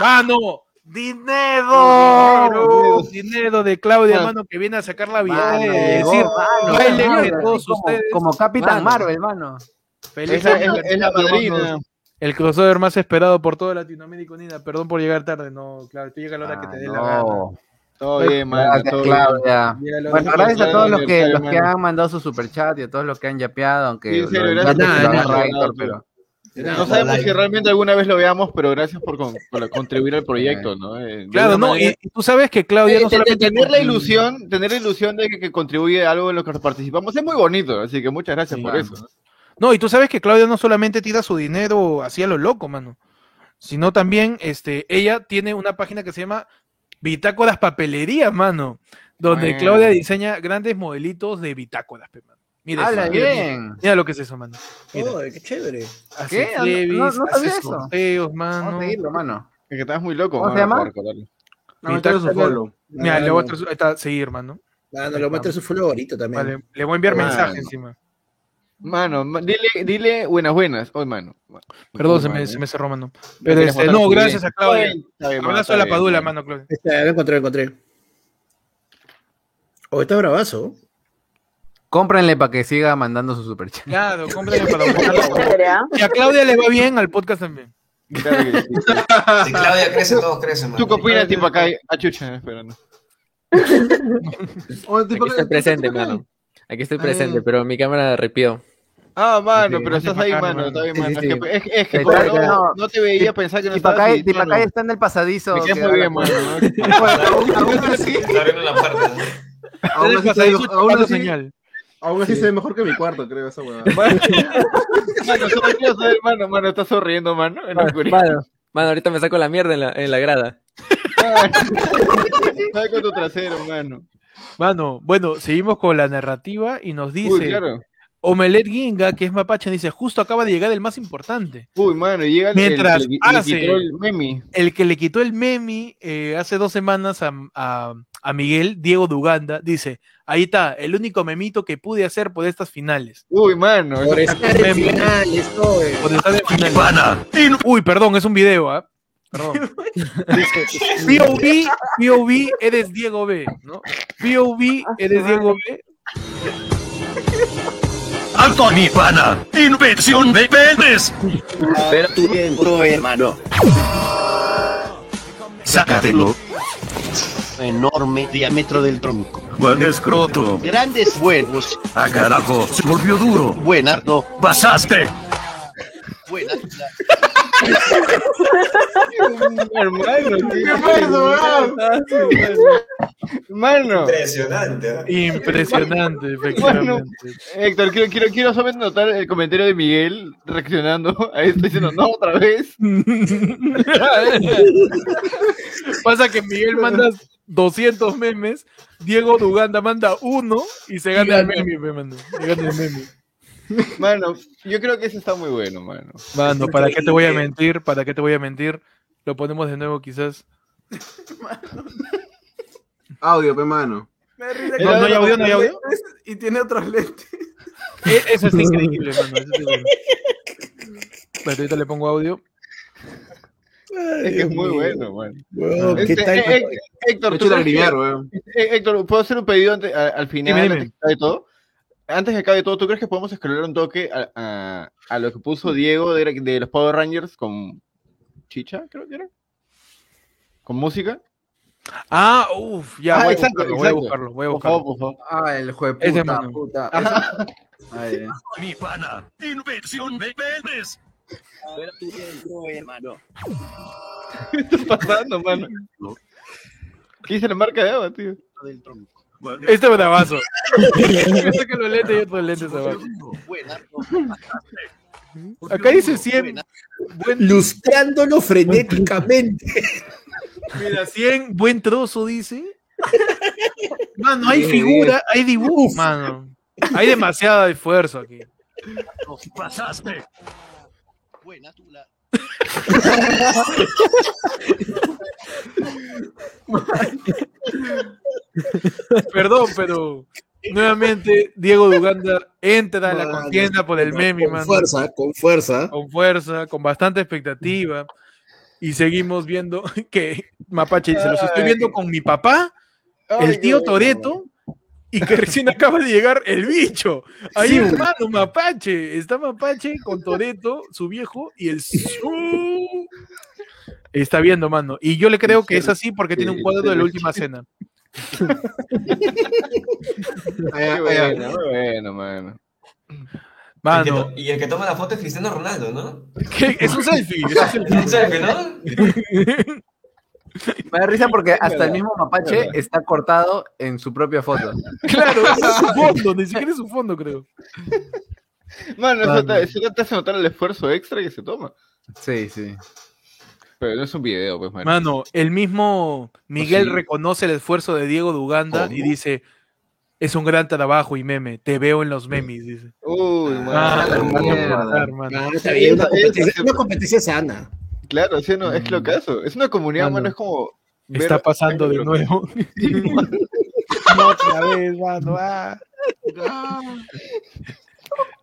¡Mano! ¡Dinero! Dinero de Claudia, Mano. mano, que viene a sacar la Mano, vida. llegó, decir, mano, mano, todos como- ustedes. Como Capitán Mano. Marvel, mano. Feliz es la madrina. El crossover más esperado por toda Latinoamérica Unida. Perdón por llegar tarde. No, claro, tú llega a la hora que te dé la gana. Todo bien, mano. Gracias, todo bien. Claudia. Hora Bueno, gracias a todos los que, los que han mandado su superchat y a todos los que han yapeado, aunque Sí, serio, gracias No sabemos si realmente alguna vez lo veamos, pero gracias por, con- por contribuir al proyecto, ¿no? Eh, Claro, no, y, manera- y tú sabes que Claudia Eh, no te- te- solamente tener la ilusión, tener la ilusión de que, que contribuye a algo en lo que participamos es muy bonito, así que muchas gracias Sí, por eso. ¿No? Y tú sabes que Claudia no solamente tira su dinero así a lo loco, mano, sino también este, ella tiene una página que se llama Bitácoras Papelería, mano, donde Bueno. Claudia diseña grandes modelitos de bitácoras, pe, mano. Mira, Habla eso, mira, bien. Mira, mira lo que es eso, mano. Mira, Oh, qué chévere. hace ¿Qué? No- no- no hace sabía eso. sorteos, mano. Vamos a seguirlo, mano. Es que estás muy loco. ¿Cómo se llama? No, su follow. Mira, le voy a seguir, mano. Ah, no, lo meter su follow ahorita también. Vale, le voy a enviar Mano. mensaje encima. Mano, ma- dile, dile buenas, buenas. Hoy, mano. Perdón, se Mano, me, eh. se me cerró, mano. No Pero este, no, gracias a. Claudia. Está está Abrazo está a la padula, mano. Claudia. Este, lo encontré, lo encontré. Oh, está bravazo. Cómprenle para que siga mandando su superchat. Claro, cómprale para aumentarlo. Y a Claudia le va bien, al podcast también. Claro que sí. Si Claudia crece, todos crecen, ¿Tú qué opinas, tipo acá? A chucha, espera, no. Oh, tipo, Aquí estoy presente, mano. Aquí estoy presente, pero mi cámara repió. Ah, mano, Sí, pero estás ahí, mano, mano. está bien, Sí, mano. sí, Es sí. que, es, es que como no, no te veía pensar que no estabas ahí. Tipacay está en el pasadizo. Me muy bien, mano. aún así, Está la. ¿no? aún así, señal. aún así se ve mejor que mi cuarto, creo, esa huevada. Mano, mano, solo quiero saber, mano, mano, estás sonriendo, mano. En. Mano, mano, ahorita me saco la mierda en la, en la grada. Sabes con tu trasero, mano. Mano, bueno, seguimos con la narrativa y nos dice, Uy, claro. Omelet Ginga, que es mapache, dice, justo acaba de llegar el más importante. Uy, mano, llega el, Mientras el, que le- quitó el memi. El que le quitó el memi eh, hace dos semanas a, a- a Miguel, Diego Duganda, dice, ahí está, el único memito que pude hacer por estas finales. Uy, mano. Por eso- estar en finales, no, eh. Por estar en finales. Uy, perdón, es un video, ¿ah? Perdón. Dice, POV, POV, eres Diego B, ¿no? POV, eres Diego B. Anthony Pana, invención de penes. Pero tu tiempo, hermano. Sácatelo. Enorme diámetro del tronco. Buen escroto. Grandes huevos. Ah, carajo, se volvió duro. Buena, no. Pasaste. Buena. Hermano, ¿qué pasó, Mano, Impresionante. ¿eh? Impresionante, efectivamente. Héctor, quiero, quiero, quiero solamente notar el comentario de Miguel reaccionando a esto diciendo, no, otra vez. Pasa que Miguel manda 200 memes, Diego Duganda manda uno y se gana el gana. meme, pe, mano. Se gana el meme. Mano, yo creo que ese está muy bueno, mano. Mano, ¿para qué te voy a mentir? ¿Para qué te voy a mentir? Lo ponemos de nuevo quizás. Audio, pe mano. Me ríe No, no hay audio, no hay audio. Y tiene otros lentes. E- Eso es increíble, mano. eso es increíble. Espérate, ahorita le pongo audio. Es que es muy bueno, mano. Weón, ¿qué Este, tal? eh, eh, Héctor, ¿tú eh, Héctor, ¿puedo hacer un pedido ante- al final, Dime, dime. acabe todo? Antes que acabe todo, ¿tú crees que podemos escalar un toque a, a- a lo que puso Diego de, de los Power Rangers con Chicha, creo que era? ¿Con música? Ah, uff, ya Ah, voy, exacto, a buscarlo, voy a buscarlo, voy a Por buscarlo. favor, por favor. Ah, el juego Ese puta, mano. puta. Ajá. Ay, eh. Mi pana, invención de tu tiempo, hermano. ¿Qué está pasando, mano? ¿Qué dice la marca de agua, tío? Del tronco. Este es bravazo. Yo saco los lentes y otros lentes abajo. Acá dice 100. Buen, Lustrándolo frenéticamente. mira, 100, buen trozo, dice. Mano, hay figura, hay dibujo, mano. Hay demasiado esfuerzo aquí. Pasaste. Buena, tú la. Perdón, pero nuevamente Diego Duganda entra a la contienda por el meme, Con fuerza, con fuerza. Con fuerza, con bastante expectativa. Y seguimos viendo que Mapache dice: Los estoy viendo con mi papá, el tío. Toreto y que recién acaba de llegar el bicho. Ahí, Sí. hermano, Mapache. Está Mapache con Toreto, su viejo, y el. Está viendo, mano. Y yo le creo que es así porque tiene un cuadro de la última cena. Allá. bueno, muy bueno, mano. Mano, y el que toma la foto es Cristiano Ronaldo, ¿no? ¿qué? es un selfie. es un selfie. ¿En serio, no? Me da risa porque hasta el mismo mapache está cortado en su propia foto. Claro, es su fondo, ni siquiera es su fondo, creo. Mano, eso te, eso te hace notar el esfuerzo extra que se toma. Sí, sí. Pero no es un video, pues, mano. Mano, el mismo Miguel Sí. reconoce el esfuerzo de Diego Duganda y dice: Es un gran trabajo y meme, te veo en los memes, dice. Uy, mano. Ah, una Esa- competencia, esa- una competencia sana. Claro, sí, no, es lo caso. Es una comunidad, Mano. mano, es como. Está pasando de nuevo. No, otra vez, mano. ah.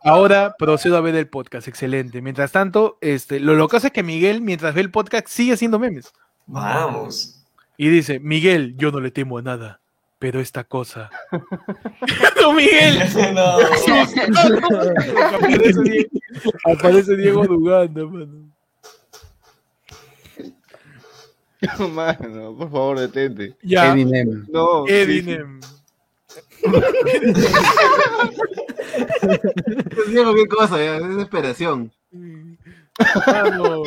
Ahora procedo a ver el podcast, excelente. Mientras tanto, este, lo loco es que Miguel, mientras ve el podcast, sigue haciendo memes. Vamos. Y dice, Miguel, yo no le temo a nada, pero esta cosa. ¡No, Miguel! No. aparece, Diego, aparece Diego Duganda, mano. Mano, por favor, detente. Ya, Eminem. No. sí, sí. Eminem. Diego, qué cosa, ya, es desesperación. Mano.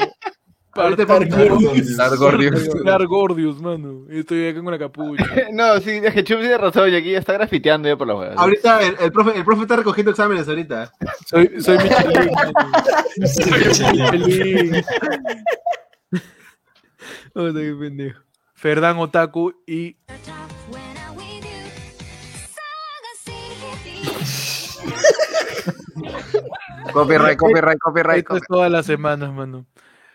Ahorita Gordius. Largordius. Largordius, mano. Estoy acá con la capucha. No, sí, es que Chup tiene razón y aquí ya está grafiteando ya por la hueá. Ahorita el, el profe, el profe está recogiendo exámenes ahorita. Soy, soy Michelin. Soy Michelin. Qué pendejo. Ferdán Otaku y Copyright, copyright, copyright. Esto es todas las semanas, mano.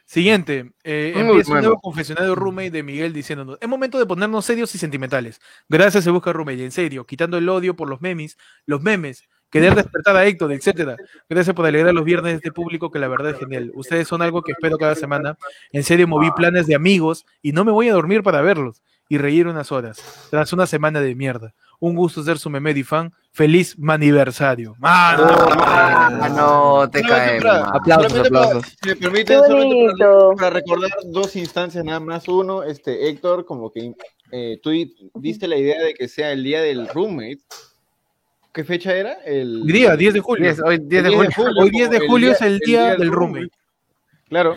Siguiente, eh, empieza un nuevo confesionario roommate de Miguel diciéndonos, es momento de ponernos serios y sentimentales. Gracias se busca roommate, en serio, quitando el odio por los memes, los memes, querer despertar a Héctor, etcétera. Gracias por alegrar los viernes de este público que la verdad es genial. Ustedes son algo que espero cada semana. En serio, moví planes de amigos y no me voy a dormir para verlos y reír unas horas, tras una semana de mierda. Un gusto ser su memedi fan. Feliz maniversario. Mano. Ah, no, te cae. man. Aplausos, aplausos. Si me permiten, solamente para, recordar dos instancias nada más. Uno, este, Héctor, como que eh, tú di- diste la idea de que sea el día del roommate. ¿Qué fecha era? El Hoy día, 10 de julio. 10, hoy 10 de julio. Hoy 10 de como julio es el día del roommate. Claro.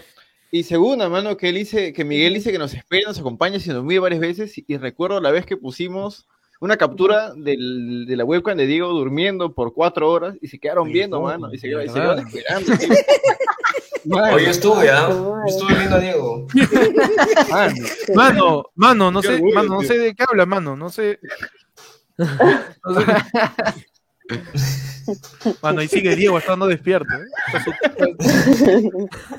Y segunda, mano, que él dice, que Miguel dice que nos espera, nos acompaña sin dormir varias veces. Y, y recuerdo la vez que pusimos una captura del- de la webcam de Diego durmiendo por cuatro horas y se quedaron viendo, mano. Y se, quedaron- y se quedaron esperando. Mano, yo estuve, ¿ah? Estuve viendo a Diego. mano. Mano, mano, no sé, mano, no sé de qué habla, mano, no sé. No sé. Mano, ahí sigue Diego estando despierto. ¿eh? Está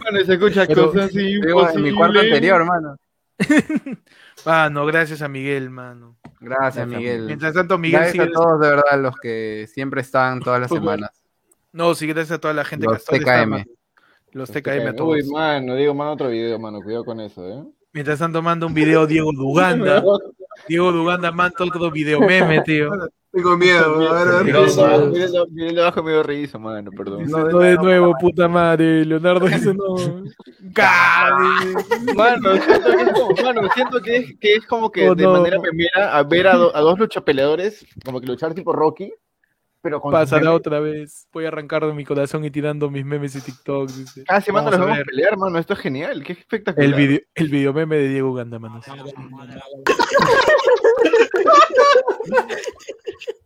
Mano, se escucha Pero- cosas Digo, en mi cuarto anterior, hermano. Mano, gracias a Miguel, mano. Gracias, Miguel. Mientras tanto, Miguel Gracias sigue. a todos, de verdad, los que siempre están todas las semanas. No, sí, gracias a toda la gente Los que está está, TKM. mano. Los TKM a todos. Uy, mano, Diego, manda otro video, mano. Cuidado con eso, ¿eh? Mientras tanto, manda un video Diego Duganda. Diego Duganda manda otro video meme, tío. Tengo miedo, a ver, a ver. Peligroso. Miren debajo me dio risa, mano, perdón. Dice, no, de nuevo, puta madre. Leonardo dice no. Cari. Mano, siento que es como, mano, siento que es, que es como que Oh, de no. manera primera a ver a, do- a dos luchapeleadores, como que luchar tipo Rocky, pero con Pasará memes. otra vez. Voy a arrancar de mi corazón y tirando mis memes y TikToks. Dice. Cada semana Vamos los a vemos ver. pelear, mano. Esto es genial, qué espectacular. El video, el video meme de Diego Ganda, manos.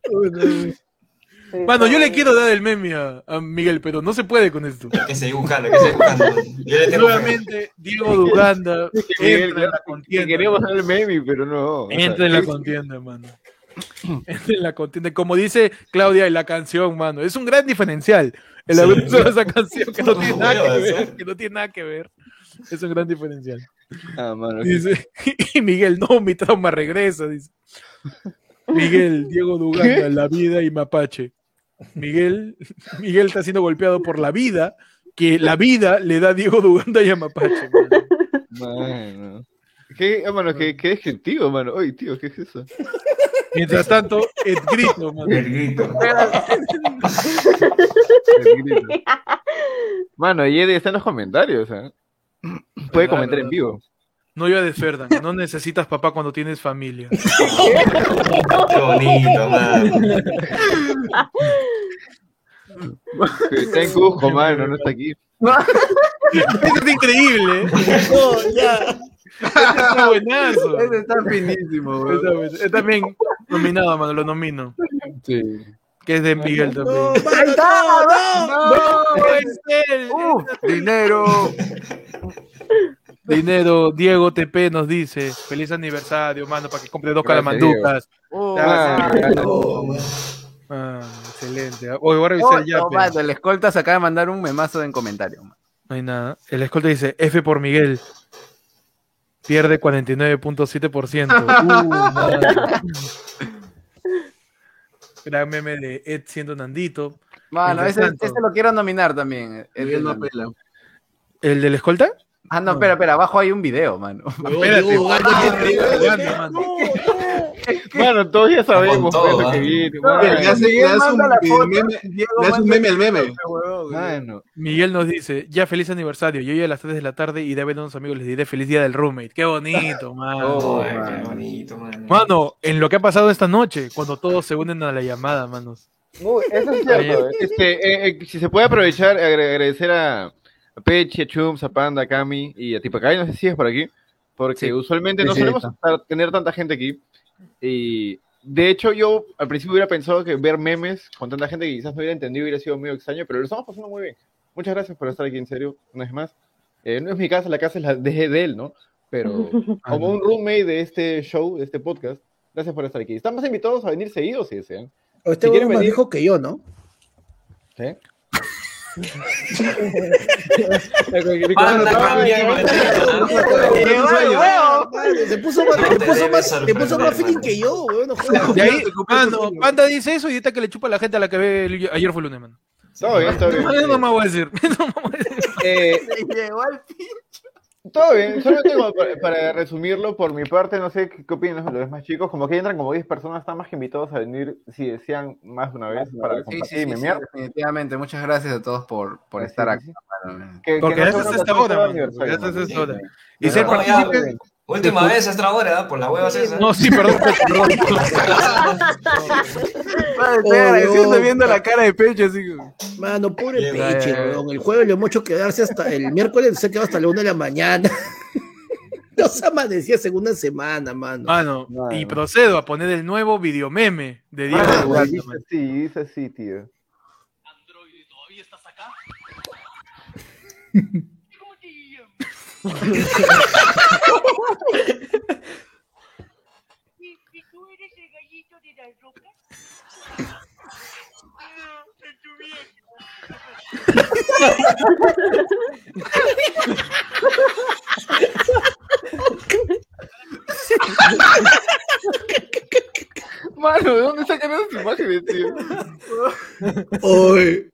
Mano, yo le quiero dar el meme a, a Miguel, pero no se puede con esto. Que seguir buscando, que seguir buscando. Yo le tengo fe. Nuevamente, Diego que Miguel, entra en la contienda. queremos dar el meme, pero no. o sea, Entra en la contienda, mano. En la contienda. Como dice Claudia en la canción, mano. Es un gran diferencial. El Sí. haber usado esa canción que no tiene nada que ver. Que no tiene nada que ver. Es un gran diferencial. Ah, mano. Dice, y Miguel, no, mi trauma regresa, dice. Miguel, Diego Duganda, la vida y Mapache. Miguel, Miguel está siendo golpeado por la vida, que la vida le da a Diego Duganda y a Mapache. mano. Mano. Qué, ah, mano, qué, qué descriptivo, mano. Oye, tío, ¿qué es eso? Mientras tanto, el grito, mano. El grito. Mano, y Eddie está en los comentarios, ¿eh? Puede comentar en vivo. No yo de Ferdan, no necesitas papá cuando tienes familia. Qué bonito, man. Está en Cusco, mano, no está aquí. Eso es increíble. No, ya. Está buenazo. Ese está finísimo, Está weón. bueno. Es también nominado, mano, lo nomino. Sí. Que es de Miguel también. No, no, no. ¡No! ¡Es él! Dinero. Dinero, Diego TP nos dice, feliz aniversario, mano, para que compre dos calamanducas. Oh, Ah, Oh. Ah, excelente. Oye, voy a revisar oh, el yape. mano, el escolta se acaba de mandar un memazo en comentario. man. No hay nada. El escolta dice, F por Miguel. Pierde 49.7%. Uh. Gran meme de Ed siendo Nandito. Mientras ese, ese lo quiero nominar también. el- Miguel no pela. ¿El del escolta? Ah, no, espera, espera, abajo hay un video, mano. Espérate. Mano. Mano, todos ya sabemos todo, pues, lo que ¿ah? viene, No, mano. Le hace, le Miguel hace un, manda la foto, meme, le hace un meme al meme. Mano. Miguel nos dice, ya feliz aniversario. Yo ya a las 3 de la tarde y de ver a unos amigos les diré feliz día del roommate. Qué bonito, mano. Oh, qué bonito, man. Mano, en lo que ha pasado esta noche, cuando todos se unen a la llamada, manos. Uy, eso es cierto. ¿eh? Este, eh, eh, si se puede aprovechar, agra- agradecer a, a Pechi, a Chums, a Panda, a Cami y a Tipacay, no sé si es por aquí, porque Sí. usualmente Sí, no sí, solemos está. estar- tener tanta gente aquí. Y de hecho, yo al principio hubiera pensado que ver memes con tanta gente que quizás no hubiera entendido hubiera sido muy extraño, pero lo estamos pasando muy bien. Muchas gracias por estar aquí, en serio, una vez más. Eh, no es mi casa, la casa es la de, de él, ¿no? Pero como un roommate de este show, de este podcast, gracias por estar aquí. Están más invitados a venir seguidos si desean. Este Si quieren más venir- viejo que yo, ¿no? ¿Sí? Se puso más, se puso se puso feeling que yo, weón. No jodas. Y ahí, mano, Panda dice eso y ahorita que le chupa a la gente a la que ve el- ayer fue lunes, mano. Bien, bien. Eso no me voy a decir. Eh, todo bien, solo tengo para, resumirlo por mi parte, no sé qué, qué opinan los demás chicos, como que entran como 10 personas, están más que invitados a venir si desean más de una vez para Sí, compartir sí, memear. definitivamente. Muchas gracias a todos por, por Sí, estar. Que- Porque que no gracias a esta hora, Gracias a esta hora. Y ser No, ya, partícipe. Última vez a esta hora, por la hueva César. No, sí, perdón, perdón. Estoy agradeciendo viendo la cara de así que. Mano, pobre Peche, bien. weón. El jueves le hemos hecho quedarse hasta el miércoles, se quedó hasta la una de la mañana. Nos amanecía segunda semana, mano. Mano, Mano. y procedo a poner el nuevo videomeme de Diego Ah, dice así, dice así, tío. Android, ¿todavía estás acá? ¿Cómo te ¿Y, tú eres el gallito de las rocas? Es tu. Mano, ¿de dónde sacan esas imágenes, tío? Oy.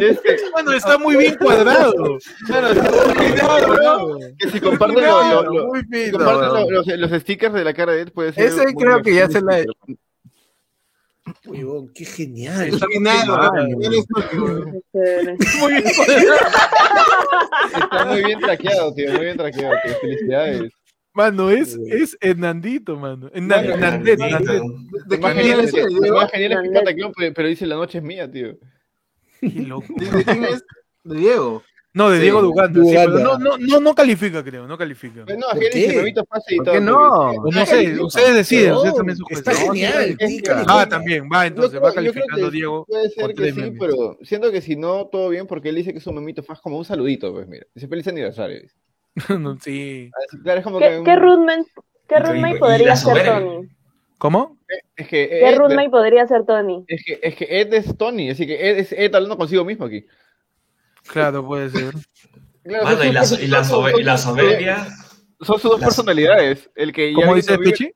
Este, Mano, está muy bien cuadrado. Claro, está muy bien cuadrado. Que si comparten, lo- lo- lo- comparten los, los stickers de la cara de Ed, puede ser. Ese muy creo que ya se la-. Weón, qué genial. Está Chévere. Muy bien Está muy bien traqueado, tío. Muy bien traqueado, tío. Felicidades. Mano, es, es Hernandito, mano. Hernandez. ¿De Más qué genial es que- genial Clon, pero dice la noche es mía, tío. Qué loco. ¿De de quién es? De Diego. No, de Sí, Diego Duganda. sí, Duganda. pero no, no, no, no califica, creo, no califica. Pues no, ¿Por es que qué? Fácil y ¿Por todo. qué no? no sé, ustedes deciden, ustedes también sugieren. está genial. Ah, también, va, entonces, Yo va calificando Diego. Puede ser que sí, memes. pero siento que si no, todo bien, porque él dice que es un memito faz como un saludito, pues mira. Dice feliz aniversario. dice. No, sí. Así, claro, es como que. ¿Qué, un- qué roommate, qué podría ser. Tony? ¿Cómo? Es que ¿Qué roommate podría ser Tony? es que, es que Ed es Tony, así que Ed es Ed hablando consigo mismo aquí. Claro, puede ser. Claro, Mano, son- y la, son- y la, son- sobe- son- y la soberbia. Son sus dos Las- personalidades. El que ya ¿Cómo dice Pechi?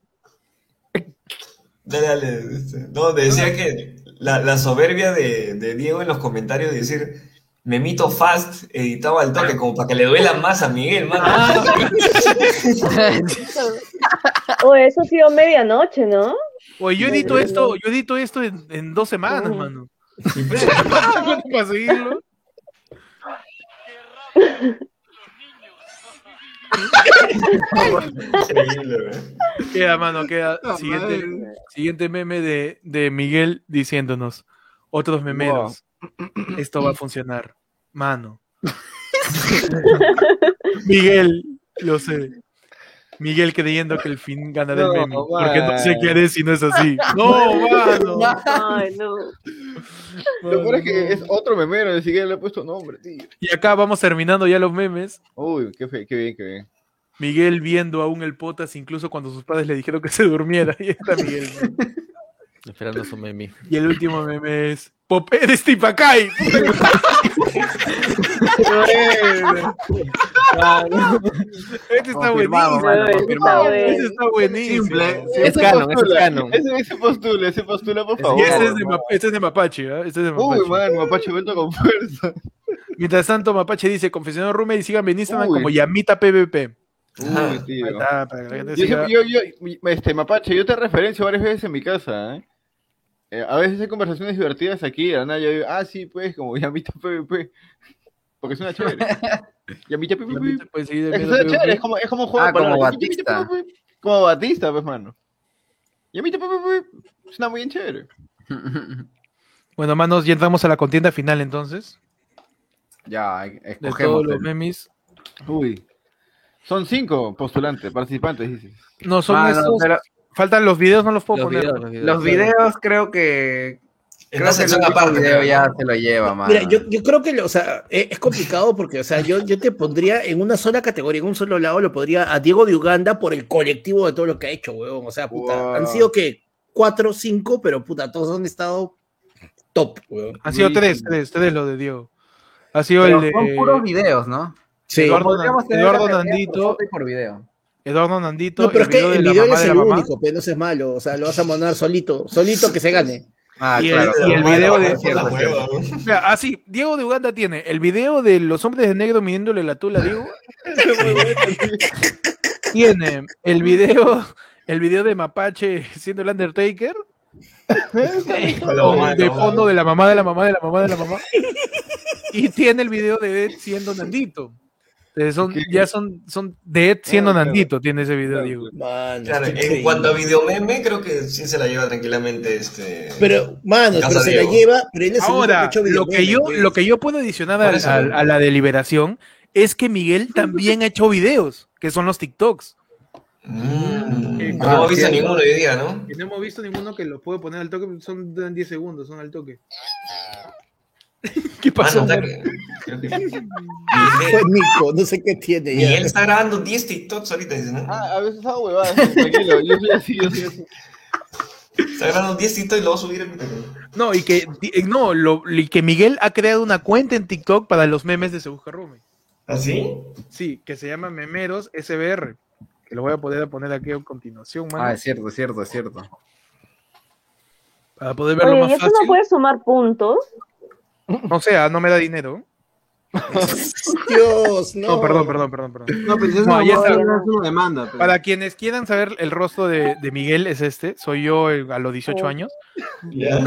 Dale, dale. este, No, decía que la, la soberbia de, de Diego en los comentarios de decir Memito Fast editado al toque, como para que le duela más a Miguel, mano. Oh, eso ha sido medianoche, ¿no? Oye, yo edito esto, yo edito esto en, en dos semanas, Mm. mano. Para seguirlo. Queda, mano, queda. Ah, Siguiente, siguiente meme de, de Miguel diciéndonos. Otros memeros. Esto va a funcionar. Mano. Miguel, lo sé. Miguel creyendo que el fin gana del No, meme. Porque no sé qué haré si no es así. No, mano. Ay, no. Lo peor es que es otro memero, ni siquiera le he puesto nombre, tío. Y acá vamos terminando ya los memes. Uy, qué, fe- qué bien, qué bien. Miguel viendo aún el potas, incluso cuando sus padres le dijeron que se durmiera. Y está Miguel. Esperando su meme. Y el último meme es Pop eres Tipacay. Este está buenísimo. confirmado. Ese está buenísimo. Simple. Es canon, ese es canon. Ese, ese postula, ese postula, por favor. Y este es de, este es de Mapache, ¿ah? Este es de Mapache. Uy, man, Mapache vuelto con fuerza. Mientras tanto, Mapache dice, confesional Rume y síganme en Instagram como Yamita PvP. Uy, tío. Ahí está, para que la gente Yo, siga. yo, yo, este, Mapache, yo te referencio varias veces en mi casa, ¿eh? Eh, a veces hay conversaciones divertidas aquí, de nada yo digo, ah, sí, pues, como Yamita PvP. Porque suena chévere. Yamita PvP. Es chévere, es como, es como un juego Ah, de como Batista. PvP. Como Batista, pues, mano. Yamita PvP. Suena muy bien chévere. Bueno, manos, ya entramos a la contienda final entonces. Ya, De escogemos. todos los memes. Uy. Son cinco postulantes, participantes, dices. No, son Mano, estos. pero Faltan los videos, no los puedo Los poner. videos, los videos. los videos creo que. En Creo una que último aparte. video ya ¿no? se lo lleva, mano. Mira, yo, yo creo que, lo- o sea, es, es complicado porque, o sea, yo, yo te pondría en una sola categoría, en un solo lado, lo podría a Diego de Uganda por el colectivo de todo lo que ha hecho, weón. O sea, puta, Wow. han sido que cuatro, cinco, pero puta, todos han estado top, weón. Han sido tres, tres, tres lo de Diego. Ha sido Pero el de son puros videos, ¿no? Sí. Eduardo, Eduardo la por Nandito, y por video. Eduardo Nandito, No, pero es que el video es el único, pero no seas malo. O sea, lo vas a mandar solito, solito que se gane. Ah, y, claro. el, y el video de. es cierto, es cierto. O sea, ah, sí, Diego de Uganda tiene el video de los hombres de negro midiéndole la tula a Diego. tiene el video, el video de Mapache siendo el Undertaker. de fondo de la mamá de la mamá de la mamá de la mamá. Y tiene el video de Ed siendo Nandito. Entonces son, ya son, son de Ed siendo Nandito, tiene ese video, Diego. Claro, en increíble. cuanto a videomeme, creo que sí se la lleva tranquilamente este. Pero, mano, pero se Diego. la lleva, pero él es el Ahora, hecho lo que yo, pues. lo que yo puedo adicionar a, la deliberación es que Miguel también ha hecho videos, que son los TikToks. Mm, Eh, no hemos visto ninguno hoy día, ¿no? Y no hemos visto ninguno que lo puedo poner al toque, son dan 10 segundos, son al toque. ¿Qué Ah, pasó? creo que- Fue Miguel, Nico, no sé qué tiene ya. Miguel está grabando 10 TikToks ahorita, dice, ¿no? Ah, a veces hago huevadas, tranquilo. Yo soy así, yo soy así. Está grabando 10 TikToks y lo va a subir en No, y que, y- no, lo, y que Miguel ha creado una cuenta en TikTok para los memes de Se Busca Rumi. ¿Ah, sí? Sí, que se llama Memeros SBR. Que lo voy a poder poner aquí a continuación, mano, Ah, es cierto, es cierto, es cierto. para poder verlo Oye, ¿y más eso fácil. no puede sumar puntos? No sea, no me da dinero. Dios, no. No, perdón, perdón, perdón, perdón. No, pero es No, una, ya está. es una demanda. pero- Para quienes quieran saber el rostro de, de Miguel es este, soy yo el- a los 18 Oh. años. Ya.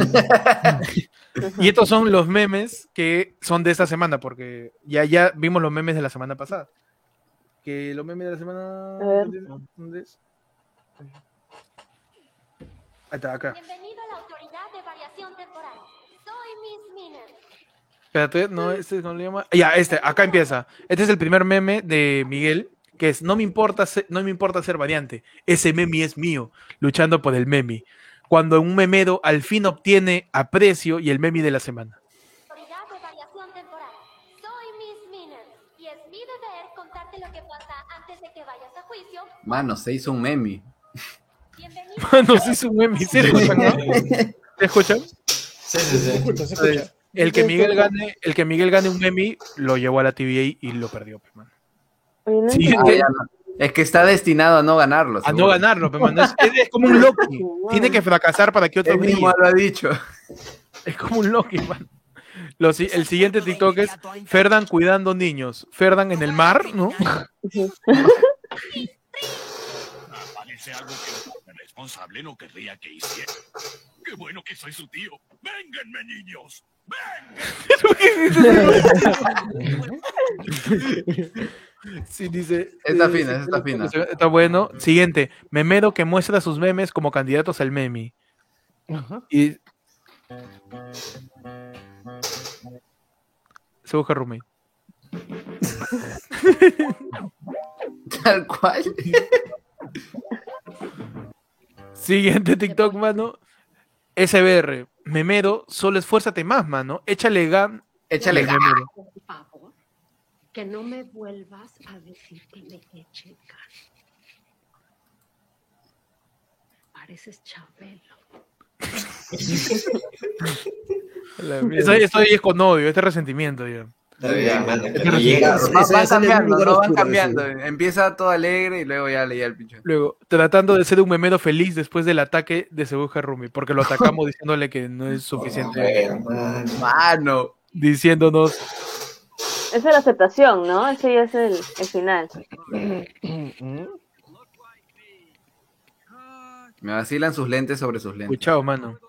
Y estos son los memes que son de esta semana, porque ya, ya vimos los memes de la semana pasada. Que los memes de la semana... ¿Dónde es? Ahí está, acá. Bienvenido a la Autoridad de Variación Temporal. Soy Miss Miner. Espérate, no, este no le llama. Ya, este, acá empieza. Este es el primer meme de Miguel, que es no me importa ser, no me importa ser variante. Ese meme es mío, luchando por el meme. Cuando un memero al fin obtiene aprecio y el meme de la semana. Mano, se hizo un meme. Bienvenido. Nos hizo un meme. ¿Se escuchan, no? ¿Se escuchan? Sí, sí, sí. Escucha, se escucha. El que Miguel gane, el que Miguel gane un meme lo llevó a la TVA y lo perdió, pe, man. Sí. Ah, ya. Es que está destinado a no ganarlo. A no ganarlo, man. Es, es- es como un Loki. Tiene que fracasar para que otro Él mismo lo ha dicho. Es como un Loki, man. El siguiente TikTok es Ferdan cuidando niños. Ferdan en el mar, ¿no? Parece algo que el responsable no querría que hiciera. Qué bueno que soy su tío. ¡Vénganme, niños! Sí, dice. Está eh, fina, está fina. Está bueno. Siguiente. Memero que muestra sus memes como candidatos al meme. Y. Se busca Rumi. Tal cual. Siguiente TikTok, mano. SBR. Memero, solo esfuérzate más, mano. Échale gan. Échale favor, que no me vuelvas a decir que me eche. Pareces Chabelo. Ahí es con odio, este resentimiento, ya. Van el cambiando, no van cambiando. Empieza todo alegre y luego ya leía el pinche. Luego, tratando de ser un memero feliz después del ataque de Sebuja Rumi, porque lo atacamos diciéndole que no es suficiente. Mano. diciéndonos, Esa es la aceptación, ¿no? Ese ya es el, el final. Me vacilan sus lentes sobre sus lentes. escuchado, mano.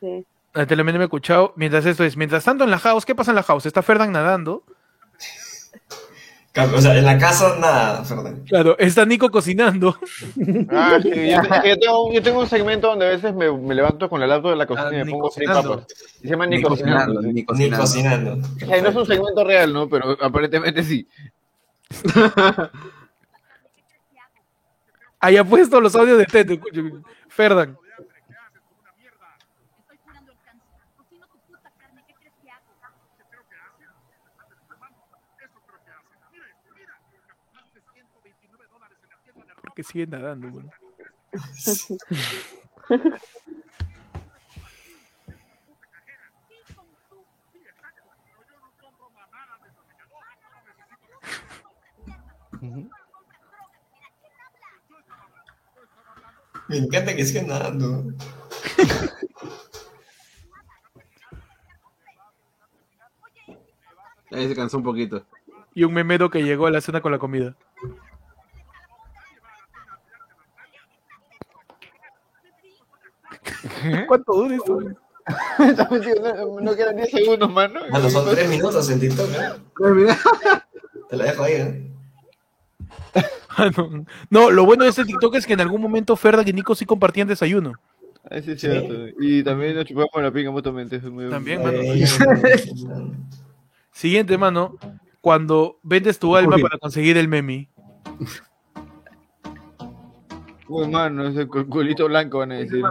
Sí. La telemetría me ha escuchado. Mientras esto es, mientras tanto en la house, ¿qué pasa en la house? Está Ferdan nadando. O sea, en la casa nada, Fernando. Claro, está Nico cocinando. Ah, sí, yo, te- yo tengo, yo tengo un segmento donde a veces me, me levanto con el laptop de la cocina Ah, y me ni pongo cocinando. papas. Se llama Ni Ni cocinando, cocinando. sí. ni Ni cocinando. cocinando. O sea, no es un segmento real, ¿no? Pero aparentemente sí. Ahí ha puesto los audios de Teto. Ferdan. que sigue nadando, güey. Me encanta que siga nadando. Ahí se cansó un poquito. Y un memero que llegó a la cena con la comida. ¿Cuánto dura eso? no, no quedan 10 segundos, mano. Bueno, son tres minutos en TikTok, ¿eh? Te la dejo ahí, ¿eh? Ah, no. No, lo bueno de este TikTok es que en algún momento Ferda y Nico sí compartían desayuno. Ah, sí, es cierto. Y también nos chupamos la pinga mutuamente. eso es muy- También, mano. Siguiente, mano. Cuando vendes tu alma para conseguir el memi. Uy, mano, ese cu- culito blanco van a decir.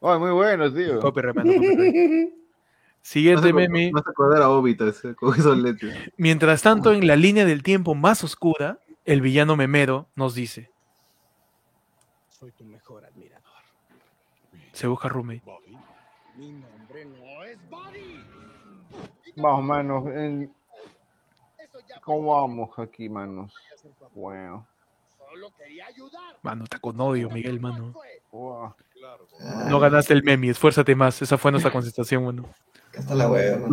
Uy, muy bueno, tío. Copyright, mano, copyright. Siguiente meme. Vas a acordar a Obito ese, con esos lentes. Mientras tanto, en la línea del tiempo más oscura, el villano memero nos dice: Soy tu mejor admirador. Se busca roommate. Mi nombre no es manos. en- ¿Cómo vamos aquí, manos? Bueno. Solo quería ayudar. Mano, está con odio, Miguel, mano. Wow. No ganaste el memi, esfuérzate más. Esa fue nuestra contestación, mano. Hasta la hueva.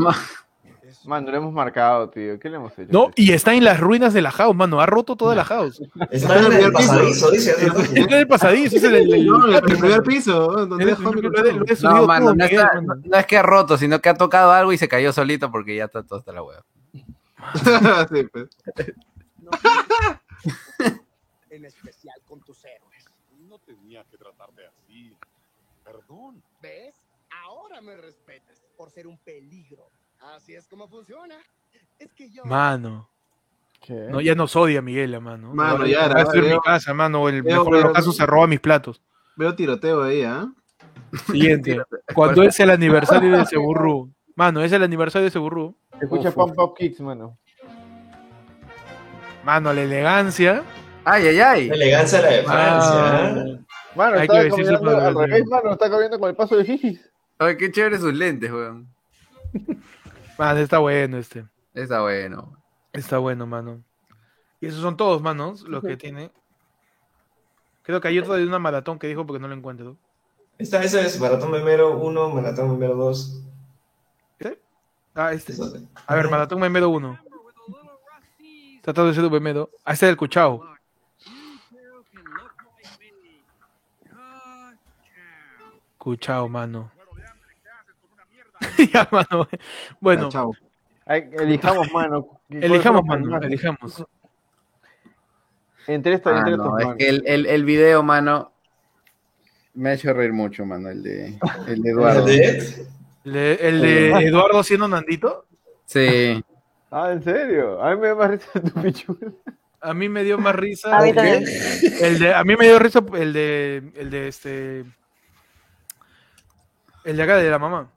Mano, lo hemos marcado, tío. ¿Qué le hemos hecho? No, y está en las ruinas de la house, mano. Ha roto toda la house. Está en el pasadizo, dice. Está en el pasadizo, es el, No, primer piso, lo lo No, mano, no, está- mano. es que ha roto, sino que ha tocado algo y se cayó solito porque ya está todo hasta la hueva. Sí, pues. En especial con tus héroes. No tenía que tratarte así. Perdón. ¿Ves? Ahora me respetas por ser un peligro. Así es como funciona. Es que yo. Mano. ¿Qué? No, ya nos odia Miguel, mano. Mano, ya, estoy en mi veo- casa, mano. El veo- mejor de los casos se roba mis platos. Veo tiroteo ahí, ¿ah? Siguiente. Cuando es el aniversario de Seburru. Mano, es el aniversario de Seburru. Escucha Pump Up Kicks, mano. Mano, la elegancia. Ay, ay, ay. La elegancia de la de Francia. Ah. Mano, Hay está que para al ver. revés, mano. Está corriendo con el paso de Jijis. Ay, qué chévere sus lentes, weón. Mano, está bueno este. Está bueno. Está bueno, mano. Y esos son todos, manos, los que tiene. Creo que hay otro de una maratón que dijo porque no lo encuentro. Esta esa es Maratón Memero 1, Maratón Memero 2. Ah, este. A ver, Maratón Memedo 1. Tratado de ser un Memedo. Ah, este es el Cuchao. Cuchao, mano. ya, mano. Bueno, Chao. Ay, elijamos, mano. elijamos, ¿Cuál fue mano. Elijamos. Entre esta, Ah, entre no, estos, es mano. que el, el, el video, mano, me ha hecho reír mucho, mano, el de, el de Eduardo. ¿El de Ed? El de, Eduardo siendo Nandito. Sí. Ah, ¿en serio? A mí me da más risa tu pichula. A mí me dio más risa. A mí también. El de, a mí me dio risa el de, el de este. El de acá de la mamá.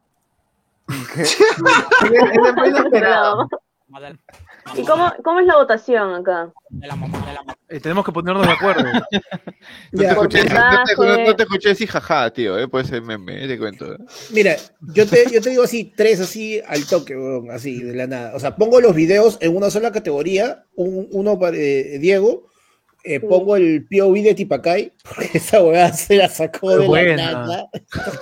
¿Y cómo, cómo es la votación acá? Eh, tenemos que ponernos de acuerdo. No te, Ya. escuché, no, te, no Porcentaje. te escuché decir jaja, tío. Eh, puede ser meme, te cuento. eh. Mira, yo te, yo te digo así, tres así al toque, weón, así, de la nada. O sea, pongo los videos en una sola categoría, un- uno para eh, Diego, eh, pongo el POV de Tipacay, porque esa weá se la sacó Es de buena. la nada.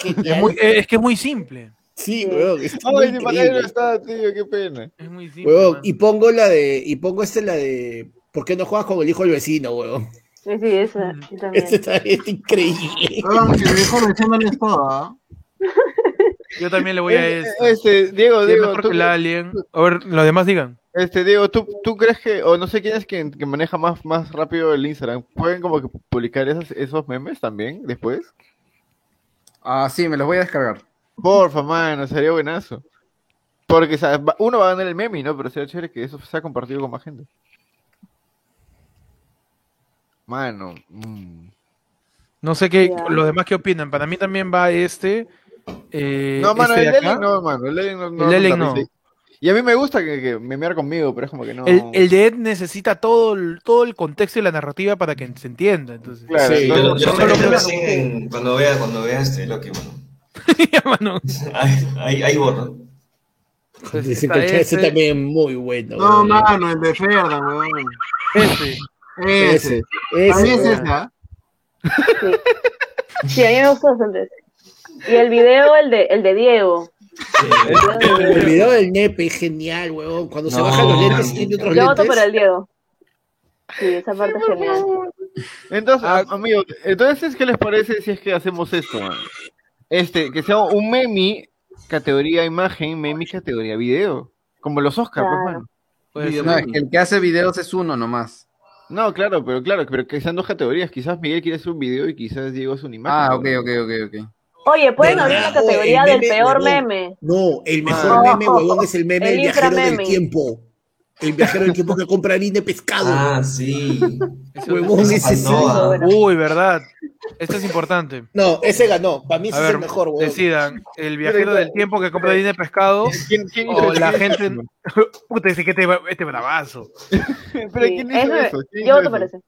Es, muy- eh, es que es muy simple. Sí, weón, Ay, si para no está, tío, qué pena. Es muy simple. Weón, y pongo la de, y pongo este la de, ¿por qué no juegas con el hijo del vecino, weón? Sí, sí, esa. también. Este está es increíble. Weón, que me dijo diciéndoles todo, ¿ah? Yo también le voy a Eh, este. Este, Diego, Diego, mejor tú, que el Alien. A ver, los demás digan. este, Diego, ¿tú, ¿tú crees que, o no sé quién es quien que maneja más, más rápido el Instagram, pueden como que publicar esos, esos memes también después? Ah, sí, me los voy a descargar. Porfa, mano, sería buenazo. Porque ¿sabes? Va- uno va a ganar el meme, ¿no? Pero sería chévere que eso sea compartido con más gente. Mano, mm. No sé qué, los demás qué opinan. Para mí también va este. Eh, no, mano, este el. Ellen no, mano, el Ellen no. no El no. Y a mí me gusta que, que memear conmigo, pero es como que no. El, el de Ed necesita todo el, todo el contexto y la narrativa para que se entienda. Entonces, Claro, Sí. Yo, no, yo no me creo- así en- cuando vea, cuando vea este Loki, mano. Ya, mano. Ahí, ahí, ahí borro. Ese, está ese ese. también es muy bueno. No, weón. mano, el de Ferdan, weón. Ese. Ese. Ese, A mí ese, ese, ¿ah? Sí, a mí me gustó bastante. ese. Y el video, el de, el de Diego. El video del nepe es genial, weón. Cuando se No. bajan los lentes y tiene otros Yo voto lentes. por el Diego. Sí, esa parte es genial. Entonces, Ah. amigos, entonces, ¿qué les parece si es que hacemos esto? man? Este, que sea un meme categoría imagen, meme categoría video. Como los Oscars, pues, Claro. Puede ser. No, es que el que hace videos es uno nomás. No, claro, pero claro, pero que sean dos categorías. Quizás Miguel quiere hacer un video y quizás Diego es una imagen. Ah, ok, ok, ok, ok. Oye, pueden abrir la categoría del meme, peor huevón. meme. No, el mejor Ah. meme, huevón, es el meme El del viajero del tiempo. El viajero del tiempo que compra harina de pescado. Ah, sí. Huevón, ese es ah. Uy, verdad. Esto es importante. No, ese ganó. Para mí ese A es ver, el mejor, huevón. decidan. El viajero del tiempo que compra harina de pescado ¿Quién, quién o la ¿Quién hizo gente. Puta, ese que este, este bravazo. Pero Sí, ¿quién hizo ese- eso? ¿Quién Yo hizo voto eso? por ese.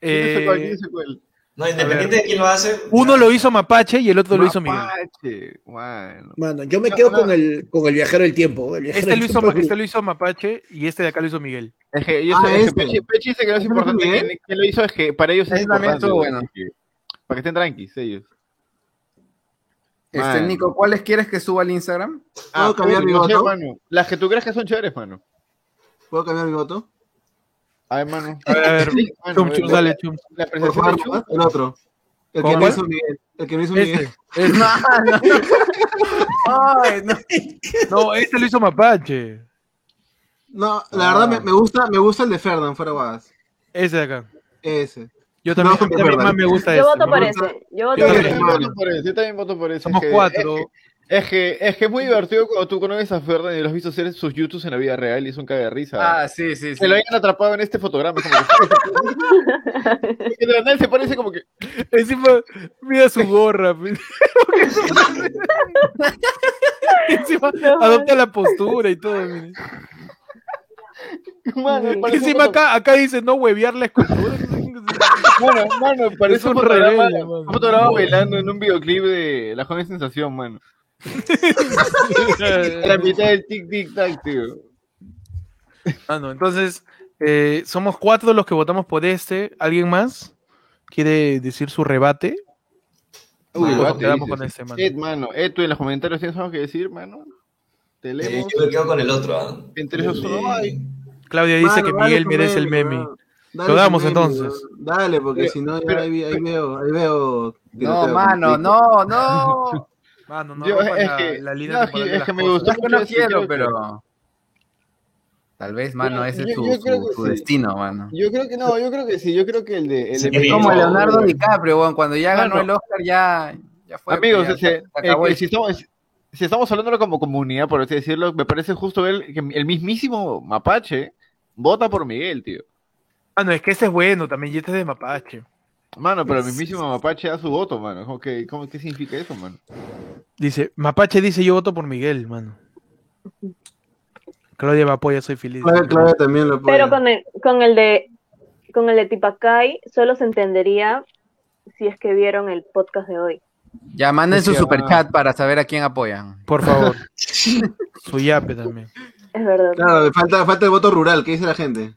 ¿Quién hizo cuál? No, independiente de quién lo hace. uno lo hizo Mapache y el otro lo hizo Miguel. Mapache, bueno. Mano, yo me quedo con el, con el viajero del tiempo. El viajero Este del lo, hizo, tiempo. este lo hizo Mapache y este de acá lo hizo Miguel. Es que yo Ah, sé, es que este. Pechi, Pechi dice que no es ¿Ese no importante. quién lo hizo? Es que para ellos es también importante. bueno. que- Para que estén tranquilos ellos. Este, Man. Nico, ¿cuáles quieres que suba al Instagram? Ah, ¿Puedo cambiar mi voto? mano. Las que tú crees que son chéveres, mano. ¿Puedo cambiar mi voto? A ver, mano. A ver, chum, chum, dale, chum. La presentación favor, de Chu. nomás, el otro. El que no hizo Miguel. El que no hizo Miguel. Este. este. No, no. Ay, no. No, este lo hizo Mapache. No, la verdad me, me gusta, me gusta el de Ferdan, fuera guas. Ese de acá. Ese. Yo también, No, también más me gusta Yo este. voto por me ese. gusta- Yo voto Yo por Yo ese. también mano. voto por eso, yo también voto por eso. Somos que- cuatro. Es que, es que es muy divertido cuando tú conoces a Ferdan y lo has visto hacer sus YouTubes en la vida real y es un caga de risa. Ah, sí, sí, sí. Se lo hayan atrapado en este fotograma. es como que- de nada se parece como que. Encima, mira su gorra. Encima, No, adopta la postura y todo. mire. Encima acá, acá dice no huevear la escultura. Mano, mano, parece Es un un fotograma, rebelde, mano. un fotograma bailando en un videoclip de La Joven Sensación, mano. A la mitad del tic tic tac, tío. Ah, no, entonces, eh, somos cuatro los que votamos por este. ¿Alguien más quiere decir su rebate? Uy, te quedamos dices. con este, mano. Ed, mano, Ed, tú en los comentarios tienes algo que decir, mano. Te Eh, yo me quedo con el otro. ¿ah? Entre esos El uno, de- ay. Claudia dice Mano, que Miguel merece el meme, Lo damos meme, entonces. Dale, porque Pero- si no, ahí, ahí veo, ahí veo. No, mano, conflicto. no, no. Mano, no Yo- es la, que- la línea no, temporal es que me gustó No es que no quiero, pero. Tal vez, mano, Yo- ese es su, yo creo su- que su sí. destino, mano. Yo creo que no, yo creo que sí, yo creo que el de... El Sí, de es como no, Leonardo. DiCaprio, cuando ya ganó el Oscar, ya, ya fue. Amigos, pues, ya ese- se acabó eh, el- si, estamos, si estamos hablándolo como comunidad, por así decirlo, me parece justo ver que el mismísimo Mapache vota por Miguel, tío. Mano, es que ese es bueno también, y este es de Mapache. Mano, pero el mismísimo Mapache da su voto, mano. ¿Cómo que, cómo, ¿Qué significa eso, mano? Dice, Mapache dice yo voto por Miguel, mano. Claudia me apoya, soy feliz. Claudia, Claudia también lo apoya. Pero con el, con el de con el de Tipacay solo se entendería si es que vieron el podcast de hoy. Ya manden su superchat para saber a quién apoyan. Por favor. Su yape también. Es verdad. Claro, le falta, falta el voto rural, ¿qué dice la gente?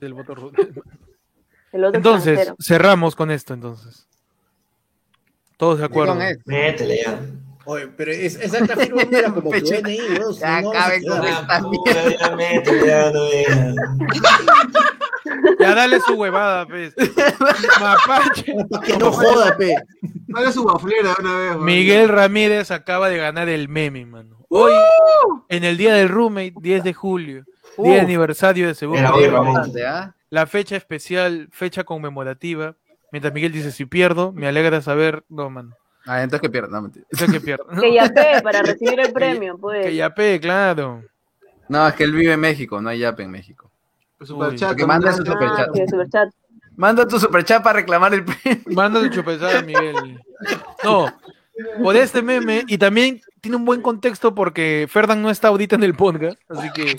Del voto ru- El otro Entonces, extranjero. cerramos con esto, entonces. Todos de acuerdo. Métele ya. Oye, pero es, esa firma no era como tu. DNI, Ya no, acaben no, con no, esta ya métele ya, no veas. Ya dale su huevada, pues. Mapache. Que no joda, pe. Dale su baflera una vez. Miguel Ramírez acaba de ganar el meme, mano. Hoy, en el día del roommate, 10 de julio, día de aniversario de segundo Era Muy la fecha especial, fecha conmemorativa. Mientras Miguel dice, si pierdo, me alegra saber. No, mano. Ah, entonces que pierda, no, mentira. Eso es que pierdo. Que yapé para recibir el premio, pues. Que ya pe, claro. No, es que él vive en México, no hay yape en México. Superchat, Porque manda su. Ah, superchat. sí, superchat. Manda tu superchat para reclamar el premio. Manda tu chupezada, Miguel. No, por este meme, y también tiene un buen contexto porque Ferdan no está ahorita en el podcast, así que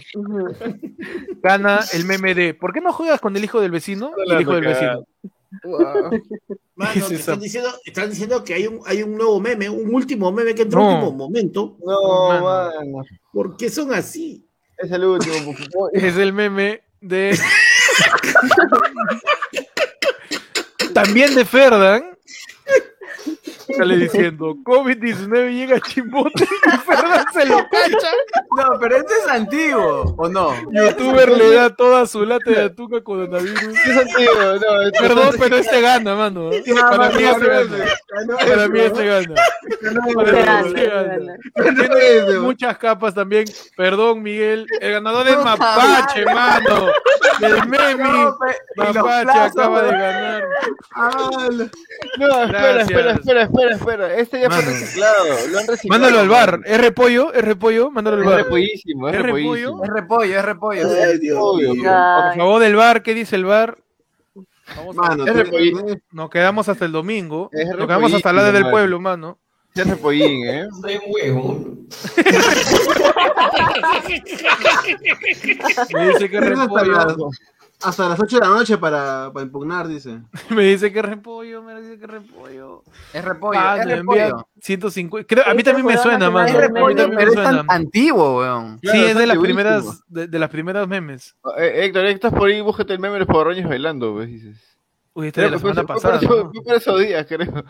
gana el meme de ¿por qué no juegas con el hijo del vecino? Y el hijo del vecino. Mano, ¿Qué es te esa? están diciendo, están diciendo que hay un, hay un nuevo meme, un último meme que entró No. en último momento. No, Mano. mano. ¿Por qué son así? Es el último. Es el meme de. También de Ferdan. Sale diciendo: COVID-19 llega a Chimbote y Ferdan se lo cacha. No, pero este es antiguo, ¿o no? Youtuber le da toda su lata de atún a coronavirus. ¿Qué sentido? No, es- Perdón, pero este gana, mano. Para mí este gana. Para mí este gana. Para mí este gana. Tiene muchas capas también. Perdón, Miguel. El ganador es Mapache, mano. El meme. Mapache acaba de ganar. No, espera, espera, espera, espera, espera. Este ya fue Mano. reciclado. Lo han reciclado. Mándalo al bar. ¿Es repollo? ¿Es repollo? Mándalo al Es bar. repollísimo, es ¿Es repollo? repollísimo. Es repollo, es repollo. Ay, Dios Obvio, mío. Por favor, del bar. ¿Qué dice el bar? Vamos a- Mano, Es repollín. Nos quedamos hasta el domingo. Es Nos quedamos hasta la del pueblo, mano. Es repollín, ¿eh? Soy un huevón. Me dice que es repollo. Hasta las 8 de la noche para, para impugnar, dice. Me dice que es repollo. Me dice que es repollo. Es repollo, Mano, es repollo. 150. Creo- a mí también me suena, mano. Es repollo, pero es tan antiguo, weón. Claro, Sí, es de las primeras, de, de las primeras memes. Eh, Héctor, Héctor, por ahí búscate el meme de los poborroños bailando, pues dices. Uy, este de la semana pasada. Fue por esos días, creo.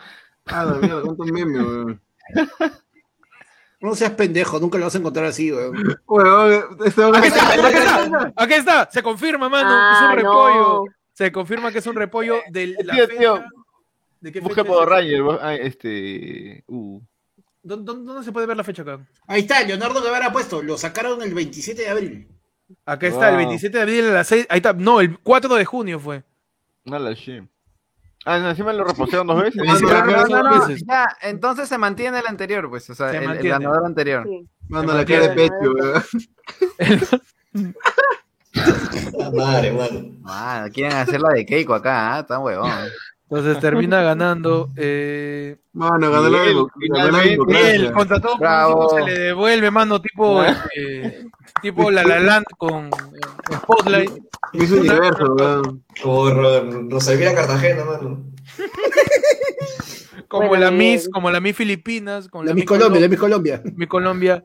Ah, la mierda, cuántos memes, weón. No seas pendejo, nunca lo vas a encontrar así, weón. Weón, este weón- Aquí está, aquí está, aquí está, se confirma, mano, es Ah, un repollo. no. Se confirma que es un repollo de la Tío, fecha. tío. ¿De qué Busca fecha por? Ranger, ah, este. Uh. ¿Dónde, dónde- dónde se puede ver la fecha acá? Ahí está, Leonardo Guevara ha puesto, lo sacaron el 27 de abril. Acá está, el Wow. 27 de abril a las 6. Ahí está, no, el 4 de junio fue. No la shit. Ah, no, encima lo repostearon dos veces. Sí, sí, No, claro, no, dos no, no, veces. ya, entonces se mantiene el anterior, pues, o sea, Se el, el ganador anterior. Sí. Mano, la cara de pecho, weón. La madre, mano. Mano, quieren hacer la de Keiko acá, ¿ah? Tan huevón. Entonces termina ganando. Eh, Mano, ganó la él, contra todo se le devuelve, mano, tipo, eh, tipo La La Land con eh, Spotlight. Miss Universo, weón. Como Cartagena, mano. Como Bueno, la Miss, Miguel. como la Miss Filipinas, con La la mi Miss Colombia, la mi Colombia. mi Colombia,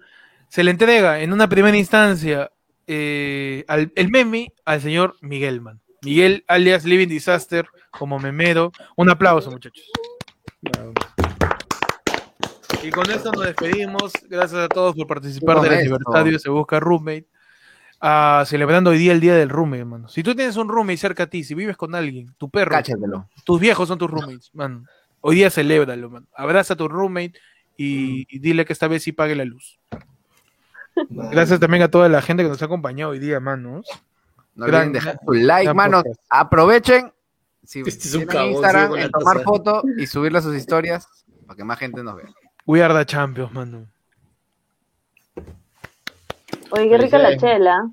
se le entrega en una primera instancia eh, al, el meme al señor Miguel, man. Miguel, alias Living Disaster, como memero. Un aplauso, muchachos. Y con esto nos despedimos. Gracias a todos por participar del aniversario Se Busca Roommate. Ah, celebrando hoy día el día del roommate, hermano. Si tú tienes un roommate cerca a ti, si vives con alguien, tu perro, Cáchatelo. tus viejos son tus roommates, man. Hoy día celébralo, man. Abraza a tu roommate y, y dile que esta vez sí pague la luz. Mano. Gracias también a toda la gente que nos ha acompañado hoy día, manos. No Gran- olviden dejar su like, gran mano. podcast. Aprovechen. Si Este es un cagón, Instagram, en tomar foto y subirla a sus historias para que más gente nos vea. We are the champions, mano. Oye, qué rica la chela.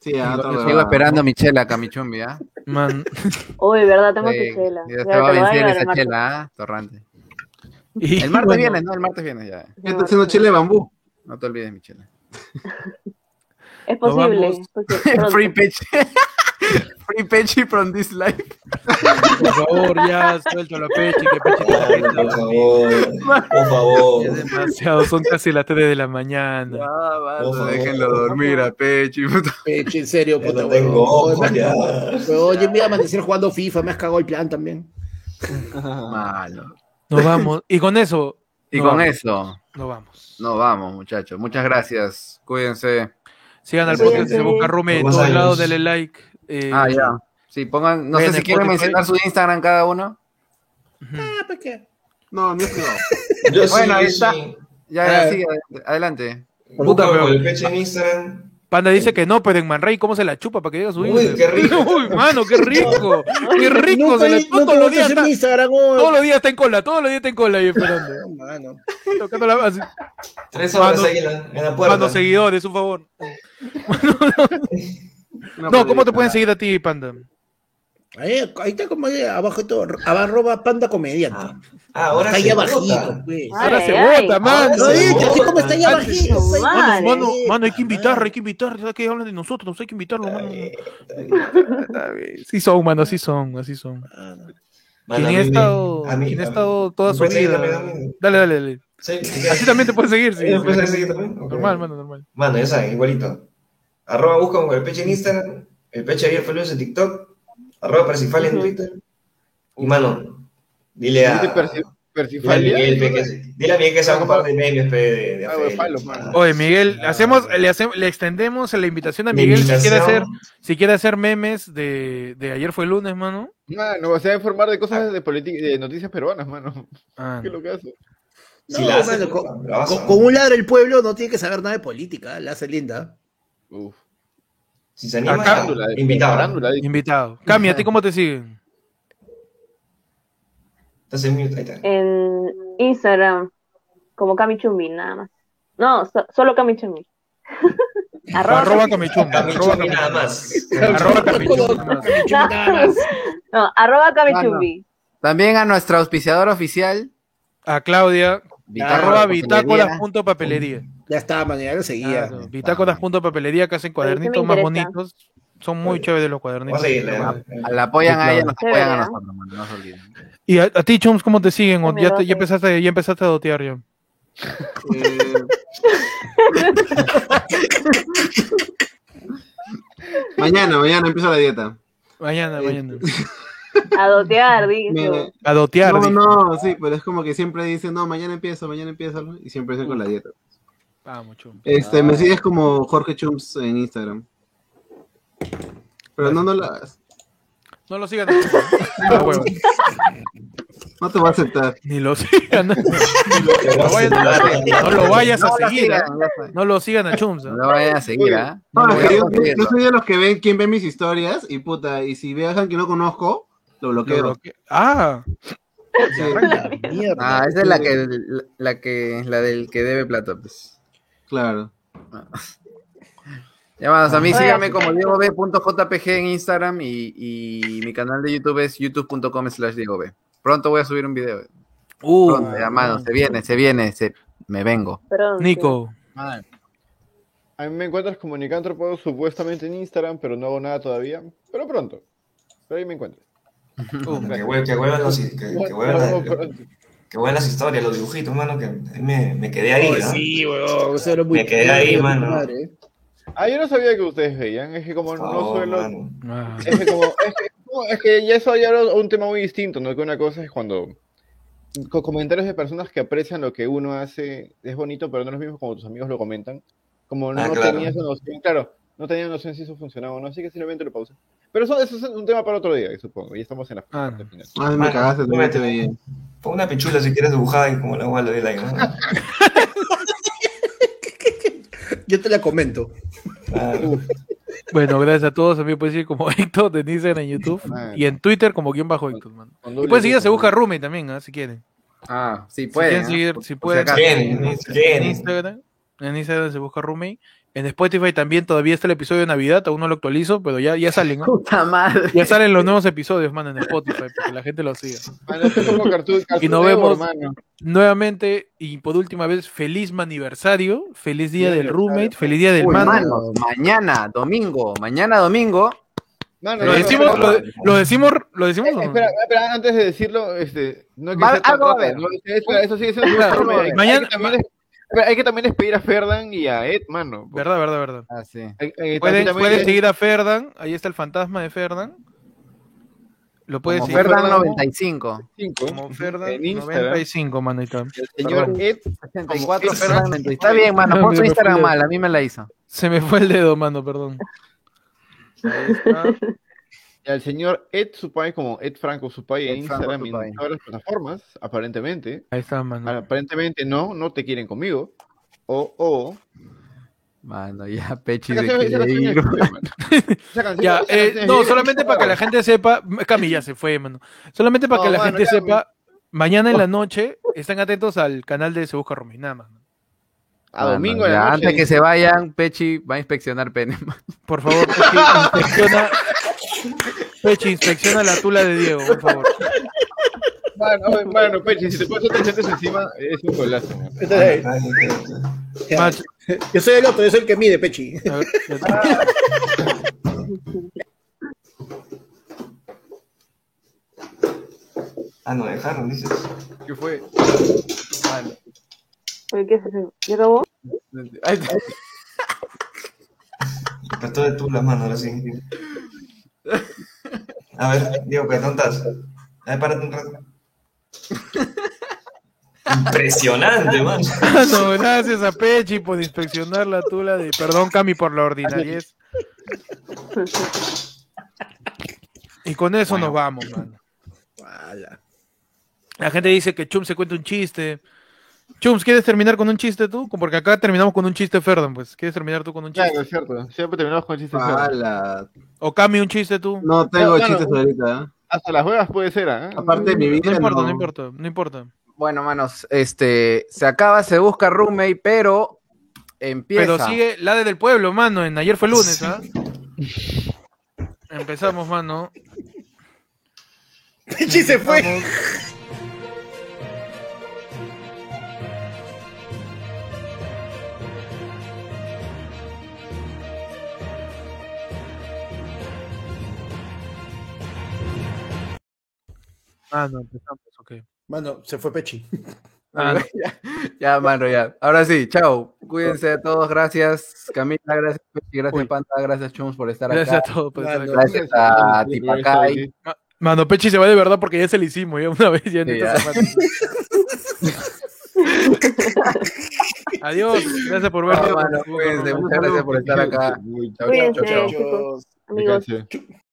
Sí, otra Yo huevada. sigo esperando a Michela, Camichumbi, ¿ah? Man. Uy, ¿verdad? Tengo Sí, tu chela. ya Ya se te va a lo voy a vencer llevar, esa chela, ¿ah? Torrante. Y, El martes bueno, viene, ¿no? El martes viene ya. ¿Qué está haciendo chile de bambú? No te olvides, Michela. Es posible. es. Free pitch. Free pitch from this life. Por favor, ya suelto la pecha y que peche te por favor. Por favor. Es demasiado, son casi las 3 de la mañana. Ah, Por favor. déjenlo dormir a Pechi. Peche, en serio, puta, no tengo ojos, ya. Yo me iba a amanecer jugando FIFA, me has cagado el plan también. Malo. Nos vamos. Y con eso, Y con vamos. eso, nos vamos. nos vamos, muchachos. Muchas gracias. Cuídense. Sigan al podcast de Busca Roommate en todos lados, denle like. eh, Ah, ya. Sí, pongan, no sé si quieren Spotify. mencionar su Instagram cada uno. Ah, ¿para qué? No, no es privado. Yo Bueno, sí, ahí está. sí. Ya, ya, Ah. sí, adelante. Puta, pero- con el pecho en Instagram. Panda dice que no, pero en Manrey, ¿cómo se la chupa para que llegue a su Uy, Instagram? qué rico. Uy, mano, qué rico. Qué rico. Nunca, se la chupa todos lo los días. en Está, Instagram, todos los días está en cola, todos los días está en cola ahí esperando. No, mano. Tocando la así. Tres horas Mano- ahí en la, en la puerta. Mando seguidores, un favor. No, ¿cómo te pueden seguir a ti, Panda? Ahí, ahí está como ahí, abajo todo, arroba panda comediante. Ah, ah, ahora está ahí abajito, pues. Ay, Ahora se vota, mano. Lo he dicho, así como está ahí abajito. pues. Mano, mano, mano, hay que invitar, hay que invitar. ¿Sabes que hablan de nosotros? Hay que invitarlo, mano. Sí son, mano, sí son, así son. Mano, Quien a ha mí me- estado, quien ha estado toda ¿Me su seguir vida. Dale, dale, dale. Sí, Así también te puedes seguir, sí. ¿Sí me sí. puedes seguir también? Ok. Normal, mano, normal. Mano, ya saben, igualito. Arroba busca con el peche en Instagram, el peche ayer fue lunes en TikTok, arroba Percifalia en Twitter. Y mano, dile a. Dile a Miguel, pe, que, dile a Miguel que sea un par de memes, pe, de, de falo, mano. Oye, Miguel, hacemos, le, hacemos, le extendemos la invitación a Miguel si quiere hacer, si quiere hacer memes de, de ayer fue lunes, mano. Mano, o sea, informar de cosas de política, de noticias peruanas, mano. Ah, ¿Qué es lo que hace? Si No, la hace, mano, puta, con, con un ladro el pueblo no tiene que saber nada de política, la hace linda. Uf. Si se anima, Farándula, invitado. dice. Invitado. Cami, ¿a ti cómo te siguen? Estás en mute, ahí está. En Instagram, como Kamichumbi, nada más. No, so- solo Kamichumbi. Arroba Arroba Camichumba. Arroba Camichumbi nada más. Arroba Camichumba. nada más. No, arroba Kamichumbi. También a nuestra auspiciador oficial, A Claudia. Bitácora Arroba Papelería. Ya está, man, ya lo seguía. Claro, bitácoras.papelería que hacen cuadernitos más bonitos. Son muy chéveres los cuadernitos. A- la apoyan a ella, nos apoyan a nosotros, mano, no se olviden. ¿Y a, a ti, Chums, cómo te siguen? ¿O Que me ya, te- ya, empezaste, ya empezaste a dotear ya? Eh, mañana, mañana empieza la dieta. Mañana, mañana. A dotear, dice. A dotear. no, no, sí, pero es como que siempre dicen, no, mañana empiezo, mañana empiezo, y siempre estoy con la dieta. Chums. Este, me sigues como Jorge Chums en Instagram. Pero no, no hagas. No lo sigan. Ah, huevo. No te voy a aceptar. Ni lo sigan. Lo no lo vayas a No lo seguir. ¿ah? No lo sigan a Chums. No ¿ah? lo vayan a seguir, ¿ah? No, No lo yo, soy de los que ven, quien ve mis historias y puta, y si ve a alguien que no conozco, lo Lo bloqueo. bloque- Ah. Ah, esa es la que, la, la que, la del que debe plata, pues. Claro. Ya manos, a mí Oye, síganme como diegob.jpg en Instagram y, y mi canal de YouTube es youtube.com slash diegob. Pronto voy a subir un video. uh, Pronto, se viene, se viene, se, me vengo. Perdón, Nico. A mí me encuentras como Nicántropo supuestamente en Instagram, pero no hago nada todavía. Pero pronto. Pero ahí me encuentras. Uh, Que, que que, que vuelvan las historias, los dibujitos, mano, que me, me quedé ahí, ¿no? sí, weón. Eso era muy Me quedé ahí, mano. madre. Ah, yo no sabía que ustedes veían. Es que como no suelo. mano. ah. Es que, como, es, que, no, es que ya eso ya era un tema muy distinto, ¿no? Que una cosa es cuando con comentarios de personas que aprecian lo que uno hace es bonito, pero no es lo mismo como tus amigos lo comentan. Como no Ah, claro. tenía esa noción, claro, no tenía noción si eso funcionaba o no, así que simplemente lo pausé. Pero eso, eso es un tema para otro día, supongo. Ya estamos en la Ah, parte final. Ay, me cagaste, te veía. Pon una pichula si quieres dibujada y como la agua le dé like, ¿no? Yo te la comento. Claro. Bueno, gracias a todos. A mí me puedes seguir como Héctor en Instagram, en YouTube. Man. Y en Twitter como guion bajo Héctor, mano. Con Y pueden seguir Se Busca. Rumi también, ¿ah? si quieren. Ah, sí, Si pueden. quieren ¿ah? seguir, si pueden. Quieren, En quieren. Instagram. En Instagram se busca Rumi. En Spotify también todavía está el episodio de Navidad, aún no lo actualizo, pero ya, ya salen, ¿no? Puta madre. Ya salen los nuevos episodios, mano, en Spotify, para que la gente lo siga. Mano, Y nos vemos mano. nuevamente y por última vez, feliz aniversario, feliz día del roommate, feliz día del Uy, mano. mano, mañana, domingo, mañana domingo. Mano, Lo no, decimos, espera, lo, lo decimos, lo decimos. no? espera, espera, antes de decirlo, este, no hay que Va- algo a. ¿no? Espera, Eso sigue siendo mañana- hay, que también, espera, hay que también despedir a Ferdan y a Ed, mano. Verdad, verdad, verdad. Ah, sí. Hay- hay- Pueden, seguir a Ferdan, ahí está el fantasma de Ferdan. Lo puedes Como seguir Ferdan Ferdan, 95. cinco, como Ferdan en Instagram. 95, manita. El señor Perdón. Ed 64 Como Ferdan 95. Está bien, mano, No, pon su Instagram mal, a mí me la hizo. Se me fue el dedo, mano, perdón. Ahí está. Y al señor Ed Supay como Ed Franco Supay en Instagram y en todas las plataformas, aparentemente. Ahí está, mano. Aparentemente no, no te quieren conmigo. O, o. Mano, ya, Pechi de ir. mano. Ya, eh, no, solamente para que la gente sepa, Cami ya se fue, mano. Solamente para No, que la mano, gente ya, sepa, mañana en la noche estén atentos al canal de Se Busca Rumi, nada más. A Mano, domingo ya, la noche. Antes que se vayan, Pechi va a inspeccionar pene. Por favor, Pechi, inspecciona, Pechi, inspecciona la tula de Diego, por favor. Mano, mano, Pechi, si te pones tres chantes encima, es un golazo. Macho, Yo soy el otro, yo soy el que mide, Pechi. a ver, ya- Ah, no, dejaron, dices. ¿Qué fue? Ah, no. Oye, ¿Qué es eso? ¿Ya acabó? Ahí está. Despertó de tú las manos, ahora sí. A ver, Diego, ¿qué tontas? A ver, párate un rato. Impresionante, man. No, gracias a Pechi por inspeccionar la tula de. Perdón, Cami, por la ordinariez. Y con eso nos vamos, mano. La gente dice que Chum se cuenta un chiste. Chums, ¿quieres terminar con un chiste tú? Porque acá terminamos con un chiste, Ferdan, pues. ¿Quieres terminar tú con un chiste? Claro, es cierto. Siempre terminamos con chistes. Ala. O Cami, un chiste tú. No tengo Claro, chistes ahorita. ¿eh? Hasta las huevas puede ser, ¿ah? Aparte de mi vida. No importa, no. no importa, no importa. Bueno, manos, este, se acaba, se busca roommate, pero empieza. Pero sigue la de del pueblo, mano. En ayer fue lunes, ¿ah? Empezamos, mano. Pechi se fue. Ah, no, empezamos, ok. Mano, se fue Pechi. Ah, no. ya, ya, mano, ya. Ahora sí, chao. Cuídense a todos, gracias Camila, gracias Pechi, gracias Uy. Panta, gracias Chums por estar Gracias acá. a todos por estar acá. Gracias a Tipacay. Ma- Mano, Pechi se va de verdad porque ya se le hicimos, ya una vez ya en Sí, esta ya. semana. Adiós, gracias por vernos. Chao, mano, cuídense, muchas gracias por estar acá. Chao, chao, chao, amigos.